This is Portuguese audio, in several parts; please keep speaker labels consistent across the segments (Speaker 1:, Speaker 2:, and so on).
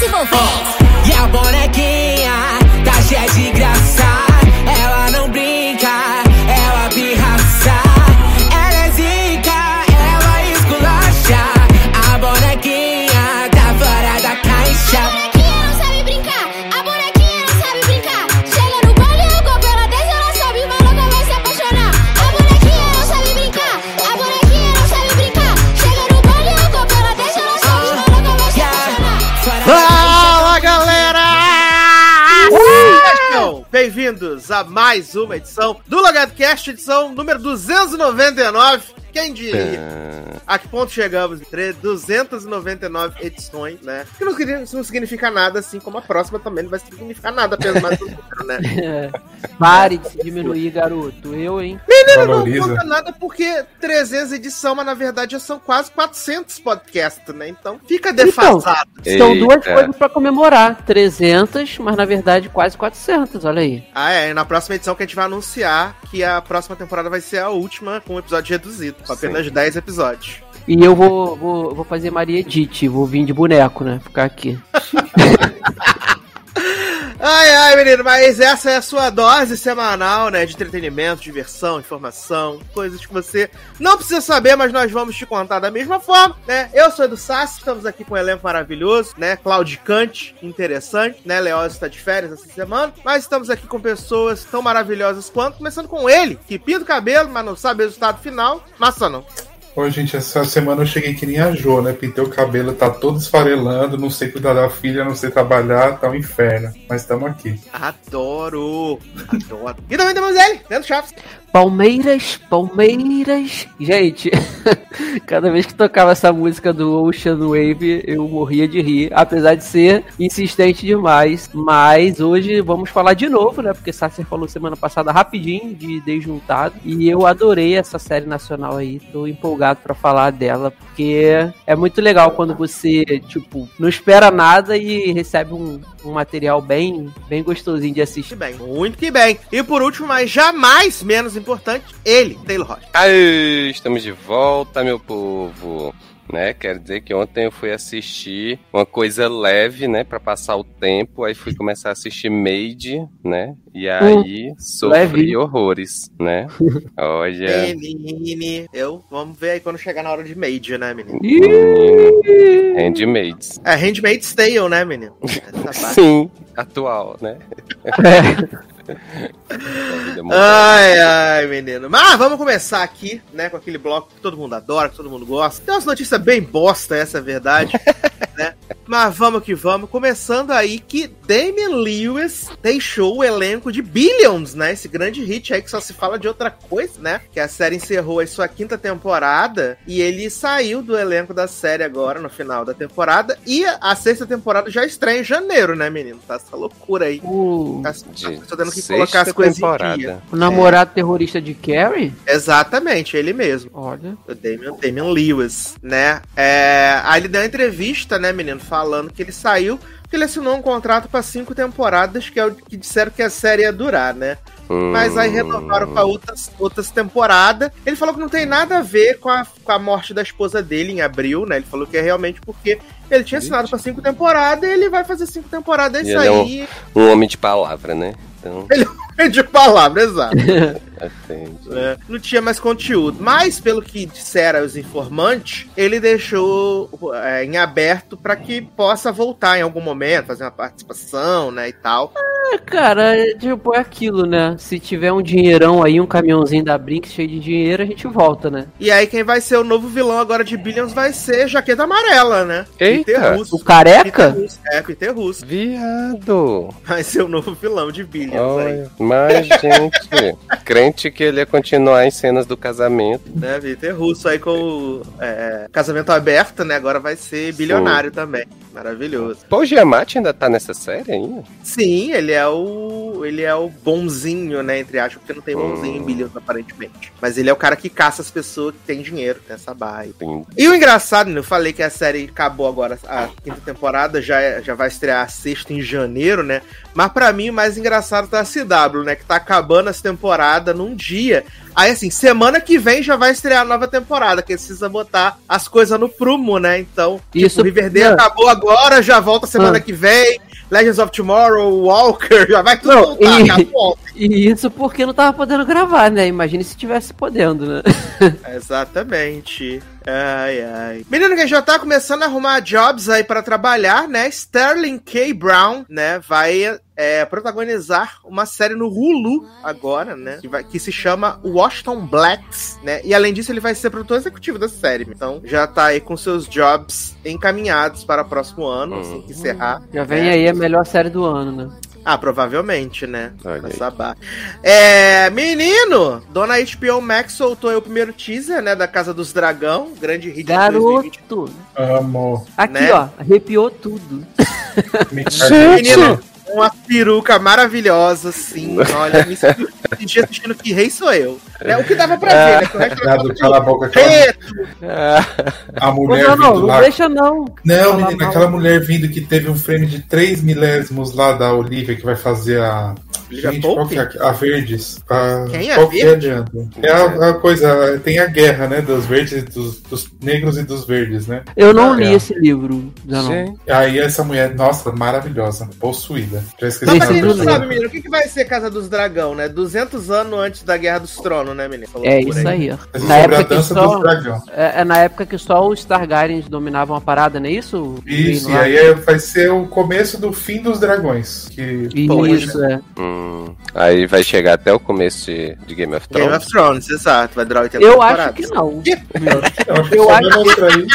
Speaker 1: E a bonequinha a
Speaker 2: mais uma edição do Logado Cast, edição número 299. Quem diria? A que ponto chegamos? Tre- 299 edições, né? Que não, signi- não significa nada, assim como a próxima também não vai significar nada, mais um número, né?
Speaker 3: É. Pare de se diminuir, garoto. Eu, hein?
Speaker 2: Menino, não conta nada porque 300 edição, mas na verdade já são quase 400 podcasts, né? Então fica defasado.
Speaker 3: São
Speaker 4: Eita.
Speaker 3: duas coisas pra comemorar. 300, mas na verdade quase 400, olha aí.
Speaker 2: Ah, é. Na próxima edição que a gente vai anunciar que a próxima temporada vai ser a última com um episódio reduzido. Com apenas 10 episódios.
Speaker 3: E eu vou, vou, vou fazer Maria Edith, vou vir de boneco, né? Ficar aqui.
Speaker 2: Ai, ai, menino, mas essa é a sua dose semanal, né? De entretenimento, diversão, informação, coisas que você não precisa saber, mas nós vamos te contar da mesma forma, né? Eu sou Edu Sassi, estamos aqui com um elenco maravilhoso, né? Claudicante, interessante, né? Leoz está de férias essa semana, mas estamos aqui com pessoas tão maravilhosas quanto, começando com ele, que pinta o cabelo, mas não sabe o resultado final, massa não.
Speaker 4: Ô, gente, essa semana eu cheguei que nem a Jo, né? Pintei o cabelo, tá todo esfarelando, não sei cuidar da filha, não sei trabalhar, tá um inferno. Mas estamos aqui.
Speaker 2: Adoro, adoro. E também temos ele, Leandro Chaves.
Speaker 3: Palmeiras, Palmeiras. Gente, cada vez que tocava essa música do Ocean Wave, eu morria de rir, apesar de ser insistente demais. Mas hoje vamos falar de novo, né? Porque Sasser falou semana passada rapidinho de Desjuntado. E eu adorei essa série nacional aí. Tô empolgado pra falar dela, porque é muito legal quando você, tipo, não espera nada e recebe um, um material bem, bem gostosinho de assistir.
Speaker 2: bem, muito que bem. E por último, mas jamais menos importante, ele, Taylor Rocha.
Speaker 5: Aê, estamos de volta, meu povo. Né? Quer dizer que ontem eu fui assistir uma coisa leve, né, Pra passar o tempo, aí fui começar a assistir Made, né? E aí sofri
Speaker 3: leve.
Speaker 5: horrores, né? Olha,
Speaker 2: Menine, eu, vamos ver aí quando chegar na hora de Made, né, menino?
Speaker 5: menino, Handmaids.
Speaker 2: É Handmaid's Tale, né, menino?
Speaker 5: Sim, atual, né?
Speaker 3: É.
Speaker 5: Moderna.
Speaker 2: Ai, ai, menino. Mas vamos começar aqui, né, com aquele bloco que todo mundo adora, que todo mundo gosta. Tem umas notícias bem bosta, essa é a verdade, né? Mas vamos que vamos. Começando aí que Damian Lewis deixou o elenco de Billions, né? Esse grande hit aí que só se fala de outra coisa, né? Que a série encerrou a sua quinta temporada e ele saiu do elenco da série agora, no final da temporada. E a sexta temporada já estreia em janeiro, né, menino? Tá essa loucura aí.
Speaker 3: O,
Speaker 2: Tá,
Speaker 5: De
Speaker 2: tô tendo que colocar as coisas em dia.
Speaker 5: temporada.
Speaker 3: o namorado terrorista de Carrie?
Speaker 2: Exatamente, ele mesmo.
Speaker 3: Olha.
Speaker 2: O Damian, Damian Lewis, né? É, aí ele deu uma entrevista, né, menino, falando que ele saiu porque ele assinou um contrato para cinco temporadas, que é o que disseram que a série ia durar, né? Mas aí renovaram para outras, outras temporadas. Ele falou que não tem nada a ver com a, com a morte da esposa dele em abril, né? Ele falou que é realmente porque ele tinha assinado para cinco temporadas e ele vai fazer cinco temporadas, é
Speaker 5: E
Speaker 2: isso
Speaker 5: ele é um-
Speaker 2: aí.
Speaker 5: Um homem de palavra, né? Então,
Speaker 2: De palavra, exato.
Speaker 5: atende.
Speaker 2: né? Não tinha mais conteúdo. Mas, pelo que disseram os informantes, ele deixou é, em aberto para que possa voltar em algum momento, fazer uma participação, né, e tal.
Speaker 3: É, cara, é, tipo, é aquilo, né? Se tiver um dinheirão aí, um caminhãozinho da Brinks cheio de dinheiro, a gente volta, né?
Speaker 2: E aí, quem vai ser o novo vilão agora de Billions vai ser Jaqueta Amarela, né?
Speaker 5: Eita!
Speaker 2: Peter Russo.
Speaker 3: O careca?
Speaker 2: Peter Russo. É, Peter Russo.
Speaker 5: Viado!
Speaker 2: Vai ser o novo vilão de Billions aí,
Speaker 5: Olha, mas, gente, crente que ele ia continuar em cenas do casamento.
Speaker 2: né? Peter Russo aí com o é, casamento aberto, né? Agora vai ser bilionário também. Maravilhoso.
Speaker 5: Paul Giamatti ainda tá nessa série ainda?
Speaker 2: Sim, ele é o. Ele é o bonzinho, né? Entre aspas, porque não tem bonzinho em
Speaker 5: Hum.
Speaker 2: Billions, aparentemente. Mas ele é o cara que caça as pessoas que têm dinheiro, tem essa.
Speaker 5: Lindo.
Speaker 2: E o engraçado, né, eu falei que a série acabou agora, a quinta temporada, já, é- já vai estrear a sexta em janeiro, né? Mas pra mim o mais engraçado tá a CW, né? Que tá acabando essa temporada num dia. Aí, assim, semana que vem já vai estrear a nova temporada, que precisa botar as coisas no prumo, né? Então,
Speaker 3: Isso-
Speaker 2: tipo, Riverdale
Speaker 3: não.
Speaker 2: acabou agora, já volta semana
Speaker 3: Ah.
Speaker 2: que vem. Legends of Tomorrow, Walker, já vai tudo
Speaker 3: Não,
Speaker 2: voltar,
Speaker 3: e-
Speaker 2: acabou.
Speaker 3: E isso porque não tava podendo gravar, né? Imagine se tivesse podendo, né?
Speaker 2: Exatamente. Ai, ai. Menino que já tá começando a arrumar jobs aí pra trabalhar, né? Sterling K. Brown, né? Vai é, protagonizar uma série no Hulu agora, né? Que, vai- que se chama Washington Blacks, né? E além disso, ele vai ser produtor executivo da série. Então já tá aí com seus jobs encaminhados para o próximo ano, assim que encerrar.
Speaker 3: Já vem
Speaker 2: né?
Speaker 3: aí a melhor série do ano, né?
Speaker 2: Ah, provavelmente, né? Barra. É, menino, dona HBO Max soltou aí o primeiro teaser, né, da Casa dos Dragão, grande hit de 2020.
Speaker 3: Garoto!
Speaker 4: Amo.
Speaker 3: Aqui,
Speaker 2: Né?
Speaker 3: ó, arrepiou tudo.
Speaker 4: Me
Speaker 2: Menino, uma peruca maravilhosa, assim, olha, me senti assistindo que rei sou eu. Né? O que dava pra ver, né? que o resto era
Speaker 4: Gado, cala a boca. Aquela,
Speaker 2: preto,
Speaker 4: a mulher
Speaker 3: não, não,
Speaker 4: vindo
Speaker 3: não
Speaker 4: lá.
Speaker 3: deixa não.
Speaker 4: Não, menina, aquela mulher vindo que teve um frame de 3 milésimos lá da Olivia que vai fazer a.
Speaker 2: Liga
Speaker 4: Gente, qual
Speaker 2: Pope?
Speaker 4: que é a, a Verdes? A,
Speaker 2: Quem é
Speaker 4: qual que adianta? É a, a coisa, tem a guerra, né? Dos verdes dos, dos negros e dos verdes, né?
Speaker 3: Eu não
Speaker 4: Ah,
Speaker 3: li
Speaker 4: é.
Speaker 3: esse livro. Já não.
Speaker 4: Aí essa mulher, nossa, maravilhosa, possuída. Já esqueci
Speaker 2: pra quem
Speaker 4: nome
Speaker 2: não sabe, menino, o que, que vai ser Casa dos Dragão, né? 200 anos antes da Guerra dos Tronos, né, menino? Essa
Speaker 3: É isso aí, ó.
Speaker 4: É
Speaker 3: Na
Speaker 4: sobre a
Speaker 3: época que
Speaker 4: dança
Speaker 3: só. É, é na época que só os Targaryens dominavam a parada, não é isso?
Speaker 4: Isso, e aí é- vai ser o começo do fim dos dragões. Que
Speaker 3: Isso, é.
Speaker 5: hum, aí vai chegar até o começo de, de Game of
Speaker 2: Game
Speaker 5: Thrones.
Speaker 2: of Thrones, exato. Vai durar 80
Speaker 3: Eu acho que não.
Speaker 4: eu acho que.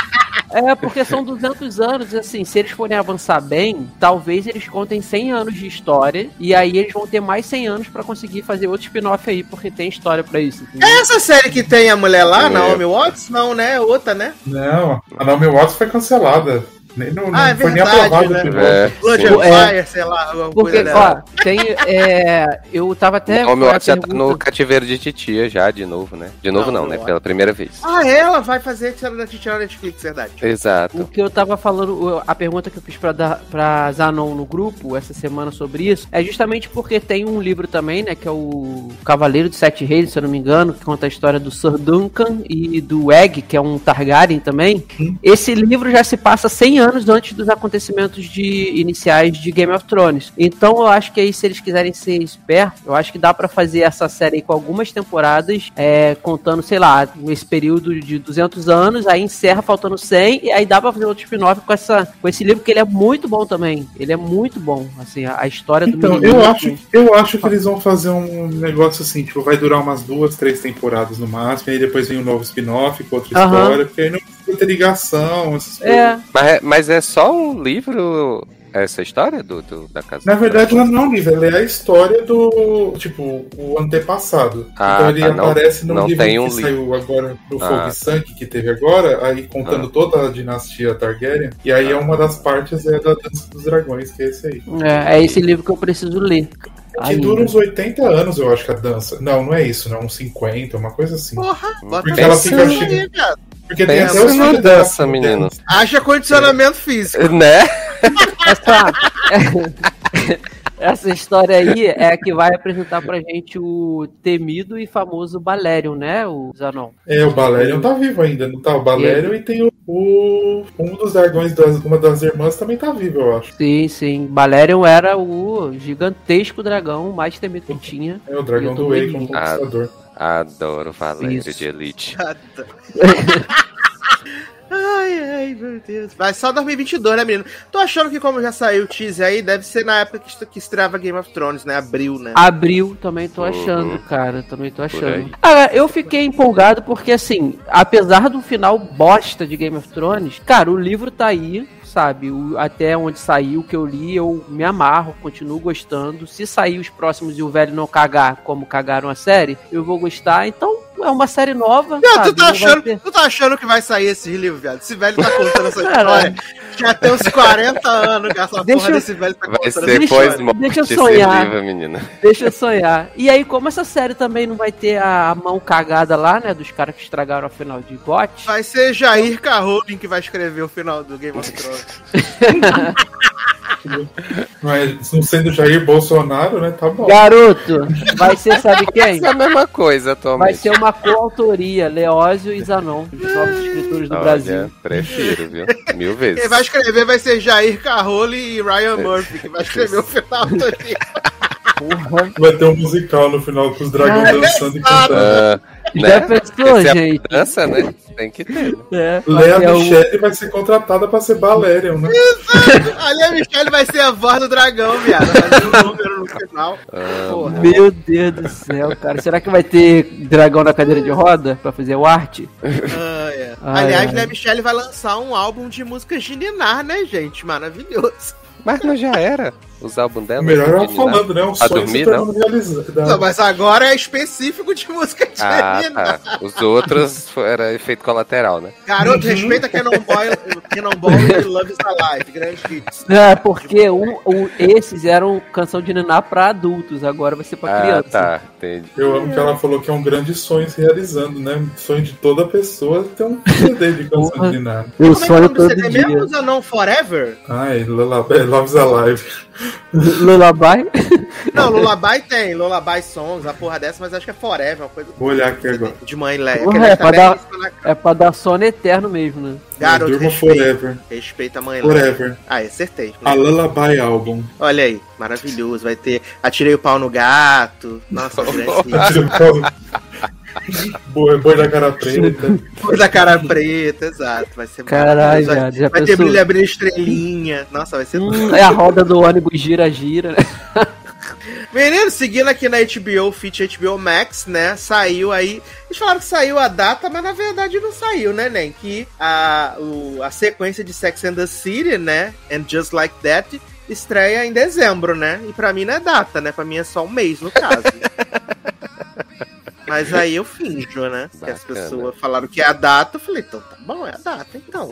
Speaker 3: É, porque são 200 anos, e assim, se eles forem avançar bem, talvez eles contem 100 anos de história, e aí eles vão ter mais 100 anos pra conseguir fazer outro spin-off aí, porque tem história pra isso. entendeu?
Speaker 2: É essa série que tem a mulher lá,
Speaker 5: É.
Speaker 2: Naomi Watts? Não, né? Outra, né?
Speaker 4: Não, a Naomi Watts foi cancelada. Nem, não, não
Speaker 2: Ah, é
Speaker 4: foi nem
Speaker 2: verdade,
Speaker 4: aprovado
Speaker 2: né?
Speaker 4: o piloto.
Speaker 5: É,
Speaker 2: Blood
Speaker 5: sim.
Speaker 2: and
Speaker 3: É.
Speaker 2: Fire, sei lá, alguma
Speaker 3: Porque,
Speaker 2: coisa dela.
Speaker 3: ó, tem. É, eu tava até.
Speaker 5: o
Speaker 3: a
Speaker 5: já tá no cativeiro de titia já, de novo, né? De novo
Speaker 2: Não,
Speaker 5: não, né?
Speaker 2: é.
Speaker 5: Pela primeira vez.
Speaker 2: Ah, ela vai fazer tirar da tirar da Netflix, verdade.
Speaker 5: Exato.
Speaker 3: O que eu tava falando, a pergunta que eu fiz pra, dar- pra Zanon no grupo essa semana sobre isso, é justamente porque tem um livro também, né, que é o Cavaleiro de Sete Reis, se eu não me engano, que conta a história do Sir Duncan e do Egg, que é um Targaryen também. Esse livro já se passa 100 anos antes dos acontecimentos de iniciais de Game of Thrones. Então eu acho que aí, se eles quiserem ser espertos, eu acho que dá pra fazer essa série aí com algumas temporadas, é, contando, sei lá, esse período de 200 anos, aí encerra faltando 100, e aí dá pra fazer outro spin-off com, essa, com esse livro, que ele é muito bom também. Ele é muito bom, assim, a, a história do
Speaker 4: Então, eu acho, eu acho que eles vão fazer um negócio assim, tipo, vai durar umas duas, três temporadas no máximo, e aí depois vem um novo spin-off com outra história, porque aí não precisa ter ligação, essas coisas.
Speaker 3: É,
Speaker 5: Mas, é- mas é só um livro essa história do, do- da casa?
Speaker 4: Na verdade, ela não é um livro, ela é a história do, tipo, o antepassado.
Speaker 5: Ah,
Speaker 4: então ele
Speaker 5: tá, não-
Speaker 4: aparece no
Speaker 5: não
Speaker 4: livro
Speaker 5: tem
Speaker 4: que
Speaker 5: um
Speaker 4: saiu agora, no
Speaker 5: Ah.
Speaker 4: Fogo e Sangue, que teve agora, aí contando toda a dinastia Targaryen, e aí é uma das partes é da Dança dos Dragões, que é esse aí.
Speaker 3: é, é esse livro que eu preciso ler.
Speaker 4: Que
Speaker 3: ainda.
Speaker 4: dura uns 80 anos, eu acho que a dança. Não, não é isso, não, uns 50, uma coisa assim.
Speaker 2: Porra, bota
Speaker 4: Porque ela fica
Speaker 2: aí,
Speaker 4: Porque tem
Speaker 5: Pensa
Speaker 4: até que
Speaker 5: menino.
Speaker 2: Haja condicionamento físico.
Speaker 5: Né?
Speaker 3: Essa, essa história aí é a que vai apresentar pra gente o temido e famoso Balerion, né, o Zanon?
Speaker 4: É, o Balerion tá vivo ainda, não tá? O Balerion e tem o, o- Um dos dragões, das, uma das irmãs também tá vivo, eu acho.
Speaker 3: Sim, sim. Balerion era o gigantesco dragão mais temido que tinha.
Speaker 4: É o dragão do
Speaker 3: vendo.
Speaker 4: o Conquistador.
Speaker 5: Adoro Valério
Speaker 3: Isso.
Speaker 5: de Elite.
Speaker 2: Ai, ai, meu Deus. Vai só 2022, né, menino? Tô achando que como já saiu o teaser aí, deve ser na época que, est- que estreava Game of Thrones, né? Abril, né?
Speaker 3: Abril também tô
Speaker 5: Uhum.
Speaker 3: achando, cara. Também tô achando. Ah, eu fiquei empolgado porque, assim, apesar do final bosta de Game of Thrones, cara, o livro tá aí. Sabe, o- até onde saiu o que eu li, eu me amarro, continuo gostando. Se sair os próximos e o velho não cagar como cagaram a série, eu vou gostar. Então, é uma série nova.
Speaker 2: Viado,
Speaker 3: sabe,
Speaker 2: tu, tá
Speaker 3: não vai
Speaker 2: achando,
Speaker 3: ter-
Speaker 2: tu tá achando que vai sair esse livro, viado? Esse velho tá contando essa história. Já tem uns 40 anos que essa
Speaker 3: Deixa
Speaker 2: porra
Speaker 3: eu-
Speaker 2: desse velho tá
Speaker 5: Vai
Speaker 2: contando
Speaker 5: ser
Speaker 2: essa
Speaker 3: Deixa- deixa eu sonhar.
Speaker 5: livro, menina.
Speaker 3: Deixa eu sonhar. E aí, como essa série também não vai ter a mão cagada lá, né, dos caras que estragaram a final de GOT,
Speaker 2: Vai ser Jair Carrolin que vai escrever o final do Game of Thrones.
Speaker 4: Mas não sendo Jair Bolsonaro, né? Tá bom.
Speaker 3: Garoto, vai ser, sabe quem?
Speaker 5: É a mesma coisa atualmente.
Speaker 3: Vai ser uma coautoria, Leózio e Zanon, os novos escritores do
Speaker 5: Olha,
Speaker 3: Brasil.
Speaker 5: Prefiro, viu? Mil vezes.
Speaker 2: Quem vai escrever vai ser Jair Carroli e Ryan Murphy, que vai escrever o final do livro.
Speaker 3: Porra.
Speaker 4: Vai ter um musical no final com os dragões
Speaker 3: Cara,
Speaker 4: dançando e cantando.
Speaker 5: Ah,
Speaker 3: Já
Speaker 5: né?
Speaker 3: pensou,
Speaker 5: Essa é a
Speaker 3: gente?
Speaker 5: dança, né? Tem que ter.
Speaker 3: É,
Speaker 4: Lea
Speaker 3: é o-
Speaker 4: Michele vai ser contratada pra ser Balerion, né?
Speaker 2: Ali a Michelle vai ser a voz do dragão, viado. Vai um número no final. Porra.
Speaker 3: Meu Deus do céu, cara. Será que vai ter dragão na cadeira de roda pra fazer o arte?
Speaker 2: Ah, é.
Speaker 3: Ai,
Speaker 2: Aliás,
Speaker 3: ai.
Speaker 2: né, Michelle vai lançar um álbum de música de Ninar, né, gente? Maravilhoso.
Speaker 5: Mas não já era. Os álbuns dela.
Speaker 4: Melhor
Speaker 5: de Ninar.
Speaker 4: falando, né? Um
Speaker 5: Pra
Speaker 4: sonho
Speaker 5: dormir, não?
Speaker 4: realizado.
Speaker 2: Não, mas agora é específico de música de
Speaker 5: Ah, tá. Os outros era efeito colateral, né?
Speaker 2: Garoto, respeita Cannonball, Cannonball e Love is Alive, grande hits.
Speaker 3: É, porque o, o- esses eram canção de Niná pra adultos, agora vai ser pra
Speaker 5: Ah,
Speaker 3: criança.
Speaker 5: tá. Entendi.
Speaker 4: Eu amo que ela falou que é um grande sonho se realizando, né? Sonho de toda pessoa ter um CD de canção de nada.
Speaker 3: Eu
Speaker 2: Como é é
Speaker 3: sonho todo
Speaker 2: CD
Speaker 3: dia.
Speaker 2: mesmo? Zanon Forever?
Speaker 4: Ai, Lullaby, Love's Alive.
Speaker 3: Lullaby?
Speaker 2: Não, Lullaby tem, Lullaby Songs, a porra dessa, mas acho que é Forever, uma coisa
Speaker 4: Vou olhar aqui agora.
Speaker 2: de mãe Leia.
Speaker 3: Porra, é
Speaker 2: ele
Speaker 3: pra
Speaker 2: tá
Speaker 3: dar- É pra dar sono eterno mesmo, né?
Speaker 2: Garoto,
Speaker 4: Durma
Speaker 2: respeita,
Speaker 4: Forever.
Speaker 2: respeita a mãe Leia.
Speaker 4: Forever.
Speaker 2: Ah, acertei.
Speaker 4: A Lullaby Album.
Speaker 2: Olha aí, maravilhoso. Vai ter Atirei o Pau no Gato. Nossa, grande
Speaker 4: Boi, boi da cara preta.
Speaker 2: Coisa da cara preta, exato. Vai ser
Speaker 3: Caralho, viado, já
Speaker 2: vai ter
Speaker 3: pensou?
Speaker 2: brilho abrindo estrelinha. Nossa, vai ser
Speaker 3: Hum, é a roda do ônibus gira-gira, né?
Speaker 2: Menino, seguindo aqui na HBO, Fit HBO Max, né? Saiu aí. Eles falaram que saiu a data, mas na verdade não saiu, né, Nem? Que a, o- a sequência de Sex and the City, né? And Just Like That, estreia em dezembro, né? E pra mim não é data, né? Pra mim é só um mês, no caso. Mas aí eu finjo, né? Que as pessoas falaram que é a data, eu falei, então tá bom, é a data, então.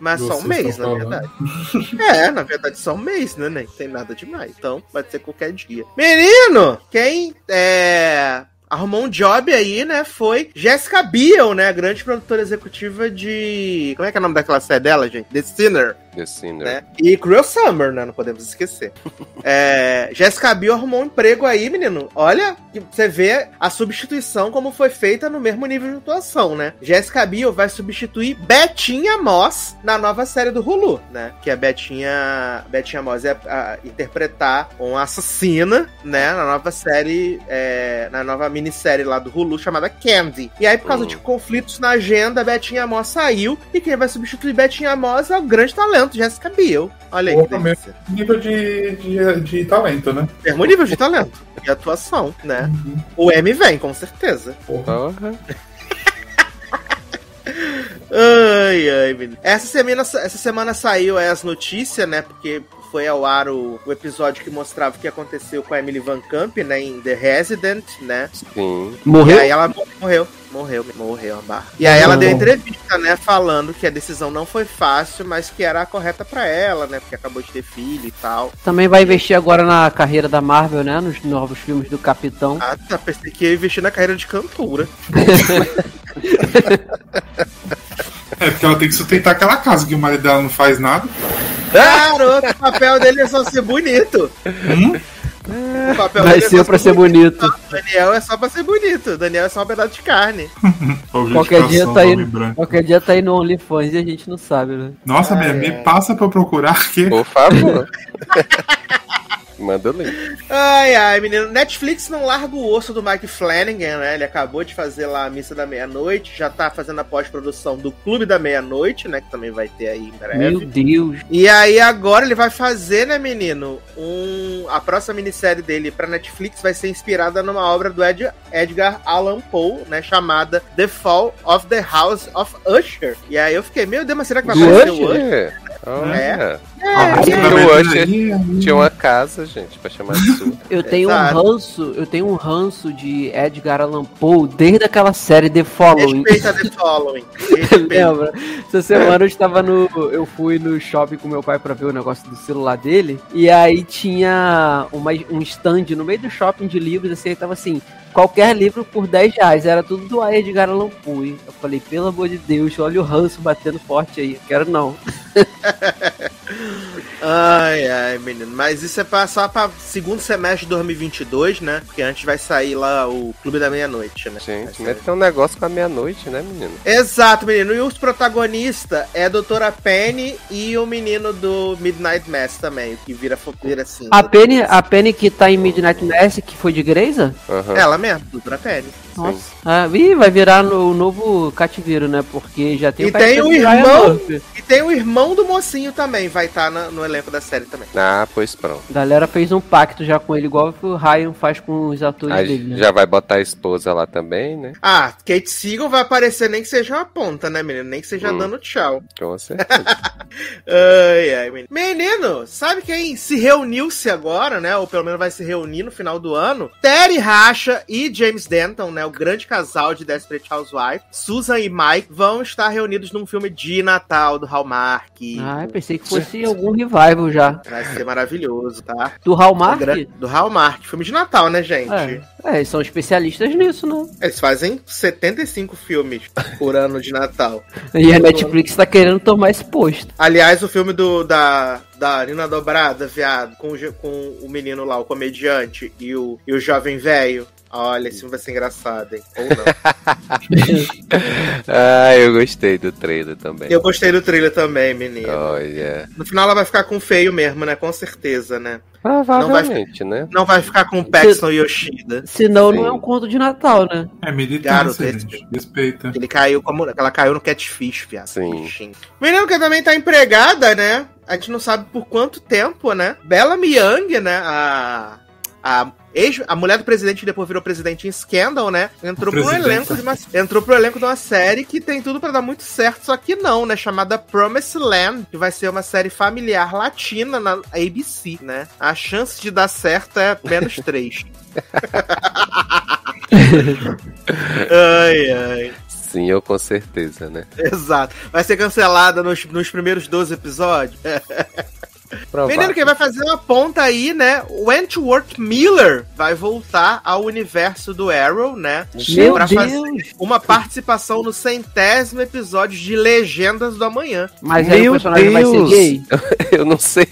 Speaker 2: Mas só um
Speaker 4: Vocês
Speaker 2: mês, na verdade. É, na verdade, só um mês, né? Nem tem nada demais. Então, pode ser qualquer dia. Menino, quem é. Arrumou um job aí, né? Foi Jessica Biel, né? A grande produtora executiva de. Como é que é o nome daquela série dela, gente? The Sinner,
Speaker 5: The Sinner.
Speaker 2: né? E Cruel Summer, né? Não podemos esquecer. É, Jessica Biel arrumou um emprego aí, menino. Olha, você vê a substituição como foi feita no mesmo nível de atuação, né? Jessica Biel vai substituir Betinha Moss na nova série do Hulu, né? Que a Betinha, Betinha Moss é a- interpretar uma assassina, né? Na nova série, é, na nova minissérie lá do Hulu chamada Candy. E aí, por causa
Speaker 5: Hum.
Speaker 2: de conflitos na agenda, Betinha Moss saiu e quem vai substituir Betinha Moss é o grande talento, Jessica Biel. Olha aí, que
Speaker 4: Porra,
Speaker 2: delícia.
Speaker 4: Nível de, de, de talento, né?
Speaker 2: Mesmo nível de talento e atuação, né? O M vem, com certeza.
Speaker 4: Porra.
Speaker 2: Ai, ai, menino. Essa semana, essa semana saiu as notícias, né? Porque foi ao ar o, o episódio que mostrava o que aconteceu com a Emily Van Camp, né? Em The Resident, né?
Speaker 5: Sim.
Speaker 3: Morreu?
Speaker 2: E aí ela morreu. Morreu, morreu a barra. E aí ela
Speaker 4: Não.
Speaker 2: deu entrevista, né? Falando que a decisão não foi fácil, mas que era a correta pra ela, né? Porque acabou de ter filho e tal.
Speaker 3: Também vai investir agora na carreira da Marvel, né? Nos novos filmes do Capitão.
Speaker 2: Ah, tá. Pensei que ia investir na carreira de cantora.
Speaker 4: É porque ela tem que sustentar aquela casa, que o marido dela não faz nada.
Speaker 2: Garoto, o papel dele é só ser bonito. O papel é
Speaker 3: Nasceu
Speaker 2: só
Speaker 3: pra ser bonito.
Speaker 2: O Daniel é só pra ser bonito. O Daniel é só um pedaço de carne.
Speaker 3: Qualquer dia tá aí,
Speaker 4: branco.
Speaker 3: qualquer dia tá aí no OnlyFans e a gente não sabe, né?
Speaker 4: Nossa,
Speaker 2: Ah,
Speaker 4: me,
Speaker 2: é.
Speaker 4: me passa pra eu procurar aqui.
Speaker 5: Por favor. Manda o link.
Speaker 2: Ai, ai, menino. Netflix não larga o osso do Mike Flanagan, né? Ele acabou de fazer lá a Missa da Meia-Noite. Já tá fazendo a pós-produção do Clube da Meia-Noite, né? Que também vai ter aí em
Speaker 3: Meu
Speaker 2: breve.
Speaker 3: Deus.
Speaker 2: E aí agora ele vai fazer, né, menino? Um, a próxima minissérie dele pra Netflix vai ser inspirada numa obra do Ed- Edgar Allan Poe, né? Chamada The Fall of the House of Usher. E aí eu fiquei, meu Deus, mas será que vai aparecer o
Speaker 3: Usher?
Speaker 2: Usher?
Speaker 5: É.
Speaker 2: É,
Speaker 5: Usher
Speaker 4: aí?
Speaker 5: Tinha uma casa, gente, pra chamar de sua.
Speaker 3: Eu tenho um
Speaker 2: Exato.
Speaker 3: ranço, eu tenho um ranço de Edgar Allan Poe desde aquela série The Following.
Speaker 2: Respeita The Following.
Speaker 3: Lembra? Essa semana eu estava no. Eu fui no shopping com meu pai pra ver o negócio do celular dele. E aí tinha uma, um stand no meio do shopping de livros, assim, aí tava assim. Qualquer livro por 10 reais, era tudo do Edgar Allan Poe. Eu falei, pelo amor de Deus, olha o ranço batendo forte aí. Quero não.
Speaker 2: Ai, ai, menino. Mas isso é pra, só pra segundo semestre de 2022, né? Porque antes vai sair lá o Clube da Meia-Noite, né? Vai
Speaker 5: Gente, mas tem um negócio com a meia-noite, né, menino?
Speaker 2: Exato, menino. E os protagonistas é a Doutora Penny e o menino do Midnight Mass também, o que vira, vira assim.
Speaker 3: A Penny, a Penny que tá em Midnight Mass, que foi de Greysa?
Speaker 5: Aham.
Speaker 2: Ela mesmo, Doutora Penny.
Speaker 3: Nossa. Ah, ih, vai virar no, o novo cativeiro, né? Porque já tem
Speaker 2: E tem o
Speaker 3: do Ryan
Speaker 2: irmão. E tem o irmão do mocinho também, vai estar no elenco da série também.
Speaker 5: Ah, pois pronto.
Speaker 3: A galera fez um pacto já com ele, igual o Ryan faz com os atores
Speaker 5: Aí
Speaker 3: dele. né?
Speaker 5: já vai botar a esposa lá também, né?
Speaker 2: Ah, Kate Seagal vai aparecer nem que seja uma ponta, né, menino? Nem que seja
Speaker 5: Hum.
Speaker 2: dando tchau.
Speaker 5: Com certeza.
Speaker 2: Ai, ai, menino. Menino, sabe quem se reuniu-se agora, né? Ou pelo menos vai se reunir no final do ano? Terry Racha e James Denton, né? O grande casal de Desperate Housewives. Susan e Mike vão estar reunidos num filme de Natal do Hallmark.
Speaker 3: Ah, pensei que fosse algum revival já.
Speaker 2: Vai ser maravilhoso, tá?
Speaker 3: Do Hallmark?
Speaker 2: O gran- Do Hallmark. Filme de Natal, né, gente?
Speaker 3: É, é, eles são especialistas nisso, né?
Speaker 2: Eles fazem 75 filmes por ano de Natal.
Speaker 3: E a Netflix tá querendo tomar esse posto.
Speaker 2: Aliás, o filme do, da, da Nina Dobrada, viado, com, com o menino lá, o comediante, e o, e o jovem velho. Olha, esse filme vai ser engraçado, hein? Ou não.
Speaker 5: ah, eu gostei do trailer também.
Speaker 2: Eu gostei do trailer também, menino.
Speaker 5: Olha.
Speaker 2: No final ela vai ficar com feio mesmo, né? Com certeza, né?
Speaker 5: Provavelmente, né?
Speaker 2: Não vai ficar com o Paxton Yoshida.
Speaker 3: Senão
Speaker 5: Sim.
Speaker 3: não é um conto de Natal, né?
Speaker 4: É militância,
Speaker 2: Garoto,
Speaker 4: gente. Respeita.
Speaker 2: Ele caiu como. Ela caiu no catfish, viado.
Speaker 5: Sim.
Speaker 2: Menino que também tá empregada, né? A gente não sabe por quanto tempo, né? Bella Young, né? A. A, ex, a mulher do presidente que depois virou presidente em Scandal, né? Entrou pro elenco de uma, entrou pro elenco de uma série que tem tudo pra dar muito certo, só que não, né? Chamada Promised Land, que vai ser uma série familiar latina na ABC, né? A chance de dar certo é menos 3. ai, ai.
Speaker 5: Sim, eu com certeza, né?
Speaker 2: Exato. Vai ser cancelada nos, nos primeiros 12 episódios. Menino, quem vai fazer uma ponta aí, né? Wentworth Miller vai voltar ao universo do Arrow, né?
Speaker 3: Meu
Speaker 2: pra
Speaker 3: Deus!
Speaker 2: fazer uma participação no centésimo episódio de Legendas do Amanhã.
Speaker 3: Mas aí o personagem vai ser
Speaker 5: Deus!
Speaker 3: gay?
Speaker 5: Eu não sei.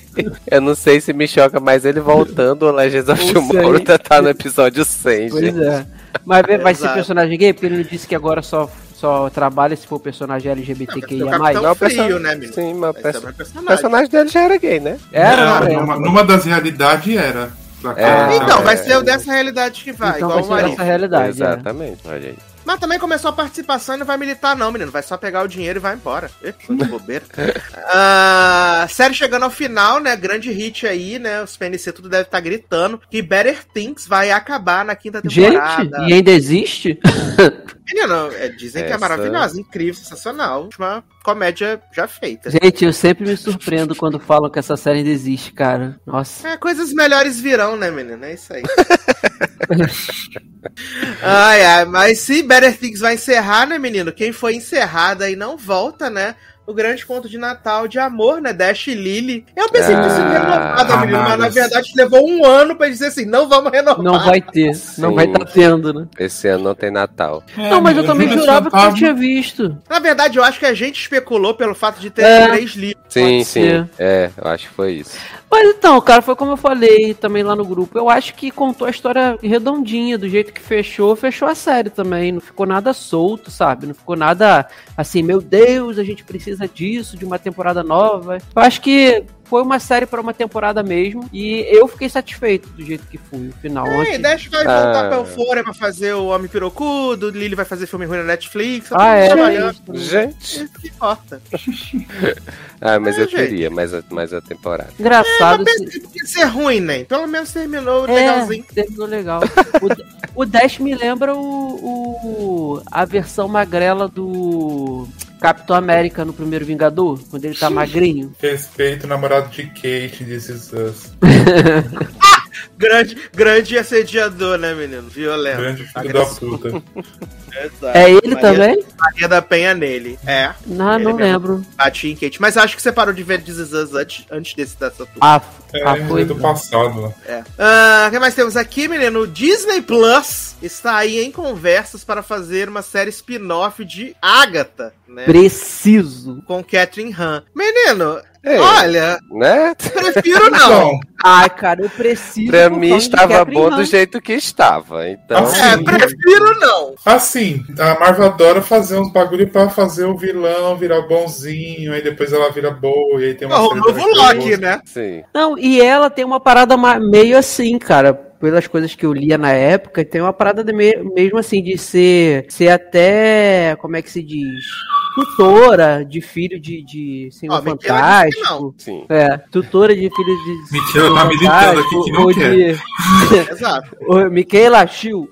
Speaker 5: Eu não sei se me choca mais ele voltando ou Legends of
Speaker 3: Não
Speaker 5: Tomorrow tá, tá no episódio 100,
Speaker 3: Pois
Speaker 5: gente.
Speaker 3: é. Mas vai- ser personagem gay? Porque ele disse que agora só, só trabalha se for personagem
Speaker 2: O
Speaker 3: LGBTQIA+.
Speaker 5: Não, o
Speaker 2: Frio,
Speaker 5: person-
Speaker 2: né, menino?
Speaker 5: Sim, mas o perso-
Speaker 2: ser
Speaker 5: o
Speaker 2: personagem.
Speaker 5: personagem dele já era gay, né?
Speaker 3: Era,
Speaker 4: É,
Speaker 3: não
Speaker 4: numa, numa das realidades era.
Speaker 5: É,
Speaker 2: Então,
Speaker 5: É.
Speaker 2: vai ser o dessa realidade que vai,
Speaker 3: Então
Speaker 2: igual
Speaker 3: vai
Speaker 2: o
Speaker 3: ser
Speaker 2: marido.
Speaker 3: essa realidade. né?
Speaker 5: Exatamente, olha aí.
Speaker 2: Mas também começou a participação e não vai militar, não, menino. Vai só pegar o dinheiro e vai embora. Ih, que bobeira. Ah, série chegando ao final, né? Grande hit aí, né? Os PNC tudo deve estar gritando que Better Things vai acabar na quinta temporada.
Speaker 3: Gente, e ainda existe?
Speaker 2: Menino, é, dizem que é
Speaker 5: Essa-
Speaker 2: maravilhosa, incrível, sensacional. Última comédia já feita.
Speaker 3: Gente, eu sempre me surpreendo quando falam que essa série ainda existe, cara. Nossa.
Speaker 2: É, coisas melhores virão, né, menino? É isso aí. ai, ai, mas se Better Things vai encerrar, né, menino? Quem foi encerrada e não volta, né? O grande conto de Natal de amor, né? Dash e Lily. Eu pensei que tinha sido
Speaker 5: Ah,
Speaker 2: renovada, menino, mas na verdade levou um ano pra dizer assim: não vamos renovar.
Speaker 3: Não vai ter. Não
Speaker 5: Sim.
Speaker 3: vai estar tendo, né?
Speaker 5: Esse ano não tem Natal.
Speaker 4: É,
Speaker 3: não, mas eu também jurava que eu tinha visto.
Speaker 2: Na verdade, eu acho que a gente especulou pelo fato de ter
Speaker 3: É.
Speaker 2: três livros.
Speaker 5: Sim, sim.
Speaker 3: ser.
Speaker 5: É, eu acho que foi isso.
Speaker 3: Mas então, cara, foi como eu falei também lá no grupo. Eu acho que contou a história redondinha, do jeito que fechou, fechou a série também. Não ficou nada solto, sabe? Não ficou nada assim, meu Deus, a gente precisa disso, de uma temporada nova. Eu acho que foi uma série pra uma temporada mesmo. E eu fiquei satisfeito do jeito que foi o final.
Speaker 2: É, Dash vai voltar
Speaker 5: Ah.
Speaker 2: pra Euphoria pra fazer o Homem Pirocudo, Lily vai fazer filme ruim na Netflix.
Speaker 3: Ah, é, é.
Speaker 5: Gente.
Speaker 2: Isso que importa.
Speaker 5: Ah, mas
Speaker 2: É,
Speaker 5: eu
Speaker 2: gente.
Speaker 5: queria mais a, mais a temporada.
Speaker 3: Engraçado.
Speaker 2: Mas
Speaker 3: se-
Speaker 2: pensei que ia ser ruim, né? Pelo menos terminou
Speaker 3: É,
Speaker 2: legalzinho.
Speaker 3: terminou legal. O, o Dash me lembra o, o- a versão magrela do Capitão América no primeiro Vingador, quando ele tá magrinho.
Speaker 4: Respeito o namorado de Kate, Is Us.
Speaker 2: Grande, grande assediador, né, menino? Violento.
Speaker 4: Grande filho da puta.
Speaker 2: Exato.
Speaker 3: É ele
Speaker 2: Maria-
Speaker 3: também?
Speaker 2: Maria da Penha nele. É,
Speaker 3: Não,
Speaker 2: Ele
Speaker 3: não
Speaker 2: mesmo.
Speaker 3: lembro.
Speaker 2: batia em Kate. Mas acho que você parou de ver This Is Us antes, antes desse dessa turma.
Speaker 3: Ah,
Speaker 4: É,
Speaker 3: ah foi.
Speaker 4: do passado. né?
Speaker 2: É. Ah, O que mais temos aqui, menino? Disney Plus está aí em conversas para fazer uma série spin-off de Agatha, né?
Speaker 3: Preciso.
Speaker 2: com Catherine Han. Menino,
Speaker 5: É,
Speaker 2: Olha,
Speaker 5: né?
Speaker 2: prefiro não.
Speaker 4: Então,
Speaker 3: Ai, cara, eu preciso.
Speaker 5: Pra mim estava bom do jeito que estava. Então,
Speaker 4: Assim,
Speaker 2: É, prefiro não.
Speaker 4: assim, a Marvel adora fazer uns bagulho pra fazer o vilão virar bonzinho, aí depois ela vira boa, e aí tem uma
Speaker 2: Ó, o novo. Loki, né?
Speaker 5: sim.
Speaker 3: Não, e ela tem uma parada meio assim, cara. Pelas coisas que eu lia na época, tem uma parada de me- mesmo assim de ser, ser até, como é que se diz? Tutora de filho de, de Senhor
Speaker 2: Miquela que
Speaker 3: Fantástico.
Speaker 5: Sim.
Speaker 3: É, tutora de filho de.
Speaker 4: Miquela
Speaker 3: Senhor
Speaker 4: tá militando aqui que
Speaker 3: Fantástico,
Speaker 4: não
Speaker 3: ou
Speaker 4: quer.
Speaker 3: de-
Speaker 2: Exato.
Speaker 3: o Michaela Chiu.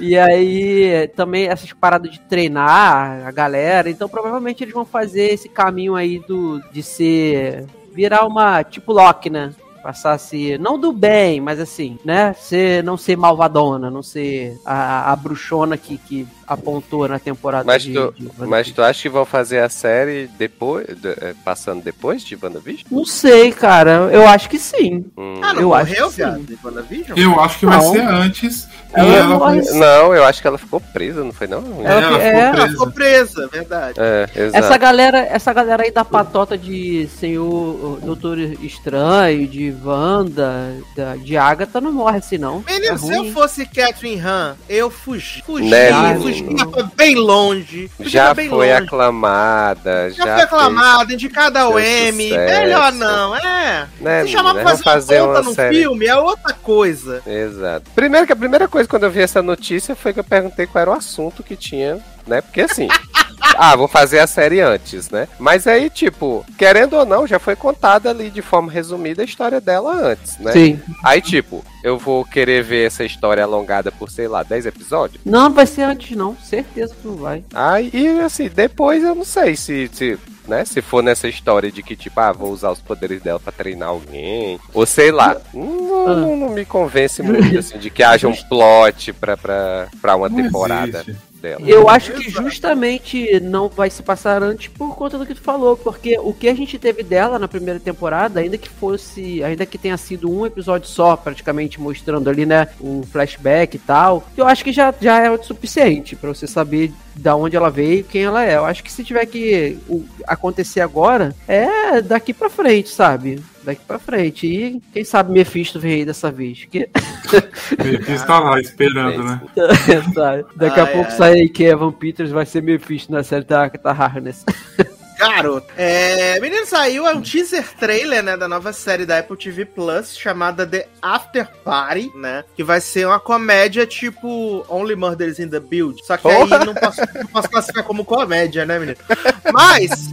Speaker 3: e aí, também essas paradas de treinar a galera. Então, provavelmente eles vão fazer esse caminho aí do, de ser. virar uma. tipo Loki, né? Passar a ser. Não do bem, mas assim, né? Ser, não ser malvadona, não ser a, a bruxona que, que apontou na temporada
Speaker 5: Mas
Speaker 3: de,
Speaker 5: tu,
Speaker 3: de
Speaker 5: mas tu acha que vão fazer a série depois, de- é, passando depois de WandaVision?
Speaker 3: Não sei, cara. Eu acho que sim.
Speaker 5: Hum.
Speaker 2: Ah, não
Speaker 3: Eu acho
Speaker 2: morreu, viado?
Speaker 3: sim.
Speaker 2: De WandaVision?
Speaker 4: Eu acho que vai
Speaker 3: Não.
Speaker 4: ser antes.
Speaker 3: Ela
Speaker 4: ela vai...
Speaker 5: Não, eu acho que ela ficou presa, não foi não?
Speaker 3: Ela,
Speaker 4: ela
Speaker 3: é,
Speaker 4: ficou
Speaker 2: Ela
Speaker 4: presa.
Speaker 2: ficou presa, verdade.
Speaker 5: É.
Speaker 3: Essa galera, essa galera aí da patota de Senhor Doutor Estranho, de Wanda, da, de Agatha, não morre assim, não.
Speaker 2: Menino,
Speaker 3: É
Speaker 2: se eu fosse Catherine Han, eu fugi. Fugi,
Speaker 5: Né,
Speaker 2: fugi
Speaker 5: menino?
Speaker 2: pra bem longe.
Speaker 5: Já
Speaker 2: pra bem
Speaker 5: foi
Speaker 2: longe.
Speaker 5: aclamada,
Speaker 2: Já,
Speaker 5: já,
Speaker 2: foi aclamada, indicada ao
Speaker 5: sucesso.
Speaker 2: Melhor não, é.
Speaker 5: Né,
Speaker 2: Se chamar pra
Speaker 5: menina?
Speaker 2: fazer,
Speaker 5: fazer
Speaker 2: uma conta num
Speaker 5: série.
Speaker 2: filme, é outra coisa.
Speaker 5: Exato. Primeiro que a primeira coisa quando eu vi essa notícia foi que eu perguntei qual era o assunto que tinha, né? Porque assim, ah, vou fazer a série antes, né? Mas aí, tipo, querendo ou não, já foi contada ali de forma resumida a história dela antes, né?
Speaker 3: Sim.
Speaker 5: Aí, tipo, eu vou querer ver essa história alongada por, sei lá, 10 episódios?
Speaker 3: Não, vai ser antes, não. Certeza que não vai.
Speaker 5: Aí, e assim, depois eu não sei se, se, né, se for nessa história de que, tipo, ah, vou usar os poderes dela pra treinar alguém, ou sei lá. Não,
Speaker 3: Ah.
Speaker 5: não, não me convence muito, assim, de que haja um plot pra, pra, pra uma
Speaker 4: Não
Speaker 5: temporada
Speaker 4: existe.
Speaker 5: Dela.
Speaker 3: Eu acho que justamente não vai se passar antes por conta do que tu falou, porque o que a gente teve dela na primeira temporada, ainda que fosse, ainda que tenha sido um episódio só, praticamente mostrando ali, né, um flashback e tal, eu acho que já, já é o suficiente pra você saber da onde ela veio e quem ela é. Eu acho que se tiver que acontecer agora, é daqui pra frente, sabe? Daqui pra frente. E quem sabe Mephisto veio aí dessa vez. Que...
Speaker 4: Ele tá lá esperando, né?
Speaker 3: Sabe? Daqui a
Speaker 2: Ai,
Speaker 3: pouco
Speaker 2: ai.
Speaker 3: sai aí que Evan Peters vai ser Mephisto na série da Agatha Harness.
Speaker 2: Garoto. É, menino, saiu um teaser trailer, né, da nova série da Apple TV Plus, chamada The After Party, né, que vai ser uma comédia tipo Only Murders in the Build, só que
Speaker 5: Porra.
Speaker 2: aí não posso, não posso classificar como comédia, né, menino? Mas...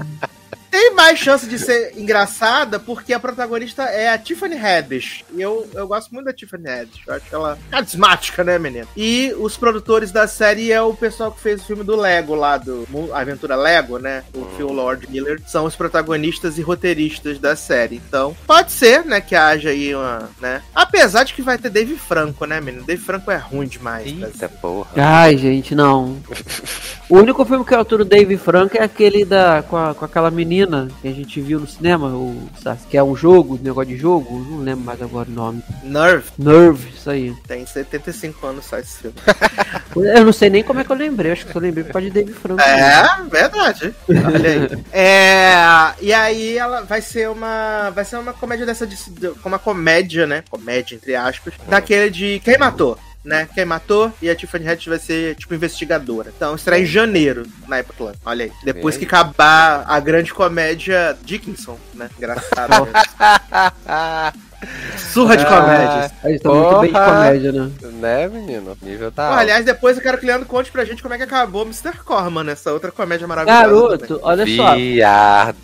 Speaker 2: Tem mais chance de ser engraçada porque a protagonista é a Tiffany Haddish. E eu, eu gosto muito da Tiffany Haddish. Eu acho ela carismática, né, menino? E os produtores da série é o pessoal que fez o filme do Lego lá, do Mu- Aventura Lego, né? O Phil Lord Miller. São os protagonistas e roteiristas da série. Então, pode ser, né, que haja aí uma, né? Apesar de que vai ter Dave Franco, né, menino? Dave Franco é ruim demais. né?
Speaker 5: Eita porra.
Speaker 3: Ai, gente, não. O único filme que eu aturo Dave Franco é aquele da com, a- com aquela menina que a gente viu no cinema, o, que é um jogo, um negócio de jogo, não lembro mais agora o nome.
Speaker 2: Nerve
Speaker 3: Nerve, isso aí.
Speaker 2: tem 75 anos só esse filme.
Speaker 3: Eu não sei nem como é que eu lembrei, acho que eu lembrei por causa de Dave Franco.
Speaker 2: É, verdade. Olha aí. É, e aí ela vai ser uma. Vai ser uma comédia dessa de. Uma comédia, né? Comédia, entre aspas. Daquele de Quem Matou. Né? Quem matou e a Tiffany Haddish vai ser, tipo, investigadora. Então, estreia em janeiro na Apple Club. Olha aí. Depois que acabar a grande comédia Dickinson, né? Engraçado. Surra de comédias.
Speaker 3: A gente tá muito bem de comédia, né?
Speaker 5: Né, menino? Nível tá
Speaker 2: Pô, aliás, depois eu quero que o Leandro conte pra gente como é que acabou Mr. Corman, essa outra comédia maravilhosa.
Speaker 3: Garoto, olha só.
Speaker 5: Viado.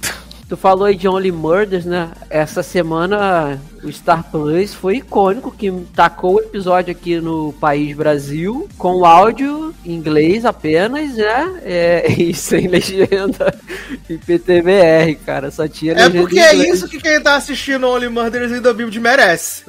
Speaker 3: Tu falou aí de Only Murders, né? Essa semana o Star Plus foi icônico que tacou o episódio aqui no país Brasil com áudio em inglês apenas, né? É, e sem legenda em PTBR, cara. Só tinha
Speaker 2: É porque é isso que quem tá assistindo Only Murders in the Build merece.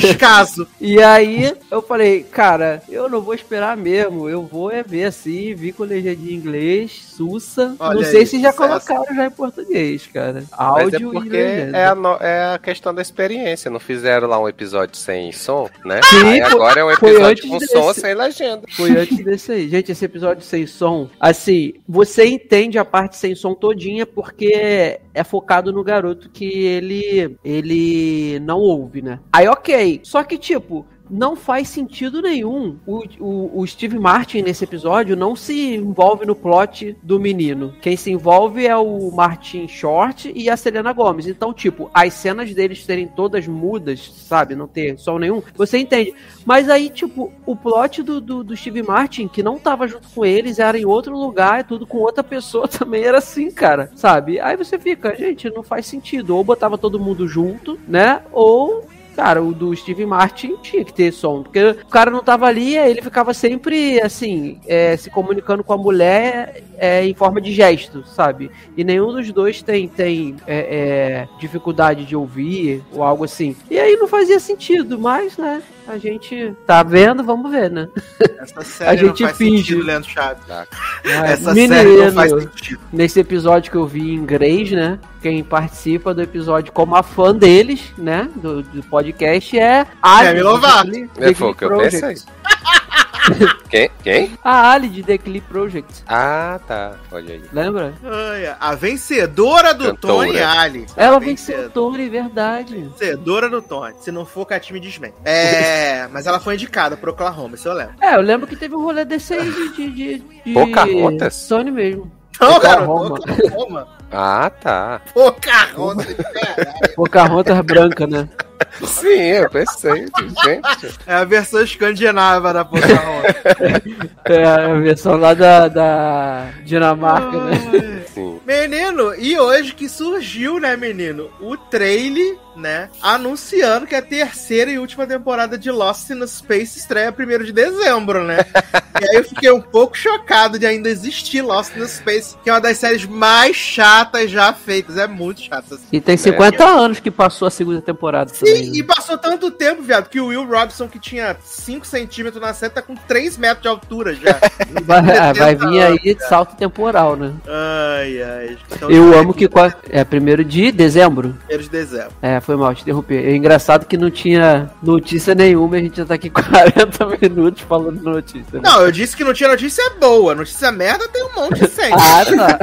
Speaker 2: Descaso.
Speaker 3: E aí eu falei, cara, eu não vou esperar mesmo, eu vou é ver assim, vi com legenda em inglês, sussa.
Speaker 2: Olha
Speaker 3: não sei
Speaker 2: aí,
Speaker 3: se já
Speaker 2: sucesso.
Speaker 3: colocaram já em português, cara.
Speaker 5: Mas é
Speaker 3: Áudio e
Speaker 5: porque
Speaker 3: legenda.
Speaker 5: é a, no- é a questão da experiência, experiência. Não fizeram lá um episódio sem som, né?
Speaker 3: Sim,
Speaker 5: Aí agora é um episódio com
Speaker 3: desse.
Speaker 5: som sem legenda.
Speaker 3: Foi antes desse aí. Gente, esse episódio sem som, assim, você entende a parte sem som todinha porque é focado no garoto que ele ele não ouve, né? Aí ok. Só que, tipo, não faz sentido nenhum. O, o, o Steve Martin nesse episódio não se envolve no plot do menino. Quem se envolve é o Martin Short e a Selena Gomes. Então, tipo, as cenas deles serem todas mudas, sabe? Não ter som nenhum, você entende. Mas aí, tipo, o plot do, do, do Steve Martin, que não tava junto com eles, era em outro lugar, é tudo com outra pessoa, também era assim, cara, sabe? Aí você fica, gente, não faz sentido. Ou botava todo mundo junto, né? Ou. Cara, o do Steve Martin tinha que ter som, porque o cara não tava ali, ele ficava sempre, assim, é, se comunicando com a mulher é, em forma de gesto, sabe? E nenhum dos dois tem, tem é, é, dificuldade de ouvir ou algo assim. E aí não fazia sentido, mas, né, a gente tá vendo, vamos ver, né?
Speaker 2: Essa série
Speaker 3: A gente
Speaker 2: não faz
Speaker 3: finge.
Speaker 2: sentido, Leandro Chaves. Essa
Speaker 3: Menino,
Speaker 2: série não faz sentido.
Speaker 3: nesse episódio que eu vi em inglês, né? Quem participa do episódio como a fã deles, né? Do, do podcast é a
Speaker 2: Demi Lovato.
Speaker 5: É, foi o que eu pensei. Quem? Quem?
Speaker 3: A Ali de The Clip Project.
Speaker 5: Ah, tá. Olha aí.
Speaker 3: Lembra?
Speaker 2: Ai, a vencedora do
Speaker 5: Cantora.
Speaker 2: Tony Ali.
Speaker 3: Ela venceu o Tony, verdade.
Speaker 2: Vencedora do Tony. Se não for, Cat me desmente. É, mas ela foi indicada pro Oklahoma, isso eu lembro.
Speaker 3: É, eu lembro que teve um rolê desse aí de. de, de, de
Speaker 5: Pocahontas?
Speaker 3: Tony mesmo.
Speaker 2: Não,
Speaker 3: Oklahoma.
Speaker 2: garoto, Oklahoma.
Speaker 5: Ah, tá.
Speaker 2: Pocahontas.
Speaker 3: Pocahontas branca, né?
Speaker 5: Sim, eu pensei. Gente.
Speaker 2: É a versão escandinava da Pocahontas.
Speaker 3: É a versão lá da, da Dinamarca, né?
Speaker 2: Menino, e hoje que surgiu, né, menino, o trailer, né, anunciando que a terceira e última temporada de Lost in Space estreia 1 de dezembro, né? e aí eu fiquei um pouco chocado de ainda existir Lost in Space, que é uma das séries mais chatas já feitas. É muito chata. assim.
Speaker 3: E tem 50 anos que passou a segunda temporada também.
Speaker 2: Sim,
Speaker 3: né?
Speaker 2: e passou tanto tempo, viado, que o Will Robson, que tinha 5 centímetros na série, tá com 3 metros de altura já.
Speaker 3: Vai, vai
Speaker 2: 70
Speaker 3: vir aí salto temporal, né?
Speaker 2: Ai, ai. Então,
Speaker 3: Eu amo que é primeiro de dezembro.
Speaker 2: 1 de dezembro.
Speaker 3: É, foi mal te interromper. É engraçado que não tinha notícia nenhuma, e a gente já tá aqui 40 minutos falando notícia. né?
Speaker 2: Não, eu disse que não tinha notícia boa. Notícia merda tem um monte sempre,
Speaker 3: Ah, tá.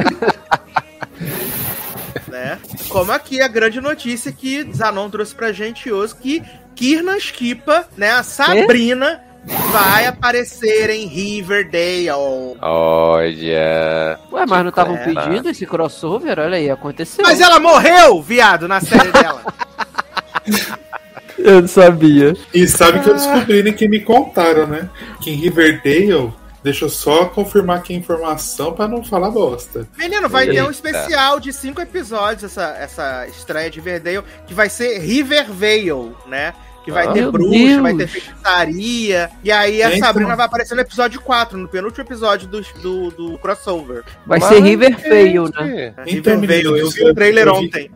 Speaker 2: né? Como aqui a grande notícia que Zanon trouxe pra gente hoje, que Kirna Skipa, né, a Sabrina, vai aparecer em Riverdale.
Speaker 5: Olha.
Speaker 3: Ué, mas não estavam
Speaker 2: É,
Speaker 3: pedindo esse crossover? Olha aí, aconteceu.
Speaker 2: Mas ela morreu, viado, na série dela.
Speaker 3: Eu não sabia.
Speaker 4: E sabe que eu descobri nem que me contaram, né? Que em Riverdale, deixa eu só confirmar aqui a informação pra não falar bosta.
Speaker 2: Menino, vai ter um
Speaker 5: Eita.
Speaker 2: especial de cinco episódios essa, essa estreia de Riverdale, que vai ser Rivervale, né? Que vai
Speaker 5: Ah.
Speaker 2: ter bruxa, vai ter
Speaker 3: Deus.
Speaker 2: feitiçaria. E aí a
Speaker 4: Então.
Speaker 2: Sabrina vai aparecer no episódio 4, no penúltimo episódio do, do, do crossover.
Speaker 3: Vai
Speaker 5: Mas,
Speaker 3: ser Rivervale,
Speaker 5: gente,
Speaker 3: né?
Speaker 4: Então,
Speaker 2: Rivervale,
Speaker 4: menino,
Speaker 2: eu vi
Speaker 4: eu-
Speaker 2: o trailer
Speaker 4: eu vi-
Speaker 2: ontem.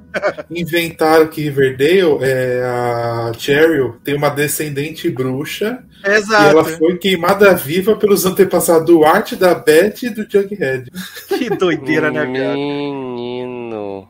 Speaker 4: Inventaram que Riverdale, é, a Cheryl tem uma descendente bruxa e
Speaker 2: Exato.
Speaker 4: ela foi queimada viva pelos antepassados do Art, da Beth e do Jughead.
Speaker 2: Que doideira, né, viado?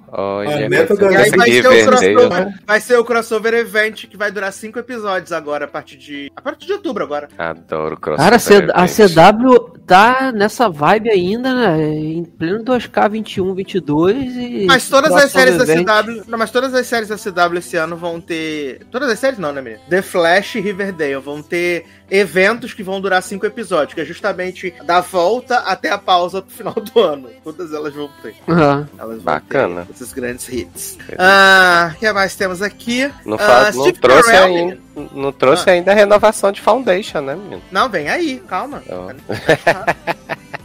Speaker 5: Olha,
Speaker 4: A
Speaker 5: mas
Speaker 4: da-
Speaker 2: E vai ser, o crossover, vai ser o crossover event que vai durar cinco episódios agora, a partir de. A partir de outubro agora.
Speaker 5: Adoro crossover.
Speaker 3: Cara, a C- a. CW tá nessa vibe ainda, né? Em pleno 2K21, 22 e.
Speaker 2: Mas todas as séries da
Speaker 3: event.
Speaker 2: CW. Não, mas todas as séries da CW esse ano vão ter. Todas as séries não, né, menino? The Flash e Riverdale vão ter eventos que vão durar cinco episódios, que é justamente da volta até a pausa pro final do ano. Todas elas vão ter.
Speaker 3: Aham.
Speaker 2: Elas vão
Speaker 5: Bacana.
Speaker 2: ter esses grandes hits. Ah, o que mais temos aqui?
Speaker 5: Não,
Speaker 2: Ah,
Speaker 5: não trouxe
Speaker 2: Carell,
Speaker 5: ainda. Não trouxe ainda a renovação de Foundation, né, menino?
Speaker 2: Não, vem aí, calma.
Speaker 5: Ó.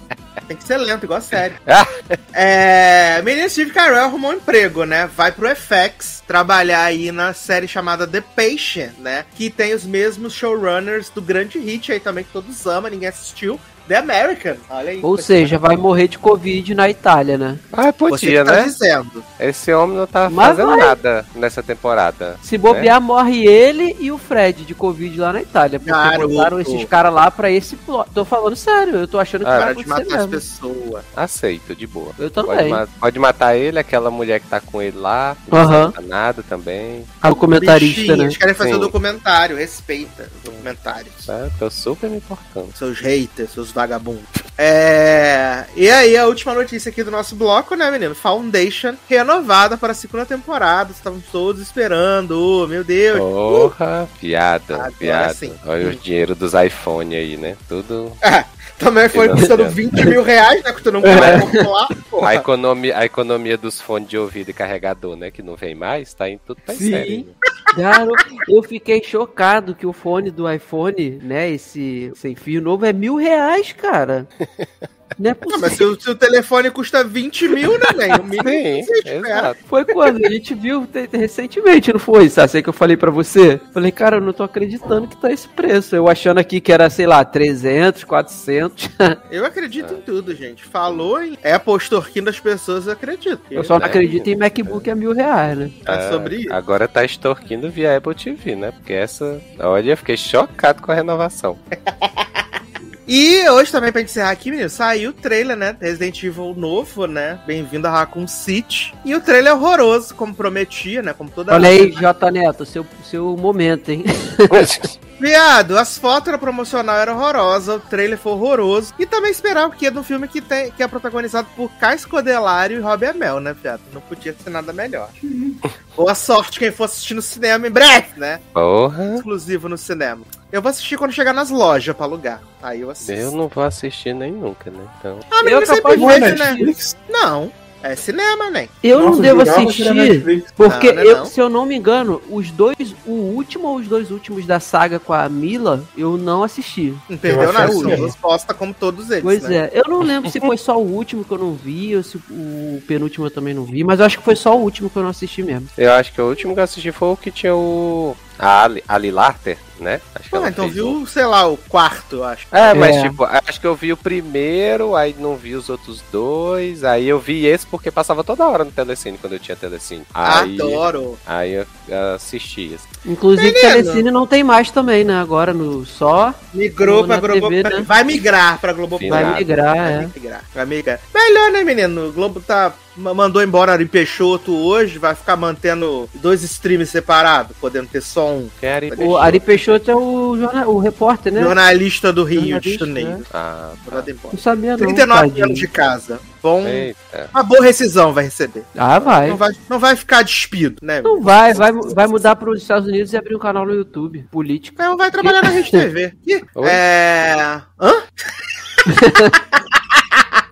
Speaker 2: Tem que ser lento, igual a série. é, menino Steve Carell arrumou um emprego, né? Vai pro FX trabalhar aí na série chamada The Patient, né? Que tem os mesmos showrunners do grande hit aí também, que todos amam, ninguém assistiu. The American. Olha aí.
Speaker 3: Ou seja, vai morrer de Covid na Itália, né?
Speaker 5: Ah, podia,
Speaker 2: que tá
Speaker 5: né?
Speaker 2: dizendo.
Speaker 5: Esse homem não tá
Speaker 3: Mas
Speaker 5: fazendo
Speaker 3: vai.
Speaker 5: nada nessa temporada.
Speaker 3: Se bobear, morre ele e o Fred de Covid lá na Itália. Porque
Speaker 2: Garoto.
Speaker 3: botaram esses caras lá pra esse plot. Tô falando sério, eu tô achando que
Speaker 5: Ah,
Speaker 3: vai
Speaker 2: Para de
Speaker 3: acontecer
Speaker 2: matar as
Speaker 3: mesmo.
Speaker 2: pessoas.
Speaker 5: Aceito, de boa.
Speaker 3: Eu
Speaker 5: Pode,
Speaker 3: também.
Speaker 5: ma- pode matar ele, aquela mulher que tá com ele lá. Não
Speaker 3: Aham.
Speaker 5: precisa nada também.
Speaker 3: Ah, o comentarista,
Speaker 2: Bichinhos,
Speaker 3: né?
Speaker 2: Eles querem fazer
Speaker 5: Sim.
Speaker 2: um documentário. Respeita os documentários.
Speaker 5: Tá? Tô super me importando.
Speaker 2: Seus haters, seus vagabundos. É. E aí, a última notícia aqui do nosso bloco, né, menino? Foundation renovada para a segunda temporada. Estávamos todos esperando. Oh, meu Deus.
Speaker 5: Porra, piada,
Speaker 2: Agora
Speaker 5: piada.
Speaker 2: sim.
Speaker 5: Olha o dinheiro dos iPhone aí, né? Tudo.
Speaker 2: Também foi custando 20 mil reais, né? Custando um cara popular.
Speaker 5: A
Speaker 2: Porra.
Speaker 5: economia, a economia dos fones de ouvido e carregador, né? Que não vem mais, tá em tudo pra
Speaker 3: Sim.
Speaker 5: sério.
Speaker 3: Cara, eu fiquei chocado que o fone do iPhone, né, esse sem fio novo, é mil reais, cara. Não é
Speaker 2: Não,
Speaker 3: possível.
Speaker 2: mas se o, se o telefone custa 20 mil, né, velho? O mínimo
Speaker 5: Sim,
Speaker 2: que você espera.
Speaker 5: exato.
Speaker 3: Foi quando? A gente viu te- te- recentemente, não foi? Sabe assim que eu falei pra você? Falei, cara, eu não tô acreditando que tá esse preço. Eu achando aqui que era, sei lá, 300, 400.
Speaker 2: Eu acredito em tudo, gente. Falou em Apple extorquindo as pessoas, eu acredito.
Speaker 3: Eu só não
Speaker 5: É.
Speaker 3: acredito em MacBook a mil reais, né?
Speaker 2: Tá
Speaker 5: Ah,
Speaker 2: sobre isso.
Speaker 5: Agora tá extorquindo via Apple TV, né? Porque essa. Olha, eu fiquei chocado com a renovação.
Speaker 2: E hoje também, pra encerrar aqui, menino, saiu o trailer, né? Resident Evil novo, né? Bem-vindo a Raccoon City. E o trailer é horroroso, como prometia, né? Como toda
Speaker 3: Olha aí, J Neto, seu, seu momento, hein?
Speaker 2: Viado, as fotos da promocional eram horrorosas, o trailer foi horroroso. E também esperava que é de um filme que, tem, que é protagonizado por Kai Escodelário e Robbie Amell, né, viado? Não podia ser nada melhor. Boa sorte quem for assistir no cinema em breve, né?
Speaker 5: Porra,
Speaker 2: Exclusivo no cinema. Eu vou assistir quando chegar nas lojas pra alugar. Aí eu assisto.
Speaker 5: eu não vou assistir nem nunca, né? Então.
Speaker 2: Ah, menino,
Speaker 3: Eu
Speaker 2: sempre
Speaker 4: Não é
Speaker 2: vejo, né?
Speaker 4: Netflix?
Speaker 2: Não, é cinema, né?
Speaker 3: Eu não
Speaker 4: Nossa,
Speaker 3: devo
Speaker 4: que era
Speaker 3: assistir, porque
Speaker 2: Não, não é
Speaker 3: eu-
Speaker 2: não.
Speaker 3: se eu não me engano, os dois, o último ou os dois últimos da saga com a Mila, eu não assisti.
Speaker 2: Não perdeu nada,
Speaker 4: sim.
Speaker 2: resposta como todos eles,
Speaker 3: Pois
Speaker 2: né?
Speaker 3: é, eu não lembro se foi só o último que eu não vi ou se o penúltimo eu também não vi, mas eu acho que foi só o último que eu não assisti mesmo.
Speaker 5: Eu acho que o último que eu assisti foi o que tinha o. A Ali, Ali Larter, né? Acho que
Speaker 2: Ah,
Speaker 5: ela
Speaker 2: então viu,
Speaker 5: um-
Speaker 2: sei lá, o quarto, acho.
Speaker 5: É, mas
Speaker 3: É.
Speaker 5: tipo, acho que eu vi o primeiro, aí não vi os outros dois, aí eu vi esse porque passava toda hora no Telecine quando eu tinha Telecine. Aí,
Speaker 2: Adoro.
Speaker 5: aí eu eu assisti. assim.
Speaker 3: Inclusive,
Speaker 2: Menino.
Speaker 3: Telecine não tem mais também, né? Agora no só
Speaker 2: Migrou pra
Speaker 3: TV,
Speaker 2: Globo.
Speaker 3: né?
Speaker 2: Vai migrar pra Globo
Speaker 5: Vai
Speaker 3: migrar,
Speaker 2: Vai
Speaker 3: é.
Speaker 2: migrar, vai migrar. Melhor, né, menino? O Globo tá. Ma- Mandou embora Ari Peixoto hoje, vai ficar mantendo dois streams separados, podendo ter só um.
Speaker 5: Era
Speaker 2: O
Speaker 3: Ari Peixoto é o, jornal, o repórter, né?
Speaker 2: Jornalista do Rio de
Speaker 3: Jornalista,
Speaker 2: Janeiro.
Speaker 5: Ah,
Speaker 2: Mandado embora.
Speaker 3: Não sabia não,
Speaker 2: 39
Speaker 3: tadinho.
Speaker 2: anos de casa. Bom,
Speaker 5: eita.
Speaker 2: uma boa rescisão vai receber.
Speaker 3: Ah, vai.
Speaker 2: Não vai, não vai ficar despido, né?
Speaker 3: Não vai, vai, vai mudar para os Estados Unidos e abrir um canal no YouTube, político.
Speaker 2: Não, vai trabalhar na Rede TV. É. Hã?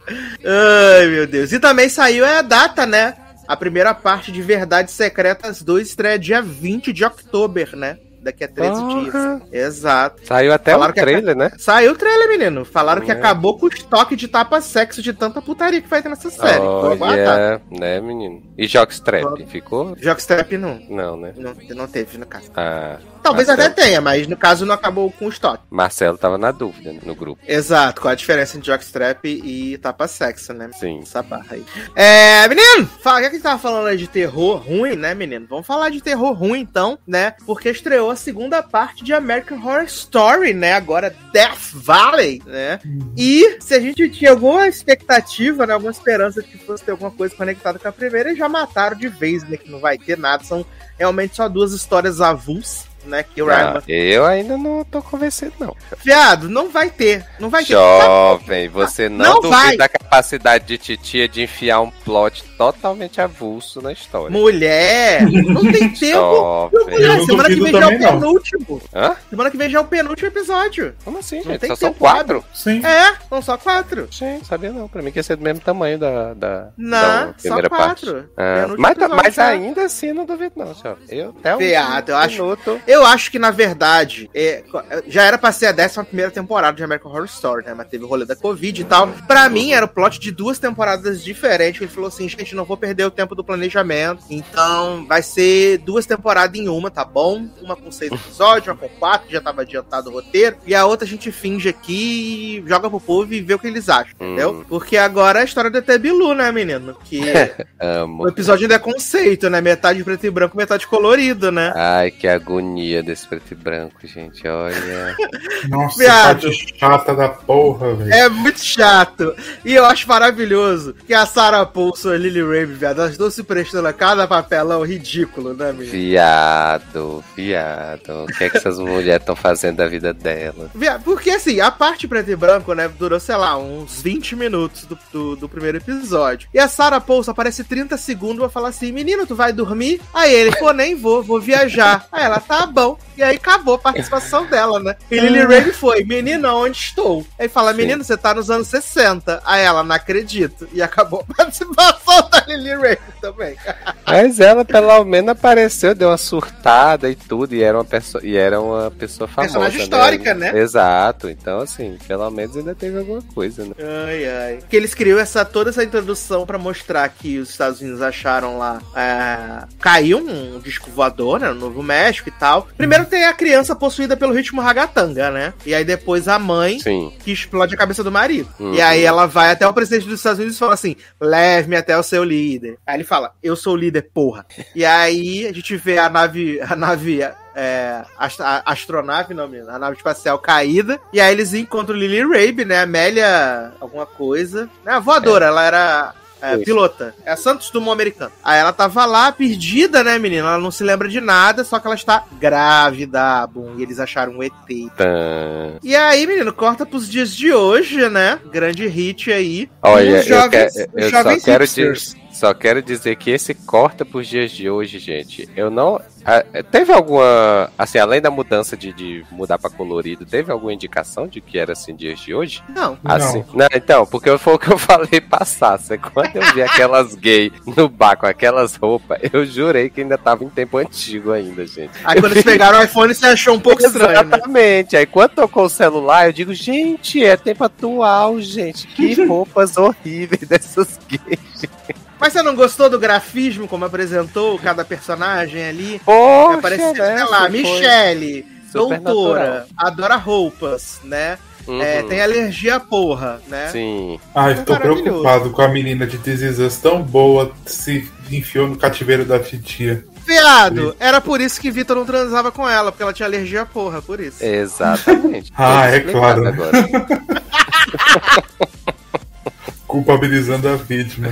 Speaker 2: Ai, meu Deus. E também saiu é a data, né? A primeira parte de Verdades Secretas 2 estreia dia 20 de outubro, né? Daqui a 13
Speaker 5: Porra.
Speaker 2: dias. Exato.
Speaker 5: Saiu até
Speaker 2: Falaram que a-
Speaker 5: trailer, né?
Speaker 2: Saiu o trailer, menino. Falaram que
Speaker 5: É.
Speaker 2: acabou com o estoque de tapa-sexo de tanta putaria que vai ter nessa série. Vou aguardar.
Speaker 5: Olha, né, menino? E Jockstrap, ficou?
Speaker 2: Jockstrap não.
Speaker 5: Não, né?
Speaker 2: Não, não teve, no caso.
Speaker 5: Ah,
Speaker 2: Talvez
Speaker 5: Marcelo.
Speaker 2: até tenha, mas no caso não acabou com o estoque.
Speaker 5: Marcelo tava na dúvida né, no grupo.
Speaker 2: Exato, qual a diferença entre jockstrap e tapa-sexo, né?
Speaker 5: Sim.
Speaker 2: Essa barra aí. É, menino, fala, já que a gente tava falando aí de terror ruim, né, menino? Vamos falar de terror ruim, então, né? Porque estreou a segunda parte de American Horror Story, né? Agora Death Valley, né? E se a gente tinha alguma expectativa, né? Alguma esperança de que fosse ter alguma coisa conectada com a primeira, eles já mataram de vez, né? Que não vai ter nada. São realmente só duas histórias avulsas, né? Que o Ryan
Speaker 5: Ah, eu ainda não tô convencido, não.
Speaker 2: Viado, não vai ter. Não vai ter.
Speaker 5: Jovem, você não,
Speaker 2: Não
Speaker 5: duvida
Speaker 2: vai.
Speaker 5: da capacidade de titia de enfiar um plot totalmente avulso na história.
Speaker 2: Mulher, não tem tempo. Meu, mulher,
Speaker 4: Eu
Speaker 2: semana que vem já é o penúltimo.
Speaker 5: Hã?
Speaker 2: Semana que vem já é o penúltimo episódio.
Speaker 5: Como assim,
Speaker 2: Não
Speaker 5: gente?
Speaker 2: tem
Speaker 5: Só são quatro?
Speaker 4: Sim.
Speaker 2: É, são só quatro.
Speaker 5: Sim, sabia não. Pra mim que ia ser do mesmo tamanho da, da,
Speaker 2: Não,
Speaker 5: da
Speaker 2: só
Speaker 5: primeira parte.
Speaker 2: quatro.
Speaker 5: Ah,
Speaker 2: Penúltimo
Speaker 5: mas,
Speaker 2: episódio
Speaker 5: mas ainda assim não duvido não, senhor. Eu até o
Speaker 2: Viado, eu acho-
Speaker 5: minuto...
Speaker 2: Eu acho que, na verdade, é, já era pra ser a 11 primeira temporada de American Horror Story, né? Mas teve o rolê da Covid e tal. Pra mim, era o plot de duas temporadas diferentes. Ele falou assim, gente, gente não vou perder o tempo do planejamento. Então, vai ser duas temporadas em uma, tá bom? Uma com seis episódios, uma com quatro, já tava adiantado o roteiro. E a outra a gente finge aqui, joga pro povo e vê o que eles acham, entendeu?
Speaker 5: Hum.
Speaker 2: Porque agora é a história do ET Bilu, né, menino? Que o episódio ainda é conceito, né? Metade preto e branco, metade colorido, né?
Speaker 5: Ai, que agonia desse preto e branco, gente. Olha.
Speaker 4: Nossa,
Speaker 2: Viado.
Speaker 4: parte chata da porra, velho.
Speaker 2: É muito chato. E eu acho maravilhoso que a Sarah Paulson e a Lily Rabe, viado, elas estão se prestando a cada papelão ridículo, né, menino?
Speaker 5: Viado, viado. O que é que essas mulheres estão fazendo da vida dela?
Speaker 2: Viado, Porque assim, a parte preto e branco, né, durou, sei lá, uns 20 minutos do, do, do primeiro episódio. E a Sarah Paulson aparece 30 segundos pra falar assim: menino, tu vai dormir? Aí ele, pô, nem vou, vou viajar. Aí ela, tá bom. E aí acabou a participação dela, né? E Lily Rabe foi, menino, onde estou? Aí fala, menino, você tá nos anos 60. Aí ela, não acredito. E acabou a participação da Lily Rabe também.
Speaker 5: Mas ela, pelo menos, apareceu, deu uma surtada e tudo, e era uma pessoa, e era uma pessoa famosa.
Speaker 2: Personagem histórica, né?
Speaker 5: Exato. Então, assim, pelo menos ainda teve alguma coisa, né?
Speaker 2: Ai, ai. Que eles criam essa, toda essa introdução pra mostrar que os Estados Unidos acharam lá. É, caiu um disco voador, né? No Novo México e tal. Primeiro tem a criança possuída pelo ritmo ragatanga, né? E aí depois a mãe
Speaker 5: Sim.
Speaker 2: que explode a cabeça do marido.
Speaker 5: Uhum.
Speaker 2: E aí ela vai até o presidente dos Estados Unidos e fala assim: leve-me até o seu líder. Aí ele fala: eu sou o líder, porra. E aí a gente vê a nave, a nave. É, ast- a astronave, não, menino, a nave espacial caída. E aí eles encontram Lily Rabe, né? Amélia, alguma coisa. Né, a voadora, ela era. É, pilota. É a Santos Dumont americana. Aí ela tava lá, perdida, né, menina? Ela não se lembra de nada, só que ela está grávida. Bom, e eles acharam um ET.
Speaker 5: Tã.
Speaker 2: E aí, menino, corta pros dias de hoje, né? Grande hit aí.
Speaker 5: Olha, eu,
Speaker 2: os jovens,
Speaker 5: que- eu só quero dizer. Só quero dizer que esse corta pros dias de hoje, gente. Eu não. ah, Teve alguma. Assim, além da mudança de, de mudar pra colorido, teve alguma indicação de que era assim dias de hoje?
Speaker 2: Não.
Speaker 5: Assim, não, então, porque foi o que eu falei passar. Quando eu vi aquelas gay no bar com aquelas roupas, eu jurei que ainda tava em tempo antigo ainda, gente.
Speaker 2: Aí quando eles pegaram o iPhone, você achou um pouco estranho, né?
Speaker 5: Exatamente. Aí quando tocou o celular, eu digo, gente, é tempo atual, gente. Que roupas horríveis dessas gays.
Speaker 2: Mas você não gostou do grafismo, como apresentou cada personagem ali?
Speaker 5: Poxa,
Speaker 2: Apareceu,
Speaker 5: né,
Speaker 2: sei lá, Michelle, doutora, adora roupas, né?
Speaker 5: Uhum.
Speaker 2: É, tem alergia à porra, né?
Speaker 5: Sim.
Speaker 4: Ai,
Speaker 2: É
Speaker 4: tô preocupado com a menina de This tão boa se enfiou no cativeiro da titia.
Speaker 2: Viado, era por isso que Vitor não transava com ela, porque ela tinha alergia à porra, por isso.
Speaker 5: Exatamente.
Speaker 4: Ah, é claro.
Speaker 5: Agora.
Speaker 4: Culpabilizando a vítima.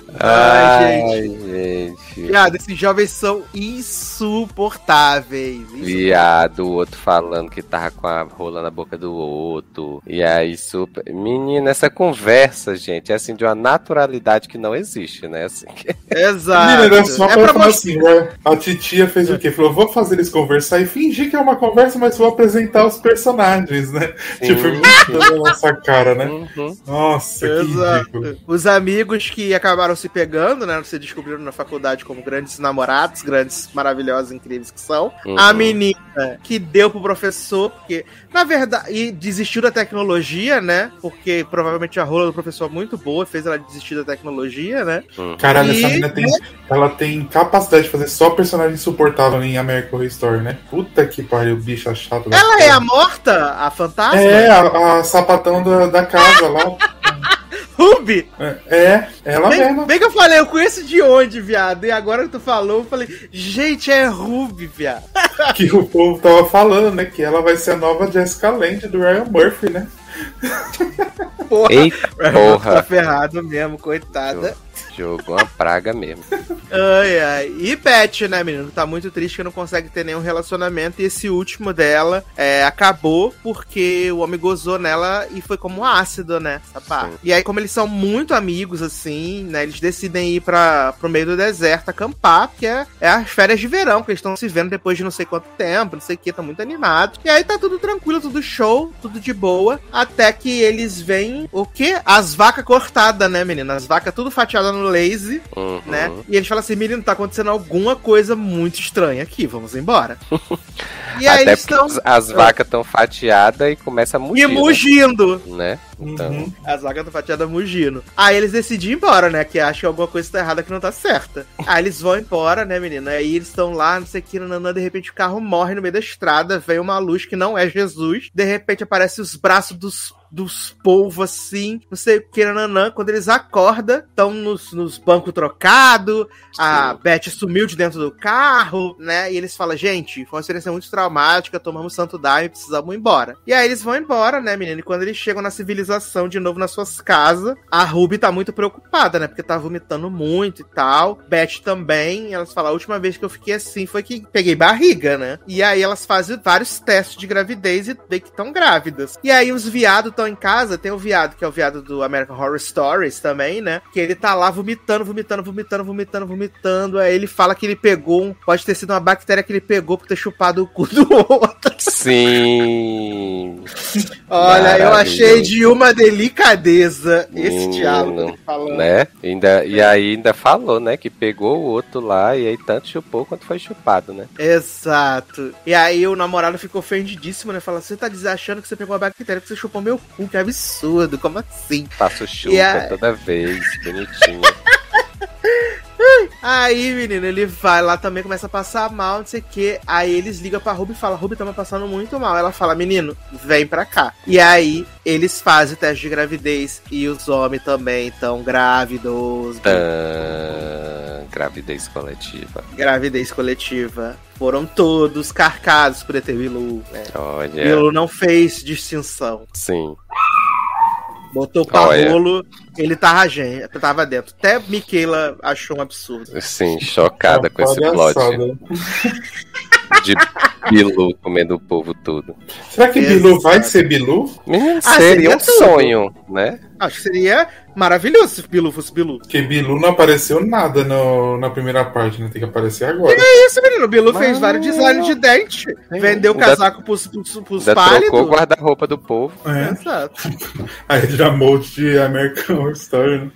Speaker 2: Ai,
Speaker 5: Ai, gente.
Speaker 2: Viado, esses jovens são insuportáveis.
Speaker 5: Viado, o outro falando que tava com a rola na boca do outro. E aí, super. Menina, essa conversa, gente, é assim, de uma naturalidade que não existe, né? Assim, que-
Speaker 2: Exato.
Speaker 4: Menina, só
Speaker 2: é
Speaker 4: pra falar assim, né? a titia fez o quê? Falou, vou fazer eles conversar e fingir que é uma conversa, mas vou apresentar os personagens, né?
Speaker 5: Sim.
Speaker 4: Tipo, muito na nossa cara, né?
Speaker 5: Uhum.
Speaker 4: Nossa, que ridículo.
Speaker 2: Exato. Os amigos que acabaram se pegando, né? Se descobriram na faculdade como grandes namorados, grandes, maravilhosos, incríveis que são.
Speaker 5: Uhum.
Speaker 2: A menina que deu pro professor, porque, na verdade, e desistiu da tecnologia, né? Porque provavelmente a rola do professor é muito boa, fez ela desistir da tecnologia, né?
Speaker 5: Uhum.
Speaker 4: Caralho, essa
Speaker 2: E-
Speaker 4: menina tem, ela tem capacidade de fazer só personagem insuportável em American Horror Story, né? Puta que pariu, bicha chata. da
Speaker 2: Ela
Speaker 4: porra.
Speaker 2: é a morta, a fantasma?
Speaker 4: É, a, a sapatão da, da casa lá.
Speaker 2: Ruby!
Speaker 4: É, ela
Speaker 2: Bem,
Speaker 4: mesma.
Speaker 2: bem que eu falei, eu conheço de onde, viado? E agora que tu falou, eu falei, gente, é Ruby, viado.
Speaker 4: Que o povo tava falando, né? Que ela vai ser a nova Jessica Lange do Ryan Murphy, né?
Speaker 2: Porra,
Speaker 5: Eita
Speaker 2: tá
Speaker 5: porra.
Speaker 2: ferrado mesmo, coitada.
Speaker 5: Jogou uma praga mesmo.
Speaker 2: Ai, ai. E Beth, né, menino? Tá muito triste que não consegue ter nenhum relacionamento. E esse último dela é, acabou porque o homem gozou nela e foi como ácido, né? E aí, como eles são muito amigos, assim, né? Eles decidem ir pra, pro meio do deserto acampar, porque é, é as férias de verão, que eles estão se vendo depois de não sei quanto tempo, não sei o que, tá muito animados. E aí tá tudo tranquilo, tudo show, tudo de boa. Até que eles veem o quê? As vacas cortadas, né, menina? As vacas tudo fatiadas no no lazy,
Speaker 5: Uhum.
Speaker 2: né? E eles falam assim, menino, tá acontecendo alguma coisa muito estranha aqui, vamos embora. E aí
Speaker 5: Até
Speaker 2: eles estão
Speaker 5: as, as vacas estão fatiadas e começa a mugir.
Speaker 2: e mugindo.
Speaker 5: Né? Então,
Speaker 4: Uhum.
Speaker 2: As vacas estão fatiadas mugindo. Aí eles decidem ir embora, né? Que acham que alguma coisa tá errada que não tá certa. Aí eles vão embora, né, menina? Aí eles estão lá, não sei o que, nanã, de repente o carro morre no meio da estrada, vem uma luz que não é Jesus. De repente aparecem os braços dos dos polvos assim, não sei o que, nananã. Quando eles acordam, estão nos, nos bancos trocados, a. Beth sumiu de dentro do carro, né? E eles falam, gente, foi uma experiência muito traumática, tomamos santo daime, precisamos ir embora. E aí eles vão embora, né, menino? E quando eles chegam na civilização de novo nas suas casas, a Ruby tá muito preocupada, né? Porque tá vomitando muito e tal. Beth também, elas falam, a última vez que eu fiquei assim foi que peguei barriga, né? E aí elas fazem vários testes de gravidez e vê que estão grávidas. E aí os viados estão em casa, tem o viado, que é o viado do American Horror Stories também, né? Que ele tá lá vomitando, vomitando, vomitando, vomitando, vomitando. Aí ele fala que ele pegou, um, pode ter sido uma bactéria que ele pegou por ter chupado o cu do outro.
Speaker 5: sim.
Speaker 2: Olha, eu achei de uma delicadeza esse
Speaker 5: Menino,
Speaker 2: diálogo falando.
Speaker 5: Né? Ainda, e aí ainda falou, né? Que pegou o outro lá e aí tanto chupou quanto foi chupado, né?
Speaker 2: Exato. E aí o namorado ficou ofendidíssimo, né? Fala, você tá diz- achando que você pegou uma bactéria que você chupou meu cu, que absurdo, como assim?
Speaker 5: Faço chupa
Speaker 2: E a-
Speaker 5: toda vez, bonitinho.
Speaker 2: Aí, menino, ele vai lá também, começa a passar mal, não sei o que. Aí eles ligam pra Ruby e falam, Ruby, me passando muito mal. Ela fala, menino, vem pra cá. E aí, eles fazem o teste de gravidez e os homens também estão grávidos.
Speaker 5: Tã, gravidez coletiva.
Speaker 2: Gravidez coletiva. Foram todos carcados por ET Bilu. Né?
Speaker 5: Olha,
Speaker 2: Bilu não fez distinção.
Speaker 5: sim.
Speaker 2: Botou pra
Speaker 5: Olha.
Speaker 2: rolo, ele tava, tava dentro. Até Michaela achou um absurdo.
Speaker 5: Sim, chocada com esse plot
Speaker 4: Palhaçada.
Speaker 5: De Bilu comendo o povo tudo.
Speaker 4: Será que
Speaker 2: Exato.
Speaker 4: Bilu vai ser Bilu?
Speaker 5: Menino,
Speaker 2: Ah,
Speaker 5: seria
Speaker 2: seria
Speaker 5: um
Speaker 2: tudo.
Speaker 5: sonho, né?
Speaker 2: Acho que seria maravilhoso se Bilu fosse Bilu.
Speaker 4: Porque Bilu não apareceu nada no- na primeira parte, né? Tem que aparecer agora.
Speaker 2: É isso, menino. O Bilu fez
Speaker 5: Mas-
Speaker 2: vários designs de dente. Vendeu
Speaker 5: Ainda-
Speaker 2: casaco pros, pros, pros
Speaker 5: Ainda trocou o
Speaker 2: pálidos.
Speaker 5: guarda-roupa do povo.
Speaker 4: É.
Speaker 2: Exato.
Speaker 4: Aí já molde de American Horror Story, né?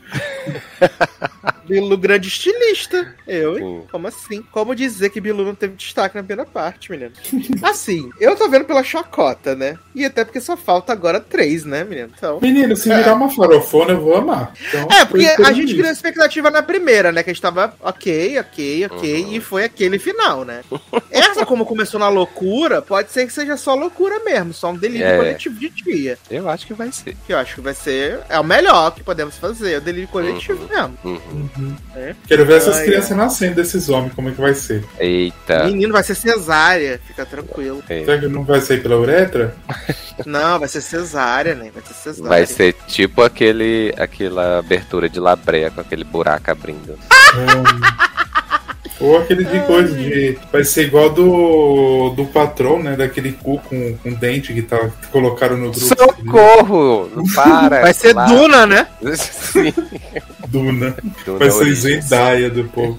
Speaker 2: Bilu grande estilista. Eu, hein?
Speaker 5: Sim.
Speaker 2: Como assim? Como dizer que Bilu não teve destaque na primeira parte, menino? Assim, eu tô vendo pela chacota, né? E até porque só falta agora três, né, menino? Então.
Speaker 4: Menino, se virar uma farofona, eu vou amar. Então,
Speaker 2: É, porque a gente
Speaker 4: isso.
Speaker 2: criou expectativa na primeira, né? Que a gente tava ok, ok, ok,
Speaker 5: Uhum.
Speaker 2: e foi aquele final, né? Essa, como começou na loucura, pode ser que seja só loucura mesmo, só um delírio
Speaker 5: É.
Speaker 2: coletivo de dia.
Speaker 5: Eu acho que vai ser.
Speaker 2: Eu acho que vai ser. É o melhor que podemos fazer, o delírio coletivo mesmo.
Speaker 5: Uhum.
Speaker 4: Uhum.
Speaker 2: É.
Speaker 4: Quero ver essas
Speaker 2: Ai,
Speaker 4: crianças nascendo desses homens, como é que vai ser.
Speaker 5: Eita.
Speaker 2: Menino, vai ser cesárea, fica tranquilo.
Speaker 5: É.
Speaker 4: Será que não vai sair pela uretra?
Speaker 2: Não, vai ser cesárea, né? Vai ser cesárea.
Speaker 5: Vai ser tipo aquele, aquela abertura de labreia com aquele buraco abrindo.
Speaker 4: Hum. Ou aquele de coisa de. Vai ser igual do. do patrão, né? Daquele cu com, com dente que, tá, que colocaram no grupo.
Speaker 5: Socorro! Não para!
Speaker 2: Vai ser
Speaker 5: lá.
Speaker 2: Duna, né?
Speaker 5: Sim.
Speaker 4: Duna.
Speaker 5: Duna
Speaker 4: Vai ser
Speaker 5: Origins.
Speaker 4: Zendaya do povo.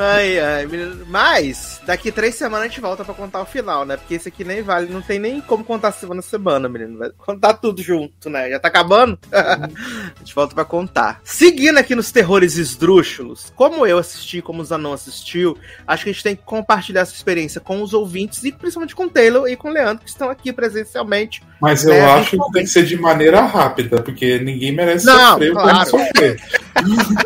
Speaker 2: Ai, ai, menino. Mas, daqui três semanas a gente volta pra contar o final, né? Porque esse aqui nem vale, não tem nem como contar semana a semana, menino. Vai contar tudo junto, né? Já tá acabando? a gente volta pra contar. Seguindo aqui nos terrores esdrúxulos, como eu assisti, como o Zanon assistiu, acho que a gente tem que compartilhar essa experiência com os ouvintes e principalmente com o Taylor e com o Leandro, que estão aqui presencialmente.
Speaker 4: Mas eu
Speaker 2: É,
Speaker 4: acho que tem que ser de maneira rápida, porque ninguém merece
Speaker 2: Não,
Speaker 4: sofrer
Speaker 2: claro.
Speaker 4: sofrer.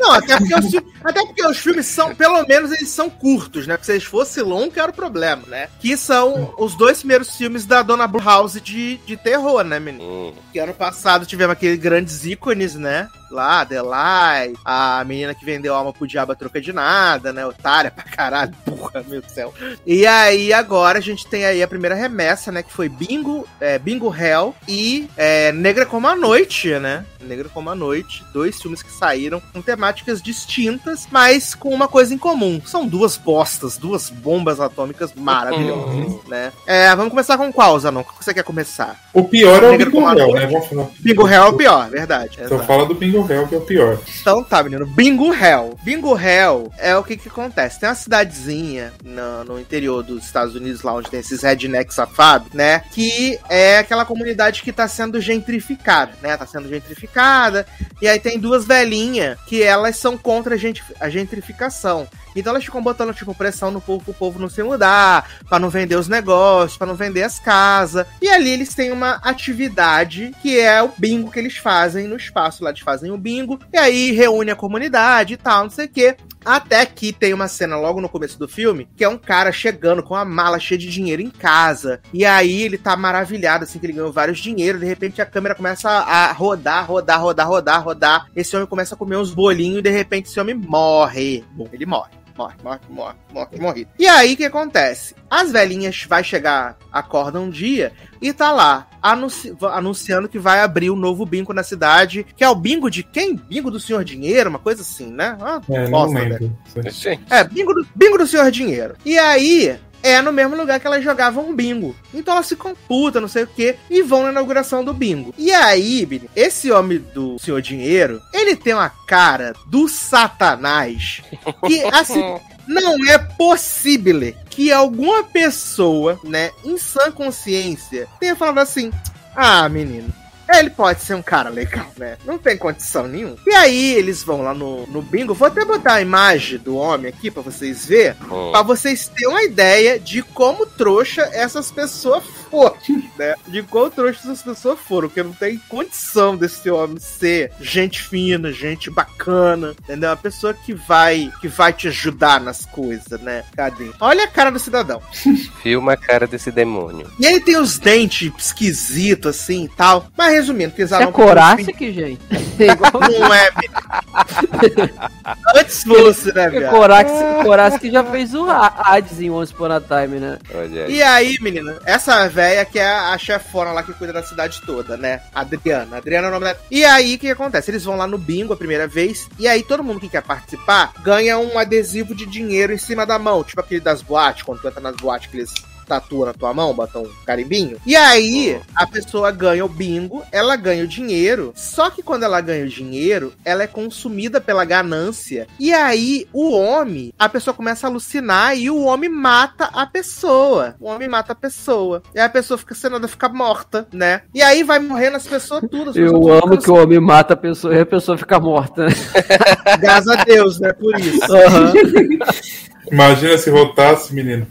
Speaker 2: Não, até porque, os, até porque os filmes são, pelo menos, eles são curtos, né? Porque se eles fossem longos, era o problema, né? Que são os dois primeiros filmes da Dona Blue House de, de terror, né, menino?
Speaker 5: Hum,
Speaker 2: Que ano passado tivemos aqueles grandes ícones, né? Lá, Adelaide, a menina que vendeu alma pro diabo a troca de nada, né? Otária pra caralho, burra, meu Deus do céu. E aí, agora a gente tem aí a primeira remessa, né? Que foi Bingo, é, Bingo Hell e é, Negra como a Noite, né? Negra como a Noite. Dois filmes que saíram com temáticas distintas, mas com uma coisa em comum. São duas bostas, duas bombas atômicas maravilhosas, né? É, vamos começar com qual, Zanon? O que você quer começar?
Speaker 4: O pior é o Bingo Hell, né? Vamos falar.
Speaker 2: Bingo Hell é o pior, verdade.
Speaker 4: Então
Speaker 2: exato.
Speaker 4: fala do Bingo Bingo Hell, que é o pior.
Speaker 2: Então tá, menino. Bingo Hell. Bingo Hell é o que que acontece. Tem uma cidadezinha no, no interior dos Estados Unidos, lá onde tem esses rednecks safados, né? Que é aquela comunidade que tá sendo gentrificada, né? Tá sendo gentrificada. E aí tem duas velhinhas que elas são contra a gentrificação. Então elas ficam botando, tipo, pressão no povo pro povo não se mudar, pra não vender os negócios, pra não vender as casas. E ali eles têm uma atividade que é o bingo que eles fazem no espaço. Lá eles fazem o bingo, e aí reúne a comunidade e tal, não sei o quê. Até que tem uma cena logo no começo do filme, que é um cara chegando com uma mala cheia de dinheiro em casa. E aí ele tá maravilhado, assim, que ele ganhou vários dinheiro. De repente a câmera começa a rodar, rodar, rodar, rodar, rodar. Esse homem começa a comer uns bolinhos e de repente esse homem morre. Bom, ele morre. Morre, morre, morre, morre, morre. E aí o que acontece? As velhinhas vai chegar, acorda um dia e tá lá anunci- anunciando que vai abrir um novo bingo na cidade, que é o bingo de quem? Bingo do Senhor Dinheiro, uma coisa assim, né? Ah,
Speaker 4: É, não
Speaker 2: bosta, né?
Speaker 4: lembro.
Speaker 5: Gente,
Speaker 2: É, bingo do, bingo do Senhor Dinheiro. E aí, é no mesmo lugar que elas jogavam bingo. Então elas ficam putas, não sei o quê, e vão na inauguração do bingo. E aí, esse homem do Senhor Dinheiro, ele tem uma cara do satanás que, assim, não é possível que alguma pessoa, né, em sã consciência, tenha falado assim: ah, menino. Ele pode ser um cara legal, né? Não tem condição nenhuma. E aí, eles vão lá no, no bingo. Vou até botar a imagem do homem aqui pra vocês verem.
Speaker 5: hum,
Speaker 2: Pra vocês terem uma ideia de como trouxa essas pessoas foram, né? De quão trouxa essas pessoas foram, porque não tem condição desse homem ser gente fina, gente bacana, entendeu? Uma pessoa que vai que vai te ajudar nas coisas, né? Cadê? Olha a cara do cidadão.
Speaker 5: filma a cara desse demônio.
Speaker 2: E ele tem os dentes esquisitos assim e tal. Mas resumindo, que eles
Speaker 3: É
Speaker 2: não
Speaker 3: Corácic, gente. É igual
Speaker 2: Não é. Antes fosse, né,
Speaker 3: o
Speaker 2: viado?
Speaker 3: Corácic, Corácic já fez o Ha- Hades em Once Upon a Time, né?
Speaker 5: Olha aí.
Speaker 2: E aí, menina, essa velha que é a chefona lá que cuida da cidade toda, né? Adriana. Adriana é o nome dela. E aí, o que acontece? Eles vão lá no bingo a primeira vez, e aí todo mundo que quer participar ganha um adesivo de dinheiro em cima da mão, tipo aquele das boates, quando tu entra nas boates que eles tatuam na tua mão, botam um carimbinho. E aí, a pessoa ganha o bingo, ela ganha o dinheiro, só que quando ela ganha o dinheiro, ela é consumida pela ganância. E aí, o homem, a pessoa começa a alucinar e o homem mata a pessoa. O homem mata a pessoa. E aí a pessoa fica senada, fica morta, né? E aí vai morrendo as pessoas todas. as pessoas
Speaker 3: Eu
Speaker 2: tudo
Speaker 3: amo que o homem mata a pessoa e a pessoa fica morta. né?
Speaker 2: Graças a Deus, né? Por isso.
Speaker 4: Imagina se voltasse, menino.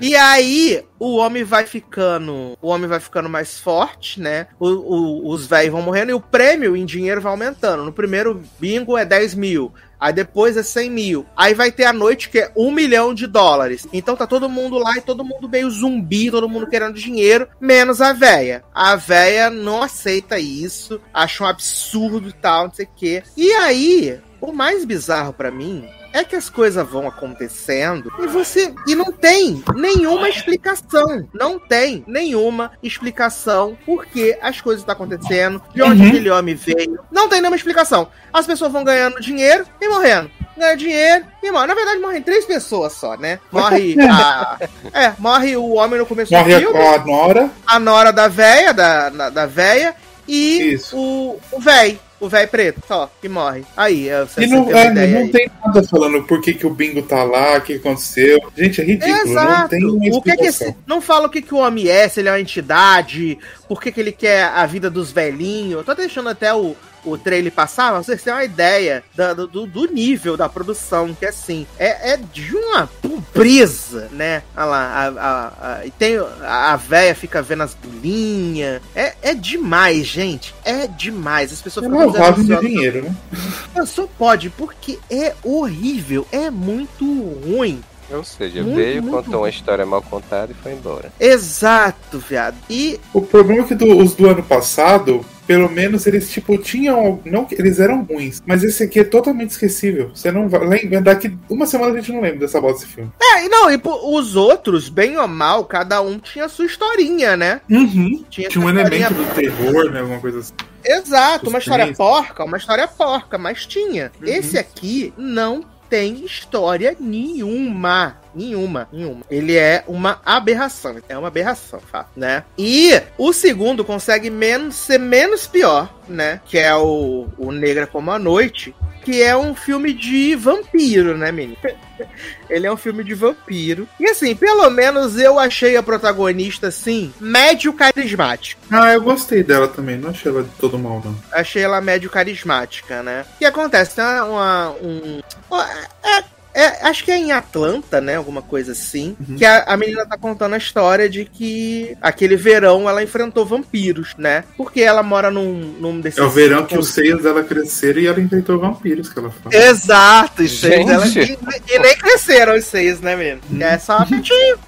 Speaker 2: E aí, o homem vai ficando. O homem vai ficando mais forte, né? O- o- os velhos vão morrendo e o prêmio em dinheiro vai aumentando. No primeiro bingo é 10 mil. Aí depois é 100 mil. Aí vai ter a noite que é 1 milhão de dólares. Então tá todo mundo lá e todo mundo meio zumbi, todo mundo querendo dinheiro, menos a véia. A véia não aceita isso, acha um absurdo e tal, não sei o quê. E aí, o mais bizarro pra mim é que as coisas vão acontecendo e você. E não tem nenhuma explicação. Não tem nenhuma explicação por que as coisas estão acontecendo, de onde
Speaker 4: Uhum.
Speaker 2: aquele homem veio. Não tem nenhuma explicação. As pessoas vão ganhando dinheiro e morrendo. Ganha dinheiro e morre. Na verdade, morrem três pessoas só, né? Morre a. É, morre o homem no começo
Speaker 4: Morre
Speaker 2: do filme,
Speaker 4: a, a Nora.
Speaker 2: a nora da véia, da, da, da véia, e
Speaker 4: Isso.
Speaker 2: o, o véi. O véi preto, só, que morre. Aí, é, você,
Speaker 4: E não,
Speaker 2: tem uma
Speaker 4: é,
Speaker 2: ideia
Speaker 4: não
Speaker 2: aí.
Speaker 4: tem nada falando por que, que o bingo tá lá, o que aconteceu. Gente, é ridículo. Não
Speaker 2: Exato.
Speaker 4: tem uma
Speaker 2: O que que esse, não fala o que, que o homem é, se ele é uma entidade, por que, que ele quer a vida dos velhinhos. Eu tô deixando até o, o trailer passar, mas vocês têm uma ideia do, do, do nível da produção, que assim, é, é de uma pobreza, né? Olha lá, a, a, a- e tem a, véia fica vendo as bolinhas. É, é demais, gente. É demais. As pessoas
Speaker 4: É
Speaker 2: ficam
Speaker 4: lavagem de dinheiro, né?
Speaker 2: Não, Só pode, porque é horrível, é muito ruim.
Speaker 5: Ou seja,
Speaker 2: Muito,
Speaker 5: veio,
Speaker 2: muito
Speaker 5: contou uma história mal contada e foi embora.
Speaker 2: Exato, viado. E
Speaker 4: O problema é que do- os do ano passado, pelo menos eles, tipo, tinham. Não, eles eram ruins, mas esse aqui é totalmente esquecível. Você não vai. Lembra, daqui uma semana a gente não lembra dessa bosta desse filme.
Speaker 2: É, e não, e os outros, bem ou mal, cada um tinha sua historinha, né?
Speaker 4: Uhum.
Speaker 2: Tinha,
Speaker 4: Tinha um elemento do terror, né? Alguma coisa assim.
Speaker 2: Exato, uma história porca, uma história porca, mas tinha.
Speaker 4: Uhum.
Speaker 2: Esse aqui não tem história nenhuma. Nenhuma, nenhuma. Ele é uma aberração. É uma aberração, fato, né? E o segundo consegue menos, ser menos pior, né? Que é o, o Negra como a Noite, que é um filme de vampiro, né, menino? Ele é um filme de vampiro. E assim, pelo menos eu achei a protagonista, assim, médio carismática.
Speaker 4: Ah, eu gostei dela também. Não achei ela de todo mal, não.
Speaker 2: Achei ela médio carismática, né? O que acontece? Tem uma. uma- um, é- é- acho que é em Atlanta, né? Alguma coisa assim.
Speaker 4: Uhum.
Speaker 2: Que a, a menina tá contando a história de que aquele verão ela enfrentou vampiros, né? Porque ela mora num, num desses.
Speaker 4: É o verão que os seios dela cresceram e ela enfrentou vampiros, que ela fala.
Speaker 2: Exato, os seios dela. E, e nem cresceram os seios, né, menino? É só uma.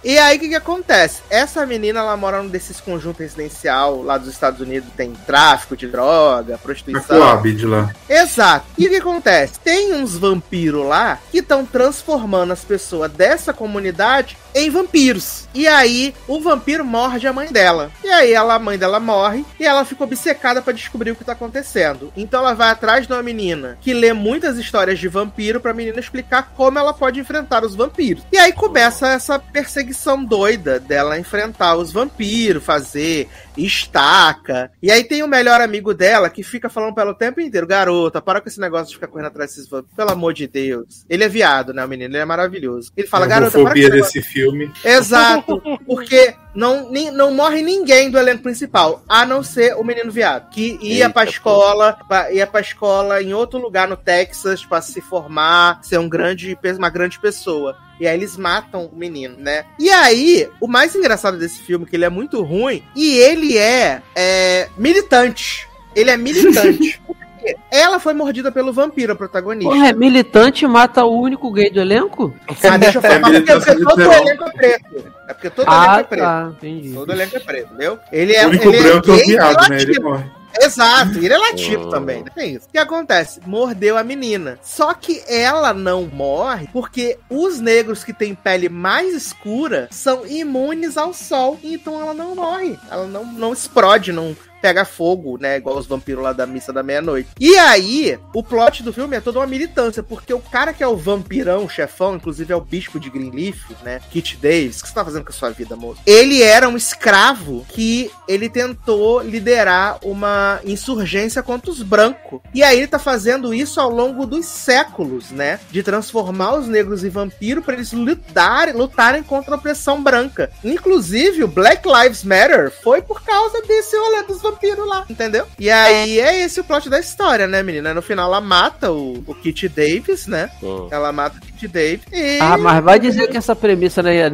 Speaker 2: E aí, o que que acontece? Essa menina, ela mora num desses conjuntos residencial lá dos Estados Unidos, tem tráfico de droga, prostituição.
Speaker 4: Coab de lá.
Speaker 2: Exato. E o que acontece? Tem uns vampiros lá que estão transformando as pessoas dessa comunidade em vampiros. E aí, o vampiro morde a mãe dela. E aí, ela, a mãe dela morre e ela fica obcecada pra descobrir o que tá acontecendo. Então, ela vai atrás de uma menina que lê muitas histórias de vampiro pra menina explicar como ela pode enfrentar os vampiros. E aí começa essa perseguição doida dela enfrentar os vampiros, fazer estaca. E aí tem o melhor amigo dela que fica falando pra ela o tempo inteiro: garota, para com esse negócio de ficar correndo atrás desses vampiros. Pelo amor de Deus. Ele é viado, né, o menino? Ele é maravilhoso. Ele fala:
Speaker 4: a
Speaker 2: garota, para com esse negócio.
Speaker 4: desse filme.
Speaker 2: Exato, porque não, nem- não morre ninguém do elenco principal, a não ser o menino viado, que ia
Speaker 5: Eita,
Speaker 2: pra escola, pra- ia pra escola em outro lugar no Texas pra se formar, ser um grande, uma grande pessoa. E aí eles matam o menino, né? E aí, o mais engraçado desse filme, é que ele é muito ruim, e ele é, é militante. Ele é militante. Ela foi mordida pelo vampiro, a protagonista.
Speaker 3: Porra, é militante mata o único gay do elenco?
Speaker 2: Ah, deixa eu falar,
Speaker 4: É
Speaker 2: porque, porque todo o
Speaker 4: literal.
Speaker 2: elenco é preto. É porque todo o elenco
Speaker 3: Ah,
Speaker 2: é preto.
Speaker 3: tá, entendi.
Speaker 2: Todo elenco é preto, entendeu? Ele é
Speaker 4: o único
Speaker 2: ele
Speaker 4: branco é o
Speaker 2: gay e
Speaker 4: viado, né? Ele morre.
Speaker 2: Exato, e ele é latino
Speaker 5: Hum.
Speaker 2: também, né? Tem isso. O que acontece? Mordeu a menina. Só que ela não morre porque os negros que têm pele mais escura são imunes ao sol. Então ela não morre. Ela não, não explode, não pega fogo, né? Igual os vampiros lá da missa da meia-noite. E aí, o plot do filme é toda uma militância, porque o cara que é o vampirão, o chefão, inclusive é o bispo de Greenleaf, né? Kit Davis. O que você tá fazendo com a sua vida, moço? Ele era um escravo que ele tentou liderar uma insurgência contra os brancos. E aí ele tá fazendo isso ao longo dos séculos, né? De transformar os negros em vampiro para eles lutarem, lutarem contra a opressão branca. Inclusive, o Black Lives Matter foi por causa desse rolê dos vampiros lá, entendeu? E aí é esse o plot da história, né, menina? No final ela mata o, o Kit Davis, né?
Speaker 5: Hum.
Speaker 2: Ela mata o Kit Davis e...
Speaker 3: Ah, mas vai dizer que essa premissa não é,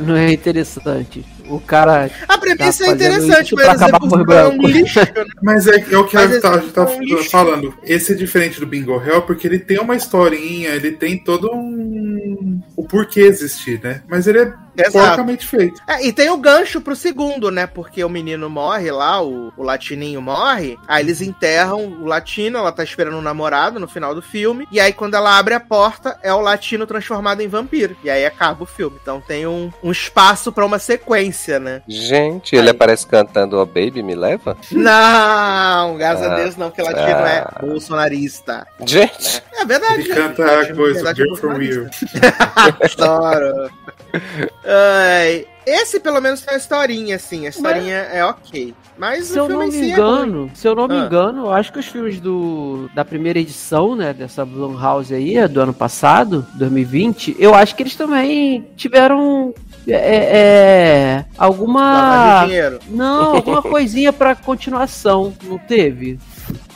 Speaker 3: não é- é interessante. O cara.
Speaker 2: A premissa
Speaker 3: Tá
Speaker 2: é interessante, mas
Speaker 3: acabar
Speaker 2: é
Speaker 3: com os
Speaker 2: um
Speaker 3: brancos.
Speaker 2: lixo, né?
Speaker 4: Mas é, é o que
Speaker 2: Mas
Speaker 4: a, tá, gente tá
Speaker 2: esse é um
Speaker 4: falando. Esse é diferente do Bingo Hell porque ele tem uma historinha, ele tem todo um. o porquê existir, né? Mas ele é porcamente feito.
Speaker 2: É, e tem o gancho pro segundo, né? Porque o menino morre lá, o, o latininho morre. Aí eles enterram o latino, ela tá esperando um namorado no final do filme. E aí quando ela abre a porta, é o latino transformado em vampiro. E aí acaba o filme. Então tem um, um espaço pra uma sequência, né?
Speaker 5: Gente, ele
Speaker 2: Aí.
Speaker 5: aparece cantando Oh Baby, me leva?
Speaker 2: Não, graças a
Speaker 5: Ah,
Speaker 2: Deus não, porque latino é
Speaker 5: ah.
Speaker 2: bolsonarista.
Speaker 5: Gente,
Speaker 2: É verdade.
Speaker 4: Ele canta
Speaker 2: Latino,
Speaker 4: a coisa,
Speaker 2: verdade, é
Speaker 4: Girl from You.
Speaker 2: Adoro. Ai, esse pelo menos tem uma historinha, assim. A historinha é ok. Mas
Speaker 3: Se
Speaker 2: o
Speaker 3: eu
Speaker 2: filme
Speaker 3: não me
Speaker 2: si é
Speaker 3: engano, se eu não me
Speaker 2: Ah.
Speaker 3: engano, eu acho que os filmes do, da primeira edição, né, dessa Blumhouse aí, do ano passado, 2020, eu acho que eles também tiveram é, é,
Speaker 2: Lavagem
Speaker 3: alguma. Não, alguma coisinha pra continuação, não teve?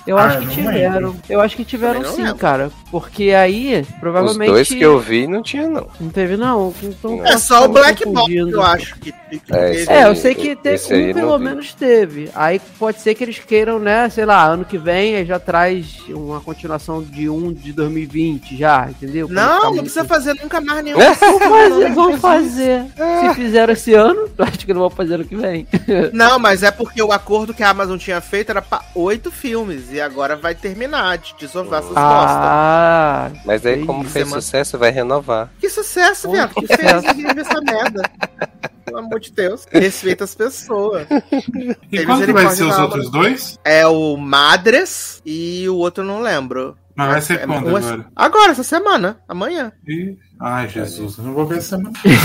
Speaker 3: Eu
Speaker 4: Ah,
Speaker 3: acho que
Speaker 4: não
Speaker 3: tiveram.
Speaker 4: lembro.
Speaker 3: Eu acho que tiveram
Speaker 2: não
Speaker 3: sim,
Speaker 2: lembro.
Speaker 3: cara. Porque aí,
Speaker 5: os
Speaker 3: provavelmente.
Speaker 5: dois que eu vi não tinha, não.
Speaker 3: Não teve, não. Então,
Speaker 2: É
Speaker 3: posso
Speaker 2: só o Black Box, eu acho. Que, que
Speaker 5: É,
Speaker 2: teve.
Speaker 3: É, eu sei que teve um,
Speaker 5: não
Speaker 3: pelo
Speaker 5: vi.
Speaker 3: menos teve. Aí pode ser que eles queiram, né, sei lá, ano que vem aí já traz uma continuação de um de 2020 já, entendeu? Ficar
Speaker 2: Não, não
Speaker 3: muito-
Speaker 2: precisa fazer nunca mais nenhum.
Speaker 5: É.
Speaker 3: Vão
Speaker 2: não,
Speaker 3: fazer, vão fazer. Se fizeram esse ano, eu acho que não vão fazer ano que vem.
Speaker 2: Não, mas é porque o acordo que a Amazon tinha feito era pra oito filmes. E agora vai terminar de desovar essas.
Speaker 3: Ah,
Speaker 5: Mas aí, como fez
Speaker 2: Semana-
Speaker 5: sucesso, vai renovar.
Speaker 2: Que sucesso, viado. Que fez essa merda. Pelo amor de Deus. Respeita as pessoas.
Speaker 4: E qual que vai ser os outros dois?
Speaker 2: É o Madres e o outro não lembro.
Speaker 4: Mas vai ser
Speaker 2: É,
Speaker 4: quando
Speaker 2: uma-
Speaker 4: agora?
Speaker 2: Agora, essa semana. Amanhã.
Speaker 4: Ih, Ai, Jesus, eu não vou ver essa.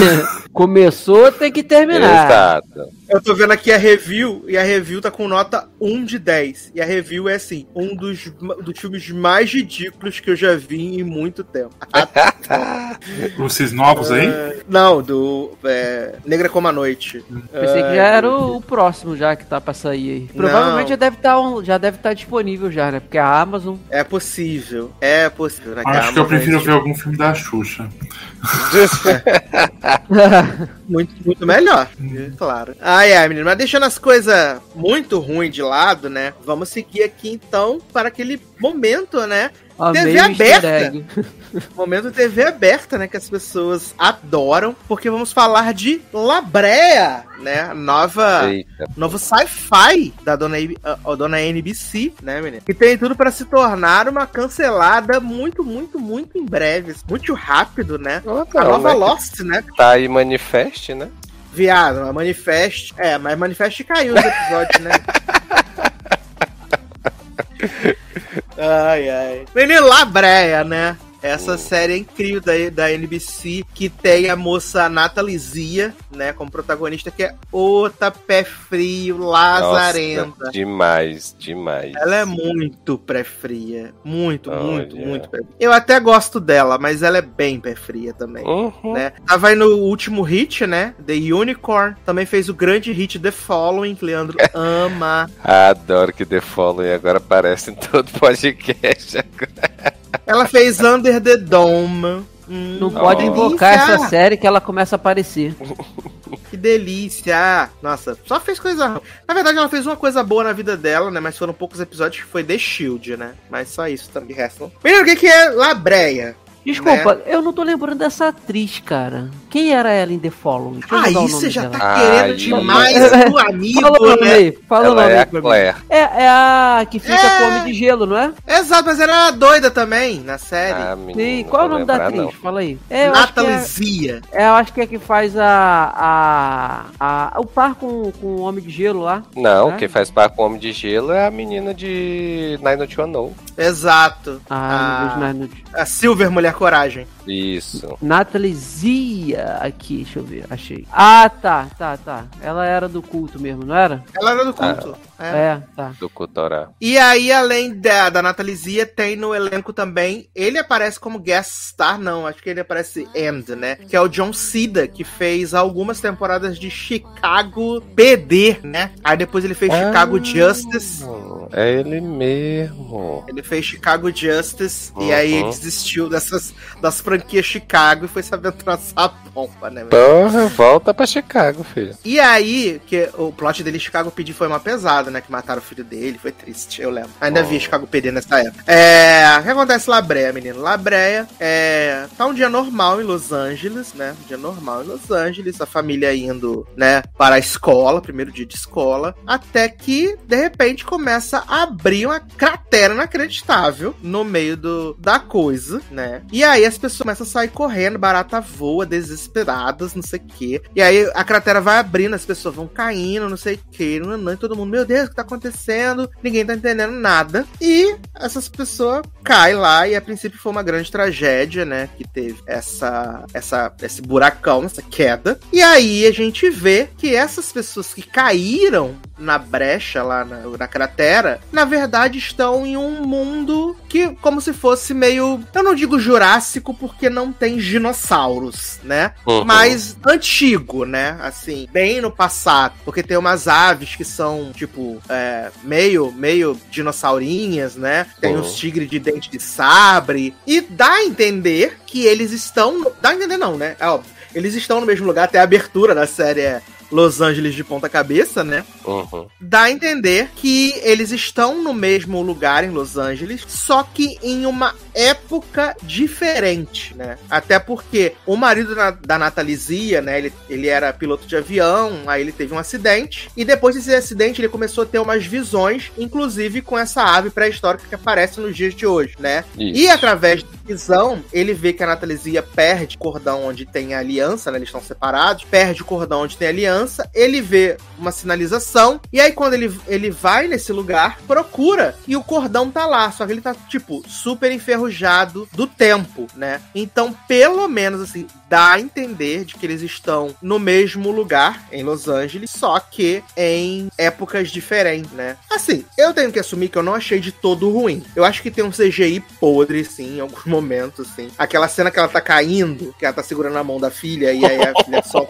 Speaker 3: Começou, tem que terminar.
Speaker 5: Exato.
Speaker 2: Eu tô vendo aqui a review, e a review tá com nota 1 de 10. E a review é assim, um dos, dos filmes mais ridículos que eu já vi em muito tempo.
Speaker 4: Esses novos aí?
Speaker 2: Não, do é, Negra Como a Noite.
Speaker 3: Pensei que já era o, o próximo já que tá pra sair aí. Provavelmente já deve estar já deve estar disponível já, né? Porque a Amazon.
Speaker 2: É possível, é possível. né,
Speaker 4: Acho que eu prefiro
Speaker 2: é
Speaker 4: ver algum filme da Xuxa.
Speaker 2: Muito, muito melhor, claro. Ai, ai, menino, mas deixando as coisas muito ruins de lado, né? Vamos seguir aqui então para aquele momento, né?
Speaker 3: Amei
Speaker 2: TV aberta. Momento TV aberta, né? Que as pessoas adoram, porque vamos falar de Labrea, né? a Nova.
Speaker 5: Eita.
Speaker 2: Novo sci-fi da dona, a dona NBC, né, menino? Que tem tudo pra se tornar uma cancelada muito, muito, muito em breve. Muito rápido, né? A
Speaker 5: Não,
Speaker 2: nova
Speaker 5: né?
Speaker 2: Lost, né?
Speaker 5: Tá aí Manifest, né?
Speaker 2: Viado, a Manifest. É, mas Manifest caiu os episódios, né? ai, ai. Menino Labreia, né? Essa série é incrível da, da NBC, que tem a moça Natalie Zia, né, como protagonista, que é outra pé frio, lazarenta.
Speaker 5: Nossa, demais, demais.
Speaker 2: Ela é muito pé fria. Muito,
Speaker 5: Olha.
Speaker 2: muito, muito pé Eu até gosto dela, mas ela é bem pé fria também
Speaker 5: Uhum.
Speaker 2: né? Tava aí no último hit, né? The Unicorn. Também fez o grande hit The Following, que Leandro ama.
Speaker 5: Adoro que The Following agora aparece em todo podcast.
Speaker 2: Ela fez Under the Dome. Hum,
Speaker 3: Não pode invocar essa série que ela começa a aparecer.
Speaker 2: Que delícia! Nossa, só fez coisa ruim. Na verdade, ela fez uma coisa boa na vida dela, né? Mas foram poucos episódios que foi The Shield, né? Mas só isso também. Resto. Menino, o que, que é Labreia?
Speaker 3: Desculpa,
Speaker 2: Né?
Speaker 3: eu não tô lembrando dessa atriz, cara. Quem era ela em The Following? Deixa
Speaker 2: Aí
Speaker 3: nome
Speaker 2: você já
Speaker 3: dela.
Speaker 2: tá
Speaker 5: Ai,
Speaker 2: querendo demais do amigo,
Speaker 3: Fala o nome
Speaker 2: né?
Speaker 3: aí, fala o nome
Speaker 5: é
Speaker 3: aí
Speaker 5: a
Speaker 3: pra mim.
Speaker 5: Claire.
Speaker 3: É, é a que fica
Speaker 2: É.
Speaker 3: com homem de gelo, não é?
Speaker 2: Exato, mas ela era doida também na série.
Speaker 5: Ah, menino,
Speaker 3: Sim, qual é o nome da
Speaker 5: lembrar,
Speaker 3: atriz?
Speaker 5: não.
Speaker 3: Fala aí. É, eu acho que
Speaker 2: Natalie
Speaker 3: é,
Speaker 2: Zia.
Speaker 3: é, eu acho que é que faz a, a, a o par com, com o homem de gelo lá.
Speaker 5: Não,
Speaker 3: É?
Speaker 5: quem faz par com o Homem de Gelo é a menina de Nine to Know.
Speaker 2: Exato.
Speaker 3: Ah,
Speaker 2: a,
Speaker 3: nada.
Speaker 2: a Silver Mulher Coragem.
Speaker 5: Isso.
Speaker 3: Natalie Zia aqui, deixa eu ver, achei. Ah, tá, tá, tá. Ela era do culto mesmo, não era?
Speaker 2: Ela era do culto. é.
Speaker 3: É, tá.
Speaker 5: Do Kutorá.
Speaker 2: E aí, além da, da Natalie Zia, tem no elenco também. Ele aparece como guest star, não. Acho que ele aparece End, né? Que é o John Cida, que fez algumas temporadas de Chicago PD, né? Aí depois ele fez Chicago
Speaker 5: Ah.
Speaker 2: Justice.
Speaker 5: É ele mesmo.
Speaker 2: Ele fez Chicago Justice e aí ele
Speaker 5: Uhum.
Speaker 2: desistiu dessas das franquias Chicago e foi se aventurar nessa bomba, né?
Speaker 5: Porra, volta pra Chicago, filho.
Speaker 2: E aí, que o plot dele Chicago PD foi uma pesada, né? Que mataram o filho dele, foi triste, eu lembro. Ainda
Speaker 5: Oh.
Speaker 2: vi Chicago PD nessa época. É. O que acontece em Labreia, menino? Labreia é. Tá um dia normal em Los Angeles, né? Um dia normal em Los Angeles, a família indo, né, para a escola, primeiro dia de escola, até que, de repente, começa a abrir uma cratera inacreditável no meio do, da coisa, né? E aí as pessoas começam a sair correndo, barata voa, desesperadas, não sei o quê. E aí a cratera vai abrindo, as pessoas vão caindo, não sei o quê, não, não, e todo mundo, meu Deus, o que tá acontecendo? Ninguém tá entendendo nada. E essas pessoas caem lá, e a princípio foi uma grande tragédia, né? Que teve essa, essa, esse buracão, essa queda. E aí a gente vê que essas pessoas que caíram na brecha lá na, na cratera, na verdade estão em um mundo que, como se fosse meio. Eu não digo jurássico porque não tem dinossauros, né?
Speaker 5: Uhum.
Speaker 2: Mas antigo, né? Assim, bem no passado. Porque tem umas aves que são, tipo, é, meio, meio dinossaurinhas, né? Tem
Speaker 5: Uhum.
Speaker 2: uns tigres de dente de sabre. E dá a entender que eles estão. Dá a entender, não, né? É óbvio. Eles estão no mesmo lugar, até a abertura da série é Los Angeles de ponta cabeça, né?
Speaker 5: Uhum.
Speaker 2: dá a entender que eles estão no mesmo lugar em Los Angeles, só que em uma época diferente, né? Até porque o marido da, da Natalie Zia, né? Ele, ele era piloto de avião, aí ele teve um acidente, e depois desse acidente ele começou a ter umas visões, inclusive com essa ave pré-histórica que aparece nos dias de hoje, né?
Speaker 5: Isso.
Speaker 2: E através visão, ele vê que a Natalisia perde o cordão onde tem a aliança, né? Eles estão separados, perde o cordão onde tem a aliança, ele vê uma sinalização, e aí quando ele, ele vai nesse lugar, procura, e o cordão tá lá, só que ele tá, tipo, super enferrujado do tempo, né? Então, pelo menos, assim, dá a entender de que eles estão no mesmo lugar, em Los Angeles, só que em épocas diferentes, né? Assim, eu tenho que assumir que eu não achei de todo ruim. Eu acho que tem um CGI podre, sim, em alguns momentos, assim. Aquela cena que ela tá caindo, que ela tá segurando a mão da filha, e aí a filha só.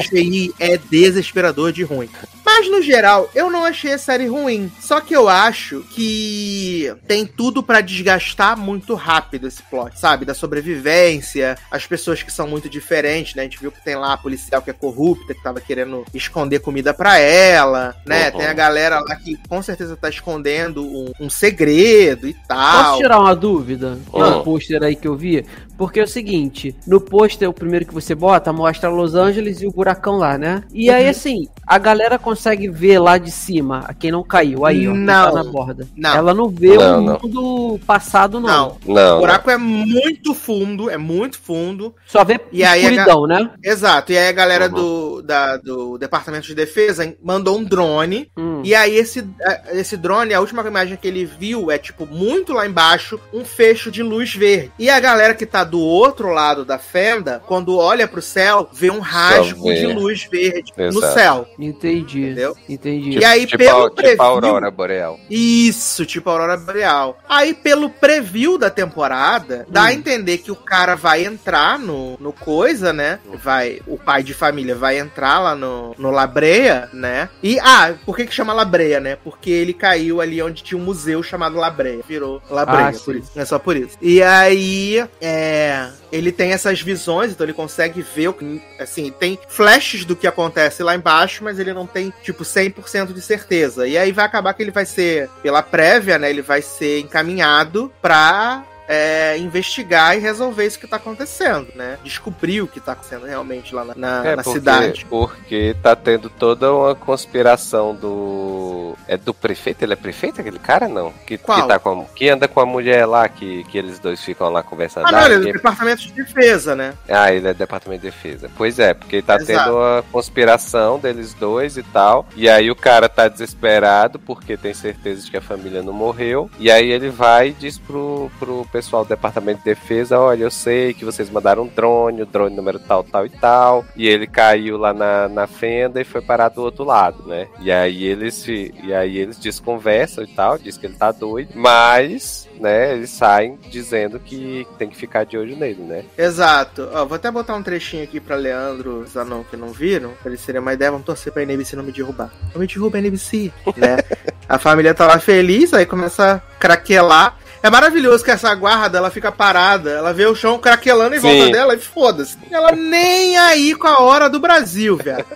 Speaker 2: CGI é desesperador de ruim. Mas no geral, eu não achei a série ruim. Só que eu acho que tem tudo pra desgastar muito rápido esse plot, sabe? Da sobrevivência, as pessoas que são muito diferentes, né? A gente viu que tem lá a policial que é corrupta, que tava querendo esconder comida pra ela, né?
Speaker 5: Uhum.
Speaker 2: Tem a galera lá que com certeza tá escondendo um, um segredo e tal.
Speaker 3: Posso tirar uma dúvida
Speaker 5: Hum.
Speaker 3: no pôster aí que eu vi? Porque é o seguinte, no pôster, o primeiro que você bota, mostra Los Angeles e o buracão lá, né? E
Speaker 2: Uhum.
Speaker 3: aí, assim, a galera consegue ver lá de cima, quem não caiu, aí, ó, quem
Speaker 2: Não.
Speaker 3: tá na borda.
Speaker 2: Não.
Speaker 3: Ela não vê
Speaker 5: Não,
Speaker 3: o
Speaker 5: não.
Speaker 3: mundo passado, não.
Speaker 2: Não.
Speaker 5: Não,
Speaker 2: O buraco é muito fundo, é muito fundo.
Speaker 3: Só vê
Speaker 2: E aí a
Speaker 3: escuridão, né?
Speaker 2: Exato. E aí a galera
Speaker 5: Uhum.
Speaker 2: do, da- do Departamento de Defesa mandou um drone.
Speaker 3: Hum.
Speaker 2: E aí esse, esse drone, a última imagem que ele viu é, tipo, muito lá embaixo, um fecho de luz verde. E a galera que tá do outro lado da fenda, quando olha pro céu, vê um rasgo de luz verde no
Speaker 5: Exato.
Speaker 2: céu.
Speaker 3: Entendi.
Speaker 2: Entendeu?
Speaker 3: Entendi.
Speaker 2: E aí,
Speaker 5: tipo,
Speaker 2: pelo
Speaker 5: a, tipo
Speaker 2: preview-
Speaker 5: a Aurora Boreal.
Speaker 2: Isso, tipo Aurora Boreal. Aí, pelo preview da temporada, dá
Speaker 3: Hum.
Speaker 2: a entender que o cara vai entrar no, no coisa, né? Vai, o pai de família vai entrar lá no, no Labreia, né? E, ah, por que que chama Labreia, né? Porque ele caiu ali onde tinha um museu chamado Labreia. Virou Labreia,
Speaker 3: Ah,
Speaker 2: por isso. É só por isso. E aí, é... Ele tem essas visões, então ele consegue ver. Assim, tem flashes do que acontece lá embaixo, mas ele não tem, tipo, 100% de certeza. E aí vai acabar que ele vai ser, pela prévia, né? Ele vai ser encaminhado pra é, investigar e resolver isso que tá acontecendo, né? Descobrir o que tá acontecendo realmente lá na, na-
Speaker 5: É,
Speaker 2: na
Speaker 5: porque,
Speaker 2: cidade.
Speaker 5: porque tá tendo toda uma conspiração do. É do prefeito? Ele é prefeito, aquele cara? Não. Que,
Speaker 2: Qual?
Speaker 5: que, tá com a- que anda com a mulher lá, que, que eles dois ficam lá conversando.
Speaker 2: Ah, não, ele é do Departamento de Defesa, né?
Speaker 5: Ah, ele é Departamento de Defesa. Pois é, porque tá
Speaker 2: Exato.
Speaker 5: tendo uma conspiração deles dois e tal. E aí o cara tá desesperado porque tem certeza de que a família não morreu. E aí ele vai e diz pro, pro pessoal do Departamento de Defesa: Olha, eu sei que vocês mandaram um drone, o drone número tal, tal e tal. E ele caiu lá na, na fenda e foi parar do outro lado, né? E aí eles e aí eles desconversam e tal, diz que ele tá doido, mas, né, eles saem dizendo que tem que ficar de olho nele, né?
Speaker 2: Exato. Ó, vou até botar um trechinho aqui pra Leandro Zanon que não viram, pra eles terem uma ideia. Vamos torcer pra NBC não me derrubar. Não me derruba, NBC, né? a família tá lá feliz, aí começa a craquelar. É maravilhoso que essa guarda, ela fica parada, ela vê o chão craquelando em
Speaker 5: Sim.
Speaker 2: volta dela e foda-se. Ela nem aí com a hora do Brasil, velho.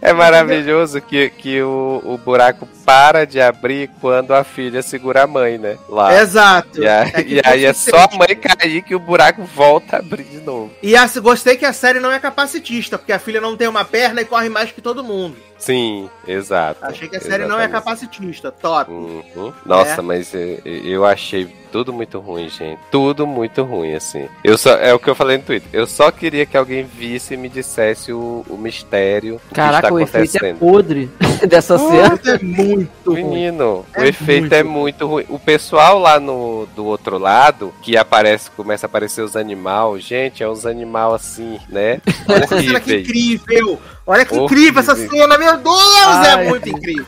Speaker 5: É maravilhoso que, que o, o buraco para de abrir quando a filha segura a mãe, né? Lá.
Speaker 2: Exato.
Speaker 5: E aí,
Speaker 2: É
Speaker 5: e aí é só a mãe cair que o buraco volta a abrir de novo.
Speaker 2: E a, gostei que a série não é capacitista, porque a filha não tem uma perna e corre mais que todo mundo.
Speaker 5: Sim, exato.
Speaker 2: Achei que a série não é
Speaker 5: Exatamente.
Speaker 2: capacitista. Top.
Speaker 5: Uhum. Nossa,
Speaker 2: É.
Speaker 5: mas eu, eu achei tudo muito ruim, gente. Tudo muito ruim, assim. Eu só, é o que eu falei no Twitter. Eu só queria que alguém visse e me dissesse o, o mistério
Speaker 3: Caraca,
Speaker 5: que
Speaker 3: o
Speaker 5: está
Speaker 3: efeito é
Speaker 5: acontecendo.
Speaker 3: podre dessa cena.
Speaker 2: É muito ruim.
Speaker 5: Menino,
Speaker 2: É
Speaker 5: o efeito
Speaker 2: muito
Speaker 5: é
Speaker 2: ruim.
Speaker 5: muito ruim. O pessoal lá no do outro lado, que aparece, começa a aparecer os animais, gente, é uns animal assim, né?
Speaker 2: Olha cena que
Speaker 5: Horríveis.
Speaker 2: incrível! Olha que
Speaker 5: Horrível.
Speaker 2: incrível essa cena, meu Deus!
Speaker 3: Ai,
Speaker 2: é muito incrível.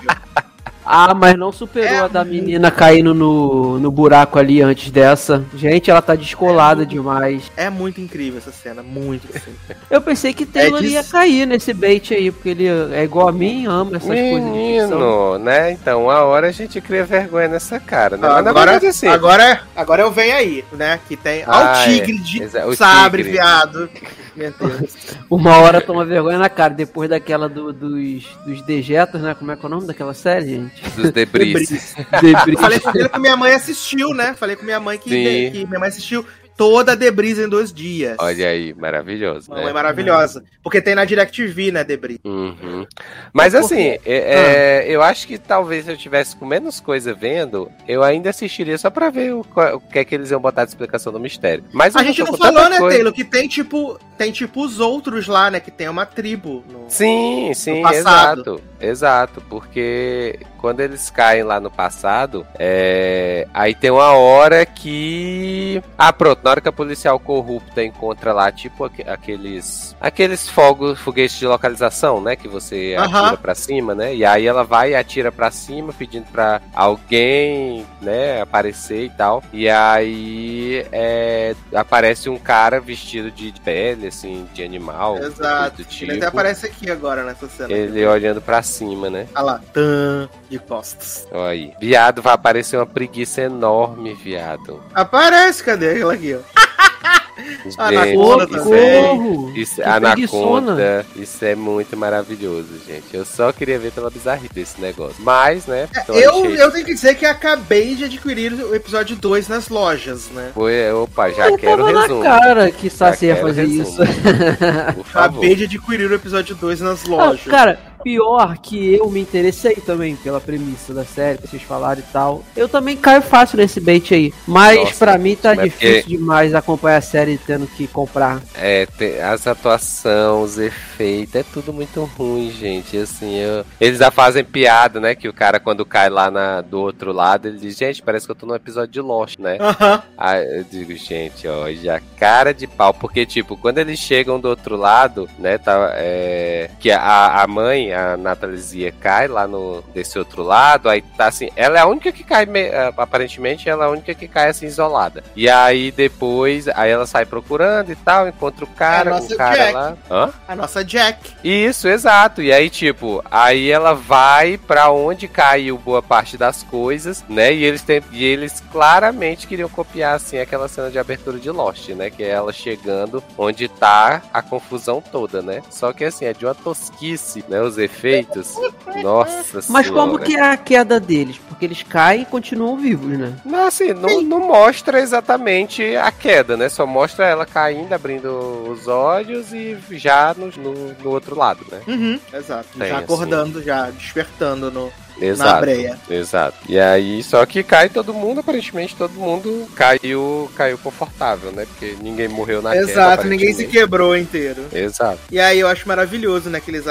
Speaker 3: Ah, mas não superou
Speaker 2: É
Speaker 3: a da menina caindo no, no buraco ali antes dessa. Gente, ela tá descolada
Speaker 2: É muito-
Speaker 3: demais.
Speaker 2: É muito incrível essa cena, muito assim.
Speaker 3: Eu pensei que Taylor
Speaker 2: disso-
Speaker 3: ia cair nesse bait aí, porque ele é igual a mim, ama essas coisas de ficção.
Speaker 5: Menino, né? Então, uma hora a gente cria vergonha nessa cara, né? Na
Speaker 2: Agora,
Speaker 5: verdade, assim,
Speaker 2: agora, agora eu venho aí, né? Que tem. Olha
Speaker 5: Ah,
Speaker 2: o
Speaker 5: é.
Speaker 2: tigre de
Speaker 5: Exa- o
Speaker 2: sabre,
Speaker 5: tigre.
Speaker 2: viado. Meu Deus.
Speaker 3: Uma hora toma vergonha na cara, depois daquela do- dos, dos dejetos, né? Como é que é o nome daquela série, gente?
Speaker 5: dos debris.
Speaker 3: Debris.
Speaker 2: Falei com ele que minha mãe assistiu, né? Falei com minha mãe que, que minha mãe assistiu. Toda a Debris em dois dias.
Speaker 5: Olha aí, maravilhoso.
Speaker 2: Mamãe
Speaker 5: Né?
Speaker 2: maravilhosa. Porque tem na DirecTV, né, Debris?
Speaker 5: Uhum. Mas assim, é- é, eu acho que talvez se eu tivesse com menos coisa vendo, eu ainda assistiria só pra ver o, o que é que eles iam botar de explicação do mistério. Mas
Speaker 2: A gente não falou, né,
Speaker 5: coisa-
Speaker 2: Taylor, que tem tipo, tem tipo os outros lá, né, que tem uma tribo. no-
Speaker 5: Sim, sim,
Speaker 2: passado.
Speaker 5: exato. Exato, porque quando eles caem lá no passado, é, aí tem uma hora que. Ah, pronto, na hora que a policial corrupta encontra lá, tipo aque- aqueles. Aqueles fogos, foguetes de localização, né? Que você atira pra cima, né? E aí ela vai e atira pra cima, pedindo pra alguém, né, aparecer e tal. E aí é, aparece um cara vestido de pele, assim, de animal.
Speaker 2: Exato.
Speaker 5: Tipo.
Speaker 2: Ele até aparece aqui agora nessa cena.
Speaker 5: Ele olhando pra cima, né?
Speaker 2: Olha lá, tan, de costas.
Speaker 5: Olha aí. Viado, vai aparecer uma preguiça enorme, viado.
Speaker 2: Aparece, cadê ela aqui, ó?
Speaker 5: Gente,
Speaker 2: Anaconda
Speaker 5: isso
Speaker 2: também.
Speaker 5: é, isso,
Speaker 3: Que
Speaker 5: Anaconda, isso é muito maravilhoso, gente. Eu só queria ver pela bizarrice desse negócio. Mas, né? tô
Speaker 2: Eu, eu tenho que dizer que acabei de adquirir o episódio 2 nas lojas, né?
Speaker 5: Foi, opa, já
Speaker 3: Eu
Speaker 5: quero
Speaker 3: tava na
Speaker 5: resumo.
Speaker 3: cara que Saci ia fazer
Speaker 5: resumo.
Speaker 3: isso.
Speaker 2: Acabei de adquirir o episódio 2 nas
Speaker 3: Ah,
Speaker 2: lojas.
Speaker 3: cara, pior que eu me interessei também pela premissa da série, que vocês falaram e tal. Eu também caio fácil nesse bait aí. Mas pra mim tá
Speaker 5: mas
Speaker 3: difícil
Speaker 5: porque-
Speaker 3: demais acompanhar a série tendo que comprar.
Speaker 5: É, tem- as atuações, os efeitos, é tudo muito ruim, gente. Assim, eu- eles já fazem piada, né? Que o cara, quando cai lá na- do outro lado, ele diz, gente, parece que eu tô num episódio de Lost, né?
Speaker 2: Aham.
Speaker 5: Aí eu digo, gente, ó, já cara de pau. Porque, tipo, quando eles chegam do outro lado, né, tá, é, que a, a mãe, a Natalisia, cai lá no, desse outro lado, aí tá assim, ela é a única que cai, ah, aparentemente, ela é a única que cai assim, isolada. E aí depois, aí ela sai procurando e tal, encontra o cara,
Speaker 2: É
Speaker 5: o cara
Speaker 2: Jack.
Speaker 5: lá. Hã?
Speaker 2: A nossa Jack.
Speaker 5: Isso, exato. E aí, tipo, aí ela vai pra onde caiu boa parte das coisas, né? E eles, tem, e eles claramente queriam copiar, assim, aquela cena de abertura de Lost, né? Que é ela chegando onde tá a confusão toda, né? Só que, assim, é de uma tosquice, né? Os efeitos. Nossa
Speaker 3: Mas
Speaker 5: senhora.
Speaker 3: como que é a queda deles? Porque eles caem e continuam vivos, né?
Speaker 5: Não, assim, não, não mostra exatamente a queda, né? Só mostra ela caindo, abrindo os olhos e já no, no, no outro lado, né?
Speaker 2: Uhum. Exato.
Speaker 5: Tem,
Speaker 2: já
Speaker 5: assim.
Speaker 2: acordando, já despertando no, na
Speaker 5: Exato.
Speaker 2: breia.
Speaker 5: Exato. E aí, só que cai todo mundo, aparentemente todo mundo caiu, caiu confortável, né? Porque ninguém morreu na queda.
Speaker 2: Exato, ninguém se quebrou inteiro.
Speaker 5: Exato.
Speaker 2: E aí eu acho maravilhoso, né? Que eles,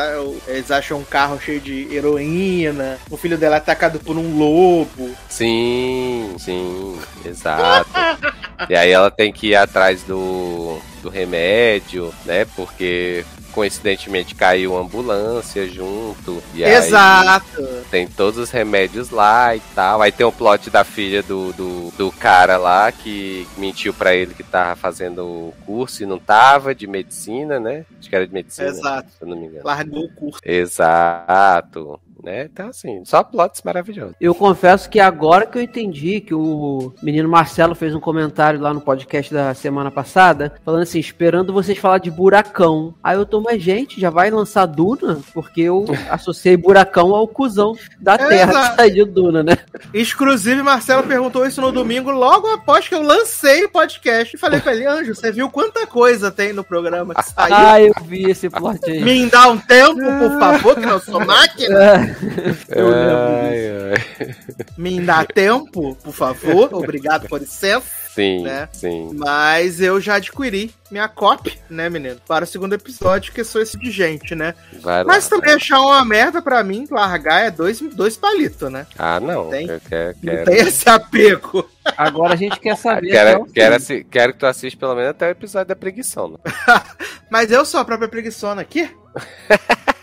Speaker 2: eles acham um carro cheio de heroína, o filho dela é atacado por um lobo.
Speaker 5: Sim, sim, exato. e aí ela tem que ir atrás do, do remédio, né? Porque coincidentemente caiu ambulância junto. E aí
Speaker 2: Exato.
Speaker 5: tem todos os remédios lá e tal. Aí tem o plot da filha do, do, do cara lá que mentiu pra ele que tava fazendo o curso e não tava, de medicina, né? Acho que era de medicina.
Speaker 2: Exato.
Speaker 5: Se eu não me engano.
Speaker 2: Largou o curso.
Speaker 5: Exato. Né? Então, assim, só plots maravilhosos.
Speaker 3: Eu confesso que agora que eu entendi que o menino Marcelo fez um comentário lá no podcast da semana passada, falando assim, esperando vocês falar de buracão. Aí eu tô, mas gente, já vai lançar Duna? Porque eu associei buracão ao cuzão da Terra
Speaker 2: Exato.
Speaker 3: que de Duna, né?
Speaker 2: Inclusive, Marcelo perguntou isso no domingo, logo após que eu lancei o podcast. E falei pra ele, Anjo, você viu quanta coisa tem no programa que saiu?
Speaker 3: Ah, eu vi esse plot aí.
Speaker 2: Me dá um tempo, por favor, que eu sou máquina.
Speaker 3: Eu
Speaker 5: Ai, ai.
Speaker 2: Me dá tempo, por favor. Obrigado por licença.
Speaker 5: Sim,
Speaker 2: Né?
Speaker 5: sim.
Speaker 2: Mas eu já adquiri minha cópia, né, menino? Para o segundo episódio, que sou esse de gente, né?
Speaker 5: Vai lá.
Speaker 2: Mas também achar uma merda pra mim, largar é dois, dois palitos, né?
Speaker 5: Ah, não.
Speaker 2: Tem.
Speaker 5: Eu quero,
Speaker 2: Não
Speaker 5: quero,
Speaker 2: tem esse apego.
Speaker 3: Agora a gente quer saber.
Speaker 5: quero,
Speaker 3: até o
Speaker 5: quero, assi- quero que tu assista pelo menos até o episódio da preguição. Né?
Speaker 2: Mas eu sou a própria preguiçona aqui?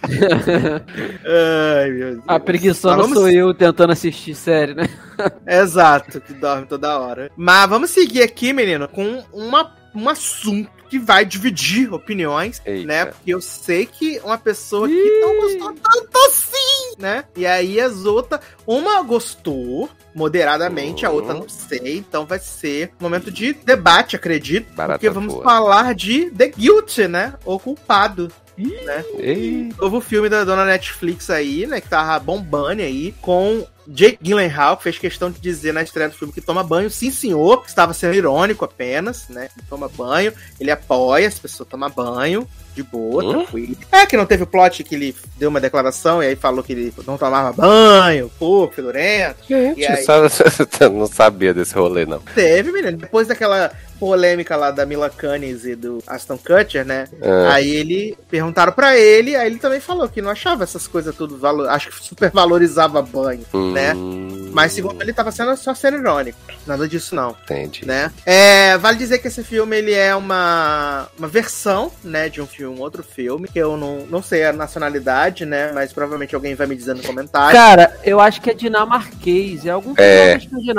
Speaker 2: Ai, meu Deus.
Speaker 3: A preguiçona
Speaker 2: Mas vamos-
Speaker 3: sou eu tentando assistir série, né?
Speaker 2: Exato, que dorme toda hora. Mas vamos seguir aqui, menino, com uma, um assunto que vai dividir opiniões,
Speaker 5: Eita.
Speaker 2: né? Porque eu sei que uma pessoa que não gostou tanto assim né? E aí as outras, uma gostou moderadamente, a outra não sei. Então vai ser um momento de debate, acredito.
Speaker 5: Barata
Speaker 2: porque vamos
Speaker 5: boa.
Speaker 2: falar de The Guilty, né? O culpado. Né?
Speaker 5: Ei,
Speaker 2: Novo filme da dona Netflix aí, né? Que tava bombando aí, com Jake Gyllenhaal, que fez questão de dizer na estreia do filme que toma banho. Sim, senhor, estava sendo irônico apenas, né? Ele toma banho, ele apoia as pessoas tomar banho. De boa,
Speaker 5: Hum?
Speaker 2: tranquilo. É que não teve o plot que ele deu uma declaração e aí falou que ele não tomava banho, pô, fedorento.
Speaker 5: gente,
Speaker 2: aí?
Speaker 5: só- não sabia desse rolê, não.
Speaker 2: Teve, menino. Depois daquela polêmica lá da Mila Kunis e do Aston Kutcher, né?
Speaker 5: Ah,
Speaker 2: Aí ele perguntaram pra ele, aí ele também falou que não achava essas coisas tudo valor, acho que super valorizava banho, né?
Speaker 5: hum,
Speaker 2: Mas segundo ele tava sendo só sendo irônico. Nada disso não,
Speaker 5: Entendi.
Speaker 2: né? É, vale dizer que esse filme ele é uma, uma versão, né, de um filme, outro filme, que eu não, não sei a nacionalidade, né, mas provavelmente alguém vai me dizer no comentário.
Speaker 3: Cara, eu acho que é dinamarquês. É algum
Speaker 5: É,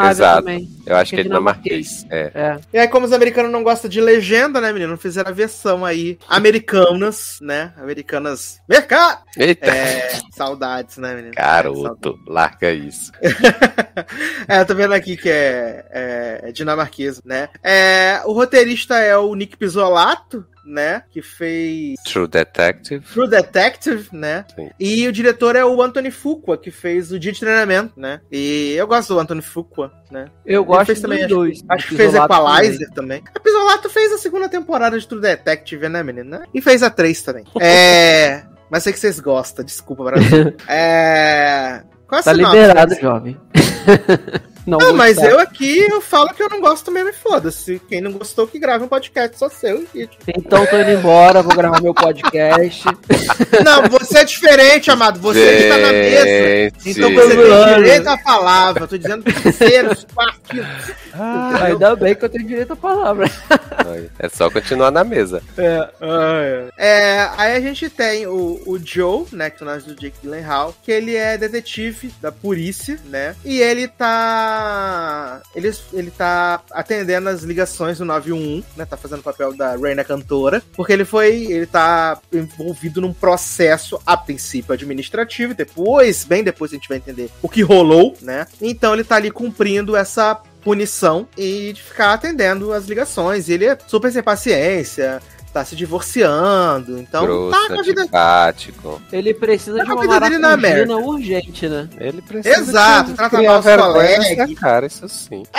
Speaker 5: exato.
Speaker 3: também.
Speaker 5: Eu acho que é
Speaker 3: dinamarquês.
Speaker 5: dinamarquês. É.
Speaker 3: É.
Speaker 2: E aí, como os americanos não gostam de legenda, né, menino? Fizeram a versão aí, americanas, né? Americanas. Mercado!
Speaker 5: Eita,
Speaker 2: É, saudades, né, menino? É,
Speaker 5: garoto, larga isso.
Speaker 2: é, eu tô vendo aqui que é, é, é dinamarquês, né? É, o roteirista é o Nick Pizzolato, né? Que fez
Speaker 5: True Detective.
Speaker 2: True Detective, né?
Speaker 5: Sim.
Speaker 2: E o diretor é o Anthony Fuqua, que fez o Dia de Treinamento, né? E eu gosto do Anthony Fuqua, né?
Speaker 3: Eu
Speaker 2: Ele
Speaker 3: gosto
Speaker 2: fez
Speaker 3: dos
Speaker 2: também, acho-
Speaker 3: dois.
Speaker 2: Acho que fez Equalizer também. A Pisolato fez a segunda temporada de True Detective, né, menina? E fez a 3 também. É. Mas sei que vocês gostam, desculpa, Brasil. É. Qual a
Speaker 3: Tá liberado, jovem. não,
Speaker 2: Não, mas
Speaker 3: gostar.
Speaker 2: eu aqui eu falo que eu não gosto mesmo e foda-se. Quem não gostou, que grave um podcast só seu. E...
Speaker 3: Então tô indo embora, vou gravar meu podcast.
Speaker 2: Não, você é diferente, amado. Você que tá na mesa. Então você tem direito à palavra. Tô dizendo terceiros, quartos.
Speaker 3: Ah, Ainda bem que eu tenho direito à palavra.
Speaker 5: É só continuar na mesa.
Speaker 2: É, aí a gente tem o, o Joe, né, que é o personagem do Jake Gyllenhaal, que ele é detetive da polícia, né, e ele tá... Ele, ele tá atendendo as ligações do 911, né, tá fazendo o papel da Reina Cantora, porque ele foi... Ele tá envolvido num processo, a princípio, administrativo, depois, bem depois a gente vai entender o que rolou, né, então ele tá ali cumprindo essa punição e de ficar atendendo as ligações. E ele é super sem paciência, tá se divorciando, então
Speaker 5: Grosso,
Speaker 2: tá com a vida.
Speaker 5: antipático.
Speaker 3: Ele precisa
Speaker 2: Tá
Speaker 3: de uma
Speaker 2: vida dele na
Speaker 3: urgente, né?
Speaker 5: Ele precisa
Speaker 2: Exato,
Speaker 5: de
Speaker 2: trata mal os colegas.
Speaker 5: cara, isso sim.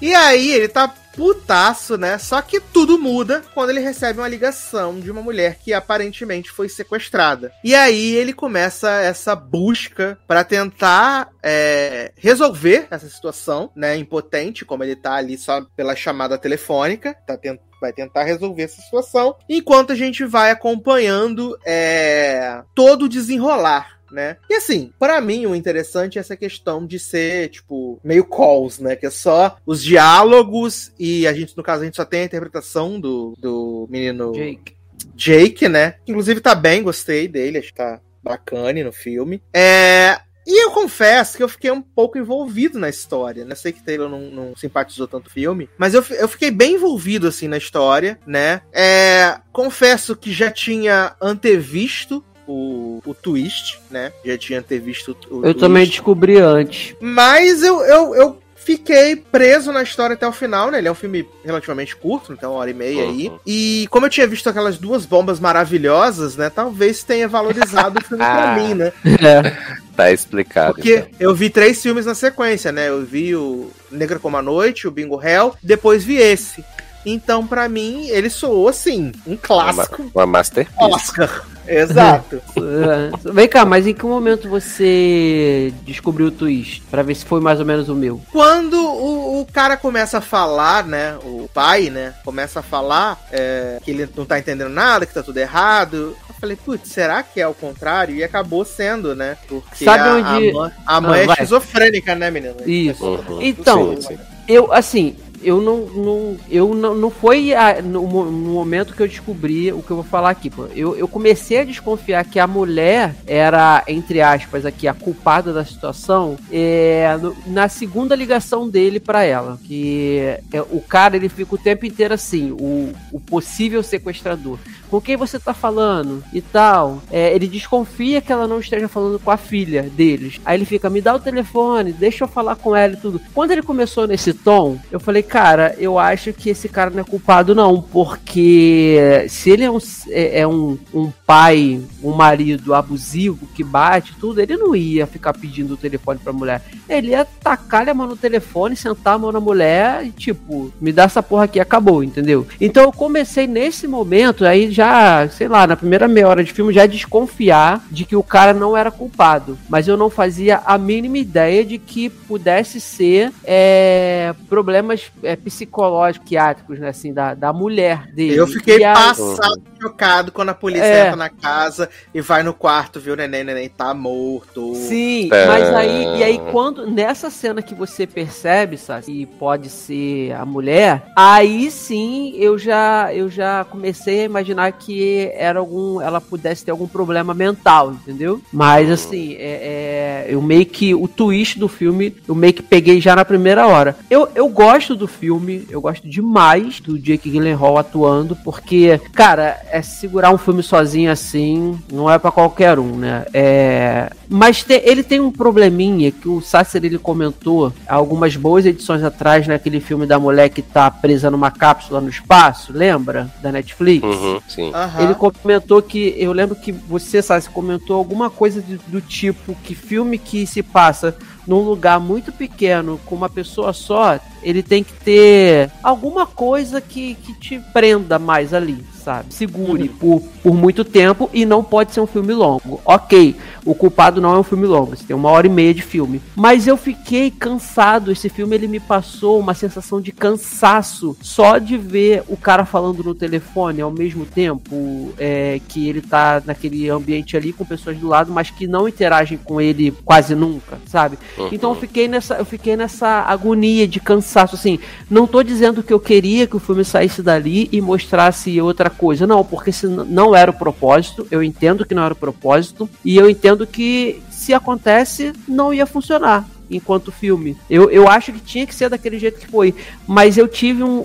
Speaker 2: E aí ele tá putaço, né? Só que tudo muda quando ele recebe uma ligação de uma mulher que aparentemente foi sequestrada. E aí ele começa essa busca pra tentar é, resolver essa situação, né? Impotente, como ele tá ali só pela chamada telefônica, tá tent vai tentar resolver essa situação, enquanto a gente vai acompanhando é, todo o desenrolar né? E assim, pra mim o interessante é essa questão de ser, tipo, meio calls, né? Que é só os diálogos e a gente, no caso, a gente só tem a interpretação do, do menino
Speaker 3: Jake.
Speaker 2: Jake, né? Inclusive tá bem, gostei dele, acho que tá bacana no filme. É. E eu confesso que eu fiquei um pouco envolvido na história, né? Sei que Taylor não, não simpatizou tanto o filme, mas eu, eu fiquei bem envolvido, assim, na história, né? É, confesso que já tinha antevisto o, o twist, né? Já tinha antevisto o, o
Speaker 3: Eu
Speaker 2: twist.
Speaker 3: também descobri antes.
Speaker 2: Mas eu, eu, eu fiquei preso na história até o final, né? Ele é um filme relativamente curto, então uma hora e meia aí.
Speaker 5: Uhum.
Speaker 2: E como eu tinha visto aquelas duas bombas maravilhosas, né? Talvez tenha valorizado o filme pra
Speaker 5: Ah.
Speaker 2: mim, né?
Speaker 3: É.
Speaker 5: Tá explicado.
Speaker 2: Porque
Speaker 5: então.
Speaker 2: eu vi três filmes na sequência, né? Eu vi o Negra como a Noite, o Bingo Hell, depois vi esse. Então, pra mim, ele soou assim, um clássico
Speaker 5: Uma, uma masterpiece.
Speaker 2: Oscar. Exato.
Speaker 3: É. Vem cá, mas em que momento você descobriu o twist? Pra ver se foi mais ou menos o meu.
Speaker 2: Quando o, o cara começa a falar, né? O pai, né? Começa a falar é, que ele não tá entendendo nada, que tá tudo errado. Eu falei, putz, será que é o contrário? E acabou sendo, né? Porque
Speaker 3: Sabe
Speaker 2: a,
Speaker 3: onde-
Speaker 2: a mãe, a mãe
Speaker 3: Ah,
Speaker 2: é
Speaker 3: vai.
Speaker 2: esquizofrênica, né, menina?
Speaker 3: Isso.
Speaker 5: Uhum.
Speaker 3: Então,
Speaker 5: Sim, sim.
Speaker 3: Eu, assim, eu não. não eu não, não foi a- no, no momento que eu descobri o que eu vou falar aqui. Pô. Eu, eu comecei a desconfiar que a mulher era, entre aspas, aqui, a culpada da situação é, no- na segunda ligação dele pra ela. Que é, o cara ele fica o tempo inteiro assim, o, o possível sequestrador. com quem você tá falando e tal. É, ele desconfia que ela não esteja falando com a filha deles. Aí ele fica, me dá o telefone, deixa eu falar com ela e tudo. Quando ele começou nesse tom, eu falei, cara, eu acho que esse cara não é culpado não, porque se ele é um, é, é um, um pai, um marido abusivo que bate tudo, ele não ia ficar pedindo o telefone pra mulher. Ele ia tacar a mão no telefone, sentar a mão na mulher e tipo, me dá essa porra aqui, acabou, entendeu? Então eu comecei nesse momento, aí já, sei lá, na primeira meia hora de filme, já desconfiar de que o cara não era culpado. Mas eu não fazia a mínima ideia de que pudesse ser é, problemas é, psicológicos, psiquiátricos, né, assim, da, da mulher dele.
Speaker 2: Eu fiquei
Speaker 3: E a-
Speaker 2: passado, chocado quando a polícia
Speaker 3: É.
Speaker 2: entra na casa e vai no quarto, viu o neném, neném tá morto.
Speaker 3: Sim,
Speaker 5: É.
Speaker 3: mas aí, e aí quando, nessa cena que você percebe, sabe, que pode ser a mulher, aí sim eu já, eu já comecei a imaginar que era algum, ela pudesse ter algum problema mental, entendeu? Mas assim, é, é, eu meio que, o twist do filme, eu meio que peguei já na primeira hora. Eu, eu gosto do filme, eu gosto demais do Jake Gyllenhaal atuando, porque, cara, é segurar um filme sozinho assim, não é pra qualquer um, né? É, mas te- ele tem um probleminha que o Sasser ele comentou algumas boas edições atrás naquele filme da mulher que tá presa numa cápsula no espaço, lembra? Da Netflix.
Speaker 5: Uhum, sim.
Speaker 2: Aham.
Speaker 3: Ele comentou que. Eu lembro que você, Sassi, comentou alguma coisa de- do tipo que filme que se passa num lugar muito pequeno com uma pessoa só, ele tem que ter alguma coisa que, que te prenda mais ali, sabe? Segure por, por muito tempo e não pode ser um filme longo. Ok, o culpado não é um filme longo, você tem uma hora e meia de filme. Mas eu fiquei cansado. Esse filme ele me passou uma sensação de cansaço só de ver o cara falando no telefone ao mesmo tempo é, que ele tá naquele ambiente ali com pessoas do lado, mas que não interagem com ele quase nunca, sabe? Então eu fiquei nessa, eu fiquei nessa agonia de cansaço, assim. Não tô dizendo que eu queria que o filme saísse dali e mostrasse outra coisa, não, porque se não era o propósito, eu entendo que não era o propósito e eu entendo que se acontece não ia funcionar enquanto filme. Eu, eu acho que tinha que ser daquele jeito que foi, mas eu tive um-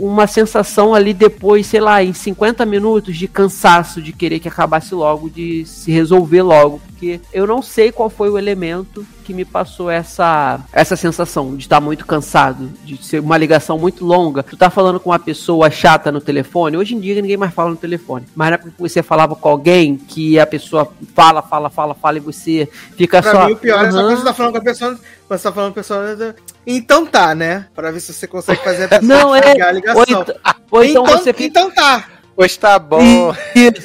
Speaker 3: uma sensação ali depois, sei lá, em 50 minutos de cansaço de querer que acabasse logo, de se resolver logo, porque eu não sei qual foi o elemento que me passou essa essa sensação de estar muito cansado, de ser uma ligação muito longa. Tu tá falando com uma pessoa chata no telefone, hoje em dia ninguém mais fala no telefone, mas na época que você falava com alguém que a pessoa fala, fala, fala, fala e você fica
Speaker 2: Pra
Speaker 3: só
Speaker 2: mim, o pior é só
Speaker 3: "Aham".
Speaker 2: quando você tá falando com a pessoa. Você tá falando com a pessoa. Então tá, né? Pra ver se você consegue fazer a pessoa
Speaker 3: Não, é.
Speaker 2: a ligação.
Speaker 3: Ou, então- ou então
Speaker 2: então,
Speaker 3: você fica.
Speaker 2: então tá.
Speaker 5: Pois tá bom.
Speaker 3: Isso.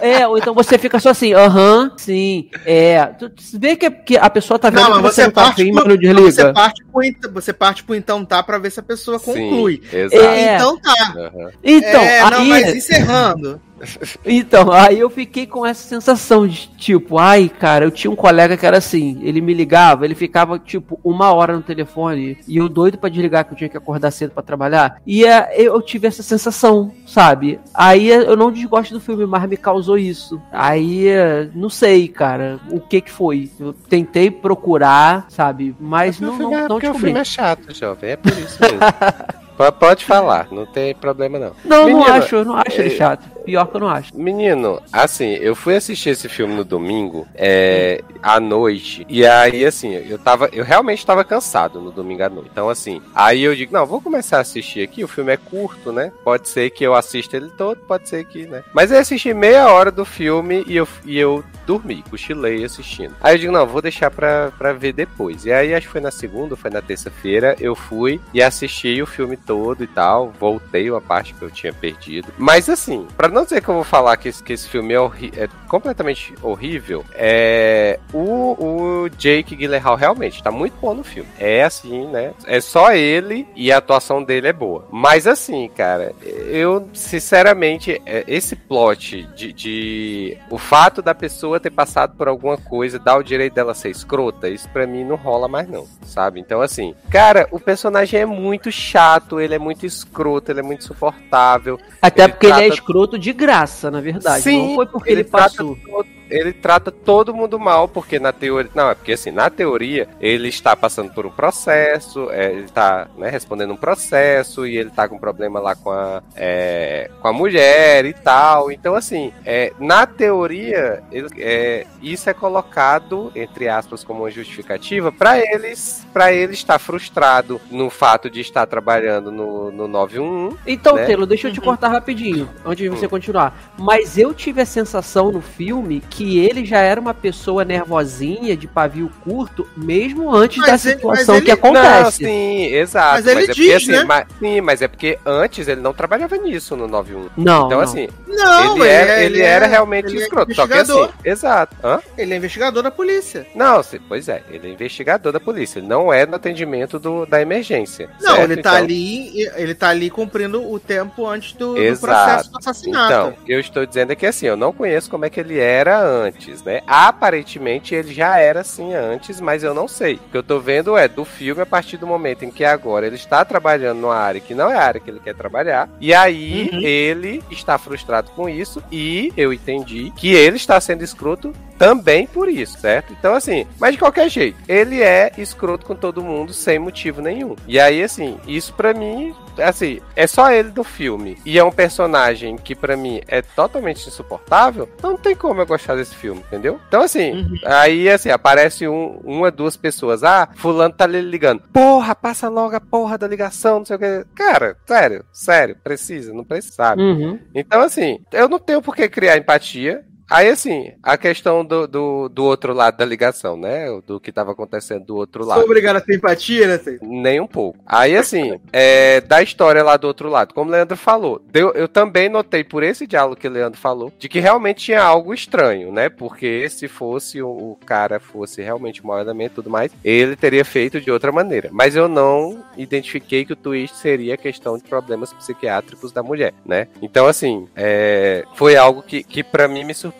Speaker 3: É, ou então você fica só assim, aham, sim, é. Tu vê que, que a pessoa tá vendo
Speaker 2: Não,
Speaker 3: que você
Speaker 2: você
Speaker 3: não tá
Speaker 2: parte,
Speaker 3: afim,
Speaker 2: pro,
Speaker 3: mas não
Speaker 2: você
Speaker 3: desliga.
Speaker 2: parte pro você parte pro então tá pra ver se a pessoa conclui.
Speaker 5: Sim, exato.
Speaker 3: É.
Speaker 2: Então tá.
Speaker 5: Aham.
Speaker 3: Então,
Speaker 2: é, não,
Speaker 3: aí,
Speaker 2: mas encerrando.
Speaker 3: então, aí eu fiquei com essa sensação de tipo, ai, cara, eu tinha um colega que era assim, ele me ligava, ele ficava tipo uma hora no telefone e eu doido pra desligar que eu tinha que acordar cedo pra trabalhar. E é, eu tive essa sensação, sabe? Aí é, eu não desgosto do filme, mas me causou isso. Aí, é, não sei, cara, o que que foi. Eu tentei procurar, sabe? Mas
Speaker 5: o
Speaker 3: não, não,
Speaker 5: é-
Speaker 3: não
Speaker 5: porque o
Speaker 3: descobri.
Speaker 5: filme é chato, jovem. É por isso mesmo. Pode falar, não tem problema não.
Speaker 3: Não, não
Speaker 5: Menino,
Speaker 3: acho, eu não acho ele
Speaker 5: é-
Speaker 3: chato. Pior que eu não acho.
Speaker 5: Menino, assim, eu fui assistir esse filme no domingo, é, à noite, e aí, assim, eu tava, eu realmente tava cansado no domingo à noite. Então, assim, aí eu digo, não, vou começar a assistir aqui, o filme é curto, né? Pode ser que eu assista ele todo, pode ser que, né? Mas eu assisti meia hora do filme e eu, e eu dormi, cochilei assistindo. Aí eu digo, não, vou deixar pra, pra ver depois. E aí, acho que foi na segunda, foi na terça-feira, eu fui e assisti o filme todo e tal, voltei uma parte que eu tinha perdido. Mas, assim, pra não dizer que eu vou falar que esse, que esse filme é, é completamente horrível, é o, o Jake Gyllenhaal realmente tá muito bom no filme. É assim, né? É só ele e a atuação dele é boa. Mas assim, cara, eu sinceramente é, esse plot de, de o fato da pessoa ter passado por alguma coisa, dar o direito dela ser escrota, isso pra mim não rola mais não, sabe? Então assim, cara, o personagem é muito chato, ele é muito escroto, ele é muito insuportável.
Speaker 3: Até
Speaker 5: Ele
Speaker 3: porque ele é
Speaker 5: trata-
Speaker 3: escroto de graça, na verdade.
Speaker 5: Sim,
Speaker 3: não foi porque ele,
Speaker 5: trata
Speaker 3: passou.
Speaker 5: todo- ele trata todo mundo mal, porque na teoria. Não, é porque assim, na teoria, ele está passando por um processo, é, ele está né, respondendo um processo, e ele tá com problema lá com a, é, com a mulher e tal. Então, assim, é, na teoria, ele, é, isso é colocado, entre aspas, como uma justificativa para eles, para ele estar frustrado no fato de estar trabalhando no, no 911.
Speaker 3: Então,
Speaker 5: né?
Speaker 3: Telo, deixa eu te cortar rapidinho, antes de você continuar. Mas eu tive a sensação no filme que ele já era uma pessoa nervosinha, de pavio curto, mesmo antes
Speaker 2: Mas
Speaker 3: da
Speaker 2: ele-
Speaker 3: situação
Speaker 2: mas
Speaker 3: que
Speaker 2: ele-
Speaker 5: Não,
Speaker 3: acontece.
Speaker 5: sim, exato.
Speaker 2: Mas ele
Speaker 5: é porque,
Speaker 2: diz,
Speaker 5: assim,
Speaker 2: né?
Speaker 5: mas- sim, mas é porque antes ele não trabalhava nisso no 91.
Speaker 3: Não,
Speaker 5: Então,
Speaker 3: não.
Speaker 5: assim,
Speaker 2: Não,
Speaker 5: ele, era,
Speaker 2: é-
Speaker 5: ele era
Speaker 2: é-
Speaker 5: realmente
Speaker 2: ele é
Speaker 5: escroto. Só que assim,
Speaker 2: investigador.
Speaker 5: exato. Hã?
Speaker 2: Ele é investigador da polícia.
Speaker 5: Não, pois é, ele é investigador da polícia, ele não é no atendimento do, da emergência.
Speaker 2: Não,
Speaker 5: certo?
Speaker 2: ele tá
Speaker 5: Então-
Speaker 2: ali, ele tá ali cumprindo o tempo antes do, do processo do assassinato.
Speaker 5: Então, eu estou dizendo é que assim, eu não conheço como é que ele era antes, né? Aparentemente ele já era assim antes, mas eu não sei. O que eu tô vendo é do filme a partir do momento em que agora ele está trabalhando numa área que não é a área que ele quer trabalhar, e aí
Speaker 2: Uhum.
Speaker 5: ele está frustrado com isso, e eu entendi que ele está sendo escroto também por isso, certo? Então, assim, mas de qualquer jeito, ele é escroto com todo mundo sem motivo nenhum. E aí, assim, isso pra mim, assim, é só ele do filme. E é um personagem que pra mim é totalmente insuportável. Não tem como eu gostar desse filme, entendeu? Então, assim,
Speaker 2: Uhum.
Speaker 5: aí, assim, aparece um, uma, duas pessoas. Ah, fulano tá lhe ligando. Porra, passa logo a porra da ligação, não sei o que. Cara, sério, sério, precisa, não precisa, sabe?
Speaker 3: Uhum.
Speaker 5: Então, assim, eu não tenho por que criar empatia. Aí, assim, a questão do, do, do outro lado da ligação, né? Do que tava acontecendo do outro lado.
Speaker 2: Sou obrigado a ter empatia, né?
Speaker 5: Nem um pouco. Aí, assim, é, da história lá do outro lado, como o Leandro falou, deu- eu também notei por esse diálogo que o Leandro falou, de que realmente tinha algo estranho, né? Porque se fosse o, o cara fosse realmente um mau elemento e tudo mais, ele teria feito de outra maneira. Mas eu não identifiquei que o twist seria questão de problemas psiquiátricos da mulher, né? Então, assim, é, foi algo que, que para mim me surpreendeu.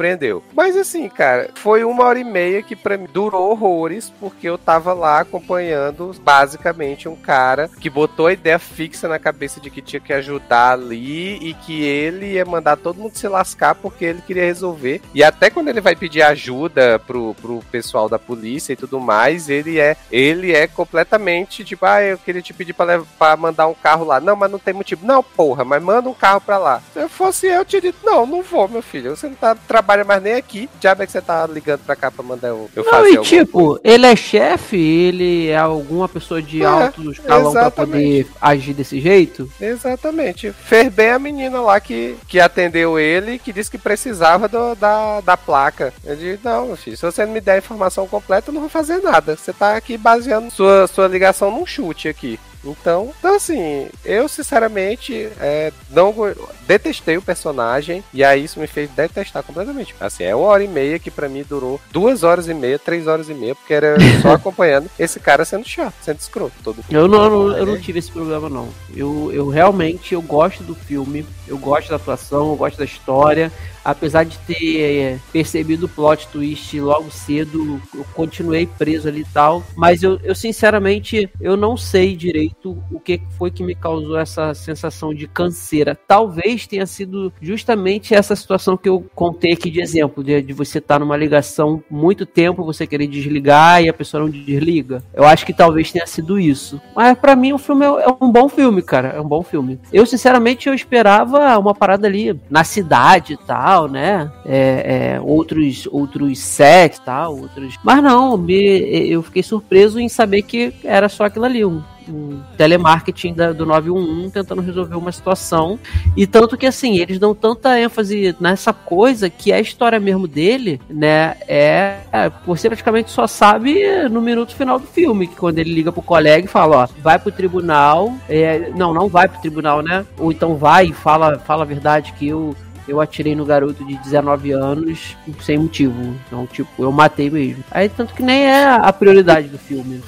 Speaker 5: Mas, assim, cara, foi uma hora e meia que pra mim durou horrores, porque eu tava lá acompanhando basicamente um cara que botou a ideia fixa na cabeça de que tinha que ajudar ali e que ele ia mandar todo mundo se lascar porque ele queria resolver. E até quando ele vai pedir ajuda pro, pro pessoal da polícia e tudo mais, ele é ele é completamente tipo, ah, eu queria te pedir pra, pra mandar um carro lá. Não, mas não tem motivo. Não, porra, mas manda um carro pra lá. Se eu fosse eu, eu tinha dito, não, não vou, meu filho. Você não tá, trabalha mais nem aqui. Já é que você tá ligando pra cá pra mandar eu, eu
Speaker 3: Não,
Speaker 5: fazer
Speaker 3: e
Speaker 5: alguma
Speaker 3: tipo, ele é chefe, ele é alguma pessoa de
Speaker 5: É,
Speaker 3: alto escalão pra poder
Speaker 5: exatamente.
Speaker 3: agir desse jeito?
Speaker 5: Exatamente. Fez bem a menina lá que, que atendeu ele que disse que precisava do- da, da placa. Eu disse, não, filho, se você não me der a informação completa, eu não vou fazer nada. Você tá aqui baseando sua, sua ligação num chute aqui. Então, então assim, eu sinceramente é, não detestei o personagem e aí isso me fez detestar completamente. Assim, é uma hora e meia que pra mim durou duas horas e meia, três horas e meia, porque era só acompanhando esse cara sendo chato, sendo escroto. Todo
Speaker 3: Eu não, eu não- eu não tive esse problema, não. Eu, eu realmente eu gosto do filme, eu gosto da atuação, eu gosto da história. Apesar de ter é, percebido o plot twist logo cedo, eu continuei preso ali e tal. Mas eu, eu sinceramente, eu não sei direito o que foi que me causou essa sensação de canseira. Talvez tenha sido justamente essa situação que eu contei aqui de exemplo, de, de você estar numa ligação muito tempo, você querer desligar e a pessoa não desliga. Eu acho que talvez tenha sido isso. Mas pra mim o filme é, é um bom filme, cara. É um bom filme. Eu, sinceramente, eu esperava uma parada ali na cidade e tal, né? É, é, outros, outros sets e tal, outros. Mas não, me, eu fiquei surpreso em saber que era só aquilo ali, um, um telemarketing da- do 911 tentando resolver uma situação. E tanto que assim, eles dão tanta ênfase nessa coisa que a história mesmo dele, né, é. é, Você praticamente só sabe no minuto final do filme, que quando ele liga pro colega e fala, ó, vai pro tribunal. é, não, não vai pro tribunal, né? Ou então vai e fala, fala a verdade que eu. Eu atirei no garoto de 19 anos sem motivo. Então, tipo, eu matei mesmo. Aí, tanto que nem é a prioridade do filme.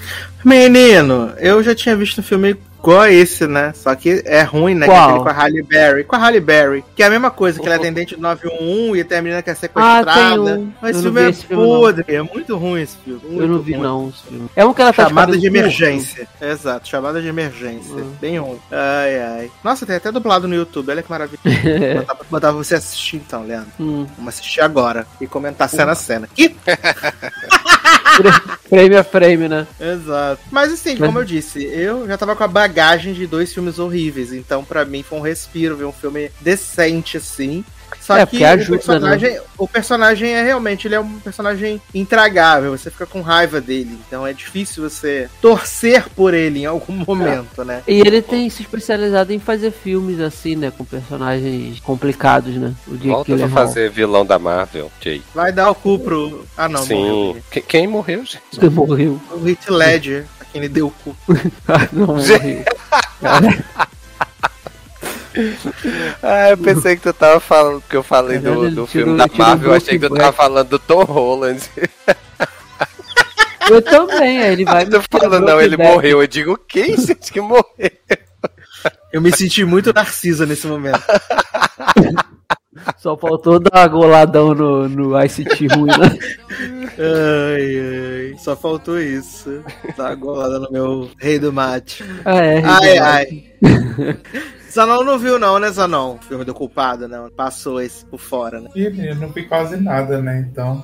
Speaker 2: Menino, eu já tinha visto o filme igual esse, né? Só que é ruim, né? Que é
Speaker 3: Qual?
Speaker 2: com a Halle Berry. Com a Halle Berry. Que é a mesma coisa, que ela é atendente do 911 e tem a menina que é sequestrada.
Speaker 3: Ah, tem um.
Speaker 2: Mas
Speaker 3: Eu
Speaker 2: esse filme é
Speaker 3: esse filme,
Speaker 2: podre. É muito ruim esse filme.
Speaker 3: Eu
Speaker 2: muito
Speaker 3: não vi,
Speaker 2: ruim.
Speaker 3: não. esse filme. É um que ela tá
Speaker 2: Chamada de emergência. Exato, chamada de emergência.
Speaker 3: Hum.
Speaker 2: Bem ruim. Ai, ai. Nossa, tem até dublado no YouTube. Olha que maravilha. Vou botar, botar você assistir então, Leandro.
Speaker 3: Hum.
Speaker 2: Vamos assistir agora e comentar cena a cena. Que
Speaker 3: Frame a frame, né?
Speaker 2: Exato. Mas assim, como eu disse, eu já tava com a bagagem de dois filmes horríveis, então pra mim foi um respiro ver um filme decente assim. Só
Speaker 3: É,
Speaker 2: que
Speaker 3: porque
Speaker 2: o,
Speaker 3: ajuda,
Speaker 2: personagem, o personagem é realmente ele é um personagem intragável, você fica com raiva dele, então é difícil você torcer por ele em algum momento, né?
Speaker 3: E ele tem se especializado em fazer filmes assim, né? Com personagens complicados, né? O dia
Speaker 5: Volta
Speaker 3: que ele
Speaker 5: pra fazer vilão da Marvel, Jay.
Speaker 2: Vai dar o cu pro. Ah, não,
Speaker 5: Sim.
Speaker 2: morreu.
Speaker 5: Que- Quem morreu, gente?
Speaker 3: Você morreu.
Speaker 2: O Hit Ledger, a quem ele deu o cu.
Speaker 3: Ah, não morreu. Cara,
Speaker 5: Ah, eu pensei que tu tava falando que eu falei do, do filme
Speaker 3: tirou-
Speaker 5: da Marvel, eu achei que tu tava falando do Tom Holland.
Speaker 3: eu também, aí ele vai
Speaker 5: Tô falando, não, ele morreu. Eu digo, quem, gente, que morreu?
Speaker 2: Eu me senti muito Narcisa nesse momento.
Speaker 3: Só faltou dar goladão no, no ICT ruim, né?
Speaker 2: Ai, ai. Só faltou isso. Tá agora no meu rei do mate.
Speaker 3: Ah, é.
Speaker 2: Ai,
Speaker 3: Reginaldo.
Speaker 2: ai. Zanon não viu, não, né, Zanon? O filme do culpado, não. Passou esse por fora, né?
Speaker 4: Eu não vi quase nada, né? Então,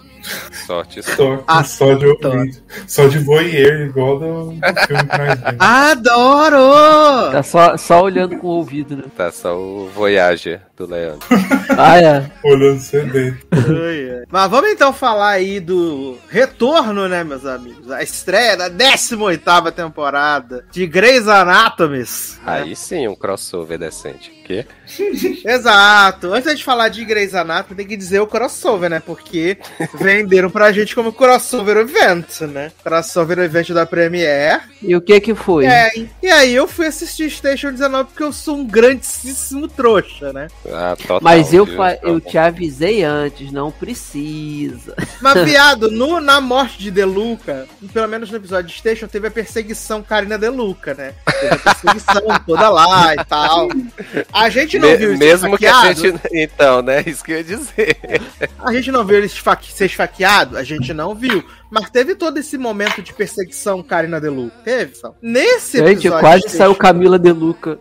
Speaker 5: Sorte.
Speaker 4: só,
Speaker 2: Ah,
Speaker 4: só de ouvir. Só de voyeur, igual do, do filme que nós vimos.
Speaker 2: Adoro!
Speaker 3: Tá só, só olhando com o ouvido, né?
Speaker 5: Tá só o Voyager do Leandro.
Speaker 3: Ah, é.
Speaker 4: Olhando o CD.
Speaker 2: Mas vamos então falar aí do retorno, né, meus amigos? A estreia da 18ª temporada de Grey's Anatomy.
Speaker 5: Aí sim, um crossover decente. Que?
Speaker 2: Exato. Antes de falar de Grey's Anatomy, tem que dizer o crossover, né? Porque venderam pra gente como crossover event, né? Crossover event da Premiere.
Speaker 3: E o que que foi?
Speaker 2: É, e aí eu fui assistir Station 19 porque eu sou um grandíssimo trouxa, né?
Speaker 5: Ah, total,
Speaker 3: Mas eu, eu te avisei antes, não precisa.
Speaker 2: Mas, viado, no, na morte de Deluca, pelo menos no episódio de Station, teve a perseguição Karina Deluca, né? Teve a perseguição toda lá e tal. A gente não
Speaker 5: Me-
Speaker 2: viu isso
Speaker 5: mesmo que a
Speaker 2: esfaqueado.
Speaker 5: gente. Então, né? Isso que eu ia dizer.
Speaker 2: A gente não viu ele ser esfaqueado? A gente não viu. Mas teve todo esse momento de perseguição Karina Deluca. Teve, Sal? Nesse
Speaker 3: Gente,
Speaker 2: episódio.
Speaker 3: quase
Speaker 2: de
Speaker 3: saiu Camila De Luca.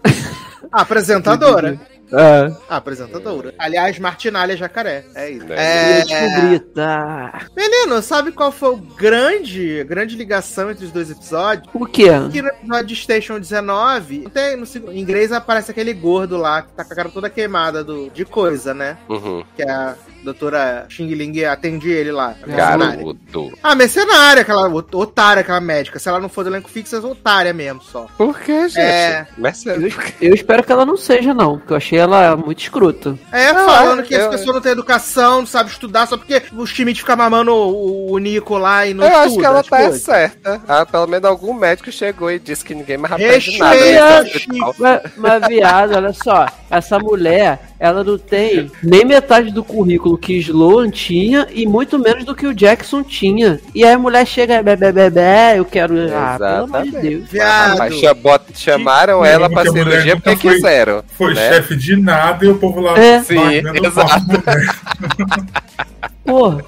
Speaker 2: A apresentadora.
Speaker 3: É.
Speaker 2: A apresentadora. Aliás, Martinalha Jacaré. É isso.
Speaker 5: É.
Speaker 3: Eu descobri, tá.
Speaker 2: Menino, sabe qual foi o grande, grande ligação entre os dois episódios?
Speaker 3: O quê?
Speaker 2: Que no episódio de Station 19, tem, no, em inglês aparece aquele gordo lá, que tá com a cara toda queimada do, de coisa, né?
Speaker 5: Uhum.
Speaker 2: Que a doutora Xing Ling atende ele lá. a mercenária.
Speaker 5: Garoto.
Speaker 2: Ah, mercenária, aquela ot- otária, aquela médica. Se ela não for do elenco fixo, é otária mesmo só.
Speaker 5: Por que, gente?
Speaker 2: É.
Speaker 5: Mas é-
Speaker 3: Eu, eu espero que ela não seja, não, porque eu achei ela muito escrota.
Speaker 2: É,
Speaker 5: Não,
Speaker 2: falando
Speaker 5: é,
Speaker 2: que as
Speaker 5: eu-
Speaker 2: pessoas não têm educação, não sabem estudar, só porque o Schmidt fica mamando o, o Nico lá e não
Speaker 5: Eu
Speaker 2: estuda.
Speaker 5: acho que ela tá
Speaker 2: coisas.
Speaker 5: certa. Ah, pelo menos algum médico chegou e disse que ninguém mais aprende nada nesse hospital.
Speaker 3: Mas, mas, viado, olha só, essa mulher, ela não tem nem metade do currículo que Sloan tinha e muito menos do que o Jackson tinha. E aí a mulher chega, bebê, bebê, eu quero. Ah, pelo amor de. Deus.
Speaker 2: Viado.
Speaker 5: Mas chama- chamaram ela pra
Speaker 4: mulher
Speaker 5: cirurgia porque
Speaker 4: foi-
Speaker 5: quiseram.
Speaker 4: Foi
Speaker 5: né?
Speaker 4: chefe de nada e o povo lá.
Speaker 3: É.
Speaker 5: Sim,
Speaker 4: marcando
Speaker 5: exato.
Speaker 3: Porra,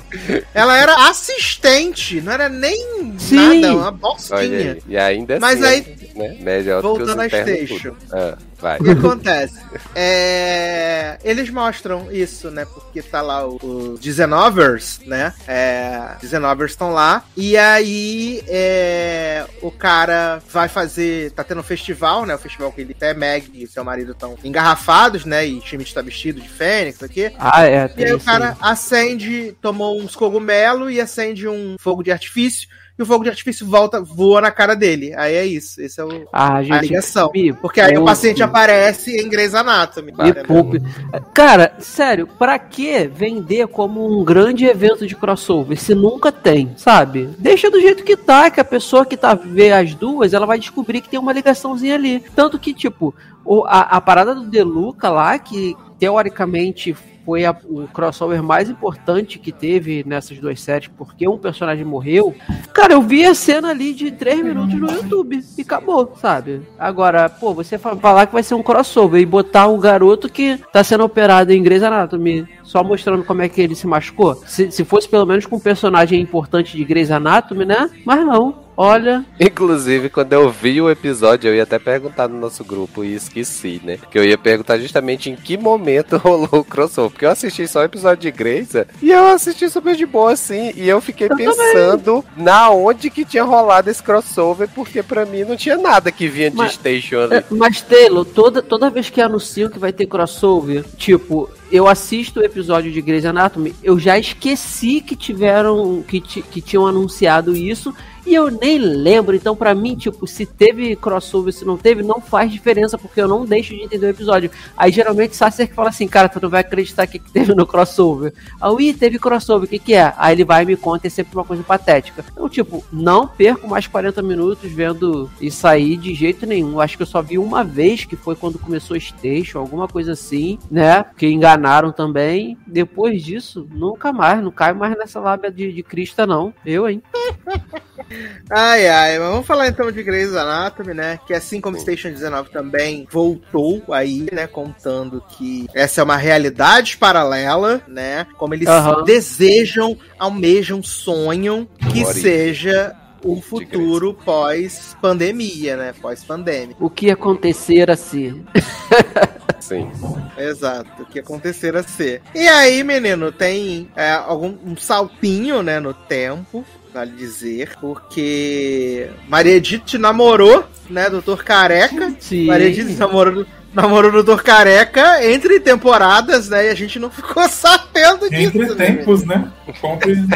Speaker 2: Ela era assistente, não era nem
Speaker 3: Sim.
Speaker 2: nada, uma bostinha.
Speaker 5: aí. E ainda
Speaker 2: Mas
Speaker 5: assim,
Speaker 2: aí-
Speaker 5: né? Os
Speaker 2: Voltando à Station.
Speaker 5: Ah, vai.
Speaker 2: O que acontece? É, Eles mostram isso, né? Porque tá lá o- os 19ers, né? É... 19ers estão lá. E aí é... o cara vai fazer. Tá tendo um festival, né? O festival que ele até Meg e seu marido estão engarrafados, né? E Schmidt tá vestido de fênix aqui.
Speaker 3: ah, é.
Speaker 2: E aí o cara acende, tomou uns cogumelos e acende um fogo de artifício. E o fogo de artifício volta, voa na cara dele. Aí é isso. Esse é o,
Speaker 3: Ah,
Speaker 2: a
Speaker 3: gente.
Speaker 2: ligação.
Speaker 3: me
Speaker 2: Porque aí o paciente aparece em Grey's Anatomy. Entendeu?
Speaker 3: poupe. Cara, sério, pra que vender como um grande evento de crossover se nunca tem, sabe? Deixa do jeito que tá, que a pessoa que tá vê as duas, ela vai descobrir que tem uma ligaçãozinha ali. Tanto que, tipo, o- a, a parada do Deluca lá, que teoricamente foi a- o crossover mais importante que teve nessas duas séries, porque um personagem morreu. Cara, eu vi a cena ali de 3 minutos no YouTube e acabou, sabe? Agora, pô, você fa- falar que vai ser um crossover e botar um garoto que tá sendo operado em Grey's Anatomy só mostrando como é que ele se machucou. Se, se fosse pelo menos com um personagem importante de Grey's Anatomy, né? Mas não. Olha,
Speaker 5: Inclusive, quando eu vi o episódio, eu ia até perguntar no nosso grupo e esqueci, né? Que eu ia perguntar justamente em que momento rolou o crossover. Porque eu assisti só o episódio de Grey's e eu assisti super de boa assim. E eu fiquei pensando na onde que tinha rolado esse crossover, porque pra mim não tinha nada que vinha de
Speaker 3: Mas-
Speaker 5: Station ali.
Speaker 3: É, Mas, Taylor, toda, toda vez que anunciam que vai ter crossover, tipo, eu assisto o episódio de Grey's Anatomy, eu já esqueci que tiveram, que, que tinham anunciado isso, e eu nem lembro. Então, pra mim, tipo, se teve crossover, se não teve, não faz diferença, porque eu não deixo de entender o episódio. Aí, geralmente, Sasser que fala assim, cara, tu não vai acreditar que que teve no crossover. Aí, eu, ih, teve crossover, o que que é? Aí ele vai e me conta, é sempre uma coisa patética. Então, tipo, não perco mais 40 minutos vendo isso aí de jeito nenhum. Acho que eu só vi uma vez, que foi quando começou Station, alguma coisa assim, né? Que enganaram também. Depois disso, nunca mais, não caio mais nessa lábia de, de Crista, não. Eu, hein?
Speaker 2: Ai, ai, mas vamos falar então de Grey's Anatomy, né? Que assim como Station 19 também voltou aí, né? Contando que essa é uma realidade paralela, né? Como eles desejam, almejam, sonham que seja o futuro pós-pandemia, né? Pós-pandêmico.
Speaker 3: O que acontecer assim?
Speaker 5: Sim.
Speaker 2: Exato, o que acontecer a ser. E aí, menino, tem é, algum um saltinho, né, no tempo, vale dizer, porque Maria Edith namorou, né, Doutor Careca.
Speaker 3: Sim.
Speaker 2: Maria Edith namorou, namorou o Doutor Careca entre temporadas, né, e a gente não ficou sabendo disso.
Speaker 4: Entre
Speaker 2: né,
Speaker 4: tempos, né?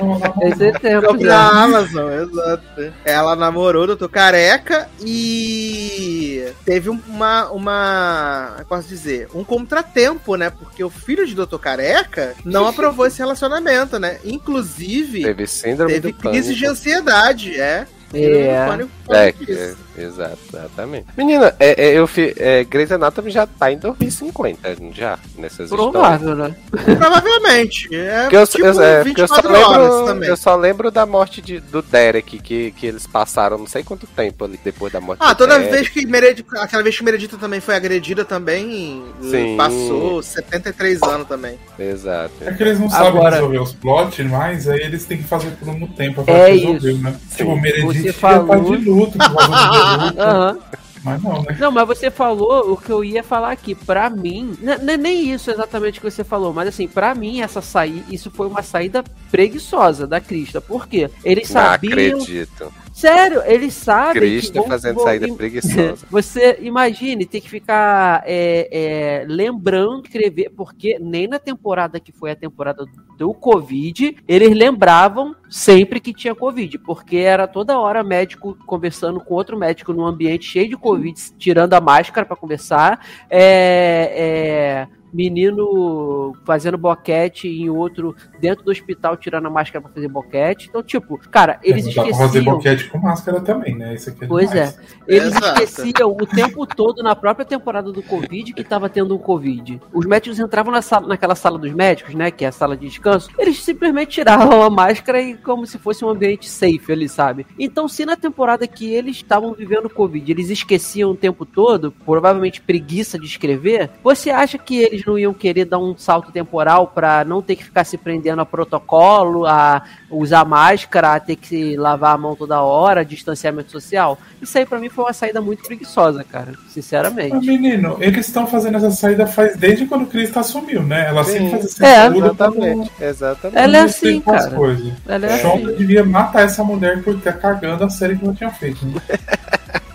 Speaker 4: No, na
Speaker 3: Esse é tempo,
Speaker 2: Compre
Speaker 3: já.
Speaker 2: na Amazon, exato. Ela namorou o Dr. Careca e teve um- uma, uma, eu posso dizer, um contratempo, né? Porque o filho de Dr. Careca não aprovou esse relacionamento, né? Inclusive, teve,
Speaker 5: Teve síndrome do
Speaker 2: crise de
Speaker 5: pânico.
Speaker 2: ansiedade, é.
Speaker 3: É.
Speaker 2: Pânico por
Speaker 5: É, é, exatamente. Menina, é, é, eu fi, é, Grey's Anatomy já tá em 2050, já, nessas histórias.
Speaker 3: Provável, né?
Speaker 2: Provavelmente. É
Speaker 5: eu,
Speaker 2: tipo
Speaker 5: eu, é, eu só
Speaker 2: 24 horas
Speaker 5: lembro,
Speaker 2: também.
Speaker 5: eu só lembro da morte de, do Derek, que, que eles passaram não sei quanto tempo ali depois da morte
Speaker 2: Ah,
Speaker 5: do
Speaker 2: toda
Speaker 5: Derek.
Speaker 2: vez que Meredith, aquela vez que Meredith também foi agredida também,
Speaker 5: Sim.
Speaker 2: passou 73 anos também.
Speaker 5: Exato.
Speaker 4: É que eles não sabem
Speaker 3: Agora-
Speaker 4: resolver os plots, mas aí eles têm que fazer por um tempo pra
Speaker 3: É
Speaker 4: resolver,
Speaker 3: isso.
Speaker 4: né?
Speaker 5: Sim.
Speaker 4: Tipo, o Meredith
Speaker 3: Você
Speaker 4: já
Speaker 3: falou-
Speaker 4: tá de luto por causa do luto,
Speaker 3: Aham.
Speaker 4: mas não, né?
Speaker 3: Não, mas você falou o que eu ia falar aqui. Pra mim, não é nem isso exatamente que você falou, mas assim, pra mim, essa saída, isso foi uma saída preguiçosa da Crista. Por quê? Eles
Speaker 5: Não
Speaker 3: sabiam.
Speaker 5: acredito.
Speaker 3: Sério, eles sabem. Que vão-
Speaker 5: fazendo
Speaker 3: vão-
Speaker 5: saída preguiçosa.
Speaker 3: Você imagine ter que ficar é, é, lembrando, escrever, porque nem na temporada que foi a temporada do Covid, eles lembravam sempre que tinha Covid, porque era toda hora médico conversando com outro médico num ambiente cheio de Covid, tirando a máscara pra conversar. É, é, menino fazendo boquete em outro dentro do hospital tirando a máscara pra fazer boquete. Então, tipo, cara, eles
Speaker 4: Não dá pra fazer
Speaker 3: esqueciam.
Speaker 4: boquete com máscara também, né? Isso aqui é
Speaker 3: Pois
Speaker 4: demais.
Speaker 3: Eles
Speaker 2: Exato.
Speaker 3: esqueciam o tempo todo na própria temporada do Covid que tava tendo um Covid. Os médicos entravam na sala, naquela sala dos médicos, né? Que é a sala de descanso. Eles simplesmente tiravam a máscara e como se fosse um ambiente safe ali, sabe? Então, se na temporada que eles estavam vivendo Covid, eles esqueciam o tempo todo, provavelmente preguiça de escrever, você acha que eles não iam querer dar um salto temporal pra não ter que ficar se prendendo a protocolo, a usar máscara, a ter que lavar a mão toda hora, distanciamento social? Isso aí pra mim foi uma saída muito preguiçosa, cara.
Speaker 4: Mas,
Speaker 3: Sinceramente.
Speaker 4: menino, eles estão fazendo essa saída faz desde quando o Cristo assumiu, né? Ela sempre
Speaker 5: Sim.
Speaker 4: faz essa
Speaker 3: É,
Speaker 4: censura pra não-
Speaker 5: Exatamente. Exatamente.
Speaker 3: Ela é assim, cara.
Speaker 4: coisas.
Speaker 3: Ela é
Speaker 4: Shonda
Speaker 3: assim.
Speaker 4: devia matar essa mulher por estar cagando a série que ela tinha feito. Né?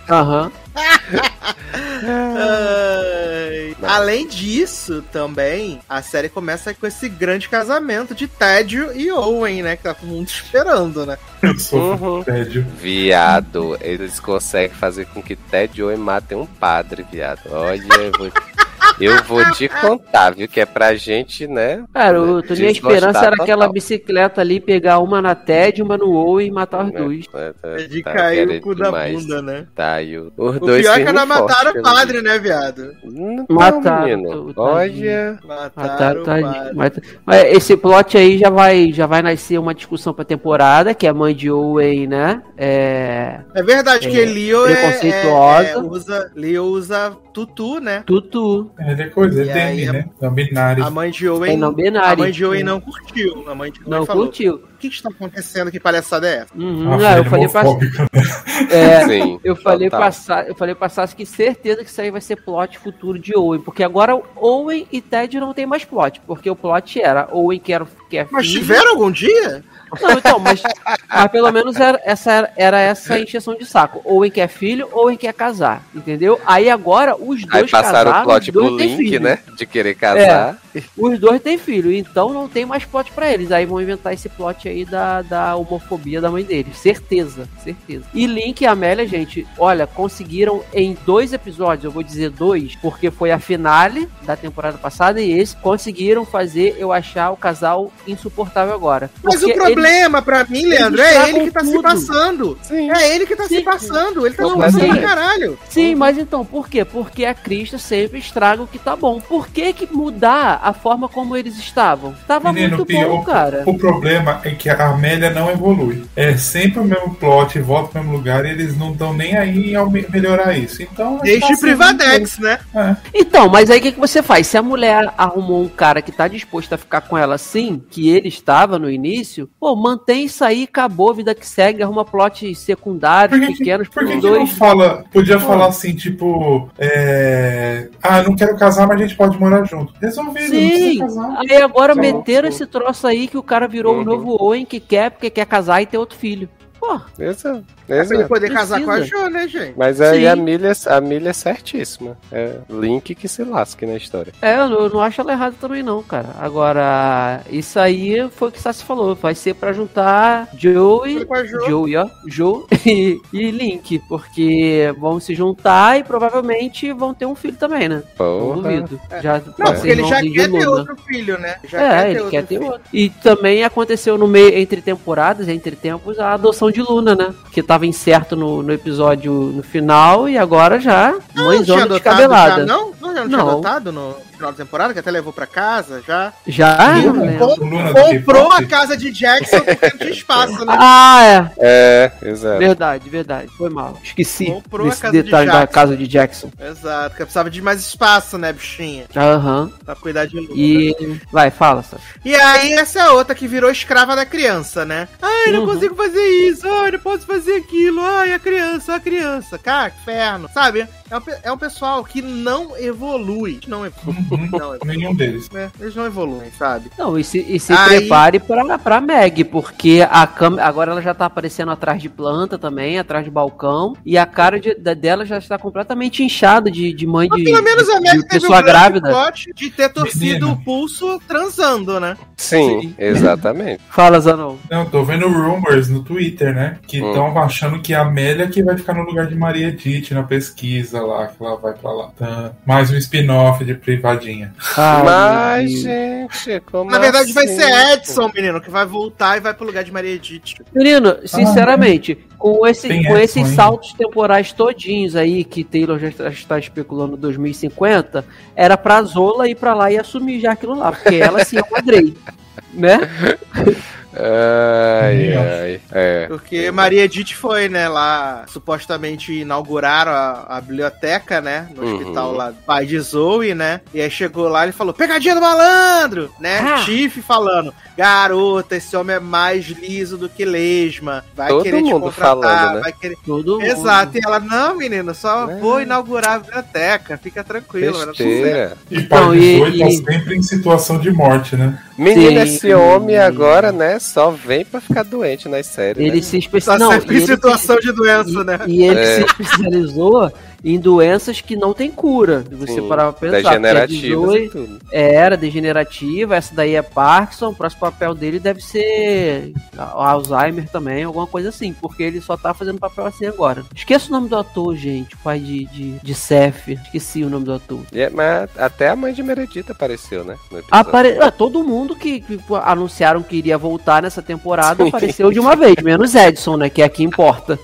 Speaker 3: Aham.
Speaker 2: Ai. Além disso, também, a série começa com esse grande casamento de Tédio e Owen, né? Que tá todo mundo esperando, né?
Speaker 4: Eu sou
Speaker 5: Uhum.
Speaker 4: tédio.
Speaker 5: Viado, eles conseguem fazer com que Ted Owen matem um padre, viado. Olha, eu vou... Eu vou te contar, viu? Que é pra gente, né?
Speaker 3: Cara, o Toninho a
Speaker 5: Desgostar
Speaker 3: esperança era aquela
Speaker 5: total.
Speaker 3: bicicleta ali, pegar uma na TED, uma no Owen e matar os dois.
Speaker 5: É, tá-
Speaker 2: É de
Speaker 5: tá
Speaker 2: cair o cu da
Speaker 5: demais.
Speaker 2: bunda, né?
Speaker 5: Tá, e o- os
Speaker 2: O
Speaker 5: dois
Speaker 2: pior é que ainda
Speaker 5: e
Speaker 2: mataram o padre, né, viado?
Speaker 5: Não,
Speaker 3: Mataram,
Speaker 5: menino. Olha.
Speaker 2: Mataram,
Speaker 3: Mataram,
Speaker 2: padre.
Speaker 3: Mas, mas esse plot aí já vai, já vai nascer uma discussão pra temporada, que a mãe de Owen, né? É.
Speaker 2: É verdade que
Speaker 3: É,
Speaker 2: Leo é,
Speaker 3: preconceituosa.
Speaker 2: é- é- usa, Leo usa tutu, né?
Speaker 3: Tutu.
Speaker 4: É coisa, é demi, né? Não binário.
Speaker 2: A mãe de Owen,
Speaker 3: É não binário.
Speaker 2: a mãe de Owen não curtiu. A mãe de Owen
Speaker 3: Não
Speaker 2: falou:
Speaker 3: curtiu.
Speaker 2: O que que está acontecendo? Que palhaçada é essa?
Speaker 3: Uhum,
Speaker 4: Ah,
Speaker 3: é, eu
Speaker 4: filho
Speaker 3: falei pra, é,
Speaker 5: Sim.
Speaker 3: Eu falei, pra, Sa- eu falei pra Sassi que certeza que isso aí vai ser plot futuro de Owen. Porque agora Owen e Ted não tem mais plot. Porque o plot era Owen que, era, que é
Speaker 2: Mas
Speaker 3: filho.
Speaker 2: tiveram algum dia?
Speaker 3: Não, então, mas, mas pelo menos era essa, era, essa encheção de saco. Owen quer filho, Owen quer casar. Entendeu? Aí agora os
Speaker 5: Aí
Speaker 3: dois
Speaker 5: passaram
Speaker 3: casaram,
Speaker 5: o plot
Speaker 3: os dois
Speaker 5: pro
Speaker 3: têm
Speaker 5: Link, né? De querer casar.
Speaker 3: Os dois têm filho, então não tem mais plot pra eles. Aí vão inventar esse plot aí da, da homofobia da mãe deles. Certeza, certeza. E Link e Amélia, gente, olha, conseguiram em dois episódios, eu vou dizer dois, porque foi a finale da temporada passada e esse, conseguiram fazer eu achar o casal insuportável agora.
Speaker 2: Mas o problema pra mim, Leandro,
Speaker 3: eles
Speaker 2: é ele que tá se
Speaker 3: estragam
Speaker 2: passando.
Speaker 5: Sim.
Speaker 2: É ele que tá se
Speaker 3: Sim.
Speaker 2: passando. Ele tá se passando pra caralho.
Speaker 3: Sim, mas então, por quê? Porque a Crista sempre estraga o que tá bom. Por que que mudar a forma como eles estavam? Tava
Speaker 4: Menino,
Speaker 3: muito
Speaker 4: pior-
Speaker 3: bom, cara.
Speaker 4: O problema é que a Amélia não evolui. É sempre o mesmo plot, volta pro mesmo lugar e eles não estão nem aí ao me- melhorar isso. Então.
Speaker 2: Desde
Speaker 4: tá assim,
Speaker 2: Privadex, né?
Speaker 4: É.
Speaker 3: Então, mas aí o que, que você faz? Se a mulher arrumou um cara que tá disposto a ficar com ela assim, que ele estava no início, pô, mantém isso aí, acabou, vida que segue, arruma plot secundários,
Speaker 4: Por que, que,
Speaker 3: pequenos,
Speaker 4: por que,
Speaker 3: por
Speaker 4: que não
Speaker 3: dois.
Speaker 4: fala? Podia falar assim, tipo. É... Ah, não quero casar, mas a gente pode morar junto. Resolvido, não
Speaker 3: Sim,
Speaker 4: precisa casar.
Speaker 3: aí agora meteram esse troço aí que o cara virou o
Speaker 5: Uhum.
Speaker 3: novo Owen que quer, porque quer casar e ter outro filho. Pô,
Speaker 5: Exato.
Speaker 2: É pra ele poder casar com a
Speaker 3: Precisa.
Speaker 2: Jo, né, gente?
Speaker 5: Mas aí
Speaker 3: Sim.
Speaker 5: a milha, a milha é certíssima. É Link que se lasque na história.
Speaker 3: É, eu não, eu não acho ela errada também não, cara. Agora, isso aí foi o que o Sassi falou, vai ser pra juntar Joe
Speaker 2: Foi
Speaker 3: e...
Speaker 2: com a Jo.
Speaker 3: Joe, ó, Joe e, e Link, porque vão se juntar e provavelmente vão ter um filho também, né? Não
Speaker 5: Porra.
Speaker 3: duvido. Já,
Speaker 2: Não, porque ele já quer ter outro filho, né? Já
Speaker 3: É, ele quer ter
Speaker 2: filho.
Speaker 3: outro. E também aconteceu no meio, entre temporadas, entre tempos, a adoção de Luna, né? Que tava incerto no, no episódio no final e agora já,
Speaker 2: Não, não
Speaker 3: mãezona
Speaker 2: adotado
Speaker 3: descabelada.
Speaker 2: já, não? Não, já não tinha
Speaker 3: Não.
Speaker 2: adotado no final da temporada, que até levou pra casa, já?
Speaker 3: Já? Eu não
Speaker 2: Comprou a casa de Jackson porque não tinha espaço, né?
Speaker 3: Ah, é.
Speaker 5: É, exato.
Speaker 3: Verdade, verdade. Foi mal. Esqueci
Speaker 2: Comprou a
Speaker 3: desse
Speaker 2: casa de
Speaker 3: detalhe da
Speaker 2: Jackson.
Speaker 3: casa de Jackson.
Speaker 2: Exato, porque precisava de mais espaço, né, bichinha?
Speaker 3: Aham.
Speaker 2: Pra cuidar de Luna.
Speaker 3: E. Vai, fala, Sasha.
Speaker 2: E aí, essa é outra que virou escrava da criança, né? Ai, não
Speaker 3: Uhum.
Speaker 2: consigo fazer isso, ai, não posso fazer aquilo, ai, a criança, a criança. Cara, inferno, sabe? É um, é um pessoal que não evolui. Não evolui.
Speaker 4: Uhum.
Speaker 2: Não evolui.
Speaker 4: Nenhum deles.
Speaker 2: né? Eles não evoluem, sabe?
Speaker 3: Não, e se, e se
Speaker 2: Aí-
Speaker 3: prepare pra, pra Meg, porque a câmera. Agora ela já tá aparecendo atrás de planta também, atrás de balcão. E a cara de- da- dela já está completamente inchada de, de mãe
Speaker 2: Mas
Speaker 3: de,
Speaker 2: pelo menos a
Speaker 3: de,
Speaker 2: Meg
Speaker 3: de
Speaker 2: teve
Speaker 3: pessoa
Speaker 2: o grande
Speaker 3: grávida.
Speaker 2: de ter torcido
Speaker 4: Menina.
Speaker 2: o pulso transando, né?
Speaker 5: Sim, exatamente.
Speaker 3: Fala, Zanon.
Speaker 4: Não, tô vendo rumors no Twitter, né? Que
Speaker 5: Hum.
Speaker 4: estão achando que a Amélia que vai ficar no lugar de Maria Edith na pesquisa lá, que ela vai pra lá. Tá. Mais um spin-off de privadinha.
Speaker 3: Ai,
Speaker 5: Mas, gente, como
Speaker 2: Na verdade, vai
Speaker 5: assim?
Speaker 2: ser Edson, menino, que vai voltar e vai pro lugar de Maria Edith.
Speaker 3: Menino, sinceramente, com, esse, com
Speaker 4: Edson
Speaker 3: esses
Speaker 4: ainda.
Speaker 3: saltos temporais todinhos aí que Taylor já está, está especulando 2050, era pra Zola ir pra lá e assumir já aquilo lá, porque ela sim é uma Grey, né?
Speaker 5: Ai, ai. É.
Speaker 2: Porque Maria Edith foi, né, lá, supostamente inauguraram a, a biblioteca, né, no
Speaker 5: Uhum.
Speaker 2: hospital lá do pai de Zoe, né, e aí chegou lá e ele falou, pegadinha do malandro, né,
Speaker 3: Ah.
Speaker 2: Tiff falando, garota, esse homem é mais liso do que lesma, vai
Speaker 5: Todo
Speaker 2: querer te
Speaker 5: mundo
Speaker 2: contratar,
Speaker 5: falando, né?
Speaker 2: vai querer...
Speaker 3: Todo mundo.
Speaker 2: Exato, e ela, não, menino, só
Speaker 5: É.
Speaker 2: vou inaugurar a biblioteca, fica tranquilo. vai dar tudo certo."
Speaker 5: Besteira.
Speaker 4: E pai
Speaker 3: Não,
Speaker 4: de
Speaker 3: e-
Speaker 4: Zoe tá sempre em situação de morte, né?
Speaker 5: Menino,
Speaker 3: Sim.
Speaker 5: esse homem agora, né, só vem pra ficar doente nas séries.
Speaker 3: Ele
Speaker 5: né?
Speaker 3: se
Speaker 2: Tá
Speaker 3: especializou.
Speaker 2: sempre em situação de doença, né?
Speaker 3: E ele
Speaker 5: É.
Speaker 3: se especializou em doenças que não tem cura. Se você
Speaker 5: Sim,
Speaker 3: parar pra pensar.
Speaker 5: Degenerativas
Speaker 3: porque a Zoe
Speaker 5: tudo.
Speaker 3: Era degenerativa, essa daí é Parkinson, o próximo papel dele deve ser Alzheimer também, alguma coisa assim, porque ele só tá fazendo papel assim agora. Esqueça o nome do ator, gente, o pai de, de, de Seth, esqueci o nome do ator.
Speaker 5: É- mas até a mãe de Meredith apareceu, né?
Speaker 3: Apare... Ah, todo mundo que, que anunciaram que iria voltar nessa temporada apareceu de uma vez, menos Edson, né? Que é a que importa.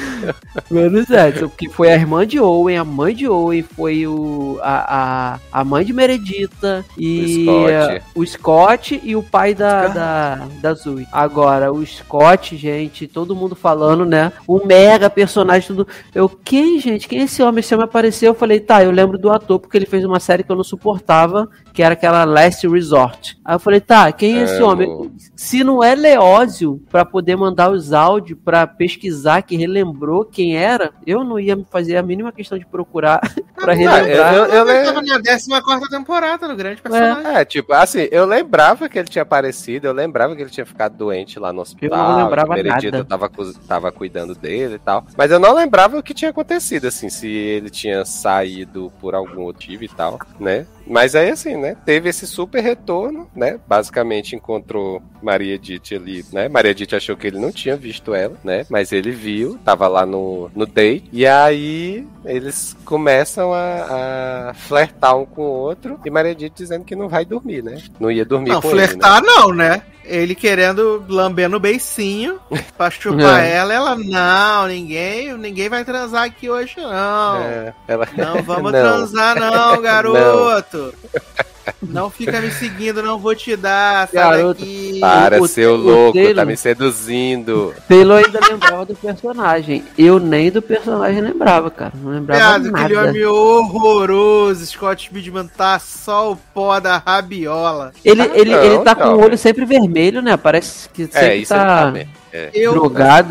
Speaker 3: menos Edson, que foi a irmã de Owen, a mãe de Owen, foi o, a, a, a mãe de Meredita e
Speaker 5: O Scott.
Speaker 3: o Scott e o pai da, da, da Zoe. Agora, o Scott, gente, todo mundo falando, né? O mega personagem, tudo. Eu, quem, gente? Quem é esse homem? Esse homem apareceu, eu falei, tá, eu lembro do ator, porque ele fez uma série que eu não suportava, que era aquela Last Resort. Aí eu falei, tá, quem é esse
Speaker 5: É,
Speaker 3: homem?
Speaker 5: o-
Speaker 3: Se não é Leózio pra poder mandar os áudios pra pesquisar que relembrou quem era, eu não ia me fazer a mínima questão de procurar pra
Speaker 5: Ah,
Speaker 3: relembrar.
Speaker 5: eu, eu,
Speaker 2: Ele
Speaker 5: le-
Speaker 2: tava na 14 temporada no grande personagem.
Speaker 5: É, tipo, assim, eu lembrava que ele tinha aparecido, eu lembrava que ele tinha ficado doente lá no hospital.
Speaker 3: Eu não lembrava
Speaker 5: que
Speaker 3: nada.
Speaker 5: Tava, tava cuidando dele e tal. Mas eu não lembrava o que tinha acontecido, assim, se ele tinha saído por algum motivo e tal, né? Mas aí, assim, né? Teve esse super retorno, né? Basicamente encontrou Maria Edith ali, né? Maria Edith achou que ele não tinha visto ela, né? Mas ele viu, tava lá no, no date. E aí eles começam a, a flertar um com o outro. E Maria Edith dizendo que não vai dormir, né? Não ia dormir
Speaker 2: Não,
Speaker 5: com
Speaker 2: flertar não, né? Ele querendo lamber no beicinho pra chupar
Speaker 3: É.
Speaker 2: ela, ela, não, ninguém, ninguém vai transar aqui hoje, não.
Speaker 5: É, ela...
Speaker 2: Não vamos
Speaker 5: Não.
Speaker 2: transar, não, garoto. Não fica me seguindo, não vou te dar. Sai
Speaker 3: Garoto,
Speaker 2: daqui.
Speaker 5: Para,
Speaker 3: O-
Speaker 5: seu
Speaker 3: o
Speaker 5: louco,
Speaker 3: Taylor-
Speaker 5: tá me seduzindo.
Speaker 3: Taylor ainda lembrava do personagem. Eu nem do personagem lembrava, cara. Não lembrava
Speaker 2: Viado, aquele
Speaker 3: nada.
Speaker 2: homem horroroso. Scott Speedman tá só o pó da rabiola.
Speaker 3: Ele,
Speaker 5: Ah,
Speaker 3: ele,
Speaker 5: não,
Speaker 3: ele tá com
Speaker 5: não,
Speaker 3: o olho sempre vermelho, né? Parece que
Speaker 5: É,
Speaker 3: sempre
Speaker 5: isso ele
Speaker 3: tá
Speaker 5: tá mesmo. É.
Speaker 2: Eu
Speaker 3: drogado.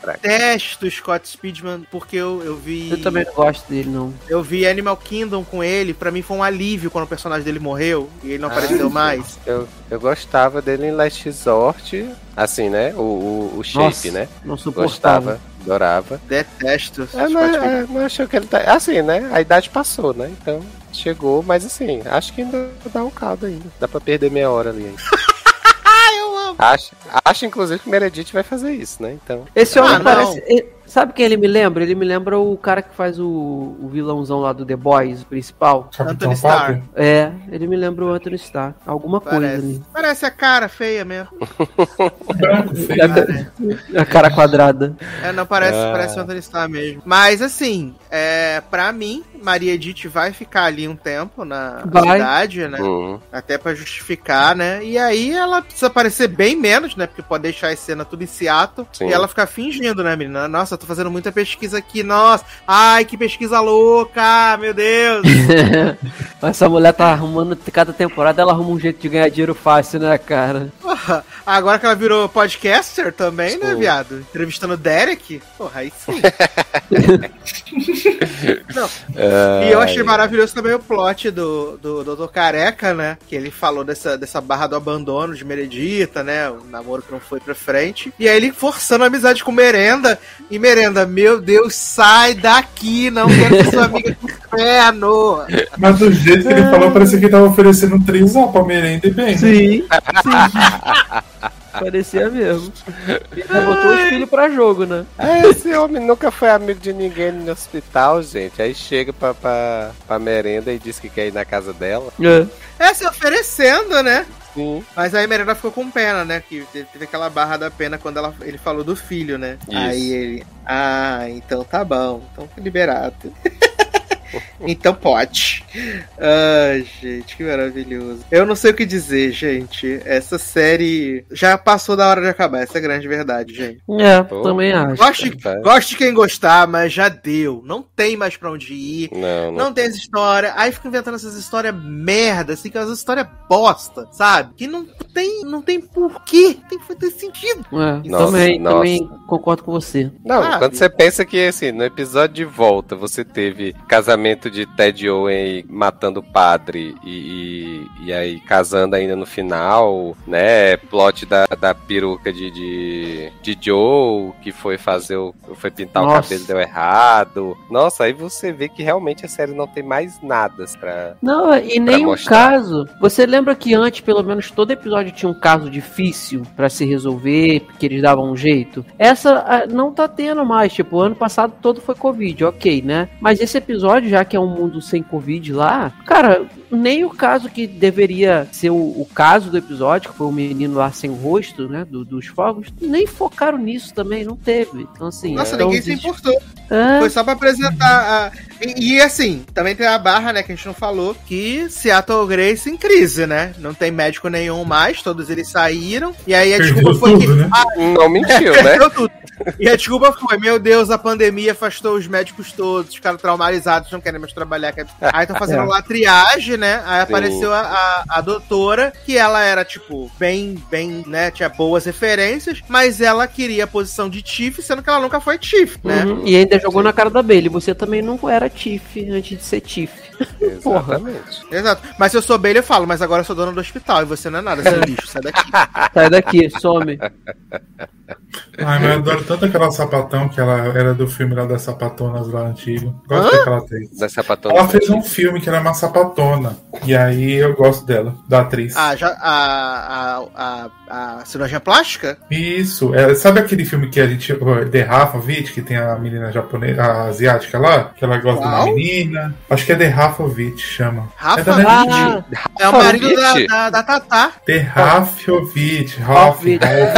Speaker 5: Crack.
Speaker 2: detesto o Scott Speedman porque eu, eu vi.
Speaker 3: Eu também não gosto dele, não.
Speaker 2: Eu vi Animal Kingdom com ele, pra mim foi um alívio quando o personagem dele morreu e ele não
Speaker 5: Ah,
Speaker 2: apareceu mais.
Speaker 5: Eu, eu gostava dele em Last Resort, assim, né? O, o, o shape,
Speaker 3: Nossa,
Speaker 5: né?
Speaker 3: Não suportava.
Speaker 5: Gostava, adorava.
Speaker 2: Detesto.
Speaker 5: É, não, é, não achou que ele tá. Assim, né? A idade passou, né? Então chegou, mas assim, acho que ainda dá um caldo ainda. Dá pra perder meia hora ali ainda. Acho, acho inclusive que o Meredith vai fazer isso, né? Então.
Speaker 3: Esse
Speaker 2: Ah,
Speaker 3: homem
Speaker 2: não.
Speaker 3: parece. Sabe quem ele me lembra? Ele me lembra o cara que faz o, o vilãozão lá do The Boys, o principal.
Speaker 2: Anthony Starr.
Speaker 3: É, ele me lembra o Anthony Starr. Alguma coisa
Speaker 2: Parece.
Speaker 3: ali.
Speaker 2: Parece a cara feia mesmo.
Speaker 3: A cara quadrada.
Speaker 2: É, não, parece,
Speaker 5: Ah.
Speaker 2: parece o Anthony Starr mesmo. Mas assim, é, pra mim, Maria Edith vai ficar ali um tempo na
Speaker 3: Vai.
Speaker 2: cidade, né?
Speaker 5: hum,
Speaker 2: Até pra justificar, né? E aí ela precisa aparecer bem menos, né? Porque pode deixar a cena tudo em Seattle.
Speaker 5: Sim.
Speaker 2: E ela ficar fingindo, né, menina? Nossa, tô fazendo muita pesquisa aqui, nossa. Ai, que pesquisa louca, meu Deus.
Speaker 3: Essa mulher tá arrumando, cada temporada ela arruma um jeito de ganhar dinheiro fácil, né, cara?
Speaker 2: Porra, agora que ela virou podcaster também, né, viado? Entrevistando o Derek. Porra, aí sim. Não, E eu achei maravilhoso também o plot do, do Dr. Careca, né? Que ele falou dessa, dessa barra do abandono de Meredita, né? O namoro que não foi pra frente. E aí ele forçando a amizade com Merenda. E Merenda, meu Deus, sai daqui, não quero ser sua amiga do inferno.
Speaker 4: Mas do jeito que ele falou, parecia que ele tava oferecendo um trisal pra merenda e bem. né?
Speaker 3: Sim, sim. Parecia mesmo. Ele botou os filhos pra jogo, né?
Speaker 5: É, esse homem nunca foi amigo de ninguém no hospital, gente. Aí chega pra, pra, pra merenda e diz que quer ir na casa dela.
Speaker 3: É.
Speaker 2: É, se oferecendo, né?
Speaker 5: Sim.
Speaker 2: Mas aí Merenda ficou com pena, né? Que teve aquela barra da pena quando ela, ele falou do filho, né?
Speaker 5: Isso.
Speaker 2: Aí ele, ah, então tá bom, então foi liberado. então pode. Ai, gente, que maravilhoso. Eu não sei o que dizer, gente. Essa série já passou da hora de acabar, essa é a grande verdade, gente.
Speaker 3: É,
Speaker 5: Pô.
Speaker 3: também acho.
Speaker 2: Goste, goste de quem gostar, mas já deu. Não tem mais pra onde ir.
Speaker 5: Não, não.
Speaker 2: Não tem essa história. Aí fica inventando essas histórias merda, assim, que é uma história bosta, sabe? Que não tem, não tem porquê. Tem que ter sentido.
Speaker 3: É,
Speaker 5: Nossa,
Speaker 3: também,
Speaker 5: nossa.
Speaker 3: também concordo com você.
Speaker 5: Não,
Speaker 2: Ah,
Speaker 5: quando você pensa que, assim, no episódio de volta você teve casamento jeito de Ted Owen matando o padre e, e, e aí casando ainda no final, né? Plot da, da peruca de, de, de Joe, que foi fazer o. foi pintar o
Speaker 3: Nossa.
Speaker 5: cabelo deu errado. Nossa, aí você vê que realmente a série não tem mais nada pra.
Speaker 3: Não, e nem um caso. Você lembra que antes, pelo menos, todo episódio tinha um caso difícil pra se resolver, porque eles davam um jeito? Essa não tá tendo mais. Tipo, o ano passado todo foi Covid, ok, né? Mas esse episódio, já que é um mundo sem Covid lá, cara, nem o caso que deveria ser o, o caso do episódio, que foi o menino lá sem o rosto, né? do- dos fogos, nem focaram nisso também, não teve. Então, assim.
Speaker 2: Nossa,
Speaker 3: então,
Speaker 2: ninguém se
Speaker 3: existe-
Speaker 2: importou.
Speaker 3: É,
Speaker 2: Foi só pra apresentar a. E, e, assim, também tem a barra, né, que a gente não falou, que Seattle Grace em crise, né? Não tem médico nenhum mais, todos eles saíram. E aí a
Speaker 4: Perdeu
Speaker 2: desculpa foi que.
Speaker 4: tudo, né?
Speaker 5: Não mentiu, né?
Speaker 2: Perdeu tudo. E a desculpa foi, meu Deus, a pandemia afastou os médicos todos, ficaram traumatizados, não querem mais trabalhar. Aí estão fazendo
Speaker 3: É.
Speaker 2: lá triagem, né? Aí
Speaker 5: Sim.
Speaker 2: apareceu a, a, a doutora, que ela era, tipo, bem, bem, né? Tinha boas referências, mas ela queria a posição de Chief, sendo que ela nunca foi Chief, né?
Speaker 3: Uhum, E ainda jogou na cara da Bailey. Você também não era Tiff antes de ser Tiff. Porra.
Speaker 5: Exatamente.
Speaker 2: Exato. Mas se eu sou Bailey, eu falo, mas agora eu sou dona do hospital e você não é nada, seu lixo, sai daqui.
Speaker 3: Sai daqui, some.
Speaker 4: Ai, mas eu adoro tanto aquela sapatão que ela era do filme lá das sapatonas lá antigo. Gosto
Speaker 2: Hã?
Speaker 4: daquela atriz.
Speaker 5: Da sapatona.
Speaker 4: Ela fez um filme que era uma sapatona. E aí eu gosto dela, da atriz.
Speaker 2: Ah, já, a, a, a, a cirurgia plástica?
Speaker 4: Isso, é, sabe aquele filme que a gente. The Rafovich, que tem a menina japonesa, a asiática lá? Que ela gosta de
Speaker 2: Qual?
Speaker 4: uma menina. Acho que é The Rafovich, chama.
Speaker 2: Rafa
Speaker 4: é.
Speaker 3: Ah,
Speaker 2: É o marido da, da, da Tatá.
Speaker 4: Raf.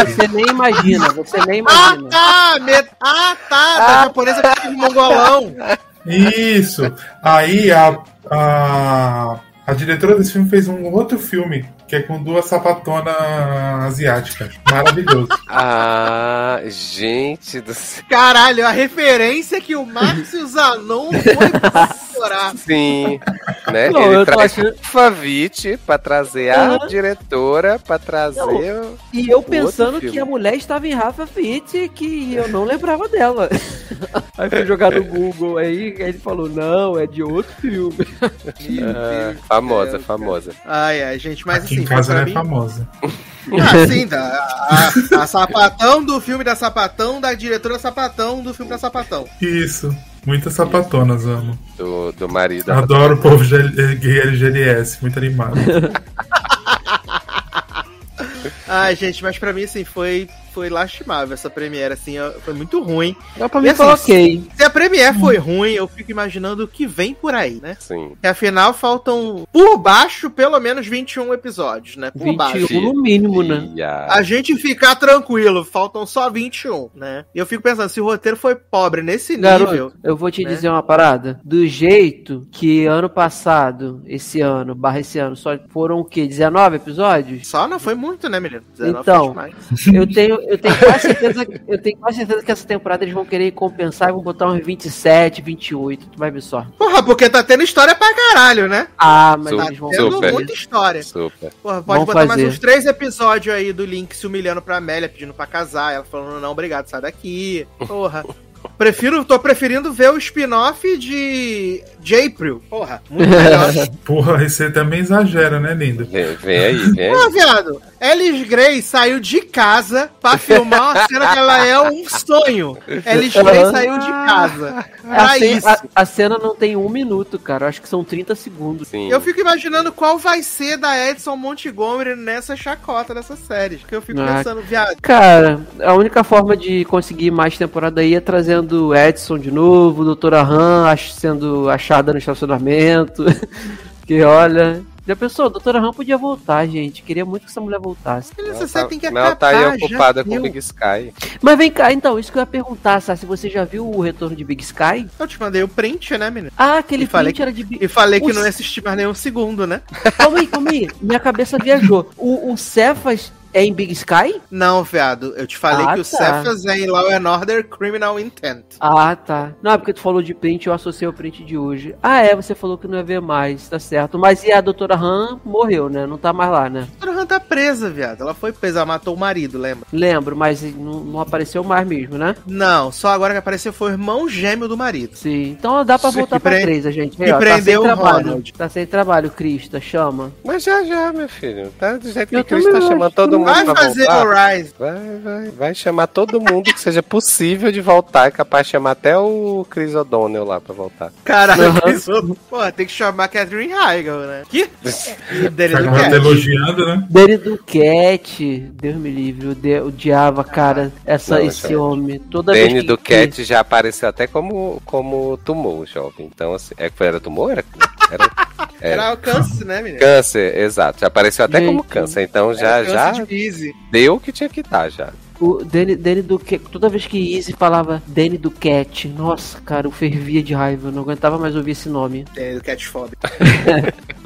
Speaker 3: Você nem imagina, você nem
Speaker 2: Ah,
Speaker 3: imagina.
Speaker 2: tá! Me... Ah, tá! Da
Speaker 3: Ah,
Speaker 2: japonesa que mongolão.
Speaker 4: Isso. Aí a, a, a diretora desse filme fez um outro filme, que é com duas sapatonas asiáticas. Maravilhoso.
Speaker 5: Ah, gente do céu.
Speaker 2: Caralho, a referência que o Márcio Zanon foi chorar.
Speaker 5: Sim, né?
Speaker 3: Não,
Speaker 5: Ele traz
Speaker 3: achando-
Speaker 5: Favit pra trazer a diretora, pra trazer. o-
Speaker 3: E eu pensando
Speaker 5: filme.
Speaker 3: que a mulher estava em Rafa Fit, que eu não lembrava dela. Aí fui jogar no Google, aí ele falou, não, é de outro filme.
Speaker 5: Ah, famosa, famosa.
Speaker 2: Ai, ai, gente, mas
Speaker 4: Aqui
Speaker 2: assim,
Speaker 4: em casa ela é
Speaker 2: mim...
Speaker 4: famosa.
Speaker 2: Ah, sim, da, a, a sapatão do filme da sapatão, da diretora sapatão do filme da sapatão.
Speaker 4: Isso. Muitas sapatonas, amo.
Speaker 5: Do, do marido.
Speaker 4: Adoro o povo G- gay LGLS, muito animado.
Speaker 2: Ai, gente, mas pra mim, assim, foi, foi lastimável essa premiere, assim, foi muito ruim.
Speaker 3: Então pra
Speaker 2: E
Speaker 3: mim
Speaker 2: assim,
Speaker 3: ok.
Speaker 2: Se a premiere foi ruim, eu fico imaginando o que vem por aí, né?
Speaker 5: Sim.
Speaker 2: Que afinal faltam, por baixo, pelo menos 21 episódios, né? Por baixo.
Speaker 3: 21 no mínimo, né?
Speaker 5: E a-
Speaker 2: gente ficar tranquilo, faltam só 21, né? E eu fico pensando, se o roteiro foi pobre nesse nível.
Speaker 3: Garoto, eu vou te
Speaker 2: né?
Speaker 3: dizer uma parada. Do jeito que ano passado, esse ano, barra esse ano, só foram o quê? 19 episódios?
Speaker 2: Só não foi muito, né, menino? 19
Speaker 3: Então.
Speaker 2: foi demais.
Speaker 3: Eu tenho, eu tenho quase certeza, eu tenho quase certeza que essa temporada eles vão querer compensar e vão botar uns 27, 28. Tu vai ver só.
Speaker 2: Porra, porque tá tendo história pra caralho, né?
Speaker 3: Ah, mas
Speaker 5: Super,
Speaker 2: Tá
Speaker 3: eles vão
Speaker 2: tendo
Speaker 5: super.
Speaker 2: muita história.
Speaker 5: Super.
Speaker 2: Porra, pode
Speaker 3: Vão
Speaker 2: botar mais
Speaker 3: fazer.
Speaker 2: uns três episódios aí do Link se humilhando pra Amélia, pedindo pra casar. Ela falando, não, obrigado, sai daqui. Porra. Prefiro, tô preferindo ver o spin-off de, de April. Porra, muito melhor.
Speaker 4: Porra, aí você também exagera, né, lindo?
Speaker 5: Vem, vem aí, vem.
Speaker 2: Pô, viado, Alice Gray saiu de casa pra filmar uma cena que ela é um sonho. Alice Gray saiu de casa.
Speaker 3: A,
Speaker 2: Pra
Speaker 3: cena,
Speaker 2: isso.
Speaker 3: a- a cena não tem um minuto, cara. Acho que são 30 segundos.
Speaker 5: Sim.
Speaker 2: Eu fico imaginando qual vai ser da Edson Montgomery nessa chacota dessa série. Que eu fico
Speaker 3: Ah.
Speaker 2: pensando, viado.
Speaker 3: Cara, a única forma de conseguir mais temporada aí é trazendo Edson de novo, Doutora Han sendo achada no estacionamento. que olha. Já pensou, Doutora Han podia voltar, gente. Queria muito que essa mulher voltasse.
Speaker 5: Ela
Speaker 2: série
Speaker 5: tá,
Speaker 2: tem que
Speaker 5: mas ela tá aí ocupada com
Speaker 2: deu.
Speaker 5: Big Sky.
Speaker 3: Mas vem cá, então, isso que eu ia perguntar, Sá, se você já viu o retorno de Big Sky?
Speaker 2: Eu te mandei o print, né, menino?
Speaker 3: Ah, aquele
Speaker 2: E falei
Speaker 3: print era de Big
Speaker 2: E falei que
Speaker 3: Os-
Speaker 2: não ia assistir mais nenhum segundo, né?
Speaker 3: Calma aí, calma aí. Minha cabeça viajou. O, o Cefas é em Big Sky?
Speaker 2: Não, viado. Eu te falei
Speaker 3: Ah,
Speaker 2: que o
Speaker 3: tá.
Speaker 2: Cephas é em Law and Order Criminal Intent.
Speaker 3: Ah, tá. Não, é porque tu falou de print, eu associei o print de hoje. Ah, é, você falou que não ia ver mais, tá certo. Mas e a doutora Han morreu, né? Não tá mais lá, né?
Speaker 2: A Dora Han tá presa, viado. Ela foi presa, ela matou o marido, lembra?
Speaker 3: Lembro, mas não, não apareceu mais mesmo, né?
Speaker 2: Não, só agora que apareceu foi o irmão gêmeo do marido.
Speaker 3: Sim, então dá pra voltar
Speaker 2: que
Speaker 3: pra
Speaker 2: pre-
Speaker 3: três, a gente.
Speaker 2: que
Speaker 3: tá
Speaker 2: prendeu
Speaker 3: sem
Speaker 2: o
Speaker 3: trabalho.
Speaker 2: Ronald.
Speaker 3: Tá sem trabalho, Crista, chama.
Speaker 5: Mas já, já, meu filho. Tá do jeito que
Speaker 3: Eu
Speaker 5: o Chris tá
Speaker 3: também
Speaker 5: chamando todo mundo
Speaker 2: Vai fazer
Speaker 5: voltar.
Speaker 2: o Rise.
Speaker 5: Vai, vai, vai chamar todo mundo que seja possível de voltar. É capaz de chamar até o Chris O'Donnell lá pra voltar.
Speaker 2: Caralho,
Speaker 3: Uhum.
Speaker 2: que isso- Pô, tem que chamar Catherine Heigl, né? Que? Dele
Speaker 4: Tá
Speaker 2: do
Speaker 4: ela
Speaker 2: Cat.
Speaker 4: elogiando, né?
Speaker 3: Danny Duquette, Deus me livre, eu de- odiava, cara, essa,
Speaker 5: Não,
Speaker 3: esse homem. Toda vez
Speaker 5: Danny
Speaker 3: que-
Speaker 5: do Cat já apareceu até como, como tumor, jovem. Então, assim. É que era tumor? Era, era, Era
Speaker 2: alcance, né, menino?
Speaker 5: câncer, exato. Já apareceu até
Speaker 3: Gente.
Speaker 5: como câncer. Então já, já
Speaker 2: câncer de Easy.
Speaker 5: deu o que tinha que dar já.
Speaker 3: O Danny, Danny Duquette, toda vez que Izzy falava Danny Duquette, nossa, cara, eu fervia de raiva, eu não aguentava mais ouvir esse nome.
Speaker 2: É, do Catfob.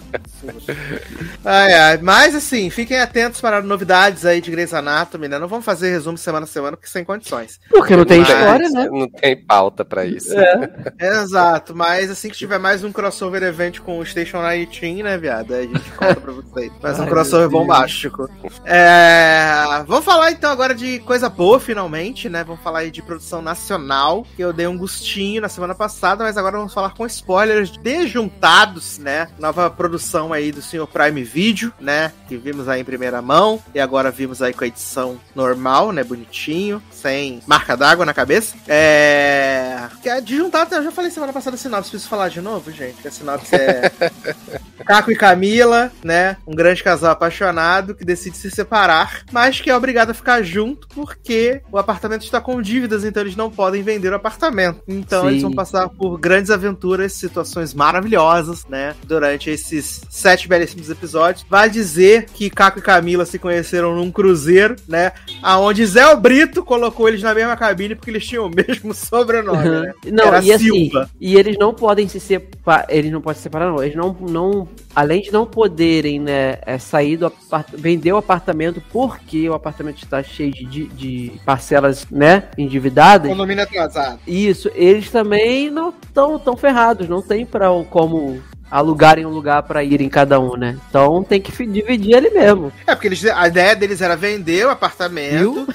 Speaker 2: ai, ai. Mas assim, fiquem atentos para novidades aí de Grey's Anatomy, né? Não vamos fazer resumo semana a semana, porque sem condições.
Speaker 3: Porque não tem
Speaker 2: Mas-
Speaker 3: história, né?
Speaker 5: Não tem pauta pra isso.
Speaker 3: É.
Speaker 2: Exato, mas assim que tiver mais um crossover event com o Station 19, né, viado? Aí a gente conta pra vocês. Mais um crossover bombástico. É... Vamos falar então agora de coisa boa, finalmente, né? Vamos falar aí de produção nacional, que eu dei um gostinho na semana passada, mas agora vamos falar com spoilers desjuntados, né? Nova produção aí do Senhor Prime Video, né? Que vimos aí em primeira mão, e agora vimos aí com a edição normal, né? Bonitinho, sem marca d'água na cabeça. É. É desjuntado, eu já falei semana passada a sinopse, preciso falar de novo, gente. Que a sinopse é. Caco e Camila, né? Um grande casal apaixonado que decide se separar, mas que é obrigado a ficar junto porque o apartamento está com dívidas, então eles não podem vender o apartamento. Então
Speaker 3: Sim.
Speaker 2: eles vão passar por grandes aventuras, situações maravilhosas, né? Durante esses sete belíssimos episódios. Vai dizer que Caco e Camila se conheceram num cruzeiro, né? Aonde Zé Brito colocou eles na mesma cabine porque eles tinham o mesmo sobrenome, né?
Speaker 3: Não,
Speaker 2: Era
Speaker 3: e assim,
Speaker 2: Silva.
Speaker 3: e eles não podem se separar, eles não podem se separar, não. Eles não, não além de não poderem, né, é, sair do apartamento, vender o apartamento porque o apartamento está cheio de, de, de parcelas, né, endividadas.
Speaker 2: Condomínio atrasado.
Speaker 3: Isso, eles também não estão tão ferrados, não tem para como alugarem um lugar para irem cada um, né? Então tem que dividir ali mesmo.
Speaker 2: É, porque eles, a ideia deles era vender o apartamento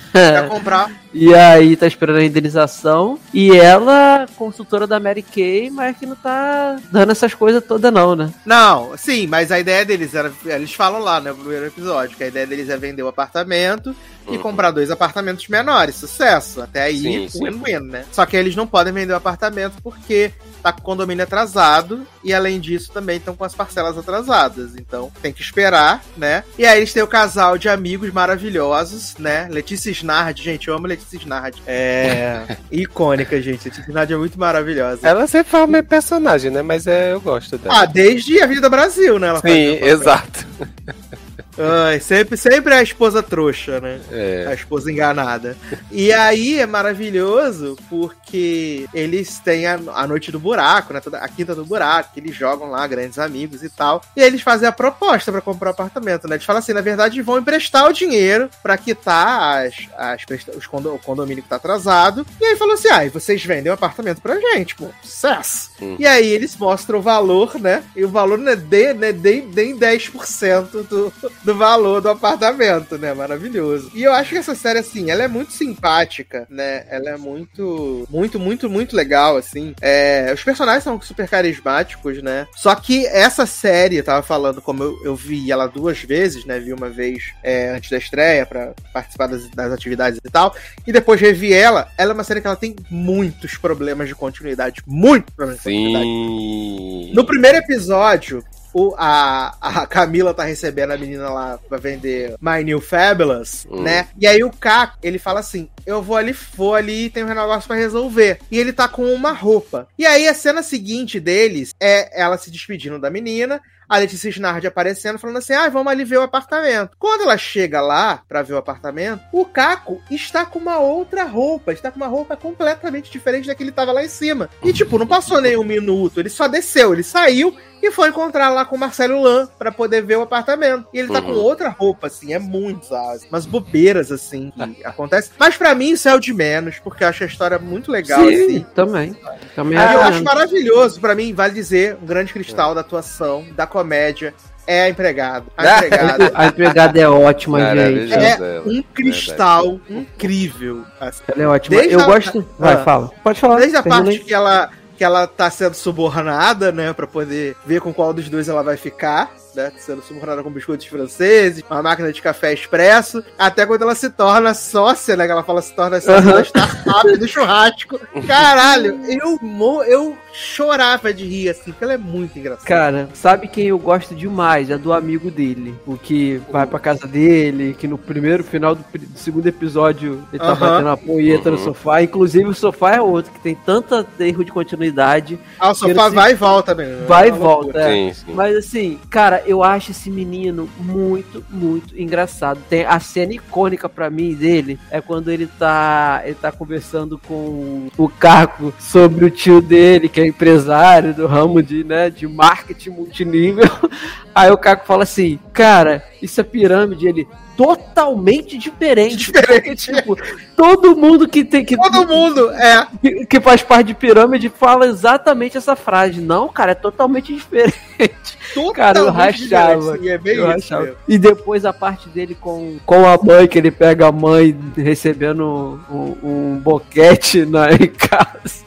Speaker 2: comprar.
Speaker 3: E aí tá esperando a indenização. E ela, consultora da Mary Kay, mas que não tá dando essas coisas todas, não, né?
Speaker 2: Não, sim, mas a ideia deles era. Eles falam lá né, no primeiro episódio que a ideia deles é vender o apartamento e
Speaker 5: Uhum.
Speaker 2: comprar dois apartamentos menores. Sucesso. Até aí, win-win, né? Só que eles não podem vender o apartamento porque tá com o condomínio atrasado e além disso também estão com as parcelas atrasadas. Então tem que esperar, né? E aí eles têm o casal de amigos maravilhosos, né? Letícia Snard, gente, eu amo Letícia Snard. É icônica, gente. Letícia Snard é muito maravilhosa.
Speaker 5: Ela sempre fala meio personagem, né? Mas é, eu gosto dela.
Speaker 2: Ah, desde a Vida Brasil, né? Ela
Speaker 5: Sim, exato.
Speaker 2: Ai, sempre, sempre a esposa trouxa, né?
Speaker 5: É.
Speaker 2: A esposa enganada. E aí é maravilhoso porque eles têm a, a noite do buraco, né? Toda- A quinta do buraco, que eles jogam lá, grandes amigos e tal. E aí eles fazem a proposta pra comprar o apartamento, né? Eles falam assim, na verdade, vão emprestar o dinheiro pra quitar as, as os condo- o condomínio que tá atrasado. E aí falou assim: ah, e vocês vendem o apartamento pra gente, pô. Sucesso!
Speaker 5: Hum.
Speaker 2: E aí eles mostram o valor, né? E o valor não é de, é nem, nem 10% do, do valor do apartamento, né? Maravilhoso. E eu acho que essa série, assim, ela é muito simpática, né? Ela é muito, muito, muito, muito legal, assim. É, os personagens são super carismáticos, né? Só que essa série, eu tava falando, como eu, eu vi ela duas vezes, né? Vi uma vez é, antes da estreia pra participar das, das atividades e tal. E depois revi ela. Ela é uma série que ela tem muitos problemas de continuidade. Muitos problemas de continuidade.
Speaker 5: Sim.
Speaker 2: No primeiro episódio, o, a, a Camila tá recebendo a menina lá pra vender My New Fabulous,
Speaker 5: Hum.
Speaker 2: né? E aí o Caco, ele fala assim: Eu vou ali, vou ali e tem um negócio pra resolver. E ele tá com uma roupa. E aí a cena seguinte deles é ela se despedindo da menina. A Letícia Snardi aparecendo, falando assim: ah, vamos ali ver o apartamento. Quando ela chega lá pra ver o apartamento, o Caco está com uma outra roupa, está com uma roupa completamente diferente da que ele tava lá em cima. E, tipo, não passou nem um minuto, ele só desceu, ele saiu e foi encontrar lá com o Marcelo Lan pra poder ver o apartamento. E ele tá
Speaker 5: Uhum.
Speaker 2: com outra roupa, assim, é muito, sabe? Umas bobeiras, assim, que acontecem. Mas pra mim isso é o de menos, porque eu acho a história muito legal,
Speaker 3: Sim,
Speaker 2: assim.
Speaker 3: também. Também
Speaker 2: Ah, eu
Speaker 3: acho
Speaker 2: acho maravilhoso, pra mim, vale dizer, um grande cristal da atuação, da comédia, é a empregada. A empregada
Speaker 3: A empregada é ótima, gente.
Speaker 2: É
Speaker 5: ela.
Speaker 2: um cristal incrível. assim.
Speaker 3: Ela é ótima.
Speaker 2: Desde
Speaker 3: eu
Speaker 2: a-
Speaker 3: gosto. Vai,
Speaker 2: Ah.
Speaker 3: fala. Pode falar.
Speaker 2: Desde a parte que ela, que ela tá sendo subornada, né? Pra poder ver com qual dos dois ela vai ficar. Né, sendo subornada com biscoitos franceses, uma máquina de café expresso, até quando ela se torna sócia, né? Que ela fala se torna sócia
Speaker 3: Aham.
Speaker 2: da startup do churrasco. Caralho, eu, mo- eu chorava de rir, assim, porque ela é muito engraçada.
Speaker 3: Cara, sabe quem eu gosto demais? É do amigo dele. O que vai pra casa dele, que no primeiro final do, do segundo episódio ele tá batendo a punheta no
Speaker 5: Uhum.
Speaker 3: sofá. Inclusive o sofá é outro, que tem tanta erro de continuidade.
Speaker 2: ah, o sofá
Speaker 3: Quero
Speaker 2: vai e volta mesmo.
Speaker 3: Vai e
Speaker 2: É
Speaker 3: volta. É.
Speaker 5: Sim, sim.
Speaker 3: Mas assim, cara, eu acho esse menino muito, muito engraçado. Tem a cena icônica pra mim dele é quando ele tá, ele tá conversando com o Caco sobre o tio dele, que é empresário do ramo de, né, de marketing multinível. Aí o Caco fala assim: "Cara, isso é pirâmide". Ele totalmente diferente.
Speaker 2: Diferente.
Speaker 3: tipo, todo mundo que tem que
Speaker 2: Todo mundo, é.
Speaker 3: que, que faz parte de pirâmide fala exatamente essa frase. Não, cara, é totalmente diferente. Cara, eu
Speaker 2: totalmente
Speaker 3: rachava.
Speaker 2: diferente, sim, É bem
Speaker 3: Eu
Speaker 2: isso
Speaker 3: achava.
Speaker 2: mesmo.
Speaker 3: E depois a parte dele com, com a mãe, que ele pega a mãe recebendo um, um boquete na, em casa.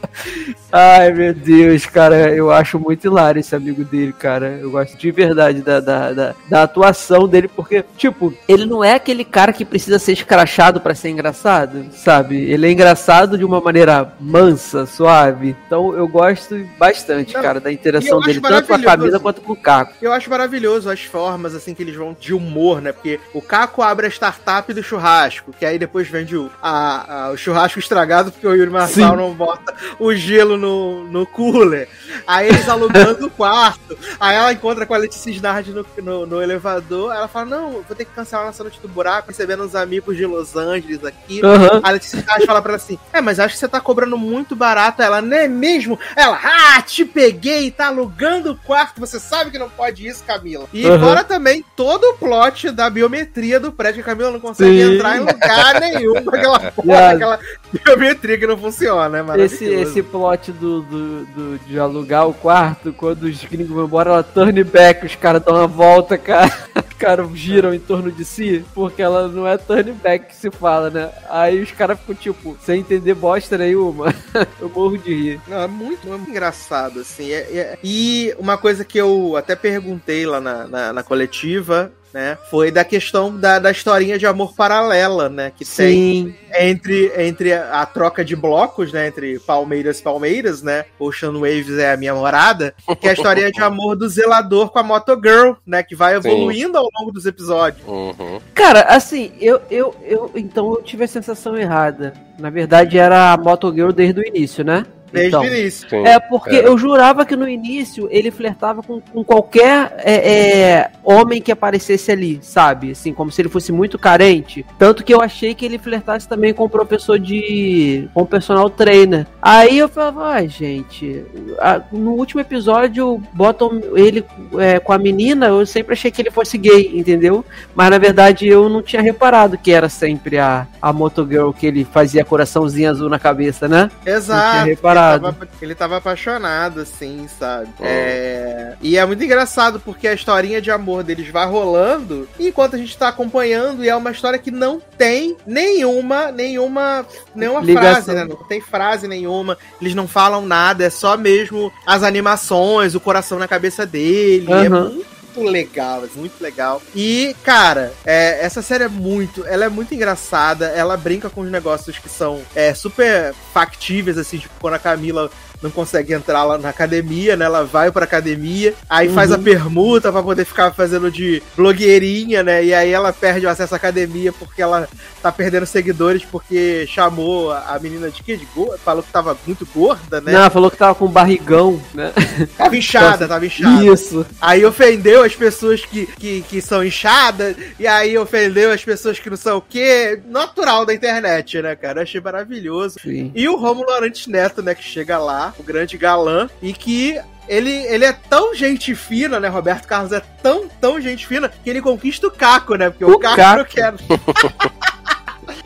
Speaker 3: Ai, meu Deus, cara, eu acho muito hilário esse amigo dele, cara. Eu gosto de verdade da, da, da, da atuação dele, porque, tipo, ele não é aquele cara que precisa ser escrachado pra ser engraçado, sabe? Ele é engraçado de uma maneira mansa, suave. Então eu gosto bastante,
Speaker 2: Não,
Speaker 3: cara, da interação dele, tanto com a. Camila quanto com o Caco.
Speaker 2: Eu acho maravilhoso as formas assim que eles vão de humor, né? Porque o Caco abre a startup do churrasco, que aí depois vende o, a- a- o churrasco estragado porque o Yuri Marçal não bota o gelo no, no cooler. Aí eles alugando o quarto. Aí ela encontra com a Letícia Snardi no, no, no elevador. Ela fala: Não, vou ter que cancelar nossa noite do buraco, recebendo uns amigos de Los Angeles aqui.
Speaker 3: Aham.
Speaker 2: A Letícia fala pra ela assim: É, mas acho que você tá cobrando muito barato. Ela, não é mesmo? Ela, ah, te peguei, tá alugando o quarto. Você sabe que não pode isso, Camila. E fora também todo o plot da biometria do prédio, que a Camila não consegue
Speaker 3: Sim.
Speaker 2: entrar em lugar nenhum com aquela porra,
Speaker 3: Yeah.
Speaker 2: aquela biometria que não funciona, é maravilhoso.
Speaker 3: Esse, esse plot do, do, do- de alugar o quarto, quando os gringos vão embora, ela turn back, os caras dão uma volta, cara. Os caras giram em torno de si, porque ela não é turn back que se fala, né? Aí os caras ficam tipo, sem entender bosta nenhuma. Eu morro de rir.
Speaker 2: Não, é muito, é muito engraçado, assim. é- é- E uma coisa que eu até perguntei lá na, na, na coletiva, né? Foi da questão da, da historinha de amor paralela, né? Que tem
Speaker 3: Sim,
Speaker 2: entre, entre a, troca de blocos, né? Entre Palmeiras e Palmeiras, né? Ocean Waves é a minha morada. Que é a historinha de amor do zelador com a Moto Girl, né? Que vai
Speaker 5: Sim.
Speaker 2: evoluindo ao longo dos episódios.
Speaker 5: Uhum.
Speaker 3: Cara, assim, eu, eu, eu. Então eu tive a sensação errada. Na verdade, era a Motogirl desde o início, né?
Speaker 2: Desde
Speaker 3: então.
Speaker 2: o início.
Speaker 5: Sim.
Speaker 3: É, porque
Speaker 5: Era.
Speaker 3: eu jurava que no início ele flertava com, com qualquer é, é, homem que aparecesse ali, sabe? Assim, como se ele fosse muito carente. Tanto que eu achei que ele flertasse também com o professor de. com o personal trainer. Aí eu falava, ai, gente, a- no último episódio botam ele é, com a menina, eu sempre achei que ele fosse gay, entendeu? Mas na verdade eu não tinha reparado que era sempre a, a Motogirl que ele fazia coraçãozinho azul na cabeça, né?
Speaker 2: Exato.
Speaker 3: reparado.
Speaker 2: Ele tava, ele tava apaixonado, assim, sabe? É, E é muito engraçado porque a historinha de amor deles vai rolando enquanto a gente tá acompanhando e é uma história que não tem nenhuma, nenhuma, nenhuma
Speaker 3: Ligação.
Speaker 2: frase, né? Não tem frase nenhuma, eles não falam nada, é só mesmo as animações, o coração na cabeça dele. É
Speaker 3: Aham.
Speaker 2: Muito legal, é muito legal. E, cara, é, essa série é muito, ela é muito engraçada, ela brinca com os negócios que são é, super factíveis, assim, tipo, quando a Camila não consegue entrar lá na academia, né? Ela vai pra academia, aí faz a permuta pra poder ficar fazendo de blogueirinha, né? E aí ela perde o acesso à academia porque ela tá perdendo seguidores porque chamou a menina de quê? De gorda? Falou que tava muito gorda, né?
Speaker 3: Não, falou que tava com barrigão, né?
Speaker 2: Tava inchada, tava inchada.
Speaker 3: Isso.
Speaker 2: Aí ofendeu as pessoas que, que, que são inchadas, e aí ofendeu as pessoas que não são o quê. Natural da internet, né, cara? Eu achei maravilhoso.
Speaker 3: Sim.
Speaker 2: E o Romulo Arantes Neto, né, que chega lá, o grande galã, e que ele, ele é tão gente fina, né? Roberto Carlos é tão, tão gente fina que ele conquista o Caco, né? Porque o,
Speaker 3: O
Speaker 2: Caco,
Speaker 3: Caco.
Speaker 2: não quer.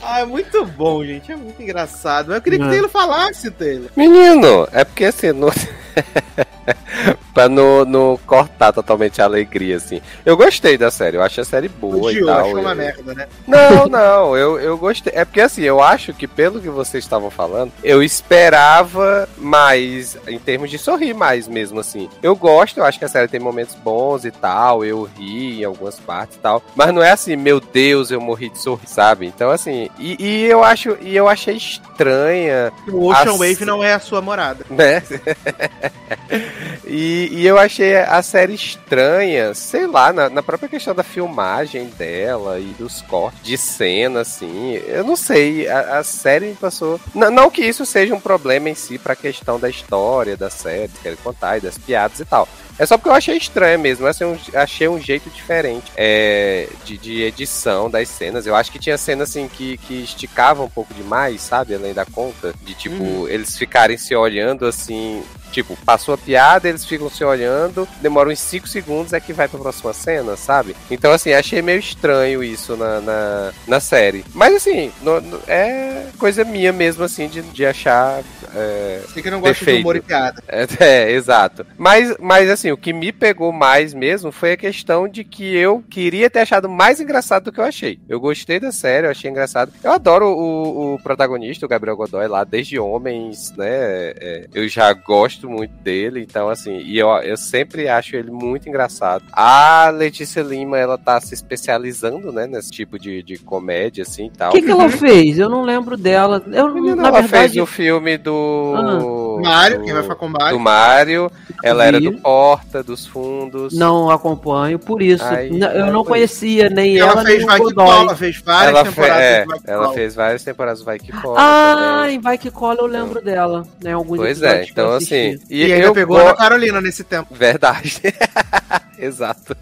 Speaker 2: ah, é muito bom, gente. É muito engraçado. Eu queria que o. Taylor falasse, Taylor.
Speaker 5: Menino, é porque assim, não... pra não, não cortar totalmente a alegria, assim. Eu gostei da série, eu acho a série boa e
Speaker 2: Odiou,
Speaker 5: tal.
Speaker 2: achou uma
Speaker 5: eu-
Speaker 2: merda, né?
Speaker 5: Não, não, eu, eu gostei. É porque assim, eu acho que pelo que vocês estavam falando, eu esperava mais, em termos de sorrir mais mesmo, assim. Eu gosto, eu acho que a série tem momentos bons e tal, eu ri em algumas partes e tal. Mas não é assim, meu Deus, eu morri de sorrir, sabe? Então, assim, e, e eu acho, e eu achei estranha
Speaker 2: O Ocean
Speaker 5: As-
Speaker 2: Wave não é a sua morada.
Speaker 5: né? e, e eu achei a série estranha, sei lá, na, na própria questão da filmagem dela e dos cortes de cena, assim. Eu não sei, a, a série passou. N- não que isso seja um problema em si pra questão da história da série, que querem contar e das piadas e tal. É só porque eu achei estranho mesmo, assim, um- achei um jeito diferente é, de, de edição das cenas. Eu acho que tinha cenas assim que, que esticavam um pouco demais, sabe? Além da conta. De tipo, eles ficarem se olhando assim. Tipo, passou a piada, eles ficam se olhando, demora uns 5 segundos é que vai pra próxima cena, sabe? Então, assim, achei meio estranho isso na, na, na série. Mas, assim, no- no- é coisa minha mesmo, assim, de, de achar. é,
Speaker 2: Você que não gosta
Speaker 5: Perfeito.
Speaker 2: de humor e piada.
Speaker 5: é, é, exato. Mas, mas assim, o que me pegou mais mesmo foi a questão de que eu queria ter achado mais engraçado do que eu achei. Eu gostei da série, eu achei engraçado. Eu adoro o, o protagonista, o Gabriel Godoy, lá desde Homens, né? é, eu já gosto muito dele, então assim, e eu, eu sempre acho ele muito engraçado. A Letícia Lima, ela tá se especializando, né, nesse tipo de, de comédia, assim e tal.
Speaker 3: O que, que ela fez? Eu não lembro dela. Eu,
Speaker 5: Menina,
Speaker 3: na
Speaker 5: ela
Speaker 3: verdade,
Speaker 5: fez o filme do.
Speaker 2: Mário,
Speaker 5: do-
Speaker 2: quem vai ficar com o
Speaker 5: do
Speaker 2: Mário?
Speaker 5: Mário, ela era do Porta, dos Fundos.
Speaker 3: não acompanho, por isso.
Speaker 5: Aí,
Speaker 3: eu
Speaker 5: é
Speaker 3: não conhecia nem
Speaker 2: Ela,
Speaker 3: ela,
Speaker 2: fez
Speaker 3: nem o
Speaker 2: Vai Que
Speaker 3: Godoy.
Speaker 2: Cola, fez várias
Speaker 5: ela, fe-
Speaker 2: temporadas
Speaker 5: é,
Speaker 2: Vai Que
Speaker 5: ela
Speaker 2: Cola.
Speaker 5: fez várias temporadas do Vai Que Cola.
Speaker 3: Ah,
Speaker 5: também.
Speaker 3: em Vai Que Cola eu lembro dela. Né, alguns
Speaker 5: Pois é, então
Speaker 3: assisti.
Speaker 5: Assim.
Speaker 2: E, ainda
Speaker 5: eu
Speaker 2: pegou
Speaker 5: go-
Speaker 2: a Carolina nesse tempo.
Speaker 5: Verdade. Exato.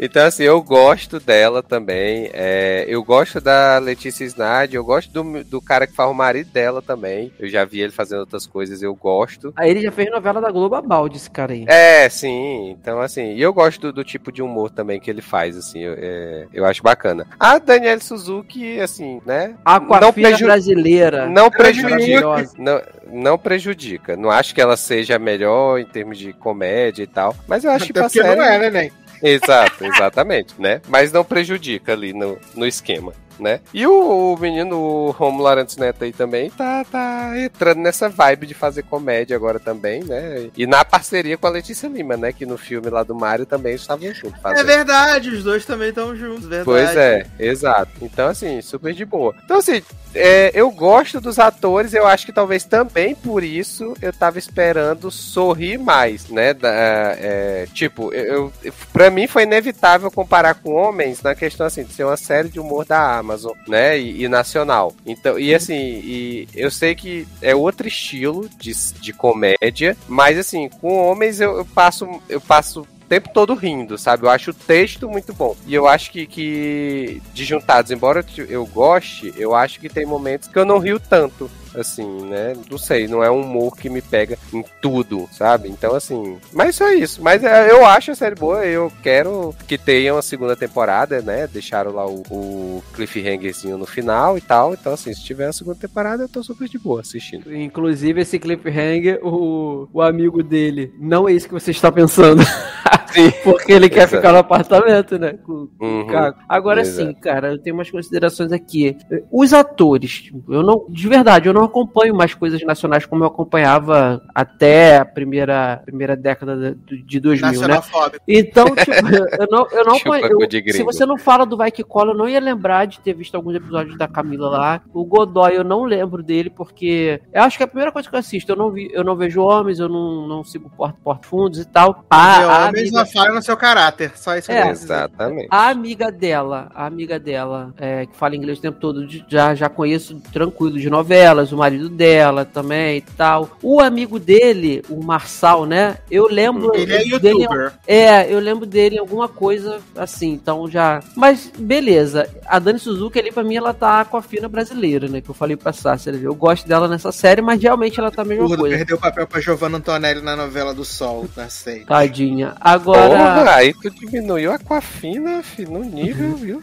Speaker 5: Então, assim, eu gosto dela também. é, eu gosto da Letícia Snad, eu gosto do, do cara que faz o marido dela também. Eu já vi ele fazendo outras coisas, eu gosto.
Speaker 3: Aí ele já fez novela da Globo a balde, esse cara aí.
Speaker 5: É, sim. Então, assim, e eu gosto do, do tipo de humor também que ele faz, assim, eu, é, eu acho bacana. A Danielle Suzuki, assim, né?
Speaker 3: Aquafina
Speaker 5: preju-
Speaker 3: brasileira.
Speaker 5: Não prejudica.
Speaker 3: Maravilhosa.
Speaker 5: Não, não prejudica. Não acho que ela seja a melhor em termos de comédia e tal. Mas eu acho que
Speaker 2: Até
Speaker 5: pra
Speaker 2: porque
Speaker 5: série...
Speaker 2: não é, né?
Speaker 5: Exato, exatamente, né? Mas não prejudica ali no, no esquema. Né? E o, o menino, o Romulo Arantes Neto aí também, tá, tá entrando nessa vibe de fazer comédia agora também, né? E na parceria com a Letícia Lima, né? Que no filme lá do Mario também estavam juntos.
Speaker 2: É
Speaker 5: fazendo.
Speaker 2: verdade, os dois também estão juntos, verdade.
Speaker 5: Pois é, exato. Então, assim, super de boa. Então, assim, é, eu gosto dos atores, eu acho que talvez também por isso eu tava esperando sorrir mais, né? Da- é, tipo, eu, eu, pra mim foi inevitável comparar com Homens na questão, assim, de ser uma série de humor da Amazon, né? E, e nacional. Então, e assim, e eu sei que é outro estilo de, de comédia, mas assim, com Homens eu, eu passo, eu passo o tempo todo rindo, sabe? Eu acho o texto muito bom. E eu acho que, que de juntados, embora eu eu goste, eu acho que tem momentos que eu não rio tanto. Assim, né? Não sei, não é um humor que me pega em tudo, sabe? Então, assim. Mas só isso. Mas é, eu acho a série boa. Eu quero que tenha uma segunda temporada, né? Deixaram lá o, o cliffhangerzinho no final e tal. Então, assim, se tiver a segunda temporada, eu tô super de boa assistindo.
Speaker 3: Inclusive, esse cliffhanger, o, o amigo dele, não é isso que você está pensando.
Speaker 5: Sim.
Speaker 3: Porque ele quer
Speaker 5: Exato.
Speaker 3: ficar no apartamento, né? Com, com
Speaker 5: Uhum.
Speaker 3: o Caco. Agora
Speaker 5: Exato.
Speaker 3: sim, cara, eu tenho umas considerações aqui. Os atores, tipo, eu não, de verdade, eu não acompanho mais coisas nacionais como eu acompanhava até a primeira, primeira década de, de 2000, né? Então, tipo, eu não, eu não eu- Se você não fala do Vai Que Cola, eu não ia lembrar de ter visto alguns episódios da Camila lá. O Godoy, eu não lembro dele, porque eu acho que é a primeira coisa que eu assisto. Eu não, vi, eu não vejo homens, eu não, não sigo Porto, Porto Fundos e tal. A,
Speaker 2: Meu
Speaker 3: a,
Speaker 2: homens
Speaker 3: amiga,
Speaker 2: não falha no seu caráter. Só isso que
Speaker 3: É.
Speaker 5: Exatamente.
Speaker 3: a amiga dela, a amiga dela, é, que fala inglês o tempo todo, já, já conheço tranquilo de novelas, o marido dela também e tal. O amigo dele, o Marçal, né? Eu lembro
Speaker 2: Ele é
Speaker 3: dele
Speaker 2: youtuber.
Speaker 3: É, eu lembro dele em alguma coisa assim, então já. Mas beleza, a Dani Suzuki ali pra mim ela tá com a fina brasileira, né? Que eu falei pra Sassi, eu gosto dela nessa série, mas realmente ela tá a mesma
Speaker 2: Tudo,
Speaker 3: coisa.
Speaker 2: perdeu o papel pra Giovanna Antonelli na novela do Sol, na série.
Speaker 3: Tadinha. Agora.
Speaker 5: Porra, aí tu diminuiu a Aquafina, filho, no nível, viu?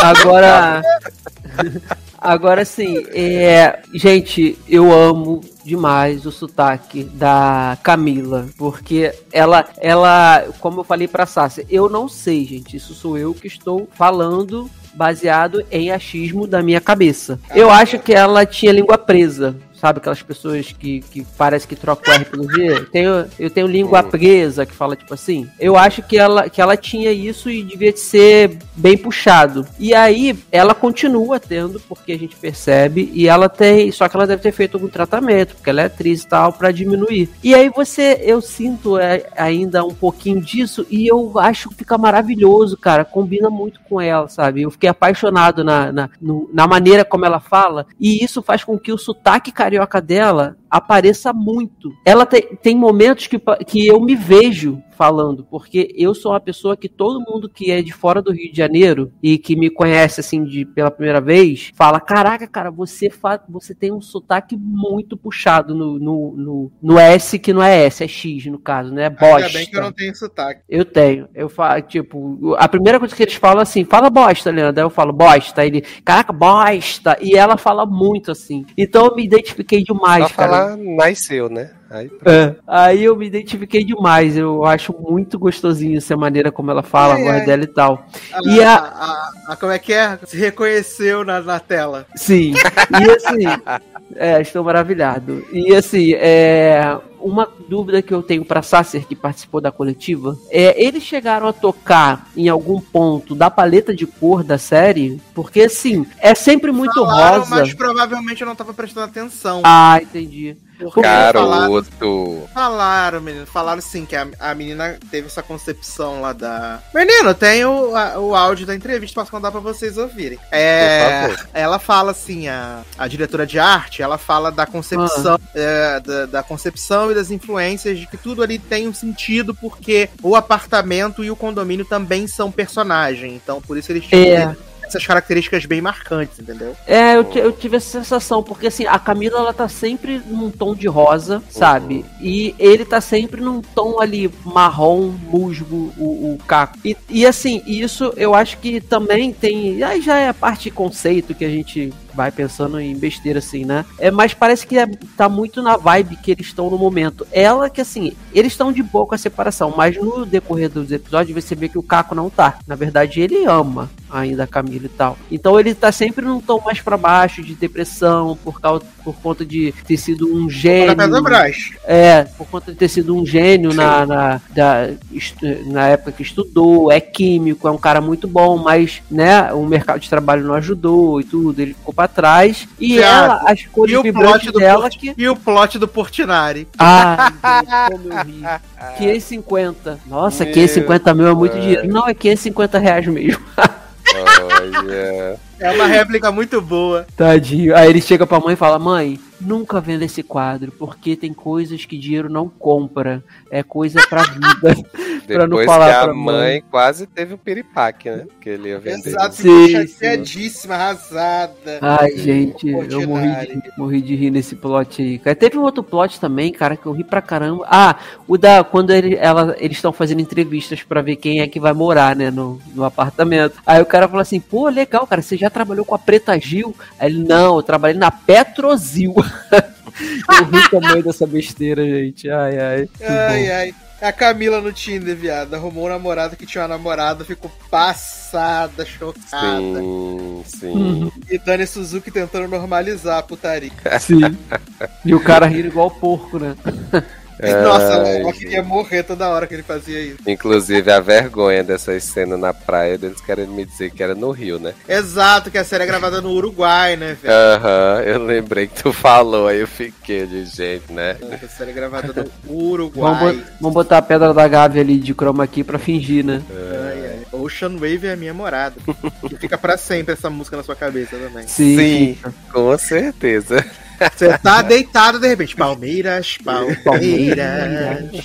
Speaker 3: Agora. Agora sim, é, gente, eu amo demais o sotaque da Camila, porque ela, ela, como eu falei pra Sácia, eu não sei, gente, isso sou eu que estou falando baseado em achismo da minha cabeça. Eu acho que ela tinha língua presa. Sabe aquelas pessoas que, que parece que trocam o R pelo G? Tenho, eu tenho língua presa, que fala tipo assim. Eu acho que ela, que ela tinha isso e devia ser bem puxado. E aí, ela continua tendo, porque a gente percebe, e ela tem. Só que ela deve ter feito algum tratamento, porque ela é atriz e tal, pra diminuir. E aí você, eu sinto é, ainda um pouquinho disso, e eu acho que fica maravilhoso, cara. Combina muito com ela, sabe? Eu fiquei apaixonado na, na, no- na maneira como ela fala, e isso faz com que o sotaque carioca dela apareça muito. Ela tem, tem momentos que, que eu me vejo falando, porque eu sou uma pessoa que todo mundo que é de fora do Rio de Janeiro e que me conhece assim de pela primeira vez, fala: Caraca, cara, você, fa você tem um sotaque muito puxado no, no, no, no S, que não é S, é X no caso, né? Bosta.
Speaker 2: Ainda bem que eu não tenho sotaque.
Speaker 3: Eu tenho. Eu falo, tipo, a primeira coisa que eles falam assim, fala bosta, Leandro. Aí eu falo bosta. Aí ele, caraca, bosta. E ela fala muito assim. Então eu me identifiquei demais,
Speaker 5: Só
Speaker 3: cara.
Speaker 5: falar nasceu, né? Aí,
Speaker 3: É. Aí eu me identifiquei demais. Eu acho muito gostosinho essa maneira como ela fala, a
Speaker 2: Ai,
Speaker 3: voz
Speaker 2: ai.
Speaker 3: dela e tal.
Speaker 2: A,
Speaker 3: E a-
Speaker 2: a- a- a- como é que é? Se reconheceu na, na tela.
Speaker 3: Sim. E assim, é, estou maravilhado. E assim, é, uma dúvida que eu tenho para Sasser, que participou da coletiva, é eles chegaram a tocar em algum ponto da paleta de cor da série? Porque assim, é sempre muito
Speaker 2: Falaram,
Speaker 3: rosa.
Speaker 2: mas provavelmente eu não tava prestando atenção.
Speaker 3: Ah, entendi.
Speaker 2: Porque
Speaker 5: Garoto.
Speaker 2: falaram, menino. Falaram sim que a, a menina teve essa concepção lá da. Menino, tem o, a- o áudio da entrevista pra contar pra vocês ouvirem. É, ela fala assim, a, a diretora de arte, ela fala da concepção,
Speaker 3: Ah.
Speaker 2: é, da, da concepção e das influências de que tudo ali tem um sentido porque o apartamento e o condomínio também são personagem. Então, por isso eles tinham
Speaker 3: É.
Speaker 2: essas características bem marcantes, entendeu?
Speaker 3: É, eu, ti- eu tive essa sensação, porque assim, a Camila ela tá sempre num tom de rosa, sabe? E ele tá sempre num tom ali marrom, musgo, o, o caco. E, e assim, isso eu acho que também tem. Aí já é a parte de conceito que a gente vai pensando em besteira assim, né? É, mas parece que é, tá muito na vibe que eles estão no momento. Ela que assim, eles estão de boa com a separação, mas no decorrer dos episódios você vê que o Caco não tá. Na verdade, ele ama ainda a Camila e tal. Então ele tá sempre num tom mais pra baixo de depressão por causa por conta de ter sido um gênio. É, por conta de ter sido um gênio na, na, da, na época que estudou, é químico, é um cara muito bom, mas né, o mercado de trabalho não ajudou e tudo, ele ficou pra trás. E
Speaker 2: Thiago,
Speaker 3: ela, as cores
Speaker 2: E o
Speaker 3: vibrantes
Speaker 2: plot do
Speaker 3: dela
Speaker 2: Port-
Speaker 3: que.
Speaker 2: E o plot do Portinari.
Speaker 3: Ai, gente, como eu ri. 550. Nossa,
Speaker 5: Meu
Speaker 3: 550 mil é muito dinheiro. Não, é 550 reais mesmo.
Speaker 5: Olha.
Speaker 2: É uma réplica muito boa.
Speaker 3: Tadinho. Aí ele chega pra mãe e fala: Mãe, nunca venda esse quadro, porque tem coisas que dinheiro não compra. É coisa pra vida. Pra não
Speaker 5: Depois
Speaker 3: falar
Speaker 5: que a
Speaker 3: pra
Speaker 5: mãe,
Speaker 3: mãe.
Speaker 5: quase teve o piripaque, né? Que ele ia vender.
Speaker 2: Exato,
Speaker 3: Sim,
Speaker 2: chateadíssima, arrasada.
Speaker 3: Ai, gente, eu morri de, morri de rir nesse plot aí. Cara, teve um outro plot também, cara, que eu ri pra caramba. Ah, o da. Quando ele, ela, eles estão fazendo entrevistas pra ver quem é que vai morar, né, no, no apartamento. Aí o cara falou assim: pô, legal, cara, você já trabalhou com a Preta Gil? Aí ele, não, eu trabalhei na Petrozil. eu ri também dessa besteira, gente. Ai, ai.
Speaker 2: Ai,
Speaker 3: bom.
Speaker 2: ai. A Camila no Tinder, viado. Arrumou um namorado que tinha uma namorada, ficou passada, chocada.
Speaker 5: Sim, sim.
Speaker 2: E Dani Suzuki tentando normalizar a putaria.
Speaker 3: Sim. E o cara rindo igual porco, né?
Speaker 2: Nossa,
Speaker 5: Ai,
Speaker 2: ela queria morrer toda hora que ele fazia isso.
Speaker 5: Inclusive, a vergonha dessa cena na praia, deles querendo me dizer que era no Rio, né?
Speaker 2: Exato, que a série é gravada no Uruguai, né, velho?
Speaker 5: Aham, eu lembrei que tu falou, aí eu fiquei de jeito, né?
Speaker 2: A série é gravada no
Speaker 3: Vamos,
Speaker 2: Uruguai.
Speaker 3: bo- vamos botar a pedra da Gávea ali de chroma aqui pra fingir, né?
Speaker 2: Ai, ai. Ocean Wave é a minha morada. e fica pra sempre essa música na sua cabeça também.
Speaker 3: Sim.
Speaker 5: com certeza.
Speaker 2: Você tá deitado de repente. Palmeiras, Palmeiras.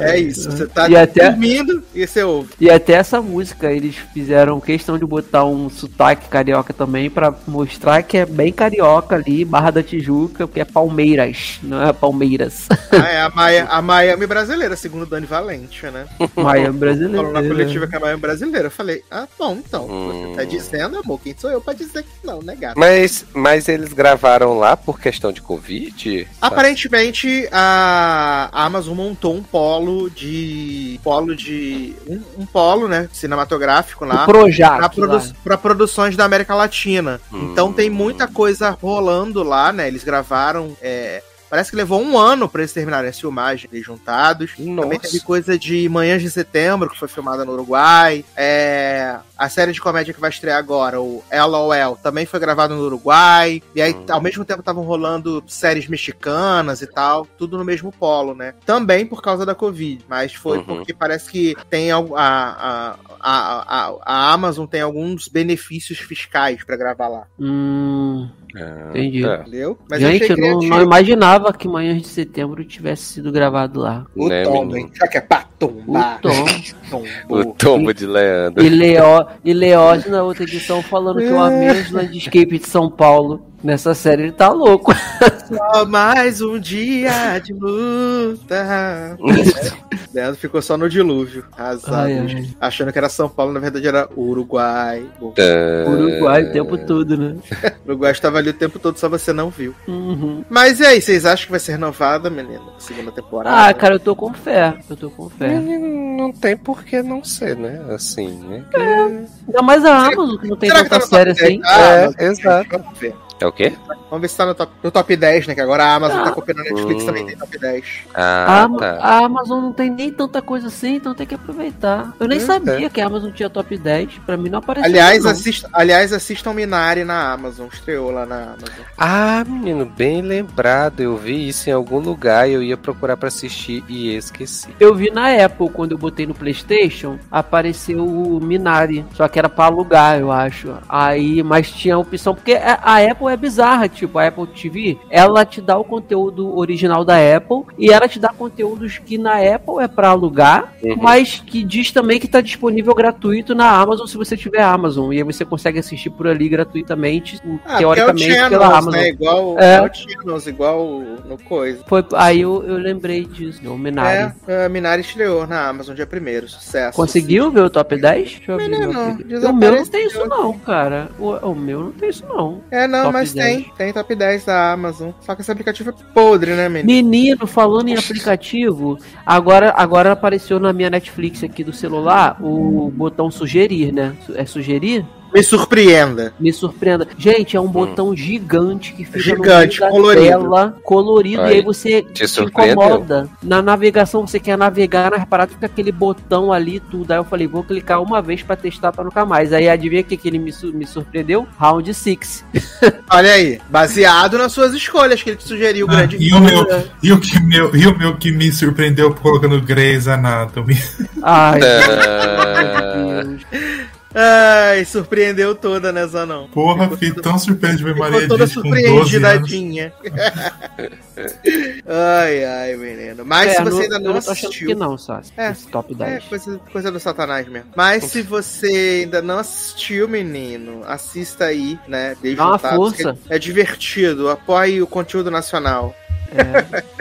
Speaker 2: é isso. Você tá
Speaker 3: E até-
Speaker 2: dormindo e você ouve.
Speaker 3: E até essa música eles fizeram questão de botar um sotaque carioca também pra mostrar que é bem carioca ali, Barra da Tijuca, porque é Palmeiras, não é Palmeiras.
Speaker 2: Ah, é a, Maia, a Miami brasileira, segundo Dani Valente, né?
Speaker 3: Miami
Speaker 2: Falou na coletiva que é a Miami brasileira. Eu falei, ah, bom, então.
Speaker 5: Hum.
Speaker 2: Você tá dizendo, amor, quem sou eu pra dizer que não, né, gato?
Speaker 5: Mas, mas eles gravaram lá por questão de Covid?
Speaker 2: Aparentemente a Amazon montou um polo de. polo de. um, um polo, né? Cinematográfico
Speaker 3: O
Speaker 2: lá.
Speaker 3: Projac.
Speaker 2: Pra, produ
Speaker 3: lá.
Speaker 2: pra produções da América Latina.
Speaker 5: Hum.
Speaker 2: Então tem muita coisa rolando lá, né? Eles gravaram. é, Parece que levou um ano pra eles terminarem as filmagens juntados. Também
Speaker 5: Nossa.
Speaker 2: teve coisa de Manhãs de Setembro, que foi filmada no Uruguai. É, A série de comédia que vai estrear agora, o LOL, também foi gravado no Uruguai. E aí,
Speaker 5: Hum.
Speaker 2: ao mesmo tempo, estavam rolando séries mexicanas e tal. Tudo no mesmo polo, né? Também por causa da Covid. Mas foi
Speaker 5: Uhum.
Speaker 2: porque parece que tem a, a, a, a, a Amazon tem alguns benefícios fiscais pra gravar lá.
Speaker 3: Hum,
Speaker 5: Ah,
Speaker 3: Entendi.
Speaker 5: tá.
Speaker 2: Entendeu? Mas
Speaker 3: gente,
Speaker 2: achei
Speaker 3: eu não, não imaginava que Manhãs de Setembro tivesse sido gravado lá.
Speaker 2: O
Speaker 5: Né,
Speaker 2: tom,
Speaker 5: menino?
Speaker 2: hein? Já que é pra
Speaker 3: O
Speaker 2: tombar.
Speaker 3: Tom.
Speaker 5: O
Speaker 2: Tombou.
Speaker 5: tombo de Leandro.
Speaker 3: E, Leo, e Leoz na outra edição falando que o Amém Landscape de São Paulo. Nessa série ele tá louco.
Speaker 2: Só mais um dia de luta. Leandro ficou só no dilúvio. Arrasado.
Speaker 3: Ai, ai.
Speaker 2: Achando que era São Paulo, na verdade era Uruguai.
Speaker 5: Tá.
Speaker 3: Uruguai o tempo todo, né?
Speaker 2: o Uruguai estava ali o tempo todo, só você não viu.
Speaker 3: Uhum.
Speaker 2: Mas e aí, vocês acham que vai ser renovada, menino? Segunda temporada?
Speaker 3: Ah, cara, eu tô com fé. Eu tô com fé.
Speaker 5: Não tem por que não ser, né? Assim, né?
Speaker 3: Ainda mais a Amazon, que não tem
Speaker 2: Será que
Speaker 3: tanta
Speaker 2: tá
Speaker 3: série
Speaker 2: 10?
Speaker 3: assim.
Speaker 2: Ah,
Speaker 5: É, exato. É o quê?
Speaker 2: Vamos ver se tá no top, no top 10, né? Que agora a Amazon
Speaker 3: Ah.
Speaker 2: tá copiando a Netflix
Speaker 5: Hum.
Speaker 2: também tem top 10.
Speaker 5: Ah,
Speaker 3: A,
Speaker 5: tá.
Speaker 3: a Amazon não tem nem tanta coisa assim, então tem que aproveitar. Eu nem
Speaker 5: É,
Speaker 3: sabia que a Amazon tinha top 10. Pra mim não apareceu.
Speaker 2: Aliás,
Speaker 3: não.
Speaker 2: assista, aliás, assistam Minari na Amazon. Estreou lá na Amazon.
Speaker 5: Ah, menino, bem lembrado. Eu vi isso em algum lugar e eu ia procurar pra assistir e esqueci.
Speaker 3: Eu vi na Apple, quando eu botei no PlayStation, apareceu o Minari. Só que era pra alugar, eu acho. Aí, mas tinha a opção. Porque a a Apple é bizarra, tipo, a Apple TV, ela te dá o conteúdo original da Apple e ela te dá conteúdos que na Apple é pra alugar,
Speaker 5: Uhum.
Speaker 3: mas que diz também que tá disponível gratuito na Amazon se você tiver Amazon. E aí você consegue assistir por ali gratuitamente,
Speaker 2: Ah,
Speaker 3: teoricamente,
Speaker 2: porque é o
Speaker 3: pela
Speaker 2: Channels,
Speaker 3: Amazon.
Speaker 2: né? Igual
Speaker 3: É.
Speaker 2: é. o Channels, igual no coisa.
Speaker 3: Foi, aí eu, eu lembrei disso, o Minari.
Speaker 2: É, a Minari estreou na Amazon dia primeiro, sucesso.
Speaker 3: Conseguiu ver o top 10? Deixa eu abrir
Speaker 2: Menino,
Speaker 3: aqui. O meu não tem isso não, cara. O, o meu não tem isso não.
Speaker 2: É, não,
Speaker 3: Top
Speaker 2: mas
Speaker 3: 10.
Speaker 2: tem. Tem top 10 da Amazon. Só que esse aplicativo é podre, né, menino?
Speaker 3: Menino, falando em aplicativo, agora, agora apareceu na minha Netflix aqui do celular o botão sugerir, né? É sugerir?
Speaker 2: Me surpreenda.
Speaker 3: Me surpreenda. Gente, é um botão gigante que fica
Speaker 2: Gigante,
Speaker 3: no meio da
Speaker 2: colorido.
Speaker 3: tela, colorido,
Speaker 5: Aí,
Speaker 3: e aí você
Speaker 5: te
Speaker 3: te incomoda. Na navegação, você quer navegar nas paradas, fica aquele botão ali, tudo. Aí eu falei, vou clicar uma vez pra testar pra nunca mais. Aí adivinha o que, que ele me, su- me surpreendeu? Round 6.
Speaker 2: Olha aí, baseado nas suas escolhas que ele te sugeriu,
Speaker 4: Ah,
Speaker 2: grande
Speaker 4: e, o meu, e, o que meu, e o meu que me surpreendeu colocando Grey's Anatomy.
Speaker 3: Ai,
Speaker 5: Ah.
Speaker 3: meu Deus.
Speaker 2: Ai, surpreendeu toda, né, Zanão?
Speaker 4: Porra,
Speaker 2: Ficou
Speaker 4: fiquei
Speaker 2: toda-
Speaker 4: tão surpreso de ver Maria
Speaker 2: Ficou toda
Speaker 4: Dias com 12 anos.
Speaker 2: surpreendidinha. ai, ai, menino. Mas se
Speaker 3: É,
Speaker 2: você
Speaker 3: não-
Speaker 2: ainda não
Speaker 3: achando
Speaker 2: assistiu.
Speaker 3: que não, Sassi.
Speaker 2: É,
Speaker 3: top
Speaker 2: É,
Speaker 3: 10.
Speaker 2: coisa, coisa do satanás mesmo. Mas se você ainda não assistiu, menino, assista aí, né?
Speaker 3: Dá uma força.
Speaker 2: É, é divertido, apoie o conteúdo nacional.
Speaker 3: É.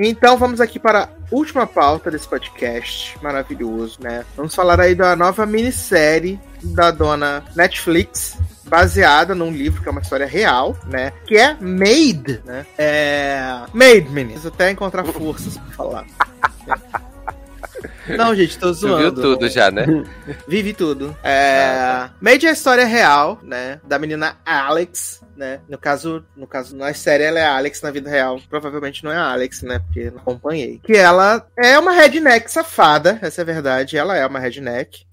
Speaker 2: Então vamos aqui para a última pauta desse podcast maravilhoso, né? Vamos falar aí da nova minissérie da dona Netflix, baseada num livro que é uma história real, né? Que é Made, né? É... Made, menino. Preciso até encontrar forças pra falar. Não, gente, tô
Speaker 5: Tu viu
Speaker 2: zoando.
Speaker 5: tudo já, né?
Speaker 2: Vivi tudo. É... Made é a história real, né? Da menina Alex, né? No caso, no caso, na série ela é Alex, na vida real, provavelmente não é a Alex, né? Porque não acompanhei. Que ela é uma redneck safada, essa é a verdade. Ela é uma redneck.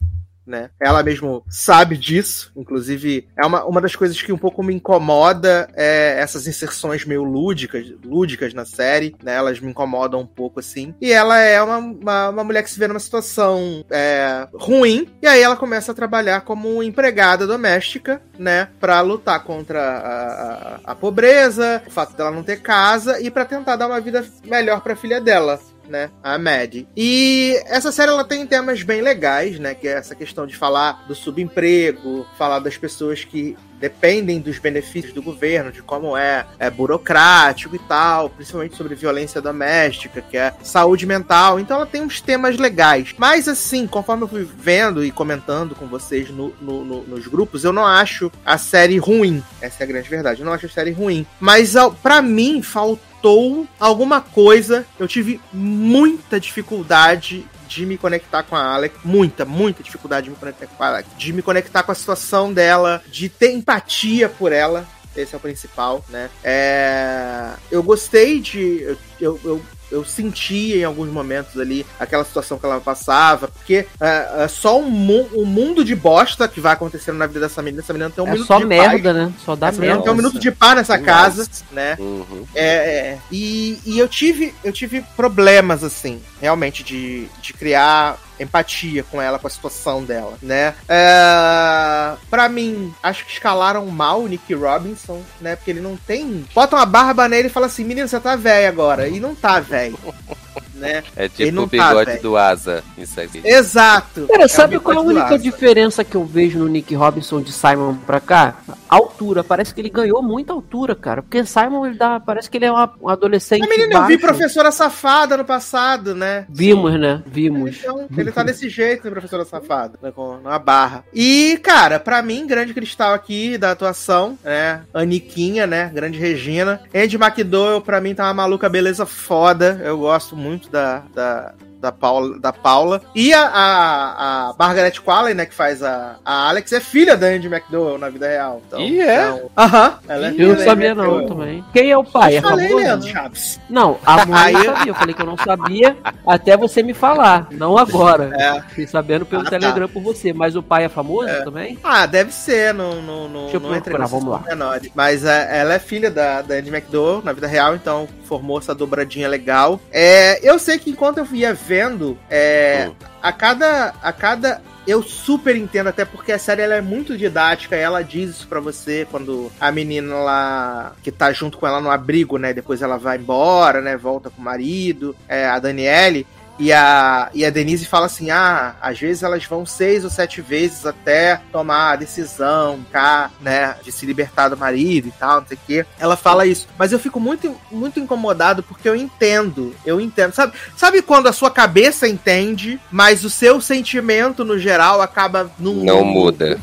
Speaker 2: Né? Ela mesmo sabe disso, inclusive é uma, uma das coisas que um pouco me incomoda é essas inserções meio lúdicas, lúdicas na série, né? Elas me incomodam um pouco assim. E ela é uma, uma, uma mulher que se vê numa situação é, ruim, e aí ela começa a trabalhar como empregada doméstica, né? Pra lutar contra a, a, a pobreza, o fato dela não ter casa e pra tentar dar uma vida melhor pra filha dela, né? A Maddie. E essa série ela tem temas bem legais, né? Que é essa questão de falar do subemprego, falar das pessoas que dependem dos benefícios do governo, de como é, é burocrático e tal, principalmente sobre violência doméstica, que é saúde mental. Então ela tem uns temas legais. Mas assim, conforme eu fui vendo e comentando com vocês no, no- no- nos grupos, eu não acho a série ruim. Essa é a grande verdade. Eu não acho a série ruim. Mas pra mim faltou alguma coisa. Eu tive muita dificuldade de me conectar com a Alex. Muita, muita dificuldade de me conectar com a. De me conectar com a situação dela, de ter empatia por ela. Esse é o principal, né? É... Eu gostei de. Eu, eu, eu senti em alguns momentos ali aquela situação que ela passava, porque é, é só um, mu- um mundo de bosta que vai acontecendo na vida dessa menina. Essa menina tem um
Speaker 3: É
Speaker 2: minuto
Speaker 3: só
Speaker 2: de
Speaker 3: merda,
Speaker 2: paz.
Speaker 3: né? Só dá
Speaker 2: Essa menina
Speaker 3: merda.
Speaker 2: tem um minuto de paz nessa
Speaker 5: Nossa.
Speaker 2: casa, né?
Speaker 5: Uhum.
Speaker 2: É, é. E, e eu tive eu tive problemas assim, realmente de, de criar empatia com ela, com a situação dela, né? É, para mim, acho que escalaram mal o Nick Robinson, né? Porque ele não tem, bota uma barba nele e fala assim, menino, você tá velho agora, e não tá velho, né?
Speaker 5: É tipo
Speaker 2: não
Speaker 5: o
Speaker 2: tá,
Speaker 5: bigode
Speaker 2: velho.
Speaker 5: do Asa. Isso aqui.
Speaker 2: Exato.
Speaker 3: Cara,
Speaker 2: É
Speaker 3: sabe qual é a única diferença que eu vejo no Nick Robinson de Simon pra cá? Altura. Parece que ele ganhou muita altura, cara. Porque Simon, ele dá, parece que ele é uma- um adolescente.
Speaker 2: A menina, eu vi
Speaker 3: baixo.
Speaker 2: professora safada no passado, né?
Speaker 3: Vimos, né? Vimos.
Speaker 2: Então, ele tá desse jeito, né, professora safada, né, com uma barra. E, cara, pra mim, grande cristal aqui da atuação, né, Aniquinha, né, grande Regina. Andy McDowell, pra mim, tá uma maluca beleza foda, eu gosto muito da... da da Paula, da Paula. E a, a, a Margaret Qualley, né, que faz a, a Alex, é filha da Andy McDowell na vida real. Então,
Speaker 5: Ih, é?
Speaker 2: então- Aham. ela é filha
Speaker 3: Eu não sabia não
Speaker 2: McDowell.
Speaker 3: também. Quem é o pai? É
Speaker 2: Eu falei,
Speaker 3: famoso?
Speaker 2: Leandro Chaves.
Speaker 3: Não, a mãe eu sabia. Eu falei que eu não sabia até você me falar. Não agora.
Speaker 2: É.
Speaker 3: Fiquei sabendo pelo
Speaker 2: Ah, tá.
Speaker 3: Telegram por você. Mas o pai é famoso também?
Speaker 2: Ah, deve ser, não, não, não,
Speaker 3: Deixa eu procurar,
Speaker 2: nesses
Speaker 3: vamos lá.
Speaker 2: pormenores. Mas é, ela é filha da, da Andy McDowell na vida real, então formou essa dobradinha legal. É, eu sei que enquanto eu ia vendo, é,
Speaker 5: Hum.
Speaker 2: a cada. A cada eu super entendo, até porque a série ela é muito didática, ela diz isso pra você quando a menina lá que tá junto com ela no abrigo, né? Depois ela vai embora, né? Volta com o marido, é, a Daniele. E a, e a Denise fala assim: ah, às vezes elas vão seis ou sete vezes até tomar a decisão, cá, né, de se libertar do marido e tal, não sei o quê. Ela fala isso. Mas eu fico muito, muito incomodado porque eu entendo. Eu entendo. Sabe, sabe quando a sua cabeça entende, mas o seu sentimento, no geral, acaba não,
Speaker 5: Não muda.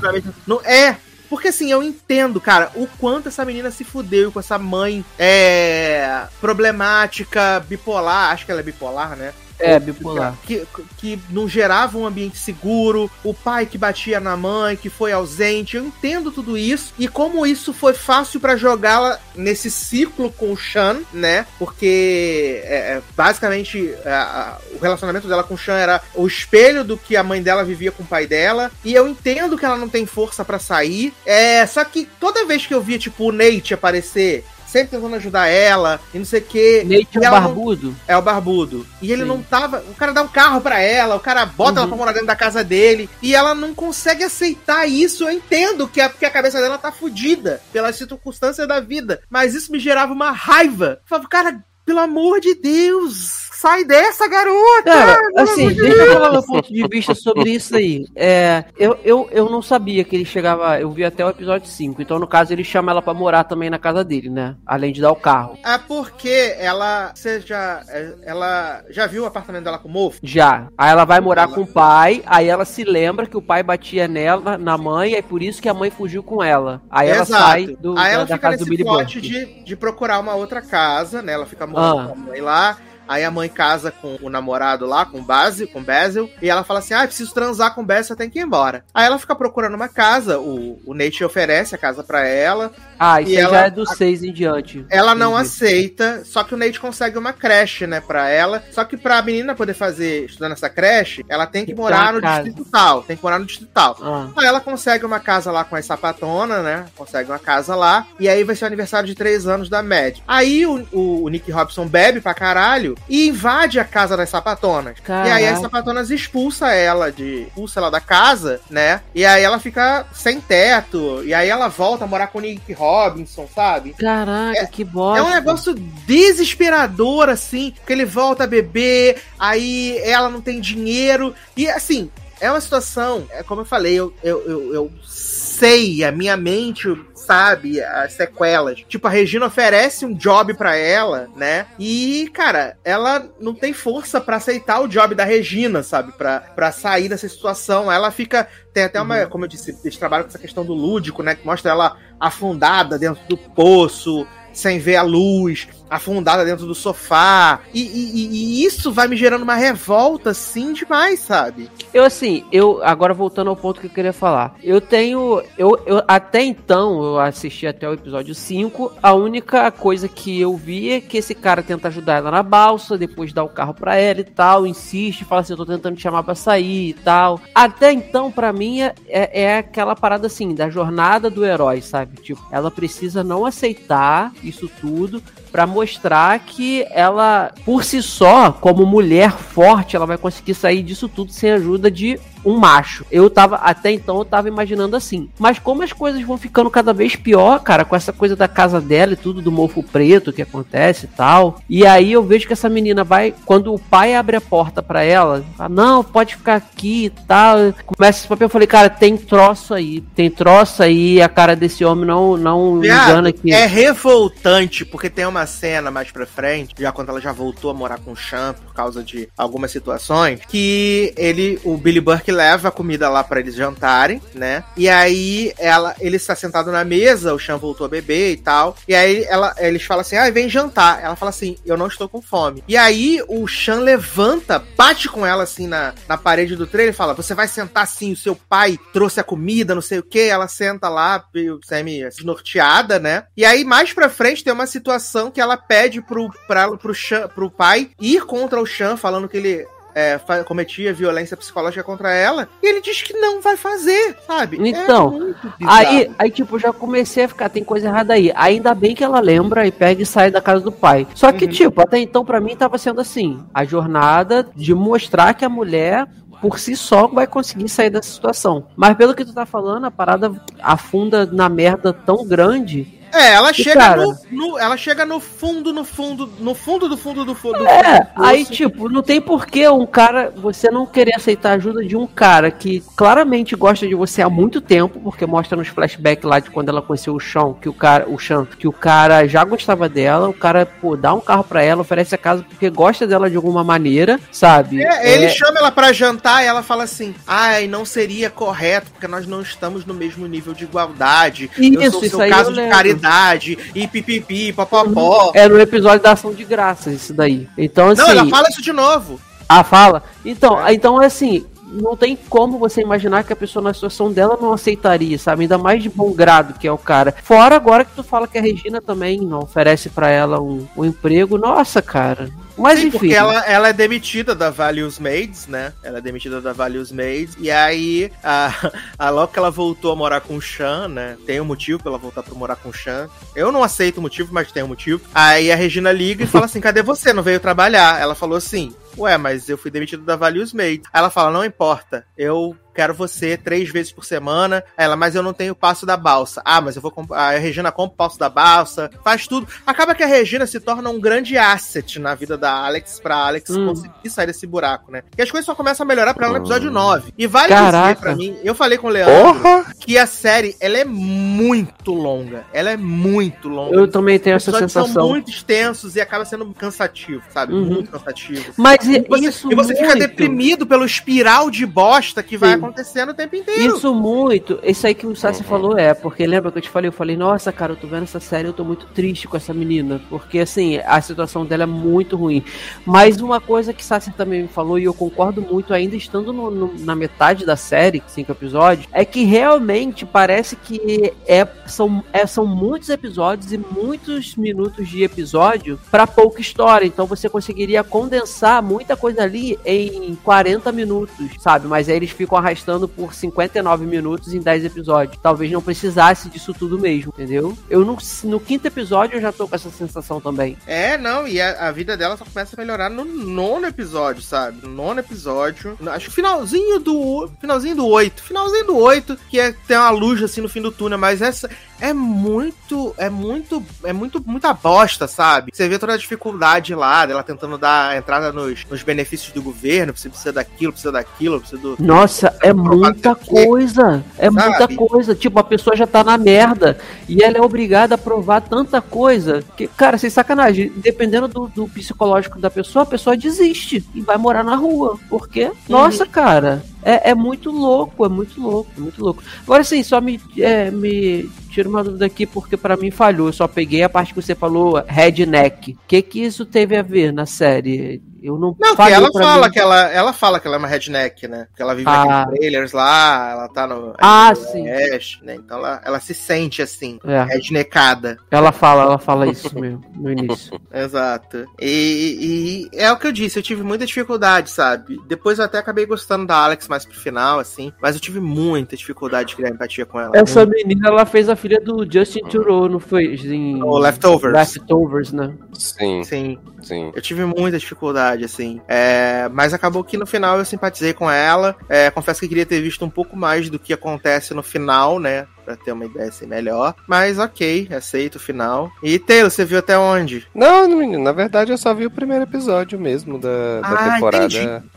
Speaker 2: Não, é. Porque assim, eu entendo, cara, o quanto essa menina se fudeu com essa mãe é, problemática, bipolar, acho que ela é bipolar, né?
Speaker 3: É, bipolar.
Speaker 2: Que, que não gerava um ambiente seguro, o pai que batia na mãe, que foi ausente. Eu entendo tudo isso e como isso foi fácil pra jogá-la nesse ciclo com o Sean, né? Porque é, é, basicamente a- o relacionamento dela com o Sean era o espelho do que a mãe dela vivia com o pai dela. E eu entendo que ela não tem força pra sair. É, só que toda vez que eu via, tipo, o Nate aparecer. Sempre tentando ajudar ela e não sei o que.
Speaker 3: Nate é o
Speaker 2: ela não-
Speaker 3: barbudo?
Speaker 2: é o barbudo. E ele
Speaker 3: Sim.
Speaker 2: não tava. O cara dá um carro pra ela, o cara bota
Speaker 3: Uhum.
Speaker 2: ela pra morar dentro da casa dele. E ela não consegue aceitar isso. Eu entendo que a, que a cabeça dela tá fudida pelas circunstâncias da vida. Mas isso me gerava uma raiva. Eu falava, cara, pelo amor de Deus, sai dessa, garota! Pelo
Speaker 3: assim, deixa eu falar meu ponto de vista sobre isso aí. É, eu, eu, eu não sabia que ele chegava. Eu vi até o episódio 5. Então, no caso, ele chama ela pra morar também na casa dele, né? Além de dar o carro.
Speaker 2: É porque ela. Você já. é, Ela já viu o apartamento dela com o mofo?
Speaker 3: Já. Aí ela vai morar com o pai. Aí ela se lembra que o pai batia nela, na mãe. É por isso que a mãe fugiu com ela. Aí ela sai do,
Speaker 2: Aí
Speaker 3: da,
Speaker 2: ela
Speaker 3: da
Speaker 2: fica
Speaker 3: casa do
Speaker 2: nesse
Speaker 3: Billy
Speaker 2: de, de procurar uma outra casa, né? Ela fica morando
Speaker 3: Ah.
Speaker 2: com a mãe lá. Aí a mãe casa com o namorado lá, com o Basil, com Basil, e ela fala assim: ah, preciso transar com o Basil, tem que ir embora. Aí ela fica procurando uma casa, o, o Nate oferece a casa pra ela,
Speaker 3: Ah, isso
Speaker 2: E
Speaker 3: aí
Speaker 2: ela-
Speaker 3: já é do 6 em diante.
Speaker 2: ela não
Speaker 3: Entendi.
Speaker 2: aceita, só que o Nate consegue uma creche, né, pra ela. Só que pra menina poder fazer, estudar nessa creche, ela tem que morar no
Speaker 3: casa.
Speaker 2: distrito tal. Tem que morar no distrito tal.
Speaker 3: Ah,
Speaker 2: Aí ela consegue uma casa lá com as sapatonas, né? Consegue uma casa lá. E aí vai ser o aniversário de três anos da Mad. Aí o, o- o Nick Robson bebe pra caralho e invade a casa das sapatonas. E aí as
Speaker 3: Caraca.
Speaker 2: sapatonas expulsa ela de. expulsa ela da casa, né? E aí ela fica sem teto. E aí ela volta a morar com o Nick Robinson, sabe?
Speaker 3: Caraca, que bosta.
Speaker 2: É um negócio desesperador, assim, porque ele volta a beber, aí ela não tem dinheiro. E assim, é uma situação, é como eu falei, eu, eu, eu, eu sei, a minha mente sabe as sequelas. Tipo, a Regina oferece um job pra ela, né? E, cara, ela não tem força pra aceitar o job da Regina, sabe? Pra, pra sair dessa situação. Ela fica. Tem até uma, como eu disse, eles trabalham com essa questão do lúdico, né? Que mostra ela afundada dentro do poço, sem ver a luz, afundada dentro do sofá. E, e- e- isso vai me gerando uma revolta, assim, demais, sabe?
Speaker 3: Eu assim, eu agora voltando ao ponto que eu queria falar. Eu tenho, eu, eu até então eu assisti até o episódio 5, a única coisa que eu vi é que esse cara tenta ajudar ela na balsa, depois dá o carro pra ela e tal, insiste, fala assim, eu tô tentando te chamar pra sair e tal. Até então pra mim é, é aquela parada assim, da jornada do herói, sabe? Tipo, ela precisa não aceitar isso tudo Pra mostrar que ela, por si só, como mulher forte, ela vai conseguir sair disso tudo sem ajuda de um macho. Eu tava, até então, eu tava imaginando assim. Mas como as coisas vão ficando cada vez pior, cara, com essa coisa da casa dela e tudo, do mofo preto que acontece e tal. E aí eu vejo que essa menina vai, quando o pai abre a porta pra ela, fala, não, pode ficar aqui e tal. Começa esse papel, eu falei, cara, tem troço aí, tem troço aí, a cara desse homem não, não
Speaker 2: Viado,
Speaker 3: engana aqui.
Speaker 2: É revoltante, porque tem uma cena mais pra frente, já quando ela já voltou a morar com o Chan por causa de algumas situações, que ele, o Billy Burke leva a comida lá pra eles jantarem, né? E aí ela, ele está sentado na mesa, o Chan voltou a beber e tal. E aí ela, eles falam assim: "Ah, vem jantar". Ela fala assim: "Eu não estou com fome". E aí o Chan levanta, bate com ela assim na, na parede do trailer e fala: "Você vai sentar assim, o seu pai trouxe a comida, não sei o que". Ela senta lá, semi desnorteada, né? E aí mais pra frente tem uma situação que ela pede pro pra, pro, Chan, pro pai ir contra o Chan, falando que ele é, cometia violência psicológica contra ela, e ele diz que não vai fazer, sabe?
Speaker 3: Então,
Speaker 2: é muito bizarro.
Speaker 3: Aí, aí, tipo, já comecei a ficar, tem coisa errada aí. Ainda bem que ela lembra e pega e sai da casa do pai. Só que,
Speaker 2: Uhum.
Speaker 3: tipo, até então pra mim tava sendo assim, a jornada de mostrar que a mulher por si só vai conseguir sair dessa situação. Mas pelo que tu tá falando, a parada afunda na merda tão grande.
Speaker 2: É, ela
Speaker 3: E,
Speaker 2: chega
Speaker 3: cara-
Speaker 2: no, no- ela chega no fundo, no fundo, no fundo do fundo do fundo. do
Speaker 3: É,
Speaker 2: fundo do
Speaker 3: aí, tipo, não tem porquê um cara, você não querer aceitar a ajuda de um cara que claramente gosta de você há muito tempo, porque mostra nos flashbacks lá de quando ela conheceu o Chão, que o cara, o Chão, que o cara já gostava dela, o cara, pô, dá um carro pra ela, oferece a casa porque gosta dela de alguma maneira, sabe?
Speaker 2: É, ele chama ela pra jantar e ela fala assim: ai, não seria correto, porque nós não estamos no mesmo nível de igualdade. eu
Speaker 3: Isso,
Speaker 2: sou o
Speaker 3: isso
Speaker 2: seu caso
Speaker 3: eu
Speaker 2: de
Speaker 3: lembro.
Speaker 2: Caridade, e pipipi, popopó.
Speaker 3: É no episódio da ação de graças, isso daí. Então, assim.
Speaker 2: Não, ela fala isso de novo.
Speaker 3: Ah, fala? Então, então é assim, não tem como você imaginar que a pessoa na situação dela não aceitaria, sabe? Ainda mais de bom grado que é o cara. Fora agora que tu fala que a Regina também não oferece pra ela um, um emprego. Nossa, cara. Mas
Speaker 2: Sim,
Speaker 3: enfim.
Speaker 2: porque ela, ela é demitida da Values Maids, né? Ela é demitida da Values Maids. E aí, a, a, logo que ela voltou a morar com o Chan, né? Tem um motivo pra ela voltar pra morar com o Chan. Eu não aceito o motivo, mas tem um motivo. Aí a Regina liga e fala assim: cadê você? Não veio trabalhar? Ela falou assim: Ué, mas eu fui demitida da Values Maids. Aí ela fala: não importa, eu quero você três vezes por semana. Ela, mas eu não tenho o passo da balsa. Ah, mas eu vou comprar. A Regina compra o passo da balsa, faz tudo. Acaba que a Regina se torna um grande asset na vida da Alex, pra Alex
Speaker 3: Hum.
Speaker 2: conseguir sair desse buraco, né? E as coisas só começam a melhorar pra ela no episódio 9. E vale
Speaker 3: Caraca.
Speaker 2: dizer pra mim, eu falei com o Leandro
Speaker 4: Porra!
Speaker 2: que a série, ela é muito longa. Ela é muito longa.
Speaker 3: Eu também tenho
Speaker 2: Os
Speaker 3: essa
Speaker 2: episódios são
Speaker 3: sensação.
Speaker 2: muito extensos e acaba sendo cansativo, sabe?
Speaker 3: Uhum.
Speaker 2: Muito cansativo.
Speaker 3: Mas
Speaker 2: E você,
Speaker 3: isso
Speaker 2: e você fica deprimido pelo espiral de bosta que vai
Speaker 3: Sim.
Speaker 2: Acontecendo o tempo inteiro.
Speaker 3: Isso muito, isso aí que o Sassi
Speaker 5: Uhum.
Speaker 3: falou é, porque lembra que eu te falei, eu falei, nossa, cara, eu tô vendo essa série, eu tô muito triste com essa menina, porque assim, a situação dela é muito ruim. Mas uma coisa que Sassi também me falou, e eu concordo muito, ainda estando no- no- na metade da série, cinco episódios, é que realmente parece que é, são, é, são muitos episódios e muitos minutos de episódio pra pouca história. Então você conseguiria condensar muita coisa ali em 40 minutos, sabe? Mas aí eles ficam arrastando por 59 minutos em 10 episódios. Talvez não precisasse disso tudo mesmo, entendeu? Eu no, no quinto episódio eu já tô com essa sensação também.
Speaker 2: É, não, e a, a vida dela só começa a melhorar no nono episódio, sabe? No nono episódio. Acho que finalzinho do. Finalzinho do 8. Finalzinho do 8, que é, tem uma luz assim no fim do túnel, mas essa é muito. É muito. É muito. Muita bosta, sabe? Você vê toda a dificuldade lá, dela tentando dar entrada nos, nos benefícios do governo, você precisa daquilo, precisa daquilo, precisa do.
Speaker 3: Nossa, é muita coisa. É
Speaker 2: Sabe?
Speaker 3: muita coisa. Tipo, a pessoa já tá na merda e ela é obrigada a provar tanta coisa que, cara, sem sacanagem, dependendo do, do psicológico da pessoa, a pessoa desiste e vai morar na rua. Porque, nossa, cara, é, é muito louco, é muito louco, muito louco. Agora sim, só me, é, me tira uma dúvida aqui, porque pra mim falhou. Eu só peguei a parte que você falou, redneck. O que que isso teve a ver na série? Eu não
Speaker 2: Não, que ela fala
Speaker 3: mim.
Speaker 2: que ela, ela fala que ela é uma redneck, né? Que ela vive
Speaker 3: Ah.
Speaker 2: naqueles trailers lá, ela tá no.
Speaker 3: Ah,
Speaker 2: no
Speaker 3: sim.
Speaker 2: Oeste, né? Então ela, ela se sente assim,
Speaker 3: É.
Speaker 2: redneckada.
Speaker 3: Ela fala, ela fala isso mesmo no início.
Speaker 2: Exato. E, e é o que eu disse, eu tive muita dificuldade, sabe? Depois eu até acabei gostando da Alex mais pro final, assim. Mas eu tive muita dificuldade de criar empatia com ela.
Speaker 3: Essa menina, ela fez a filha do Justin Theroux, não foi? Em
Speaker 2: O Leftovers.
Speaker 3: Leftovers, né?
Speaker 5: Sim,
Speaker 2: Sim,
Speaker 5: sim.
Speaker 2: eu tive muita dificuldade, assim. É, mas acabou que no final eu simpatizei com ela. É, confesso que queria ter visto um pouco mais do que acontece no final, né? Pra ter uma ideia assim melhor. Mas ok, aceito o final. E Taylor, você viu até onde?
Speaker 5: Não, menino, na verdade eu só vi o primeiro episódio mesmo da, da
Speaker 2: Ah,
Speaker 5: temporada.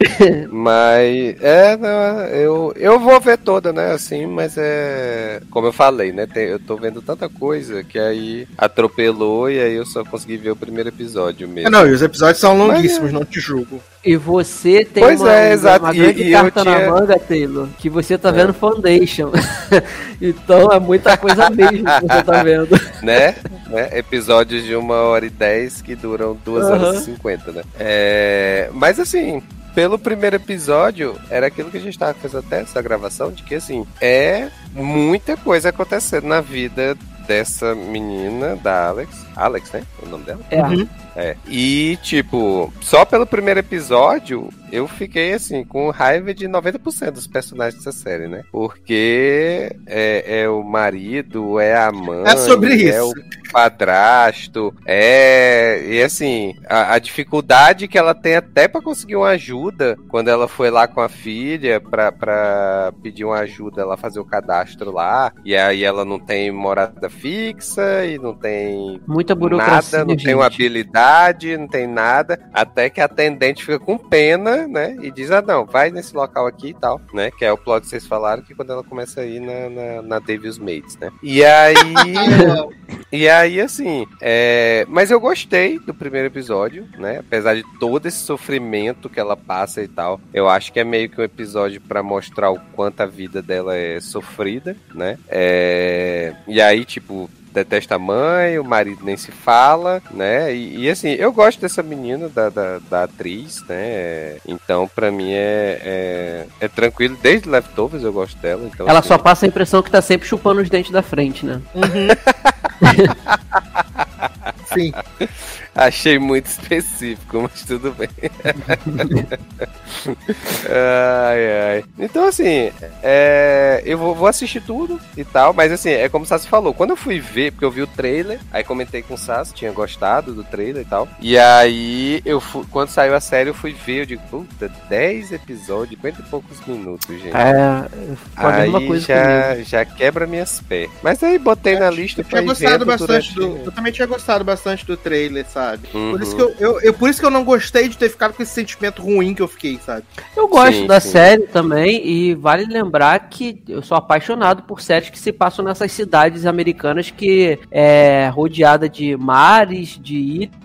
Speaker 2: entendi.
Speaker 5: Mas, é, não, eu, eu vou ver toda, né, assim, mas é. Como eu falei, né, tem- eu tô vendo tanta coisa que aí atropelou e aí eu só consegui ver o primeiro episódio mesmo.
Speaker 2: Não, e os episódios são
Speaker 5: Mas
Speaker 2: longuíssimos, não te julgo.
Speaker 3: E você tem
Speaker 5: Pois
Speaker 3: uma,
Speaker 5: é, exato.
Speaker 3: uma
Speaker 5: E-
Speaker 3: grande
Speaker 5: e eu
Speaker 3: carta
Speaker 5: tinha-
Speaker 3: na manga, Taylor, que você tá
Speaker 5: É.
Speaker 3: vendo Foundation. então é muita coisa mesmo que você tá vendo.
Speaker 5: né? né? Episódios de uma hora e dez que duram duas
Speaker 3: Aham.
Speaker 5: horas e cinquenta, né? É, Mas assim, pelo primeiro episódio, era aquilo que a gente tava fazendo até essa gravação, de que assim, é muita coisa acontecendo na vida dessa menina, da Alex. Alex, né? O nome dela?
Speaker 3: É.
Speaker 2: Uhum.
Speaker 5: É. E, tipo, só pelo primeiro episódio, eu fiquei, assim, com raiva de 90% dos personagens dessa série, né? Porque é, é o marido, é a mãe,
Speaker 2: É sobre
Speaker 5: é
Speaker 2: isso.
Speaker 5: o padrasto, é. E, assim, a, a dificuldade que ela tem até pra conseguir uma ajuda quando ela foi lá com a filha pra, pra pedir uma ajuda, ela fazer o cadastro lá, e aí ela não tem morada fixa e não tem
Speaker 3: Muita burocracia,
Speaker 5: nada, não
Speaker 3: gente.
Speaker 5: tem uma habilidade, não tem nada, até que a atendente fica com pena, né? E diz, ah, não, vai nesse local aqui e tal, né? Que é o plot que vocês falaram, que quando ela começa a ir na, na, na Devil's Mates, né? E aí... E aí, assim, é... mas eu gostei do primeiro episódio, né? Apesar de todo esse sofrimento que ela passa e tal, eu acho que é meio que um episódio pra mostrar o quanto a vida dela é sofrida, né? É... E aí, tipo, detesta a mãe, o marido nem se fala, né? E, e, assim, eu gosto dessa menina, da, da, da atriz, né? Então, pra mim é, é, é tranquilo. Desde Leftovers eu gosto dela. Então,
Speaker 3: Ela
Speaker 5: assim,
Speaker 3: só passa a impressão que tá sempre chupando os dentes da frente, né?
Speaker 2: Sim.
Speaker 5: Achei muito específico, mas tudo bem. ai, ai. Então, assim, é, eu vou, vou assistir tudo e tal, mas assim, é como o Sassi falou, quando eu fui ver, porque eu vi o trailer, aí comentei com o Sassi, tinha gostado do trailer e tal, e aí, eu fui, quando saiu a série, eu fui ver, eu digo, puta, 10 episódios, 50 e poucos minutos, gente.
Speaker 3: É,
Speaker 5: aí
Speaker 3: uma coisa
Speaker 5: já, já quebra minhas pernas. Mas aí botei na lista
Speaker 2: Eu
Speaker 5: pra
Speaker 2: tinha gostado bastante do. Eu também tinha gostado bastante do trailer, sabe? Sabe?
Speaker 5: Uhum.
Speaker 2: Por, isso que eu, eu, eu- por isso que eu não gostei de ter ficado com esse sentimento ruim que eu fiquei, sabe?
Speaker 3: Eu gosto
Speaker 5: Sim,
Speaker 3: da
Speaker 5: sim.
Speaker 3: série também, e vale lembrar que eu sou apaixonado por séries que se passam nessas cidades americanas que é rodeada de mares, de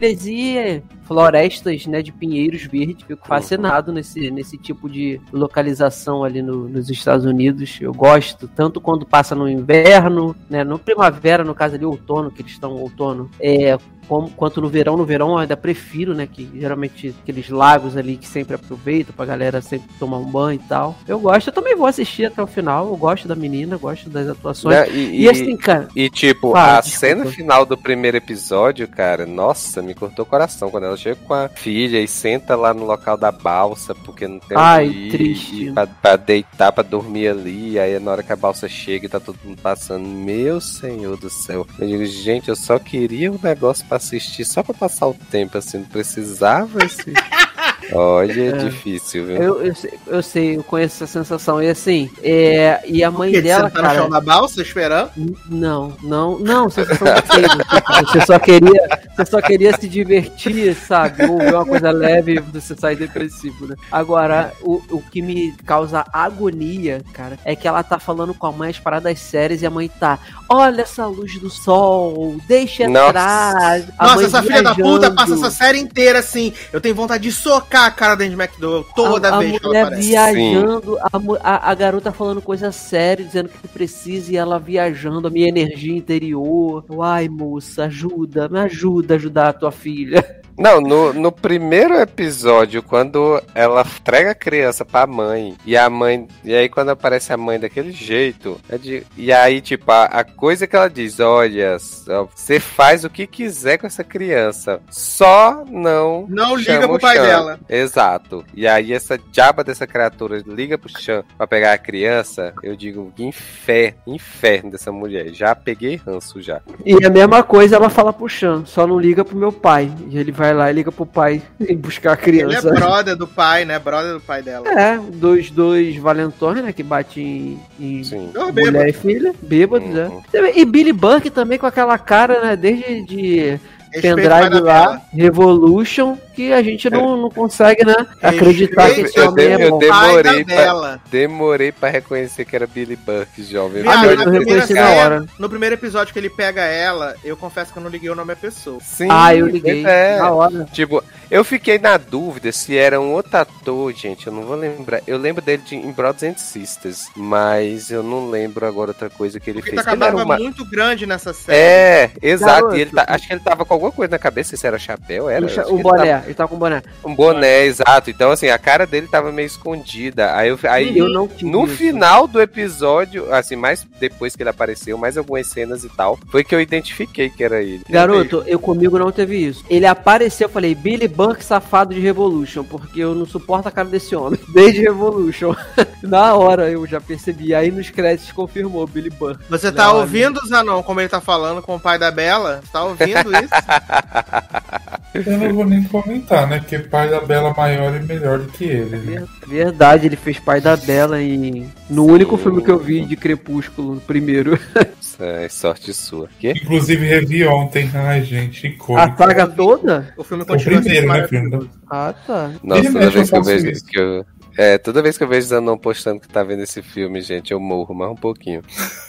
Speaker 3: ilhas e florestas, né, de pinheiros verdes. Fico fascinado nesse, nesse tipo de localização ali no- nos Estados Unidos. Eu gosto, tanto quando passa no inverno, né, no primavera, no caso ali, outono, que eles estão outono, é, como, quanto no verão, no verão eu ainda prefiro, né? Que geralmente aqueles lagos ali que sempre aproveitam pra galera sempre tomar um banho e tal. Eu gosto, eu também vou assistir até o final. Eu gosto da menina, gosto das atuações.
Speaker 5: Né,
Speaker 3: E, assim, cara,
Speaker 5: E tipo, a
Speaker 3: desculpa.
Speaker 5: cena final do primeiro episódio, cara, nossa, me cortou o coração. Quando ela chega com a filha e senta lá no local da balsa, porque não tem
Speaker 3: Ai,
Speaker 5: onde ir,
Speaker 3: triste.
Speaker 5: e Pra, pra deitar, pra dormir ali. Aí na hora que a balsa chega e tá todo mundo passando, meu senhor do céu. Eu digo, gente, eu só queria um negócio pra assistir, só pra passar o tempo, assim, não precisava esse. Olha, é
Speaker 3: É.
Speaker 5: difícil, viu?
Speaker 3: eu, eu, sei, eu sei, eu conheço essa sensação. E assim, é, e a mãe
Speaker 2: Porque
Speaker 3: dela,
Speaker 2: você tá no
Speaker 3: cara.
Speaker 2: chão da balsa esperando?
Speaker 3: Não, não, não, sensação de peido. tipo, Você só queria, você só queria se divertir, sabe? Ou ver uma coisa leve e você sai depressivo, né? Agora, o, o que me causa agonia, cara, é que ela tá falando com a mãe as paradas sérias e a mãe tá, olha essa luz do sol, deixa
Speaker 5: Nossa.
Speaker 3: entrar. A
Speaker 2: Nossa, essa filha da puta
Speaker 3: viajando.
Speaker 2: passa essa série inteira assim. Eu tenho vontade de socar a cara da Andy McDowell toda
Speaker 3: a,
Speaker 2: vez
Speaker 3: a
Speaker 2: que ela aparece.
Speaker 3: viajando, a, a, a garota falando coisa séria, dizendo que precisa e ela viajando, a minha energia interior. Ai, moça, ajuda, me ajuda a ajudar a tua filha.
Speaker 5: Não, no, no primeiro episódio, quando ela entrega a criança pra mãe, e a mãe. E aí quando aparece a mãe daquele jeito, é de- e aí, tipo, a, a coisa que ela diz, olha, você faz o que quiser com essa criança. Só não.
Speaker 2: Não liga pro
Speaker 5: o
Speaker 2: pai
Speaker 5: Chan."
Speaker 2: dela.
Speaker 5: Exato. E aí essa diaba dessa criatura liga pro Chan pra pegar a criança, eu digo, que inferno, inferno dessa mulher. Já peguei ranço já.
Speaker 3: E a mesma coisa ela fala pro Chan, só não liga pro meu pai. E ele vai lá e liga pro pai e buscar a
Speaker 2: Ele é
Speaker 3: criança.
Speaker 2: brother do pai, né? Brother do pai dela.
Speaker 3: É, dois, dois valentões, né? Que bate em, em mulher
Speaker 2: bebo.
Speaker 3: e filha, bêbados,
Speaker 5: Uhum.
Speaker 3: né? E Billy Buck também com aquela cara, né? Desde de
Speaker 2: Respeito
Speaker 3: pendrive lá. Revolution, que a gente não, não consegue, né? Acreditar que esse
Speaker 5: Eu
Speaker 3: homem é
Speaker 5: eu
Speaker 3: bom.
Speaker 5: dei-
Speaker 2: Pai
Speaker 5: Demorei pra-. Demorei pra reconhecer que era Billy Buck, jovem.
Speaker 3: Ah, eu reconheci na hora.
Speaker 2: No primeiro episódio que ele pega ela, eu confesso que eu não liguei o nome da pessoa.
Speaker 5: Sim,
Speaker 3: Ah, eu liguei.
Speaker 5: é.
Speaker 3: Na hora.
Speaker 5: Tipo, eu fiquei na dúvida se era um outro ator, gente. Eu não vou lembrar. Eu lembro dele de, em Brothers and Sisters, mas eu não lembro agora outra coisa que ele
Speaker 2: Porque
Speaker 5: fez.
Speaker 2: tá
Speaker 5: Ele era uma-
Speaker 2: muito grande nessa série.
Speaker 5: É, exato.
Speaker 3: Garoto.
Speaker 5: E ele tá- acho que ele tava com alguma coisa na cabeça, se era chapéu, era.
Speaker 3: O, cha- o boné, ele tá com boné.
Speaker 5: tava- Um boné, exato. Então, assim, a cara dele tava meio escondida. Aí, eu, aí
Speaker 3: eu não
Speaker 5: no
Speaker 3: isso.
Speaker 5: final do episódio, assim, mais depois que ele apareceu, mais algumas cenas e tal, foi que eu identifiquei que era ele.
Speaker 3: Garoto, eu comigo não teve isso. Ele apareceu, eu falei, Billy Buck safado de Revolution, porque eu não suporto a cara desse homem. Desde Revolution. Na hora eu já percebi. Aí nos créditos confirmou Billy Buck.
Speaker 2: Você tá
Speaker 3: Não,
Speaker 2: ouvindo, Zanon, como ele tá falando com o pai da Bela? Você tá ouvindo isso?
Speaker 4: Eu não vou nem comentar, né? Porque pai da Bela maior é melhor do que ele. Né?
Speaker 3: Ver- Verdade, ele fez pai da Bela em... no único filme que eu vi de Crepúsculo, no primeiro.
Speaker 5: É, sorte sua. Quê?
Speaker 4: Inclusive revi ontem. Ai, gente,
Speaker 3: A saga toda?
Speaker 2: O filme
Speaker 4: O
Speaker 2: continua
Speaker 4: primeiro,
Speaker 2: sendo
Speaker 4: né. Fernando?
Speaker 3: Ah, tá.
Speaker 5: Nossa,
Speaker 4: e
Speaker 5: toda vez que
Speaker 4: eu
Speaker 5: vejo
Speaker 4: isso.
Speaker 5: que eu. É, toda vez que eu vejo Zanon postando que tá vendo esse filme, gente, eu morro mais um pouquinho.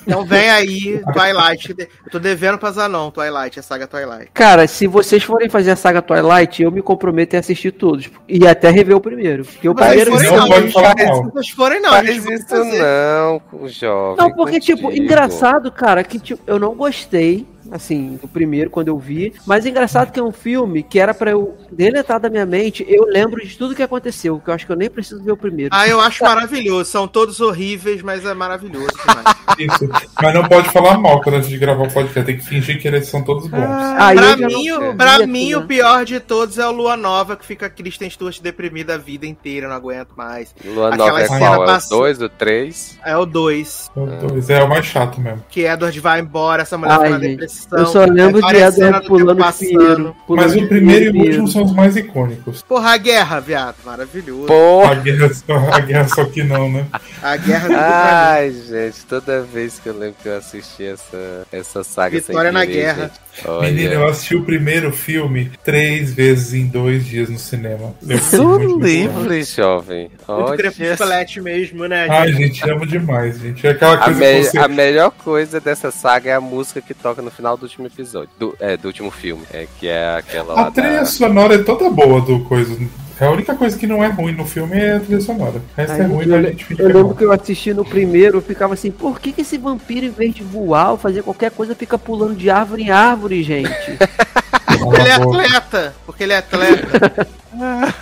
Speaker 2: Então vem aí, Twilight. Eu tô devendo pra Zanon, Twilight, a saga Twilight.
Speaker 3: Cara, se vocês forem fazer a saga Twilight, eu me comprometo a assistir todos. E até rever o primeiro. Porque o
Speaker 2: Mas
Speaker 3: primeiro.
Speaker 2: forem
Speaker 4: não falar
Speaker 2: vocês forem não,
Speaker 5: Faz isso não, jovem.
Speaker 3: Não, porque, tipo,
Speaker 5: contigo.
Speaker 3: engraçado, cara, que tipo, eu não gostei, assim, do primeiro, quando eu vi. Mas engraçado que é um filme que era pra eu deletar da minha mente, eu lembro de tudo que aconteceu, que eu acho que eu nem preciso ver o primeiro.
Speaker 2: Ah, eu acho maravilhoso. São todos horríveis, mas é maravilhoso demais.
Speaker 4: Isso. Mas não pode falar mal quando a gente gravar o podcast. Tem que fingir que eles são todos bons.
Speaker 3: Aí
Speaker 2: pra mim, o- pra mim o pior de todos é o Lua Nova, que fica a Kristen Stewart deprimida a vida inteira, não aguento mais.
Speaker 5: Lua
Speaker 2: aquela
Speaker 5: Nova é
Speaker 4: cena
Speaker 5: qual? É o
Speaker 2: passa-
Speaker 5: 2, o 3?
Speaker 2: É o 2,
Speaker 4: Meu Deus, É o mais chato mesmo.
Speaker 2: que Edward vai embora, essa mulher
Speaker 3: Ai,
Speaker 2: fica na
Speaker 3: gente, Eu só lembro de Edward pulando
Speaker 2: passando.
Speaker 3: pinheiro.
Speaker 4: Mas o primeiro e o último são os mais icônicos.
Speaker 2: Porra, a guerra, viado. Maravilhoso.
Speaker 5: Porra!
Speaker 4: A guerra, só- a guerra só que não, né?
Speaker 2: A guerra do
Speaker 5: Ai, gente, toda vez que eu lembro que eu assisti essa, essa saga
Speaker 2: Vitória na
Speaker 5: querer,
Speaker 2: guerra.
Speaker 5: gente, olha.
Speaker 4: Menino, eu assisti o primeiro filme três vezes em dois dias no cinema. Eu fui
Speaker 5: Sou livre, jovem.
Speaker 2: Muito crepusculete mesmo, né?
Speaker 4: Ai,
Speaker 2: gente?
Speaker 4: amo demais, gente. É aquela
Speaker 5: A,
Speaker 4: coisa
Speaker 5: me-
Speaker 4: que você.
Speaker 5: a melhor coisa dessa saga é a música que toca no final do último episódio. Do, é, do último filme. É, que é aquela
Speaker 4: A trilha
Speaker 5: da...
Speaker 4: sonora é toda boa do coisa. A única coisa que não é ruim no filme é a trilha sonora.
Speaker 3: Aí,
Speaker 4: é ruim,
Speaker 3: eu,
Speaker 4: gente
Speaker 3: eu lembro que eu assisti no primeiro, eu ficava assim, por que, que esse vampiro, em vez de voar ou fazer qualquer coisa, fica pulando de árvore em árvore, gente?
Speaker 2: Porque ele é atleta. Porque ele é atleta.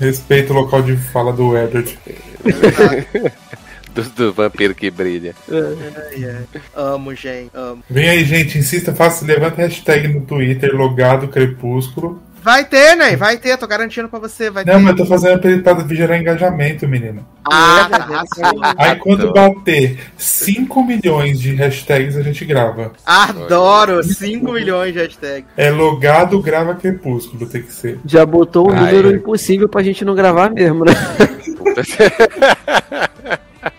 Speaker 4: Respeito o local de fala do Edward.
Speaker 5: Do, do vampiro que brilha.
Speaker 2: Ai, ai. Amo, gente. Amo.
Speaker 4: Vem aí, gente, insista, faça, levanta a hashtag no Twitter, logado crepúsculo.
Speaker 2: Vai ter, né? Vai ter, tô garantindo pra você. Vai
Speaker 4: Não,
Speaker 2: ter.
Speaker 4: mas eu tô fazendo pra, gerar engajamento, menino.
Speaker 2: Ah, tá.
Speaker 4: Aí quando bater 5 milhões de hashtags, a gente grava.
Speaker 2: Adoro. 5 milhões de hashtags.
Speaker 4: É logado grava crepúsculo, tem que ser.
Speaker 3: Já botou um
Speaker 5: Ai,
Speaker 3: número impossível pra gente não gravar mesmo, né?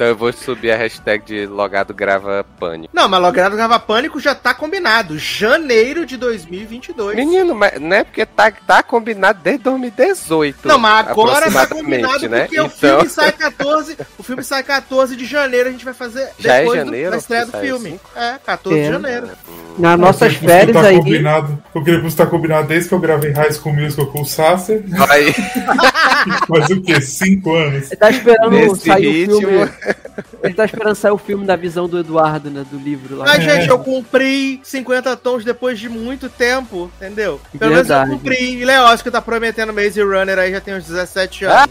Speaker 5: então eu vou subir a hashtag de logado grava pânico.
Speaker 2: Não, mas Logrado Grava Pânico já tá combinado. Janeiro de 2022.
Speaker 5: Menino, mas não é porque tá, tá combinado desde 2018.
Speaker 2: Não, mas agora tá combinado
Speaker 5: né?
Speaker 2: porque o
Speaker 5: Então,
Speaker 2: filme sai 14. O filme sai 14 de janeiro, a gente vai fazer
Speaker 5: Já é
Speaker 2: depois do-
Speaker 5: janeiro
Speaker 2: da estreia do filme.
Speaker 5: assim?
Speaker 2: É, 14 de
Speaker 3: É.
Speaker 2: janeiro.
Speaker 3: Nas
Speaker 4: O
Speaker 3: nossas férias
Speaker 4: tá
Speaker 3: aí.
Speaker 4: Combinado, o Crepúsculo tá combinado desde que eu gravei High School Musical com o Sasser.
Speaker 5: Aí,
Speaker 4: Faz o quê? 5 anos?
Speaker 3: Ele tá esperando
Speaker 5: Nesse
Speaker 3: sair
Speaker 5: ritmo.
Speaker 3: o filme. Ele tá esperando sair o filme da visão do Eduardo, né? Do livro lá.
Speaker 2: Mas,
Speaker 4: É.
Speaker 2: gente, eu cumpri 50 tons depois de muito tempo, entendeu? Pelo menos eu cumpri. E Leócio que tá prometendo Maze Runner aí já tem uns 17 anos.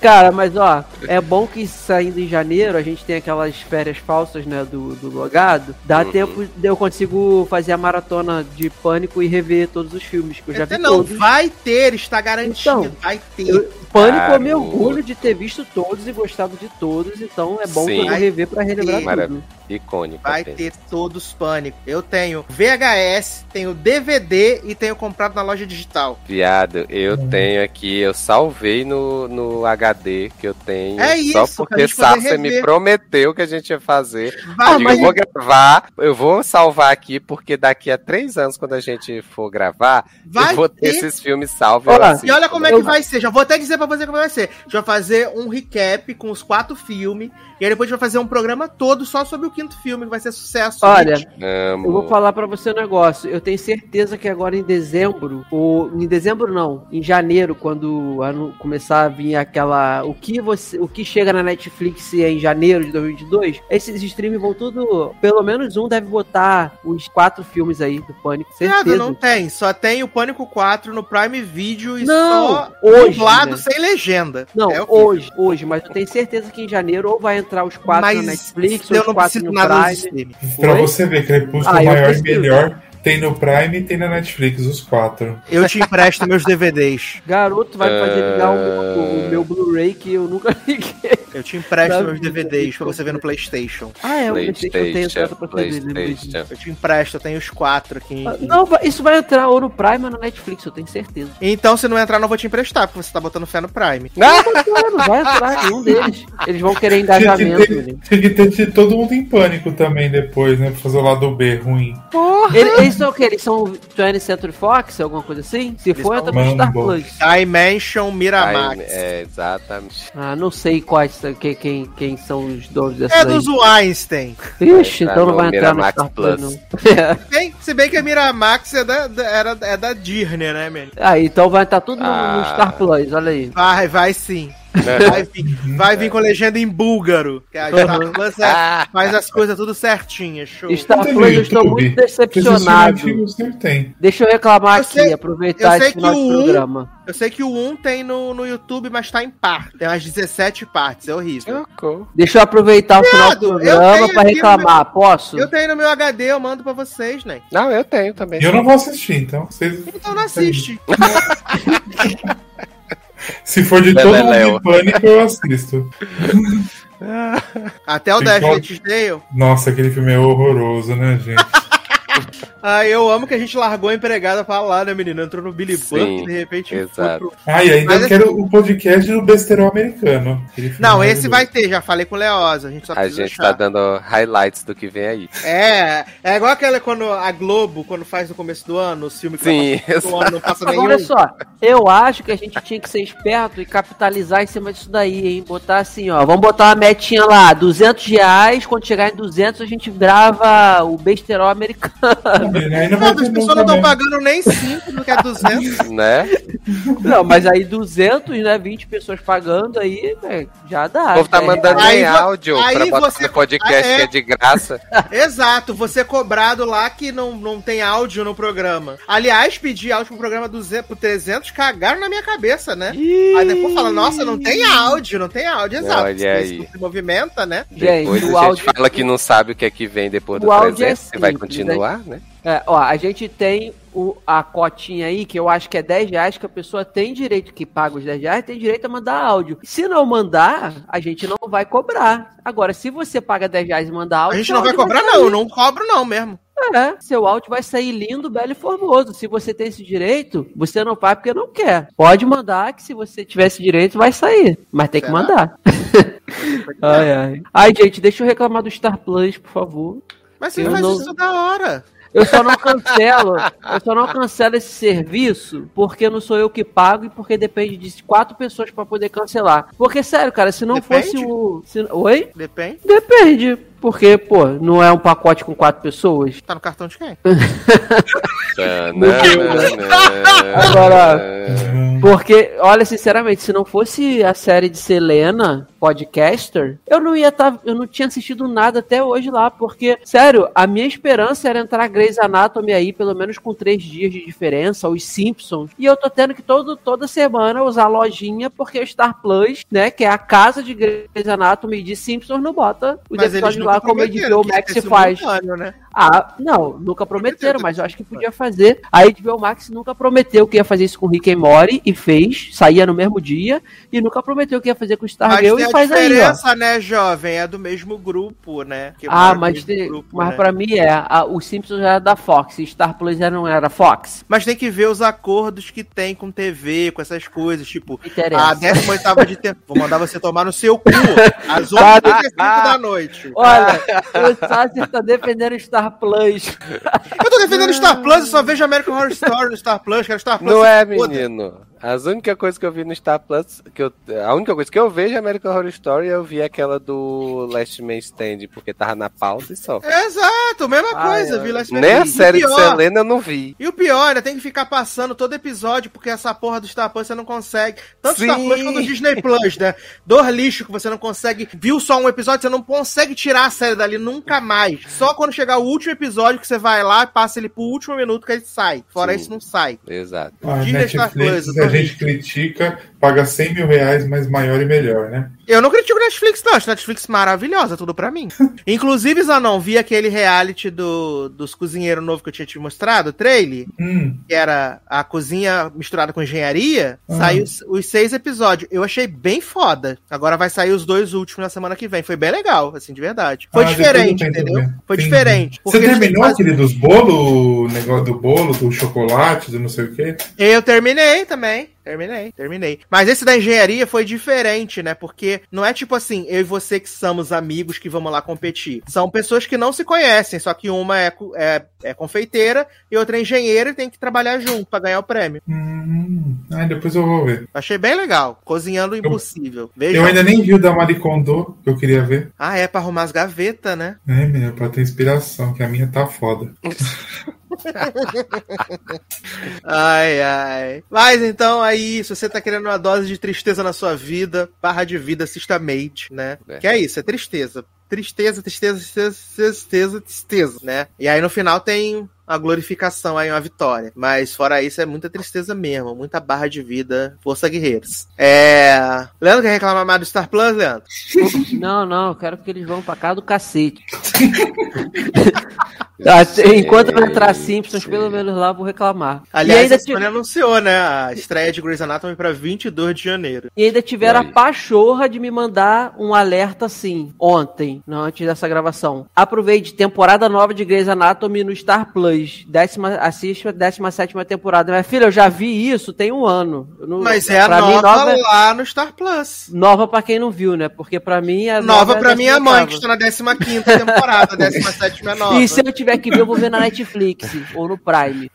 Speaker 3: Cara, mas ó, é bom que saindo em janeiro a gente tem aquelas férias falsas, né, do, do logado. Dá
Speaker 5: Uhum.
Speaker 3: tempo, de eu consigo fazer a maratona de pânico e rever todos os filmes que eu já
Speaker 2: Até
Speaker 3: vi
Speaker 2: não,
Speaker 3: todos.
Speaker 2: vai ter, está garantido.
Speaker 3: Então,
Speaker 2: vai ter.
Speaker 3: Eu- pânico eu me
Speaker 5: Cara,
Speaker 3: orgulho de ter visto todos e gostado de todos, então é bom
Speaker 5: Sim.
Speaker 3: vou rever pra relembrar
Speaker 5: Maravilha.
Speaker 3: tudo.
Speaker 5: icônico.
Speaker 2: Vai
Speaker 5: apenas.
Speaker 2: ter todos pânico. Eu tenho VHS, tenho DVD e tenho comprado na loja digital.
Speaker 5: Viado, eu tenho aqui, eu salvei no, no HD que eu tenho.
Speaker 2: É isso,
Speaker 5: Só porque
Speaker 2: poder
Speaker 5: Sasha me prometeu que a gente ia fazer.
Speaker 2: Vai,
Speaker 5: eu digo,
Speaker 2: mas
Speaker 5: eu vou gravar, eu vou salvar aqui, porque daqui a três anos, quando a gente for gravar,
Speaker 2: vai
Speaker 5: eu vou ter
Speaker 2: ter.
Speaker 5: esses filmes salvos. Assisto,
Speaker 2: E olha como é
Speaker 5: né?
Speaker 2: que vai ser. Já vou até dizer pra você como vai ser. A gente vai fazer um recap com os quatro filmes. E aí depois a gente vai fazer um programa todo só sobre o quinto filme, que vai ser sucesso.
Speaker 3: Olha. Eu vou falar pra você um negócio. Eu tenho certeza que agora em dezembro, ou em dezembro não, em janeiro, quando começar a vir aquela o que você, o que chega na Netflix em janeiro de 2022, esses streams vão tudo, pelo menos um deve botar uns quatro filmes aí do Pânico, certeza.
Speaker 2: não tem. Só tem o Pânico 4 no Prime Video e
Speaker 3: Não,
Speaker 2: só
Speaker 3: hoje,
Speaker 2: dublado
Speaker 3: né?
Speaker 2: Sem legenda.
Speaker 3: Não,
Speaker 2: É
Speaker 3: hoje, hoje, mas eu tenho certeza que em janeiro ou vai entrar os quatro
Speaker 2: Mas
Speaker 3: na Netflix, ou os quatro no Prime.
Speaker 4: Pra
Speaker 3: Oi?
Speaker 4: você ver, Crepúsculo
Speaker 3: Ah,
Speaker 4: maior e melhor. Tem no Prime e tem na Netflix, os quatro.
Speaker 2: Eu te empresto meus DVDs.
Speaker 3: Garoto vai fazer ligar o meu, o meu Blu-ray que eu nunca liguei.
Speaker 2: Eu te empresto meus DVDs pra você ver no PlayStation.
Speaker 3: Ah, é, eu pensei que eu tenho entrada pra.
Speaker 5: PlayStation.
Speaker 2: Eu te empresto, eu tenho os quatro aqui.
Speaker 3: Ah, Não, isso vai entrar ou no Prime ou na Netflix, eu tenho certeza.
Speaker 2: Então, se não entrar, não vou te emprestar, porque você tá botando fé no Prime.
Speaker 3: Não, não vai entrar nenhum deles. Eles vão querer engajamento.
Speaker 4: tinha que ter tido todo mundo em pânico também depois, né? Pra fazer o lado B ruim.
Speaker 3: Eles, eles são o quê? Eles são 20th Century Fox, alguma coisa assim? Se for,
Speaker 2: são
Speaker 3: entra no Star. Plus.
Speaker 2: Dimension Miramax.
Speaker 5: É, exatamente.
Speaker 3: Ah, não sei quais, quem, quem, quem são os donos dessa
Speaker 2: É
Speaker 3: aí.
Speaker 2: dos Weinstein.
Speaker 3: Ixi,
Speaker 5: Vai
Speaker 3: então não
Speaker 5: no
Speaker 3: vai entrar no
Speaker 5: Miramax
Speaker 3: Star Plus,
Speaker 5: Plus.
Speaker 3: não. É.
Speaker 2: Bem, se bem que a Miramax é da, da- era, é da Disney, né, menino?
Speaker 3: Ah, então vai estar tudo no, no
Speaker 5: Ah.
Speaker 3: Star Plus, olha aí.
Speaker 2: Vai, vai sim. Vai vir, vai vir com legenda em búlgaro. Que a Star
Speaker 3: Uhum.
Speaker 2: Plus é-
Speaker 5: Ah,
Speaker 2: faz as coisas tudo certinhas. Show.
Speaker 3: Star
Speaker 4: Não tem
Speaker 3: Plus,
Speaker 4: no
Speaker 3: eu estou muito decepcionado. Deixa eu reclamar
Speaker 2: Eu
Speaker 3: aqui,
Speaker 2: sei-
Speaker 3: aproveitar
Speaker 2: eu sei
Speaker 3: esse final
Speaker 2: que
Speaker 3: de
Speaker 2: o um-
Speaker 3: programa.
Speaker 2: Eu sei que o 1 tem no, no YouTube, mas tá em par. Tem umas 17 partes, é horrível.
Speaker 3: Deixa eu aproveitar o final do programa pra
Speaker 2: aqui
Speaker 3: reclamar, posso?
Speaker 2: Eu tenho no meu HD, eu mando pra vocês, né?
Speaker 5: Não, eu tenho também.
Speaker 4: E eu não vou assistir, então. Vocês,
Speaker 2: Então não assiste.
Speaker 4: se for de todo mundo pânico, eu assisto.
Speaker 2: Até o
Speaker 4: qual-
Speaker 2: Dale.
Speaker 4: Nossa, aquele filme é horroroso, né, gente?
Speaker 2: Ah, eu amo que a gente largou a empregada pra lá, né, menino? Entrou no Billy Buck e de repente foi
Speaker 5: exato.
Speaker 2: pro...
Speaker 4: Ah, e ainda
Speaker 2: Mas
Speaker 4: eu quero o podcast do Besterol Americano.
Speaker 2: Não, esse vai ter, já falei com o Leosa. A gente só
Speaker 5: A gente tá dando highlights do que vem aí.
Speaker 2: É, é igual aquela quando a Globo, quando faz no começo do ano, os filmes que
Speaker 5: Sim,
Speaker 2: no ano, não passa nenhum.
Speaker 3: Agora olha só, eu acho que a gente tinha que ser esperto e capitalizar em cima disso daí, hein? Botar assim, ó, vamos botar uma metinha lá, 200 reais, quando chegar em 200 a gente grava o besterol americano.
Speaker 4: Aí não
Speaker 2: Não, as pessoas não estão pagando nem 5, não quer 200.
Speaker 5: Né?
Speaker 3: Não, mas aí 200, né, 20 pessoas pagando aí, é, já dá.
Speaker 5: O povo tá
Speaker 3: né?
Speaker 5: mandando
Speaker 2: Aí
Speaker 5: em áudio
Speaker 2: aí
Speaker 5: pra botar
Speaker 2: você-
Speaker 5: no podcast
Speaker 2: é.
Speaker 5: que é de graça.
Speaker 2: Exato, você cobrado lá que não, não tem áudio no programa. Aliás, pedir áudio pro programa 200, pro 300, cagaram na minha cabeça, né? Aí depois fala, nossa, não tem áudio, não tem áudio, exato.
Speaker 5: Olha
Speaker 2: porque
Speaker 5: aí.
Speaker 2: se movimenta, né?
Speaker 3: Gente,
Speaker 5: Depois
Speaker 3: o
Speaker 5: a gente
Speaker 3: áudio-
Speaker 5: fala que não sabe o que é que vem depois do
Speaker 3: O áudio é
Speaker 5: 300, se vai
Speaker 3: simples,
Speaker 5: continuar, né?
Speaker 3: É, ó, a gente tem o, a cotinha aí, que eu acho que é 10 reais, que a pessoa tem direito, que paga os 10 reais, tem direito a mandar áudio. Se não mandar, a gente não vai cobrar. Agora, se você paga 10 reais e mandar
Speaker 2: A
Speaker 3: áudio.
Speaker 2: gente
Speaker 3: seu
Speaker 2: não vai cobrar,
Speaker 3: sair.
Speaker 2: não, eu não cobro, não mesmo.
Speaker 3: É, seu áudio vai sair lindo, belo e formoso. Se você tem esse direito, você não faz porque não quer. Pode mandar, que se você tiver esse direito, vai sair. Mas tem que
Speaker 2: Será?
Speaker 3: mandar. ai, ai. Ai, gente, deixa eu reclamar do Star Plus, por favor.
Speaker 2: Mas você
Speaker 3: Eu
Speaker 2: faz
Speaker 3: não-
Speaker 2: isso da hora.
Speaker 3: Eu só não cancelo, eu só não cancelo esse serviço porque não sou eu que pago e porque depende de quatro pessoas pra poder cancelar. Porque, sério, cara, se não
Speaker 2: Depende?
Speaker 3: fosse o. se- Oi?
Speaker 2: Depende.
Speaker 3: Depende. Porque, pô, não é um pacote com quatro pessoas.
Speaker 2: Tá no cartão de quem?
Speaker 3: Agora-. Porque, olha, sinceramente, se não fosse a série de Selena, podcaster, eu não ia estar. eu não tinha assistido nada até hoje lá. Porque, sério, a minha esperança era entrar Grey's Anatomy aí, pelo menos com três dias de diferença, os Simpsons. E eu tô tendo que todo, toda semana usar a lojinha, porque o Star Plus, né, que é a casa de Grey's Anatomy e de Simpsons, não bota os
Speaker 2: Mas
Speaker 3: episódios lá como a HBO
Speaker 2: ia
Speaker 3: Max faz.
Speaker 2: né?
Speaker 3: Ah, não, nunca prometeram, mas eu acho que podia fazer. A HBO Max nunca prometeu que ia fazer isso com Rick and Morty e fez, saía no mesmo dia, e nunca prometeu que ia fazer com Stargirl e
Speaker 2: a
Speaker 3: faz aí, ó.
Speaker 2: diferença, né, jovem? É do mesmo grupo, né? Que
Speaker 3: Ah, mas, tem,
Speaker 2: grupo,
Speaker 3: mas
Speaker 2: né?
Speaker 3: pra mim é, a, o Simpsons era da Fox, e Star Plus já não era Fox.
Speaker 2: Mas tem que ver os acordos que tem com TV, com essas coisas, tipo,
Speaker 3: Interessa.
Speaker 2: a 18 de tempo. Vou mandar você tomar no seu cu às
Speaker 3: Ah,
Speaker 2: 8h35 da noite.
Speaker 3: Olha, o Sasser tá defendendo Star Plus.
Speaker 2: Eu tô defendendo Star Plus, eu só vejo American Horror Story no Star Plus, quero Star Plus.
Speaker 5: Não é,
Speaker 2: foda.
Speaker 5: menino. As única coisa que eu vi no Star Plus, que eu, a única coisa que eu vejo é American Horror Story, eu vi aquela do Last Man Stand, porque tava na pausa e só.
Speaker 2: Exato, mesma
Speaker 3: Ah,
Speaker 2: coisa,
Speaker 3: é.
Speaker 2: vi Last
Speaker 5: Nem
Speaker 2: Man.
Speaker 5: a série de
Speaker 2: pior-
Speaker 5: Selena eu não vi.
Speaker 2: E o pior, ainda tem que ficar passando todo episódio, porque essa porra do Star Plus você não consegue. Tanto Star
Speaker 5: Sim.
Speaker 2: Plus quanto o Disney Plus, né? Dor lixo que você não consegue. Viu só um episódio, você não consegue tirar a série dali nunca mais. Só quando chegar o último episódio que você vai lá e passa ele pro último minuto que ele sai. Fora
Speaker 5: Sim.
Speaker 2: isso, não sai.
Speaker 5: Exato.
Speaker 4: A
Speaker 2: Disney Star Plus,
Speaker 4: a gente critica, paga 100 mil reais, mas maior e melhor, né?
Speaker 2: Eu não critico Netflix, não. Acho Netflix maravilhosa, tudo pra mim. Inclusive, Zanon, vi aquele reality do, dos cozinheiros novo que eu tinha te mostrado, o trailer,
Speaker 4: Hum,
Speaker 2: que era a cozinha misturada com engenharia.
Speaker 4: Ah.
Speaker 2: Saiu os- os seis episódios. Eu achei bem foda. Agora vai sair os dois últimos na semana que vem. Foi bem legal, assim, de verdade. Foi
Speaker 4: Ah,
Speaker 2: diferente, entendeu? Foi diferente.
Speaker 4: Você terminou
Speaker 2: fazem-
Speaker 4: aquele dos bolos, o negócio do bolo, do chocolate, do não sei o quê?
Speaker 2: Eu terminei também. Terminei, terminei. Mas esse da engenharia foi diferente, né? Porque não é tipo assim, eu e você que somos amigos que vamos lá competir. São pessoas que não se conhecem, só que uma é, é, é confeiteira e outra é engenheira e tem que trabalhar junto pra ganhar o prêmio.
Speaker 4: Hum, ah, depois eu vou ver.
Speaker 2: Achei bem legal. Cozinhando o impossível. Veja.
Speaker 4: Eu ainda nem vi o da Marie Kondo, que eu queria ver.
Speaker 2: Ah, é pra arrumar as gavetas, né?
Speaker 4: É, menina, pra ter inspiração, que a minha tá foda.
Speaker 2: Ai, ai. Mas então aí, se você tá querendo uma dose de tristeza na sua vida, barra de vida, assista Mate, né?
Speaker 5: É.
Speaker 2: Que é isso, é tristeza. Tristeza, tristeza, tristeza, tristeza, tristeza, né? E aí no final tem a glorificação aí, uma vitória. Mas fora isso, é muita tristeza mesmo. Muita barra de vida. Força guerreiros. É. Leandro quer reclamar mais do Star Plus, Leandro?
Speaker 3: Não, não, eu quero que eles vão pra cá do cacete. Ah, Enquanto não entrar Simpsons, pelo menos lá vou reclamar.
Speaker 2: Aliás,
Speaker 3: e, ainda
Speaker 2: a
Speaker 3: ti-
Speaker 2: Sony anunciou, né? A estreia de Grey's Anatomy pra 22 de janeiro.
Speaker 3: e ainda tiveram
Speaker 5: Aí.
Speaker 3: a pachorra de me mandar um alerta assim, ontem, não, antes dessa gravação. Aproveite temporada nova de Grey's Anatomy no Star Plus. Décima, assiste a 17 temporada. Minha filha, eu já vi isso tem um ano. Não-
Speaker 2: Mas é a nova,
Speaker 3: mim, nova, é-
Speaker 2: lá no Star Plus.
Speaker 3: nova pra quem não viu, né? Porque pra mim é
Speaker 2: Nova
Speaker 3: é a
Speaker 2: pra minha
Speaker 3: décima
Speaker 2: mãe, que está na 15 temporada, a 17 é nova.
Speaker 3: E se eu tiver que ver, eu vou ver na Netflix ou no Prime.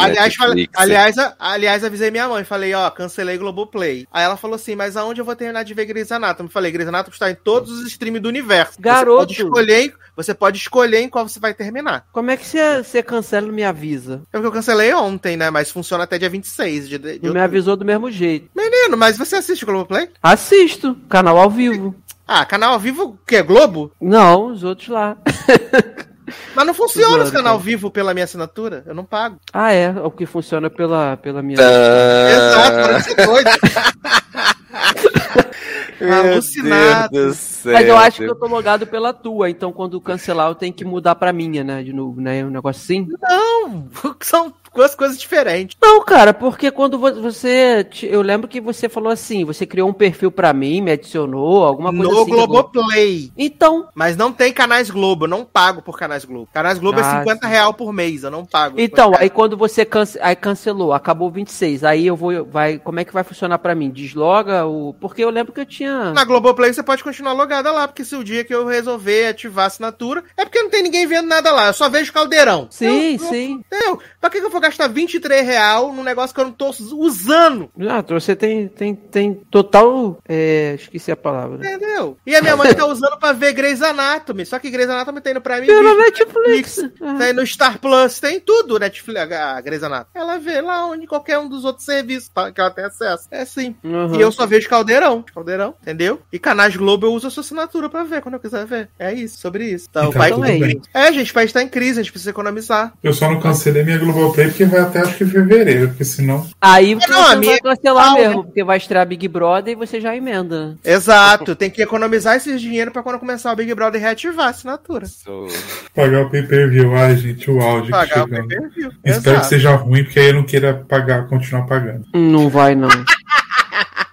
Speaker 2: Aliás, falei- aliás, a- aliás, avisei minha mãe, falei, ó, cancelei Globoplay. Aí ela falou assim, mas aonde eu vou terminar de ver Grey's Anatomy? Eu falei, Grey's Anatomy está em todos os streams do universo.
Speaker 3: Garoto.
Speaker 2: Você pode escolher, você pode escolher em qual você vai terminar.
Speaker 3: Como é que você, você cancela e me avisa?
Speaker 2: É porque eu cancelei ontem, né? Mas funciona até dia 26 de, de
Speaker 3: me avisou do mesmo jeito.
Speaker 2: Menino, mas você assiste o Globoplay?
Speaker 3: Assisto, canal ao vivo.
Speaker 2: Ah, canal ao vivo, o quê? Globo?
Speaker 3: Não, os outros lá.
Speaker 2: Mas não funciona
Speaker 3: Zoando,
Speaker 2: esse canal viu pela minha assinatura. Eu não pago.
Speaker 3: Ah, é, o que funciona pela, pela minha.
Speaker 2: Exato,
Speaker 5: Ah,
Speaker 2: parece ser doido.
Speaker 5: meu
Speaker 2: Alucinado.
Speaker 5: Deus do céu.
Speaker 3: Mas eu acho que eu tô logado pela tua, então quando cancelar eu tenho que mudar pra minha, né? De novo, né? Um negócio assim.
Speaker 2: Não, são duas coisas diferentes.
Speaker 3: Não, cara, porque quando vo- você. Eu lembro que você falou assim, você criou um perfil pra mim, me adicionou, alguma coisa
Speaker 2: No
Speaker 3: assim. que eu-
Speaker 2: Globoplay.
Speaker 3: Então.
Speaker 2: Mas não tem canais Globo, eu não pago por canais Globo. Canais Globo é
Speaker 3: Ah,
Speaker 2: 50
Speaker 3: sim.
Speaker 2: real por mês, eu não pago.
Speaker 3: Então, aí quando você cance... aí cancelou, acabou 26, aí eu vou. Vai... Como é que vai funcionar pra mim? Desloga o. Porque eu lembro que eu tinha.
Speaker 2: Na Globoplay você pode continuar logada lá, porque se o dia que eu resolver ativar a assinatura, é porque não tem ninguém vendo nada lá, eu só vejo caldeirão.
Speaker 3: Sim,
Speaker 2: Eu- eu-
Speaker 3: sim.
Speaker 2: Entendeu? Pra que que eu vou gastar 23 real num negócio que eu não tô usando?
Speaker 3: Ah, você tem, tem, tem total. É... Esqueci a palavra.
Speaker 2: Entendeu? E a minha mãe tá usando pra ver Grey's Anatomy. Só que Grey's Anatomy tem no Prime
Speaker 3: Pela
Speaker 2: Video,
Speaker 3: Netflix. Ah.
Speaker 2: tem no Star Plus, tem tudo Netflix, a Grey's Anatomy. Ela vê lá onde qualquer um dos outros serviços pra- que ela tem acesso. É assim.
Speaker 3: Uhum.
Speaker 2: E eu só vejo Caldeirão. Caldeirão, entendeu? E canais Globo eu uso a sua assinatura pra ver quando eu quiser ver. É isso, sobre isso. Então,
Speaker 4: Então,
Speaker 2: vai
Speaker 4: tudo
Speaker 3: também.
Speaker 4: bem.
Speaker 2: É, gente, o país tá em crise, a gente precisa economizar.
Speaker 4: Eu só não cancelei minha Globoplay porque vai até acho que fevereiro, porque senão.
Speaker 3: Aí você
Speaker 2: Não, a
Speaker 3: não
Speaker 2: minha-
Speaker 3: vai cancelar mesmo, porque vai estrear Big Brother e você já emenda.
Speaker 2: Exato, tem que economizar esses dinheiro pra quando começar o Big Brother reativar a assinatura.
Speaker 5: Sou-
Speaker 4: Pagar o pay per view. Ai, gente, o áudio que
Speaker 2: Pagar o
Speaker 4: chegando. Espero
Speaker 2: Exato.
Speaker 4: que seja ruim, porque aí eu não queira pagar, continuar pagando.
Speaker 3: Não vai, não.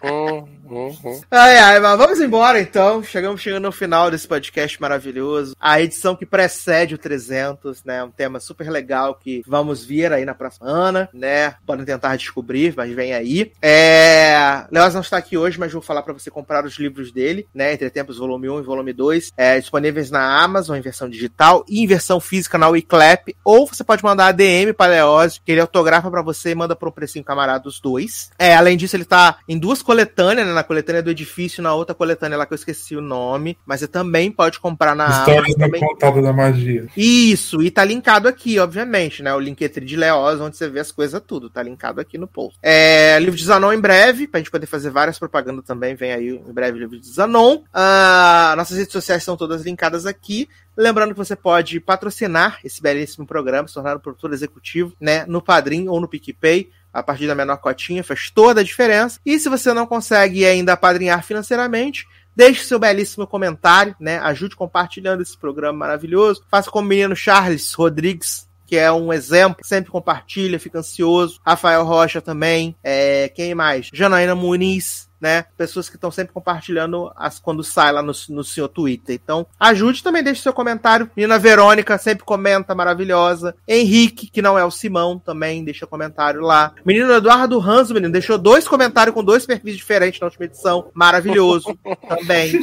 Speaker 5: Hum, hum, hum.
Speaker 2: Ai, ai, mas vamos embora então. Chegamos chegando no final desse podcast maravilhoso. A edição que precede o 300, né? Um tema super legal que vamos vir aí na próxima semana, né? Podem tentar descobrir, mas vem aí. É... Leoz não está aqui hoje, mas vou falar para você comprar os livros dele, né? Entre Tempos, volume 1 e volume 2, é, disponíveis na Amazon em versão digital e em versão física na Wiclap. Ou você pode mandar a DM para Leoz, que ele autografa para você e manda um precinho camarada os dois. É, além disso, ele tá em duas coletâneas, né? Na coletânea do edifício na outra coletânea lá que eu esqueci o nome. Mas você também pode comprar na
Speaker 4: Histórias não
Speaker 2: Também...
Speaker 4: contadas da magia.
Speaker 2: Isso, e tá linkado aqui, obviamente, né? O Linktree de Leoz, onde você vê as coisas tudo, tá linkado aqui no post. É, livro de Zanon em breve, pra gente poder fazer várias propagandas também, vem aí em breve o livro de Zanon. Ah, nossas redes sociais estão todas linkadas aqui. Lembrando que você pode patrocinar esse belíssimo programa, se tornar um produtor executivo, né? No Padrim ou no PicPay. A partir da menor cotinha faz toda a diferença. E se você não consegue ainda padrinhar financeiramente, Deixe seu belíssimo comentário, né? Ajude compartilhando esse programa maravilhoso. Faça como o menino Charles Rodrigues, que é um exemplo, sempre compartilha, fica ansioso. Rafael Rocha também. É, quem mais? Janaína Muniz, né? Pessoas que estão sempre compartilhando as, quando sai lá no, no seu Twitter. Então, ajude também, deixe seu comentário. Menina Verônica sempre comenta, maravilhosa. Henrique, que não é o Simão, também deixa comentário lá. Menino Eduardo Ranzo, menino, deixou dois comentários com dois perfis diferentes na última edição. Maravilhoso também.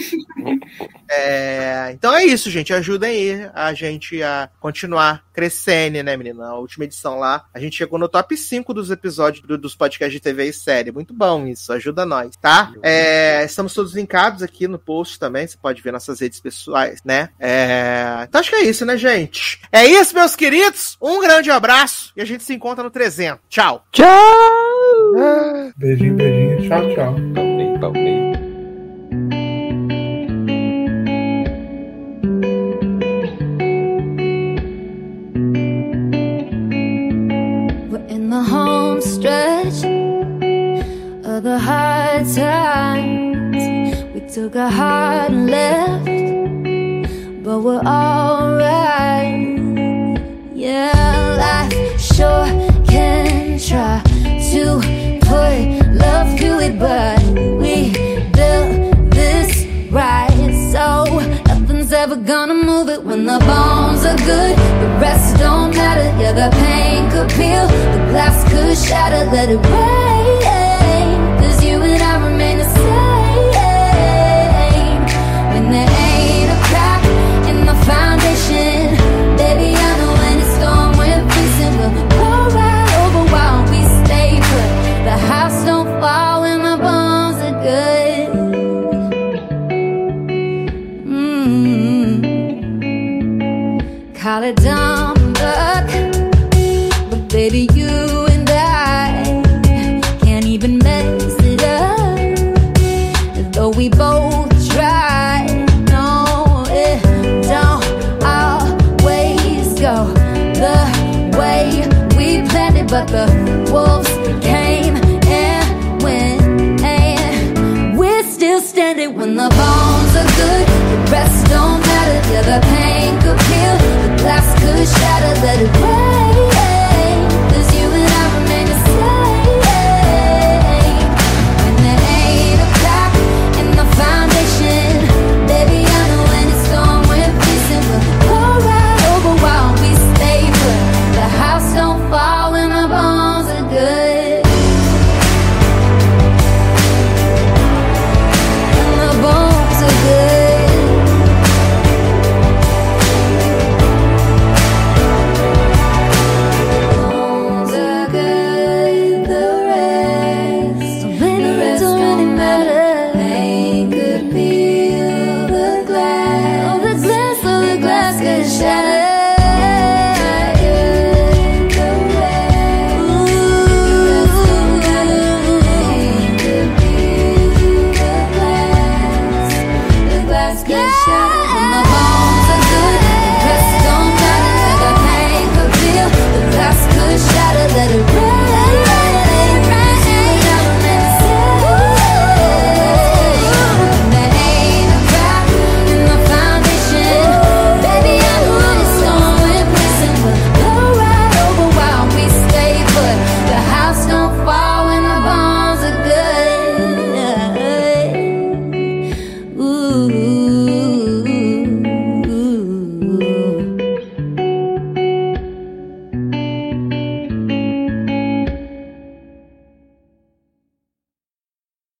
Speaker 2: É, então é isso, gente. Ajudem aí a gente a continuar crescendo, né, menina? A última edição lá, a gente chegou no top 5 dos episódios do- dos podcasts de TV e série. Muito bom isso, ajuda nós, tá? É, estamos todos linkados aqui no post também, você pode ver nossas redes pessoais, né? É, então acho que é isso, né, gente? É isso, meus queridos. Um grande abraço e a gente se encontra no 300. Tchau!
Speaker 3: Tchau!
Speaker 4: Beijinho, beijinho. Tchau, tchau.
Speaker 5: Palmei, palmei.
Speaker 6: We're in the home stretch of the hard times. We took a hard left, but we're alright. Yeah, life sure can try to put love to it, but we built this right. So nothing's ever gonna move it when the bones are good. The rest don't matter. Yeah, the pain could peel, the glass could shatter. Let it rain, solid shadows that it